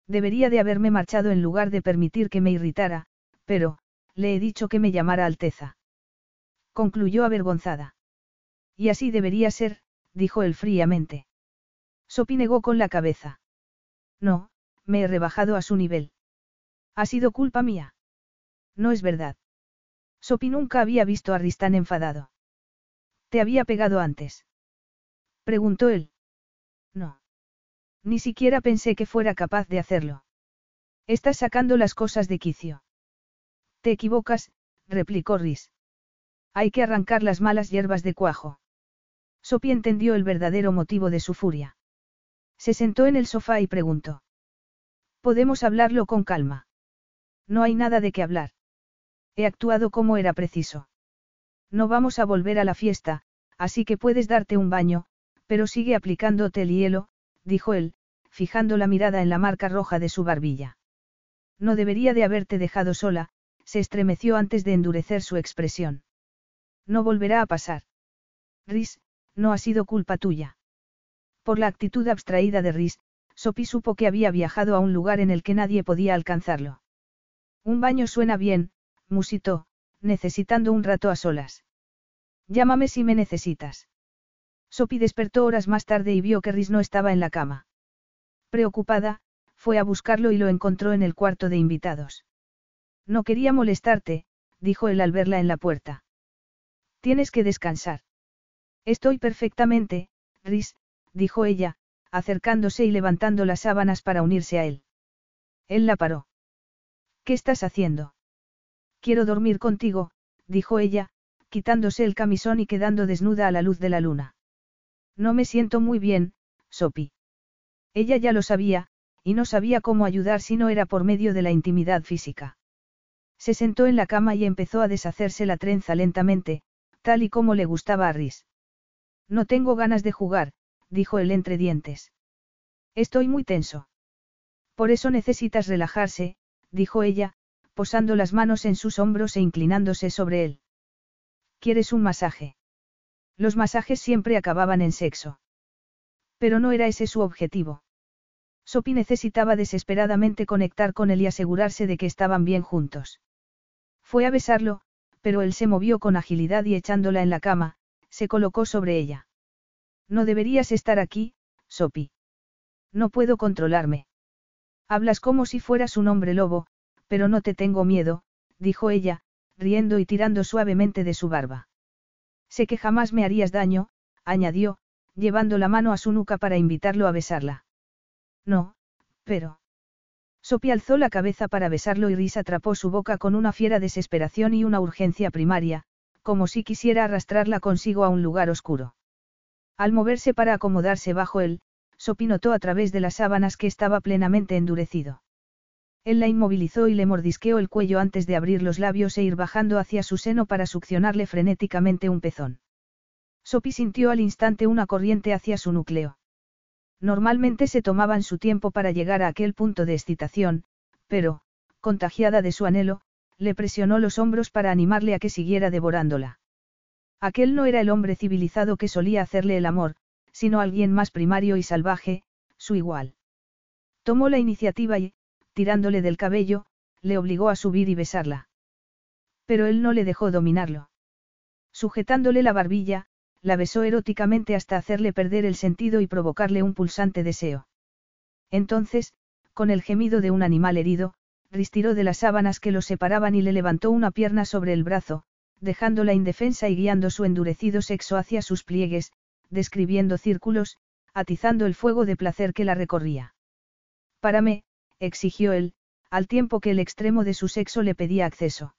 Debería de haberme marchado en lugar de permitir que me irritara, pero, le he dicho que me llamara Alteza. Concluyó avergonzada. Y así debería ser, dijo él fríamente. Sopi negó con la cabeza. No, me he rebajado a su nivel. Ha sido culpa mía. No es verdad. Sopi nunca había visto a Ristán enfadado. ¿Te había pegado antes? Preguntó él. No. Ni siquiera pensé que fuera capaz de hacerlo. Estás sacando las cosas de quicio. Te equivocas, replicó Rhys. Hay que arrancar las malas hierbas de cuajo. Sopi entendió el verdadero motivo de su furia. Se sentó en el sofá y preguntó. Podemos hablarlo con calma. No hay nada de qué hablar. He actuado como era preciso. No vamos a volver a la fiesta, así que puedes darte un baño, pero sigue aplicándote el hielo, dijo él, fijando la mirada en la marca roja de su barbilla. No debería de haberte dejado sola, se estremeció antes de endurecer su expresión. No volverá a pasar. Rhys, no ha sido culpa tuya. Por la actitud abstraída de Rhys, Sophie supo que había viajado a un lugar en el que nadie podía alcanzarlo. Un baño suena bien, musitó, necesitando un rato a solas. Llámame si me necesitas. Sophie despertó horas más tarde y vio que Rhys no estaba en la cama. Preocupada, fue a buscarlo y lo encontró en el cuarto de invitados. No quería molestarte, dijo él al verla en la puerta. Tienes que descansar. Estoy perfectamente, Rhys, dijo ella, acercándose y levantando las sábanas para unirse a él. Él la paró. ¿Qué estás haciendo? Quiero dormir contigo, dijo ella, quitándose el camisón y quedando desnuda a la luz de la luna. No me siento muy bien, Sopi. Ella ya lo sabía, y no sabía cómo ayudar si no era por medio de la intimidad física. Se sentó en la cama y empezó a deshacerse la trenza lentamente, tal y como le gustaba a Rhys. No tengo ganas de jugar, dijo él entre dientes. Estoy muy tenso. Por eso necesitas relajarse, dijo ella, posando las manos en sus hombros e inclinándose sobre él. ¿Quieres un masaje? Los masajes siempre acababan en sexo. Pero no era ese su objetivo. Sophie necesitaba desesperadamente conectar con él y asegurarse de que estaban bien juntos. Fue a besarlo, pero él se movió con agilidad y echándola en la cama, se colocó sobre ella. No deberías estar aquí, Sophie. No puedo controlarme. Hablas como si fueras un hombre lobo, pero no te tengo miedo, dijo ella, riendo y tirando suavemente de su barba. Sé que jamás me harías daño, añadió, llevando la mano a su nuca para invitarlo a besarla. No, pero. Sophie alzó la cabeza para besarlo y Rhys atrapó su boca con una fiera desesperación y una urgencia primaria, como si quisiera arrastrarla consigo a un lugar oscuro. Al moverse para acomodarse bajo él, Sophie notó a través de las sábanas que estaba plenamente endurecido. Él la inmovilizó y le mordisqueó el cuello antes de abrir los labios e ir bajando hacia su seno para succionarle frenéticamente un pezón. Sophie sintió al instante una corriente hacia su núcleo. Normalmente se tomaban su tiempo para llegar a aquel punto de excitación, pero, contagiada de su anhelo, le presionó los hombros para animarle a que siguiera devorándola. Aquel no era el hombre civilizado que solía hacerle el amor, sino alguien más primario y salvaje, su igual. Tomó la iniciativa y, tirándole del cabello, le obligó a subir y besarla. Pero él no le dejó dominarlo. Sujetándole la barbilla, la besó eróticamente hasta hacerle perder el sentido y provocarle un pulsante deseo. Entonces, con el gemido de un animal herido, ristiró de las sábanas que los separaban y le levantó una pierna sobre el brazo, dejándola indefensa y guiando su endurecido sexo hacia sus pliegues, describiendo círculos, atizando el fuego de placer que la recorría. Párame, exigió él, al tiempo que el extremo de su sexo le pedía acceso.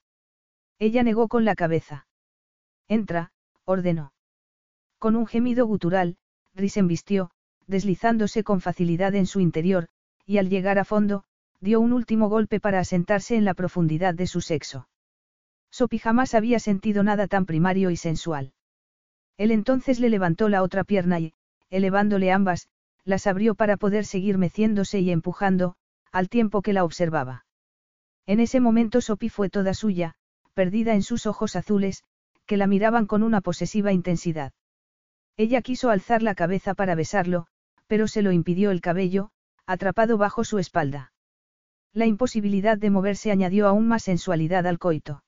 Ella negó con la cabeza. Entra, ordenó. Con un gemido gutural, Rhys embistió, deslizándose con facilidad en su interior, y al llegar a fondo, dio un último golpe para asentarse en la profundidad de su sexo. Sopi jamás había sentido nada tan primario y sensual. Él entonces le levantó la otra pierna y, elevándole ambas, las abrió para poder seguir meciéndose y empujando, al tiempo que la observaba. En ese momento Sopi fue toda suya, perdida en sus ojos azules, que la miraban con una posesiva intensidad. Ella quiso alzar la cabeza para besarlo, pero se lo impidió el cabello, atrapado bajo su espalda. La imposibilidad de moverse añadió aún más sensualidad al coito.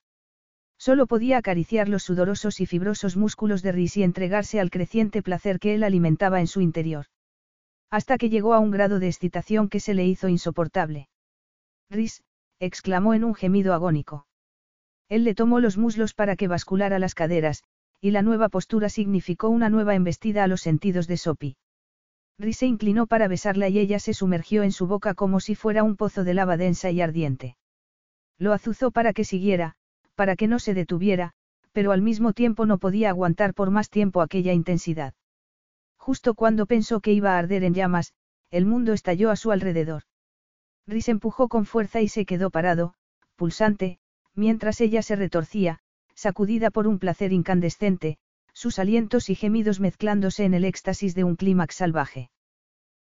Solo podía acariciar los sudorosos y fibrosos músculos de Rhys y entregarse al creciente placer que él alimentaba en su interior. Hasta que llegó a un grado de excitación que se le hizo insoportable. Rhys, exclamó en un gemido agónico. Él le tomó los muslos para que basculara las caderas, y la nueva postura significó una nueva embestida a los sentidos de Sopi. Rhys se inclinó para besarla y ella se sumergió en su boca como si fuera un pozo de lava densa y ardiente. Lo azuzó para que siguiera, para que no se detuviera, pero al mismo tiempo no podía aguantar por más tiempo aquella intensidad. Justo cuando pensó que iba a arder en llamas, el mundo estalló a su alrededor. Rhys empujó con fuerza y se quedó parado, pulsante, mientras ella se retorcía, sacudida por un placer incandescente, sus alientos y gemidos mezclándose en el éxtasis de un clímax salvaje.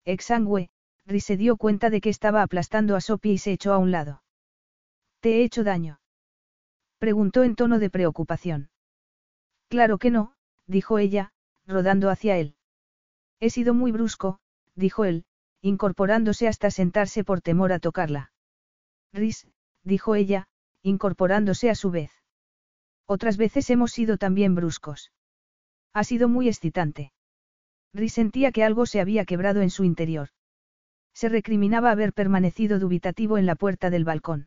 Exangüe, Rhys se dio cuenta de que estaba aplastando a Sophie y se echó a un lado. ¿Te he hecho daño? Preguntó en tono de preocupación. Claro que no, dijo ella, rodando hacia él. He sido muy brusco, dijo él, incorporándose hasta sentarse por temor a tocarla. Rhys, dijo ella, incorporándose a su vez. Otras veces hemos sido también bruscos. Ha sido muy excitante. Rhys sentía que algo se había quebrado en su interior. Se recriminaba haber permanecido dubitativo en la puerta del balcón.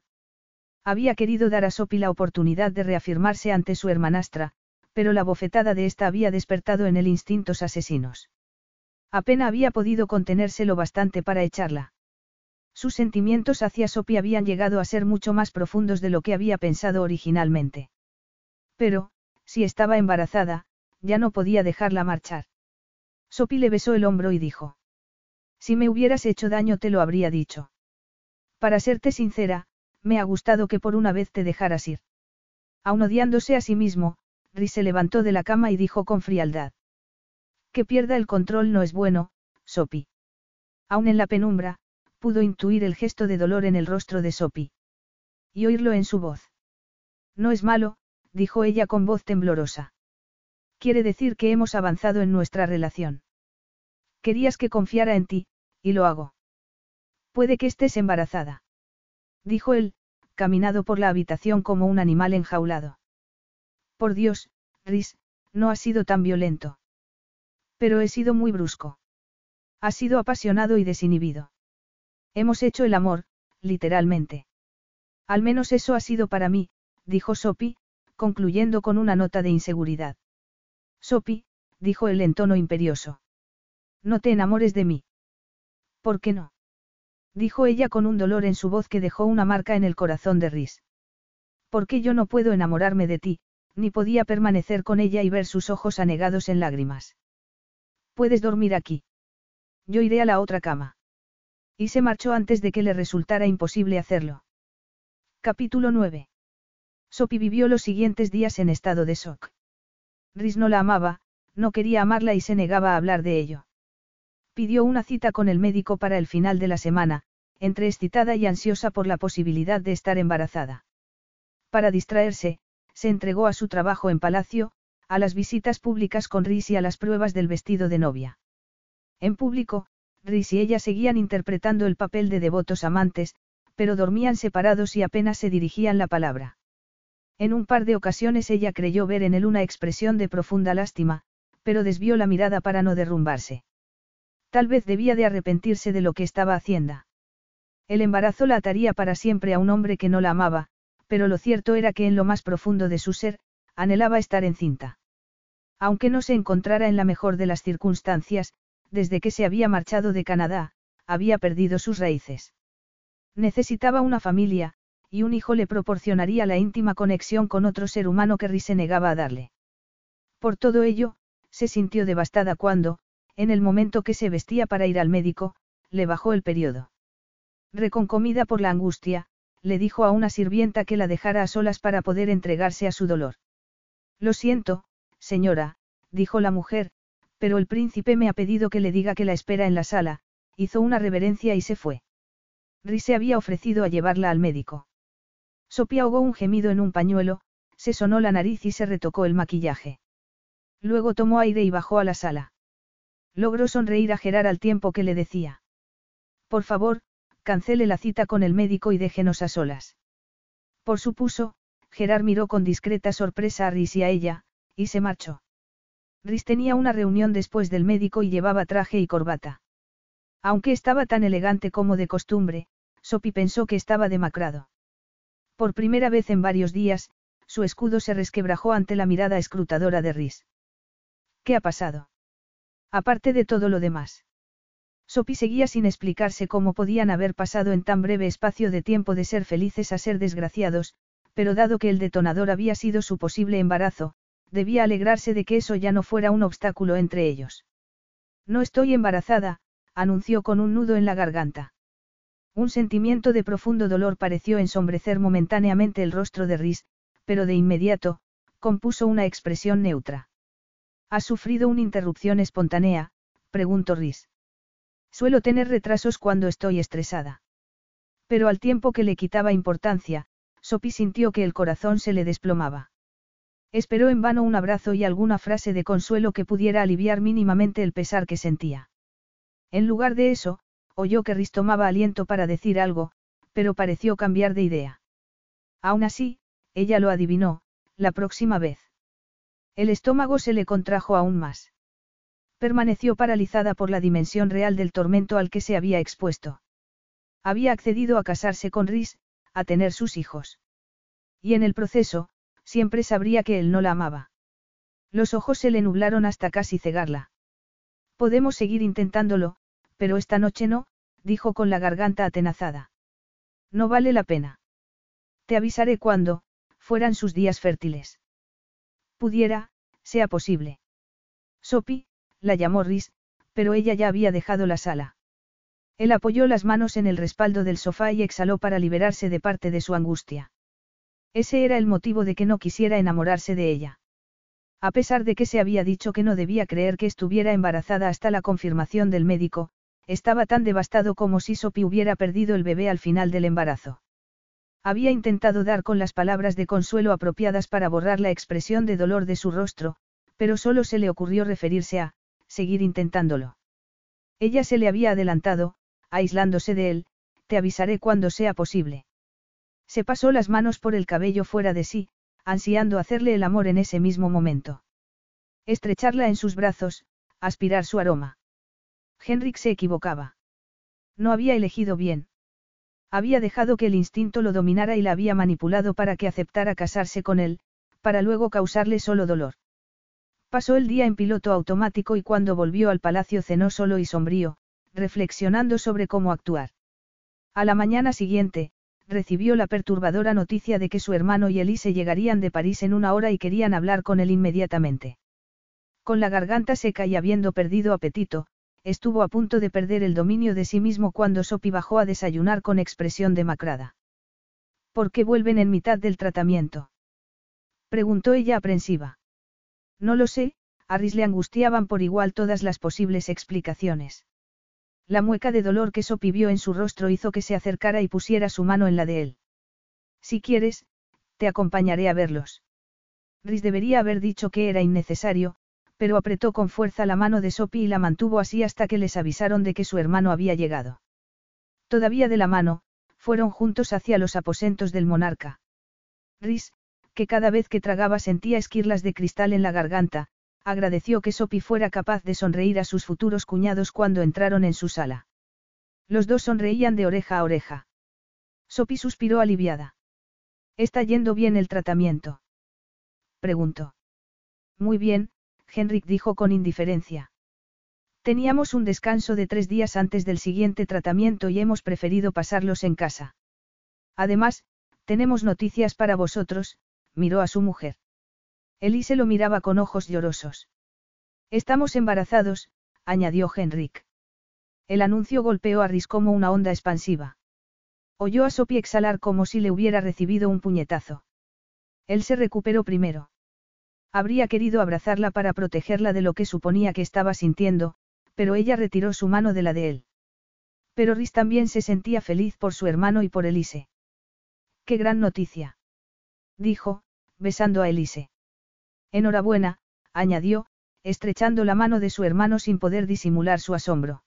Había querido dar a Sophie la oportunidad de reafirmarse ante su hermanastra, pero la bofetada de ésta había despertado en él instintos asesinos. Apenas había podido contenerse lo bastante para echarla. Sus sentimientos hacia Sophie habían llegado a ser mucho más profundos de lo que había pensado originalmente. Pero, si estaba embarazada, ya no podía dejarla marchar. Sophie le besó el hombro y dijo. Si me hubieras hecho daño te lo habría dicho. Para serte sincera, me ha gustado que por una vez te dejaras ir. Aun odiándose a sí mismo, Rhys se levantó de la cama y dijo con frialdad. Que pierda el control no es bueno, Sophie. Aun en la penumbra, pudo intuir el gesto de dolor en el rostro de Sophie. Y oírlo en su voz. No es malo, dijo ella con voz temblorosa. Quiere decir que hemos avanzado en nuestra relación. Querías que confiara en ti, y lo hago. Puede que estés embarazada. Dijo él, caminado por la habitación como un animal enjaulado. Por Dios, Rhys, no ha sido tan violento. Pero he sido muy brusco. Ha sido apasionado y desinhibido. Hemos hecho el amor, literalmente. Al menos eso ha sido para mí, dijo Sophie, concluyendo con una nota de inseguridad. Sophie, dijo él en tono imperioso. No te enamores de mí. ¿Por qué no? Dijo ella con un dolor en su voz que dejó una marca en el corazón de Rhys. qué yo no puedo enamorarme de ti, ni podía permanecer con ella y ver sus ojos anegados en lágrimas. Puedes dormir aquí. Yo iré a la otra cama. Y se marchó antes de que le resultara imposible hacerlo. Capítulo 9. Sophie vivió los siguientes días en estado de shock. Rhys no la amaba, no quería amarla y se negaba a hablar de ello. Pidió una cita con el médico para el final de la semana, entre excitada y ansiosa por la posibilidad de estar embarazada. Para distraerse, se entregó a su trabajo en palacio, a las visitas públicas con Rhys y a las pruebas del vestido de novia. En público, Rhys y ella seguían interpretando el papel de devotos amantes, pero dormían separados y apenas se dirigían la palabra. En un par de ocasiones ella creyó ver en él una expresión de profunda lástima, pero desvió la mirada para no derrumbarse. Tal vez debía de arrepentirse de lo que estaba haciendo. El embarazo la ataría para siempre a un hombre que no la amaba, pero lo cierto era que en lo más profundo de su ser, anhelaba estar encinta. Aunque no se encontrara en la mejor de las circunstancias, desde que se había marchado de Canadá, había perdido sus raíces. Necesitaba una familia, y un hijo le proporcionaría la íntima conexión con otro ser humano que Rhys se negaba a darle. Por todo ello, se sintió devastada cuando, en el momento que se vestía para ir al médico, le bajó el periodo. Reconcomida por la angustia, le dijo a una sirvienta que la dejara a solas para poder entregarse a su dolor. Lo siento, señora, dijo la mujer, pero el príncipe me ha pedido que le diga que la espera en la sala, hizo una reverencia y se fue. Rhys se había ofrecido a llevarla al médico. Sophie ahogó un gemido en un pañuelo, se sonó la nariz y se retocó el maquillaje. Luego tomó aire y bajó a la sala. Logró sonreír a Gerard al tiempo que le decía. Por favor, cancele la cita con el médico y déjenos a solas. Por supuso, Gerard miró con discreta sorpresa a Rhys y a ella, y se marchó. Rhys tenía una reunión después del médico y llevaba traje y corbata. Aunque estaba tan elegante como de costumbre, Sophie pensó que estaba demacrado. Por primera vez en varios días, su escudo se resquebrajó ante la mirada escrutadora de Rhys. ¿Qué ha pasado? Aparte de todo lo demás. Sophie seguía sin explicarse cómo podían haber pasado en tan breve espacio de tiempo de ser felices a ser desgraciados, pero dado que el detonador había sido su posible embarazo, debía alegrarse de que eso ya no fuera un obstáculo entre ellos. No estoy embarazada, anunció con un nudo en la garganta. Un sentimiento de profundo dolor pareció ensombrecer momentáneamente el rostro de Rhys, pero de inmediato, compuso una expresión neutra. ¿Has sufrido una interrupción espontánea? preguntó Rhys. Suelo tener retrasos cuando estoy estresada. Pero al tiempo que le quitaba importancia, Sophie sintió que el corazón se le desplomaba. Esperó en vano un abrazo y alguna frase de consuelo que pudiera aliviar mínimamente el pesar que sentía. En lugar de eso, oyó que Rhys tomaba aliento para decir algo, pero pareció cambiar de idea. Aún así, ella lo adivinó, la próxima vez. El estómago se le contrajo aún más. Permaneció paralizada por la dimensión real del tormento al que se había expuesto. Había accedido a casarse con Rhys, a tener sus hijos. Y en el proceso, siempre sabría que él no la amaba. Los ojos se le nublaron hasta casi cegarla. Podemos seguir intentándolo, pero esta noche no, dijo con la garganta atenazada. No vale la pena. Te avisaré cuando, fueran sus días fértiles. Pudiera, sea posible. Sopi, la llamó Rhys, pero ella ya había dejado la sala. Él apoyó las manos en el respaldo del sofá y exhaló para liberarse de parte de su angustia. Ese era el motivo de que no quisiera enamorarse de ella. A pesar de que se había dicho que no debía creer que estuviera embarazada hasta la confirmación del médico, estaba tan devastado como si Sophie hubiera perdido el bebé al final del embarazo. Había intentado dar con las palabras de consuelo apropiadas para borrar la expresión de dolor de su rostro, pero solo se le ocurrió referirse a, seguir intentándolo. Ella se le había adelantado, aislándose de él, te avisaré cuando sea posible. Se pasó las manos por el cabello fuera de sí, ansiando hacerle el amor en ese mismo momento. Estrecharla en sus brazos, aspirar su aroma. Henrik se equivocaba. No había elegido bien. Había dejado que el instinto lo dominara y la había manipulado para que aceptara casarse con él, para luego causarle solo dolor. Pasó el día en piloto automático y cuando volvió al palacio cenó solo y sombrío, reflexionando sobre cómo actuar. A la mañana siguiente, recibió la perturbadora noticia de que su hermano y Elise llegarían de París en una hora y querían hablar con él inmediatamente. Con la garganta seca y habiendo perdido apetito, estuvo a punto de perder el dominio de sí mismo cuando Sopi bajó a desayunar con expresión demacrada. ¿Por qué vuelven en mitad del tratamiento? preguntó ella aprensiva. No lo sé, a Rhys le angustiaban por igual todas las posibles explicaciones. La mueca de dolor que Sopi vio en su rostro hizo que se acercara y pusiera su mano en la de él. Si quieres, te acompañaré a verlos. Rhys debería haber dicho que era innecesario, pero apretó con fuerza la mano de Sopi y la mantuvo así hasta que les avisaron de que su hermano había llegado. Todavía de la mano, fueron juntos hacia los aposentos del monarca. Rhys, que cada vez que tragaba sentía esquirlas de cristal en la garganta, agradeció que Sopi fuera capaz de sonreír a sus futuros cuñados cuando entraron en su sala. Los dos sonreían de oreja a oreja. Sopi suspiró aliviada. ¿Está yendo bien el tratamiento? Preguntó. Muy bien, Henrik dijo con indiferencia. Teníamos un descanso de tres días antes del siguiente tratamiento y hemos preferido pasarlos en casa. Además, tenemos noticias para vosotros, miró a su mujer. Elise lo miraba con ojos llorosos. Estamos embarazados, añadió Henrik. El anuncio golpeó a Rhys como una onda expansiva. Oyó a Sophie exhalar como si le hubiera recibido un puñetazo. Él se recuperó primero. Habría querido abrazarla para protegerla de lo que suponía que estaba sintiendo, pero ella retiró su mano de la de él. Pero Rhys también se sentía feliz por su hermano y por Elise. ¡Qué gran noticia! dijo, besando a Elise. Enhorabuena, añadió, estrechando la mano de su hermano sin poder disimular su asombro.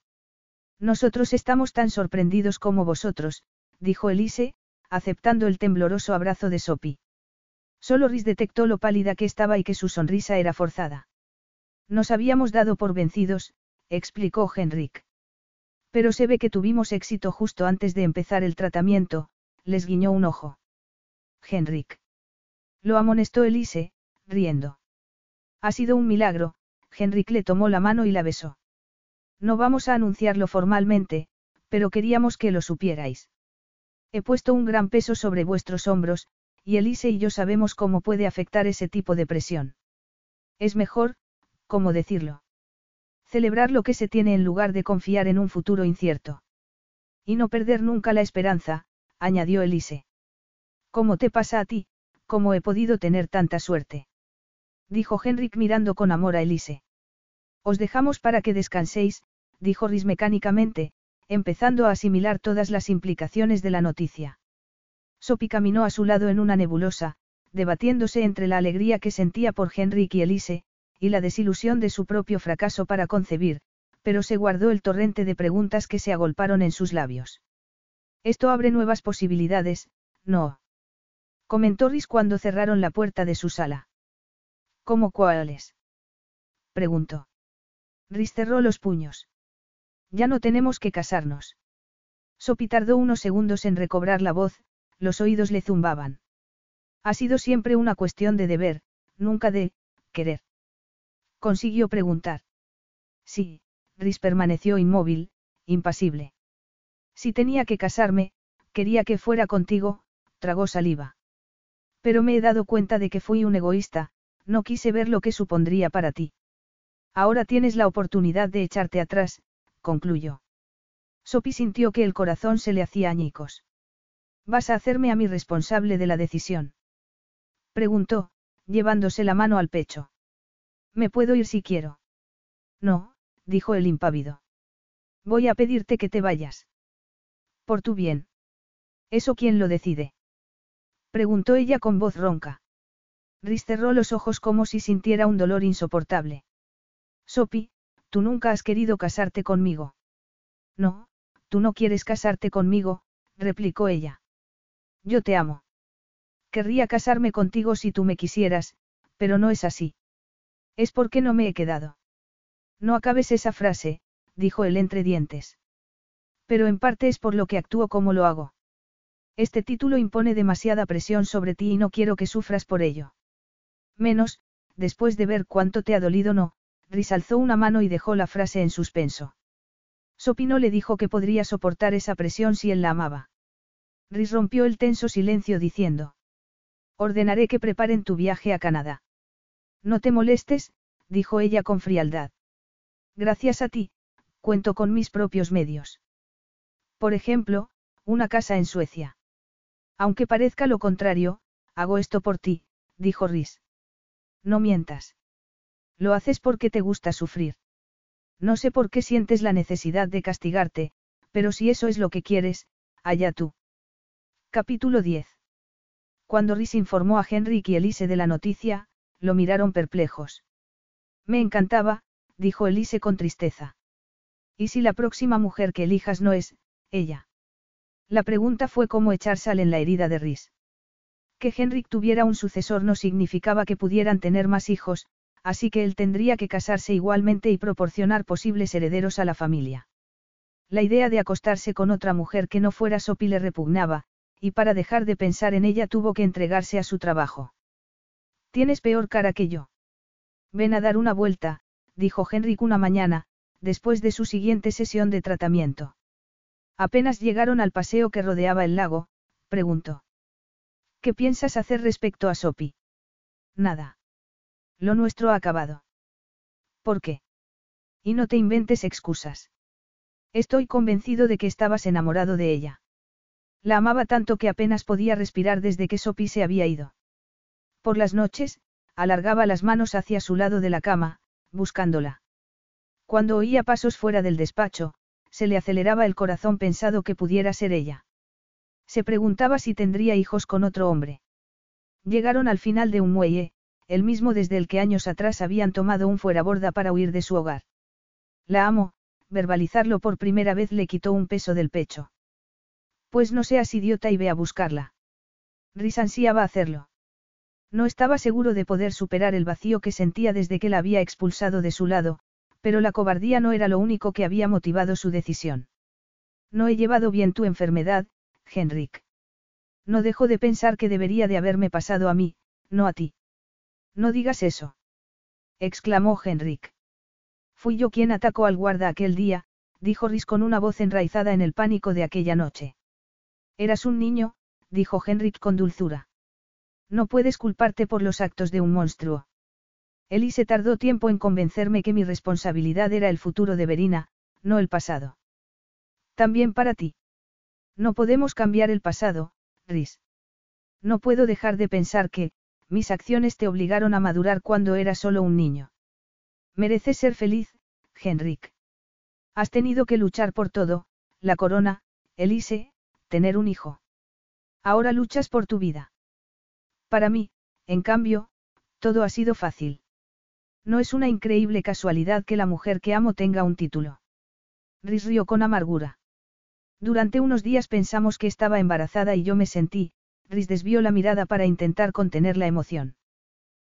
Nosotros estamos tan sorprendidos como vosotros, dijo Elise, aceptando el tembloroso abrazo de Sopi. Solo Rhys detectó lo pálida que estaba y que su sonrisa era forzada. Nos habíamos dado por vencidos, explicó Henrik. Pero se ve que tuvimos éxito justo antes de empezar el tratamiento, les guiñó un ojo. Henrik. Lo amonestó Elise, riendo. Ha sido un milagro, Henrik le tomó la mano y la besó. No vamos a anunciarlo formalmente, pero queríamos que lo supierais. He puesto un gran peso sobre vuestros hombros, y Elise y yo sabemos cómo puede afectar ese tipo de presión. Es mejor, ¿cómo decirlo? Celebrar lo que se tiene en lugar de confiar en un futuro incierto. Y no perder nunca la esperanza, añadió Elise. ¿Cómo te pasa a ti? ¿Cómo he podido tener tanta suerte? Dijo Henrik mirando con amor a Elise. Os dejamos para que descanséis, dijo Rhys mecánicamente, empezando a asimilar todas las implicaciones de la noticia. Sopi caminó a su lado en una nebulosa, debatiéndose entre la alegría que sentía por Henrik y Elise, y la desilusión de su propio fracaso para concebir, pero se guardó el torrente de preguntas que se agolparon en sus labios. Esto abre nuevas posibilidades, no. Comentó Rhys cuando cerraron la puerta de su sala. ¿Cómo cuáles? Preguntó. Rhys cerró los puños. Ya no tenemos que casarnos. Sopi tardó unos segundos en recobrar la voz, los oídos le zumbaban. Ha sido siempre una cuestión de deber, nunca de, querer. Consiguió preguntar. Sí, Rhys permaneció inmóvil, impasible. Si tenía que casarme, quería que fuera contigo, tragó saliva. Pero me he dado cuenta de que fui un egoísta, no quise ver lo que supondría para ti. Ahora tienes la oportunidad de echarte atrás, concluyó. Sopi sintió que el corazón se le hacía añicos. ¿Vas a hacerme a mí responsable de la decisión? Preguntó, llevándose la mano al pecho. ¿Me puedo ir si quiero? No, dijo el impávido. Voy a pedirte que te vayas. Por tu bien. ¿Eso quién lo decide? Preguntó ella con voz ronca. Riz cerró los ojos como si sintiera un dolor insoportable. Sopi, tú nunca has querido casarte conmigo. No, tú no quieres casarte conmigo, replicó ella. Yo te amo. Querría casarme contigo si tú me quisieras, pero no es así. Es porque no me he quedado. No acabes esa frase, dijo él entre dientes. Pero en parte es por lo que actúo como lo hago. Este título impone demasiada presión sobre ti y no quiero que sufras por ello. Menos, después de ver cuánto te ha dolido no, risalzó una mano y dejó la frase en suspenso. Sopino le dijo que podría soportar esa presión si él la amaba. Riz rompió el tenso silencio diciendo. Ordenaré que preparen tu viaje a Canadá. No te molestes, dijo ella con frialdad. Gracias a ti, cuento con mis propios medios. Por ejemplo, una casa en Suecia. Aunque parezca lo contrario, hago esto por ti, dijo Rhys. No mientas. Lo haces porque te gusta sufrir. No sé por qué sientes la necesidad de castigarte, pero si eso es lo que quieres, allá tú. Capítulo 10. Cuando Rhys informó a Henrik y Elise de la noticia, lo miraron perplejos. Me encantaba, dijo Elise con tristeza. ¿Y si la próxima mujer que elijas no es, ella? La pregunta fue cómo echar sal en la herida de Rhys. Que Henrik tuviera un sucesor no significaba que pudieran tener más hijos, así que él tendría que casarse igualmente y proporcionar posibles herederos a la familia. La idea de acostarse con otra mujer que no fuera Sopi le repugnaba, y para dejar de pensar en ella tuvo que entregarse a su trabajo. Tienes peor cara que yo. Ven a dar una vuelta, dijo Henrik una mañana, después de su siguiente sesión de tratamiento. Apenas llegaron al paseo que rodeaba el lago, preguntó. ¿Qué piensas hacer respecto a Sopi? Nada. Lo nuestro ha acabado. ¿Por qué? Y no te inventes excusas. Estoy convencido de que estabas enamorado de ella. La amaba tanto que apenas podía respirar desde que Sopi se había ido. Por las noches, alargaba las manos hacia su lado de la cama, buscándola. Cuando oía pasos fuera del despacho, se le aceleraba el corazón pensado que pudiera ser ella. Se preguntaba si tendría hijos con otro hombre. Llegaron al final de un muelle, el mismo desde el que años atrás habían tomado un fueraborda para huir de su hogar. La amo, verbalizarlo por primera vez le quitó un peso del pecho. Pues no seas idiota y ve a buscarla. Rhys ansiaba hacerlo. No estaba seguro de poder superar el vacío que sentía desde que la había expulsado de su lado, pero la cobardía no era lo único que había motivado su decisión. No he llevado bien tu enfermedad, Henrik. No dejo de pensar que debería de haberme pasado a mí, no a ti. No digas eso. exclamó Henrik. Fui yo quien atacó al guarda aquel día, dijo Rhys con una voz enraizada en el pánico de aquella noche. Eras un niño, dijo Henrik con dulzura. No puedes culparte por los actos de un monstruo. Elise tardó tiempo en convencerme que mi responsabilidad era el futuro de Verina, no el pasado. También para ti. No podemos cambiar el pasado, Rhys. No puedo dejar de pensar que, mis acciones te obligaron a madurar cuando eras solo un niño. Mereces ser feliz, Henrik. Has tenido que luchar por todo, la corona, Elise, tener un hijo. Ahora luchas por tu vida. Para mí, en cambio, todo ha sido fácil. No es una increíble casualidad que la mujer que amo tenga un título. Rhys rió con amargura. Durante unos días pensamos que estaba embarazada y yo me sentí, Rhys desvió la mirada para intentar contener la emoción.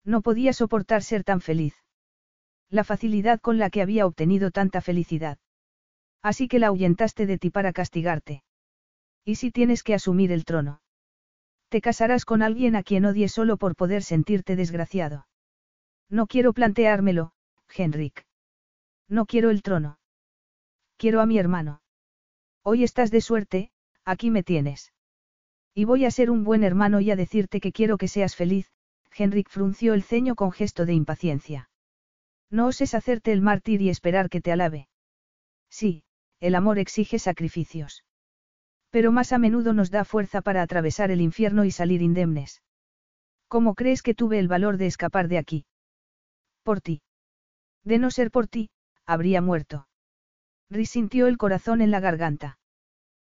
No podía soportar ser tan feliz. La facilidad con la que había obtenido tanta felicidad. Así que la ahuyentaste de ti para castigarte. ¿Y si tienes que asumir el trono? Te casarás con alguien a quien odies solo por poder sentirte desgraciado. No quiero planteármelo, Henrik. No quiero el trono. Quiero a mi hermano. Hoy estás de suerte, aquí me tienes. Y voy a ser un buen hermano y a decirte que quiero que seas feliz, Henrik frunció el ceño con gesto de impaciencia. No oses hacerte el mártir y esperar que te alabe. Sí, el amor exige sacrificios. Pero más a menudo nos da fuerza para atravesar el infierno y salir indemnes. ¿Cómo crees que tuve el valor de escapar de aquí? Por ti. De no ser por ti, habría muerto. Risintió el corazón en la garganta.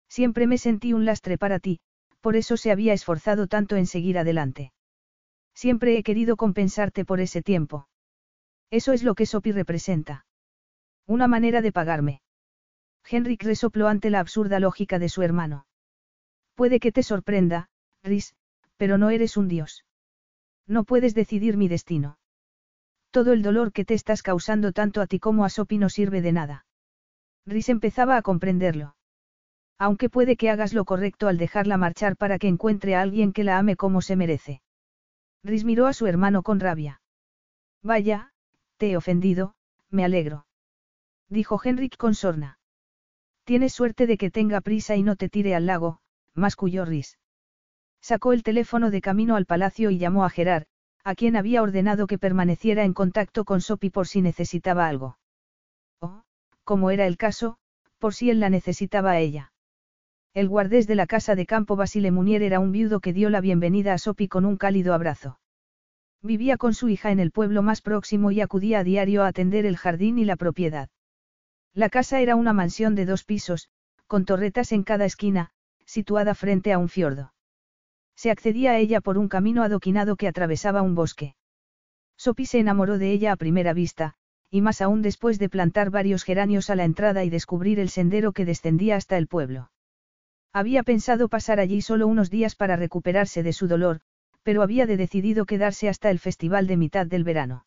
Siempre me sentí un lastre para ti, por eso se había esforzado tanto en seguir adelante. Siempre he querido compensarte por ese tiempo. Eso es lo que Sopi representa. Una manera de pagarme. Henrik resopló ante la absurda lógica de su hermano. Puede que te sorprenda, Rhys, pero no eres un dios. No puedes decidir mi destino. Todo el dolor que te estás causando tanto a ti como a Sopi no sirve de nada. Rhys empezaba a comprenderlo. Aunque puede que hagas lo correcto al dejarla marchar para que encuentre a alguien que la ame como se merece. Rhys miró a su hermano con rabia. Vaya, te he ofendido, me alegro. Dijo Henrik con sorna. Tienes suerte de que tenga prisa y no te tire al lago, masculló Rhys. Sacó el teléfono de camino al palacio y llamó a Gerard, a quien había ordenado que permaneciera en contacto con Sopi por si necesitaba algo. O, como era el caso, por si él la necesitaba a ella. El guardés de la casa de campo Basile Munier era un viudo que dio la bienvenida a Sopi con un cálido abrazo. Vivía con su hija en el pueblo más próximo y acudía a diario a atender el jardín y la propiedad. La casa era una mansión de dos pisos, con torretas en cada esquina, situada frente a un fiordo. Se accedía a ella por un camino adoquinado que atravesaba un bosque. Sopi se enamoró de ella a primera vista, y más aún después de plantar varios geranios a la entrada y descubrir el sendero que descendía hasta el pueblo. Había pensado pasar allí solo unos días para recuperarse de su dolor, pero había de decidido quedarse hasta el festival de mitad del verano.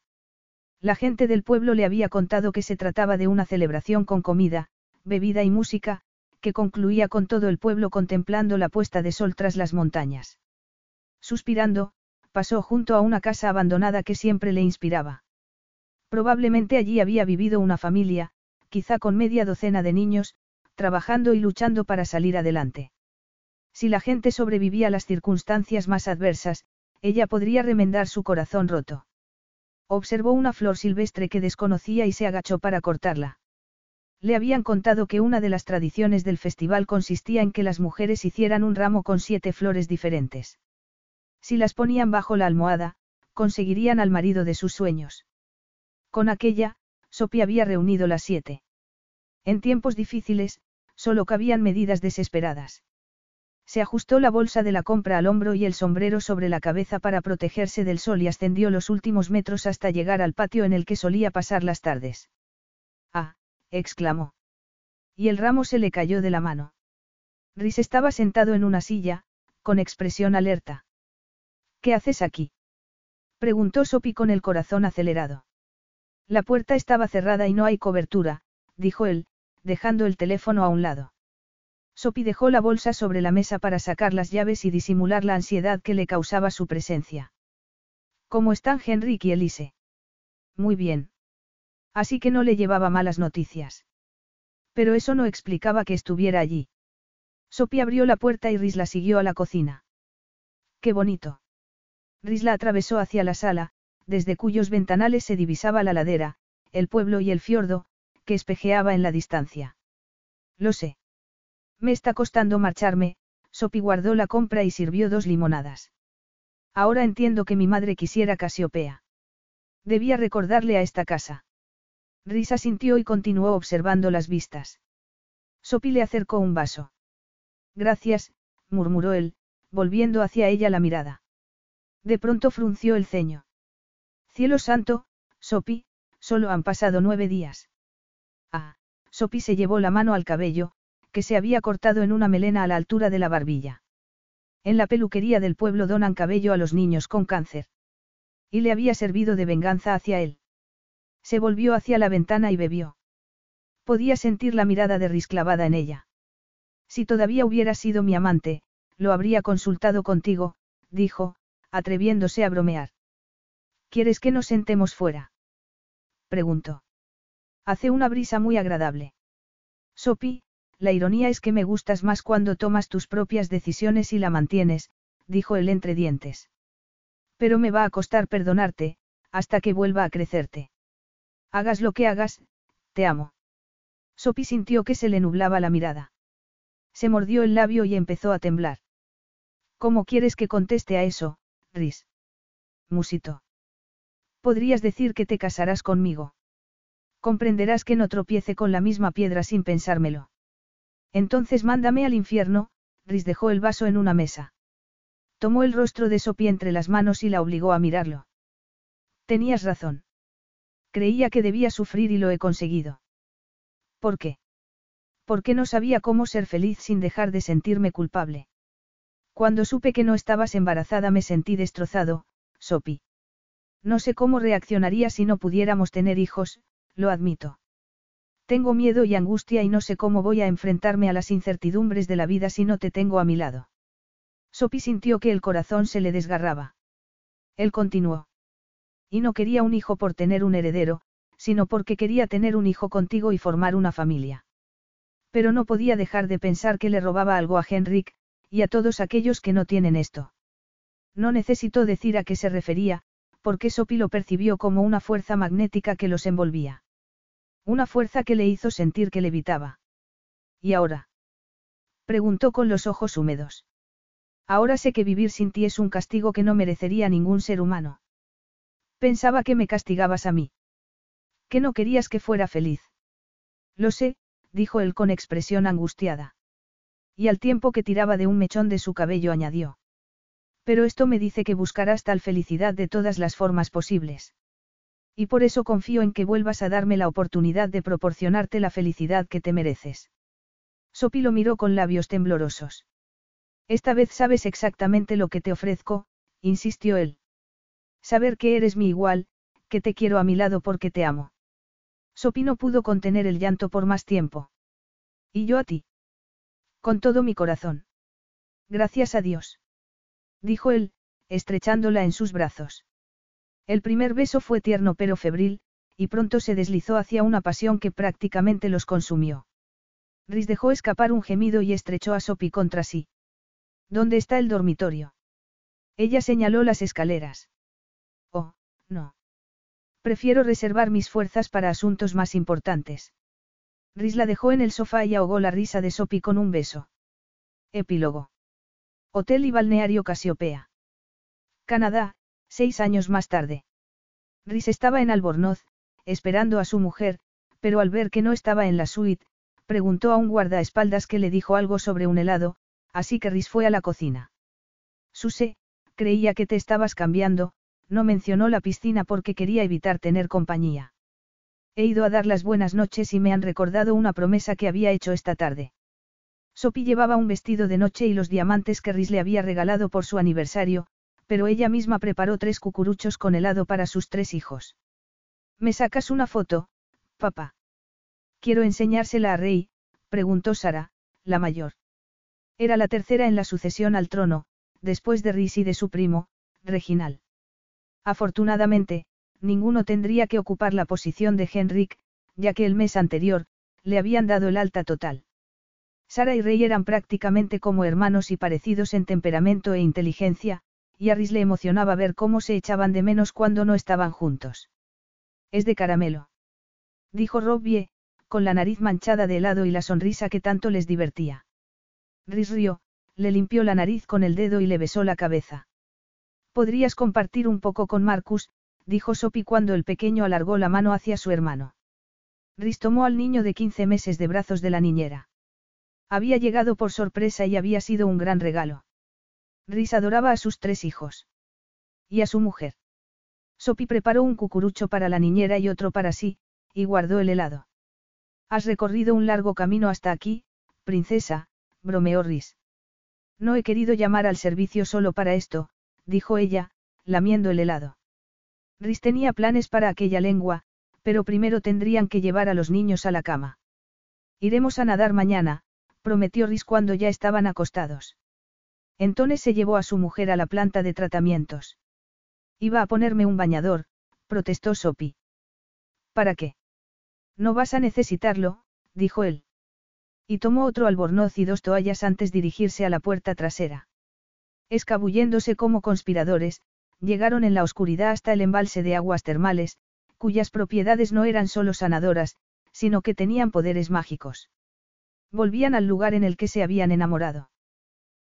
La gente del pueblo le había contado que se trataba de una celebración con comida, bebida y música, que concluía con todo el pueblo contemplando la puesta de sol tras las montañas. Suspirando, pasó junto a una casa abandonada que siempre le inspiraba. Probablemente allí había vivido una familia, quizá con media docena de niños, trabajando y luchando para salir adelante. Si la gente sobrevivía a las circunstancias más adversas, ella podría remendar su corazón roto. Observó una flor silvestre que desconocía y se agachó para cortarla. Le habían contado que una de las tradiciones del festival consistía en que las mujeres hicieran un ramo con siete flores diferentes. Si las ponían bajo la almohada, conseguirían al marido de sus sueños. Con aquella, Sophie había reunido las siete. En tiempos difíciles, solo cabían medidas desesperadas. Se ajustó la bolsa de la compra al hombro y el sombrero sobre la cabeza para protegerse del sol y ascendió los últimos metros hasta llegar al patio en el que solía pasar las tardes. Ah, exclamó. Y el ramo se le cayó de la mano. Rhys estaba sentado en una silla, con expresión alerta. ¿Qué haces aquí? preguntó Sopi con el corazón acelerado. La puerta estaba cerrada y no hay cobertura, dijo él, dejando el teléfono a un lado. Sopi dejó la bolsa sobre la mesa para sacar las llaves y disimular la ansiedad que le causaba su presencia. ¿Cómo están Henrik y Elise? Muy bien. Así que no le llevaba malas noticias. Pero eso no explicaba que estuviera allí. Sopi abrió la puerta y Riz la siguió a la cocina. ¡Qué bonito! Riz la atravesó hacia la sala, desde cuyos ventanales se divisaba la ladera, el pueblo y el fiordo, que espejeaba en la distancia. Lo sé. Me está costando marcharme, Sopi guardó la compra y sirvió dos limonadas. Ahora entiendo que mi madre quisiera Casiopea. Debía recordarle a esta casa. Risa sintió y continuó observando las vistas. Sopi le acercó un vaso. Gracias, murmuró él, volviendo hacia ella la mirada. De pronto frunció el ceño. Cielo santo, Sopi, solo han pasado nueve días. Ah, Sopi se llevó la mano al cabello, que se había cortado en una melena a la altura de la barbilla. En la peluquería del pueblo donan cabello a los niños con cáncer. Y le había servido de venganza hacia él. Se volvió hacia la ventana y bebió. Podía sentir la mirada de Riz clavada en ella. Si todavía hubiera sido mi amante, lo habría consultado contigo, dijo, atreviéndose a bromear. ¿Quieres que nos sentemos fuera? preguntó. Hace una brisa muy agradable. Sopi, la ironía es que me gustas más cuando tomas tus propias decisiones y la mantienes, dijo él entre dientes. Pero me va a costar perdonarte, hasta que vuelva a crecerte. Hagas lo que hagas, te amo. Sopi sintió que se le nublaba la mirada. Se mordió el labio y empezó a temblar. ¿Cómo quieres que conteste a eso, Riz? Musito. Podrías decir que te casarás conmigo. Comprenderás que no tropiece con la misma piedra sin pensármelo. Entonces mándame al infierno, Riz dejó el vaso en una mesa. Tomó el rostro de Sopi entre las manos y la obligó a mirarlo. Tenías razón. Creía que debía sufrir y lo he conseguido. ¿Por qué? Porque no sabía cómo ser feliz sin dejar de sentirme culpable. Cuando supe que no estabas embarazada me sentí destrozado, Sopi. No sé cómo reaccionaría si no pudiéramos tener hijos, lo admito. Tengo miedo y angustia y no sé cómo voy a enfrentarme a las incertidumbres de la vida si no te tengo a mi lado. Sopi sintió que el corazón se le desgarraba. Él continuó. Y no quería un hijo por tener un heredero, sino porque quería tener un hijo contigo y formar una familia. Pero no podía dejar de pensar que le robaba algo a Henrik, y a todos aquellos que no tienen esto. No necesitó decir a qué se refería, porque Sopi lo percibió como una fuerza magnética que los envolvía. Una fuerza que le hizo sentir que levitaba. ¿Y ahora? Preguntó con los ojos húmedos. Ahora sé que vivir sin ti es un castigo que no merecería ningún ser humano. Pensaba que me castigabas a mí. Que no querías que fuera feliz. Lo sé, dijo él con expresión angustiada. Y al tiempo que tiraba de un mechón de su cabello añadió. Pero esto me dice que buscarás tal felicidad de todas las formas posibles. Y por eso confío en que vuelvas a darme la oportunidad de proporcionarte la felicidad que te mereces. Sopi lo miró con labios temblorosos. Esta vez sabes exactamente lo que te ofrezco, insistió él. Saber que eres mi igual, que te quiero a mi lado porque te amo. Sopi no pudo contener el llanto por más tiempo. Y yo a ti. Con todo mi corazón. Gracias a Dios. Dijo él, estrechándola en sus brazos. El primer beso fue tierno pero febril, y pronto se deslizó hacia una pasión que prácticamente los consumió. Riz dejó escapar un gemido y estrechó a Sopi contra sí. ¿Dónde está el dormitorio? Ella señaló las escaleras. Oh, no. Prefiero reservar mis fuerzas para asuntos más importantes. Riz la dejó en el sofá y ahogó la risa de Sopi con un beso. Epílogo. Hotel y balneario Casiopea. Canadá, seis años más tarde. Riz estaba en Albornoz, esperando a su mujer, pero al ver que no estaba en la suite, preguntó a un guardaespaldas que le dijo algo sobre un helado, así que Riz fue a la cocina. Suse, creía que te estabas cambiando, no mencionó la piscina porque quería evitar tener compañía. He ido a dar las buenas noches y me han recordado una promesa que había hecho esta tarde. Sophie llevaba un vestido de noche y los diamantes que Riz le había regalado por su aniversario, pero ella misma preparó tres cucuruchos con helado para sus tres hijos. ¿Me sacas una foto, papá? Quiero enseñársela a Rey, preguntó Sara, la mayor. Era la tercera en la sucesión al trono, después de Riz y de su primo, Reginal. Afortunadamente, ninguno tendría que ocupar la posición de Henrik, ya que el mes anterior, le habían dado el alta total. Sara y Rey eran prácticamente como hermanos y parecidos en temperamento e inteligencia, y a Riz le emocionaba ver cómo se echaban de menos cuando no estaban juntos. Es de caramelo. Dijo Robbie, con la nariz manchada de helado y la sonrisa que tanto les divertía. Riz rió, le limpió la nariz con el dedo y le besó la cabeza. Podrías compartir un poco con Marcus, dijo Sophie cuando el pequeño alargó la mano hacia su hermano. Rhys tomó al niño de 15 meses de brazos de la niñera. Había llegado por sorpresa y había sido un gran regalo. Rhys adoraba a sus tres hijos. Y a su mujer. Sophie preparó un cucurucho para la niñera y otro para sí, y guardó el helado. Has recorrido un largo camino hasta aquí, princesa, bromeó Rhys. No he querido llamar al servicio solo para esto, dijo ella, lamiendo el helado. Rhys tenía planes para aquella lengua, pero primero tendrían que llevar a los niños a la cama. Iremos a nadar mañana, prometió Rhys cuando ya estaban acostados. Entonces se llevó a su mujer a la planta de tratamientos. Iba a ponerme un bañador, protestó Sophie. ¿Para qué? No vas a necesitarlo, dijo él. Y tomó otro albornoz y dos toallas antes de dirigirse a la puerta trasera. Escabulléndose como conspiradores, llegaron en la oscuridad hasta el embalse de aguas termales, cuyas propiedades no eran solo sanadoras, sino que tenían poderes mágicos. Volvían al lugar en el que se habían enamorado.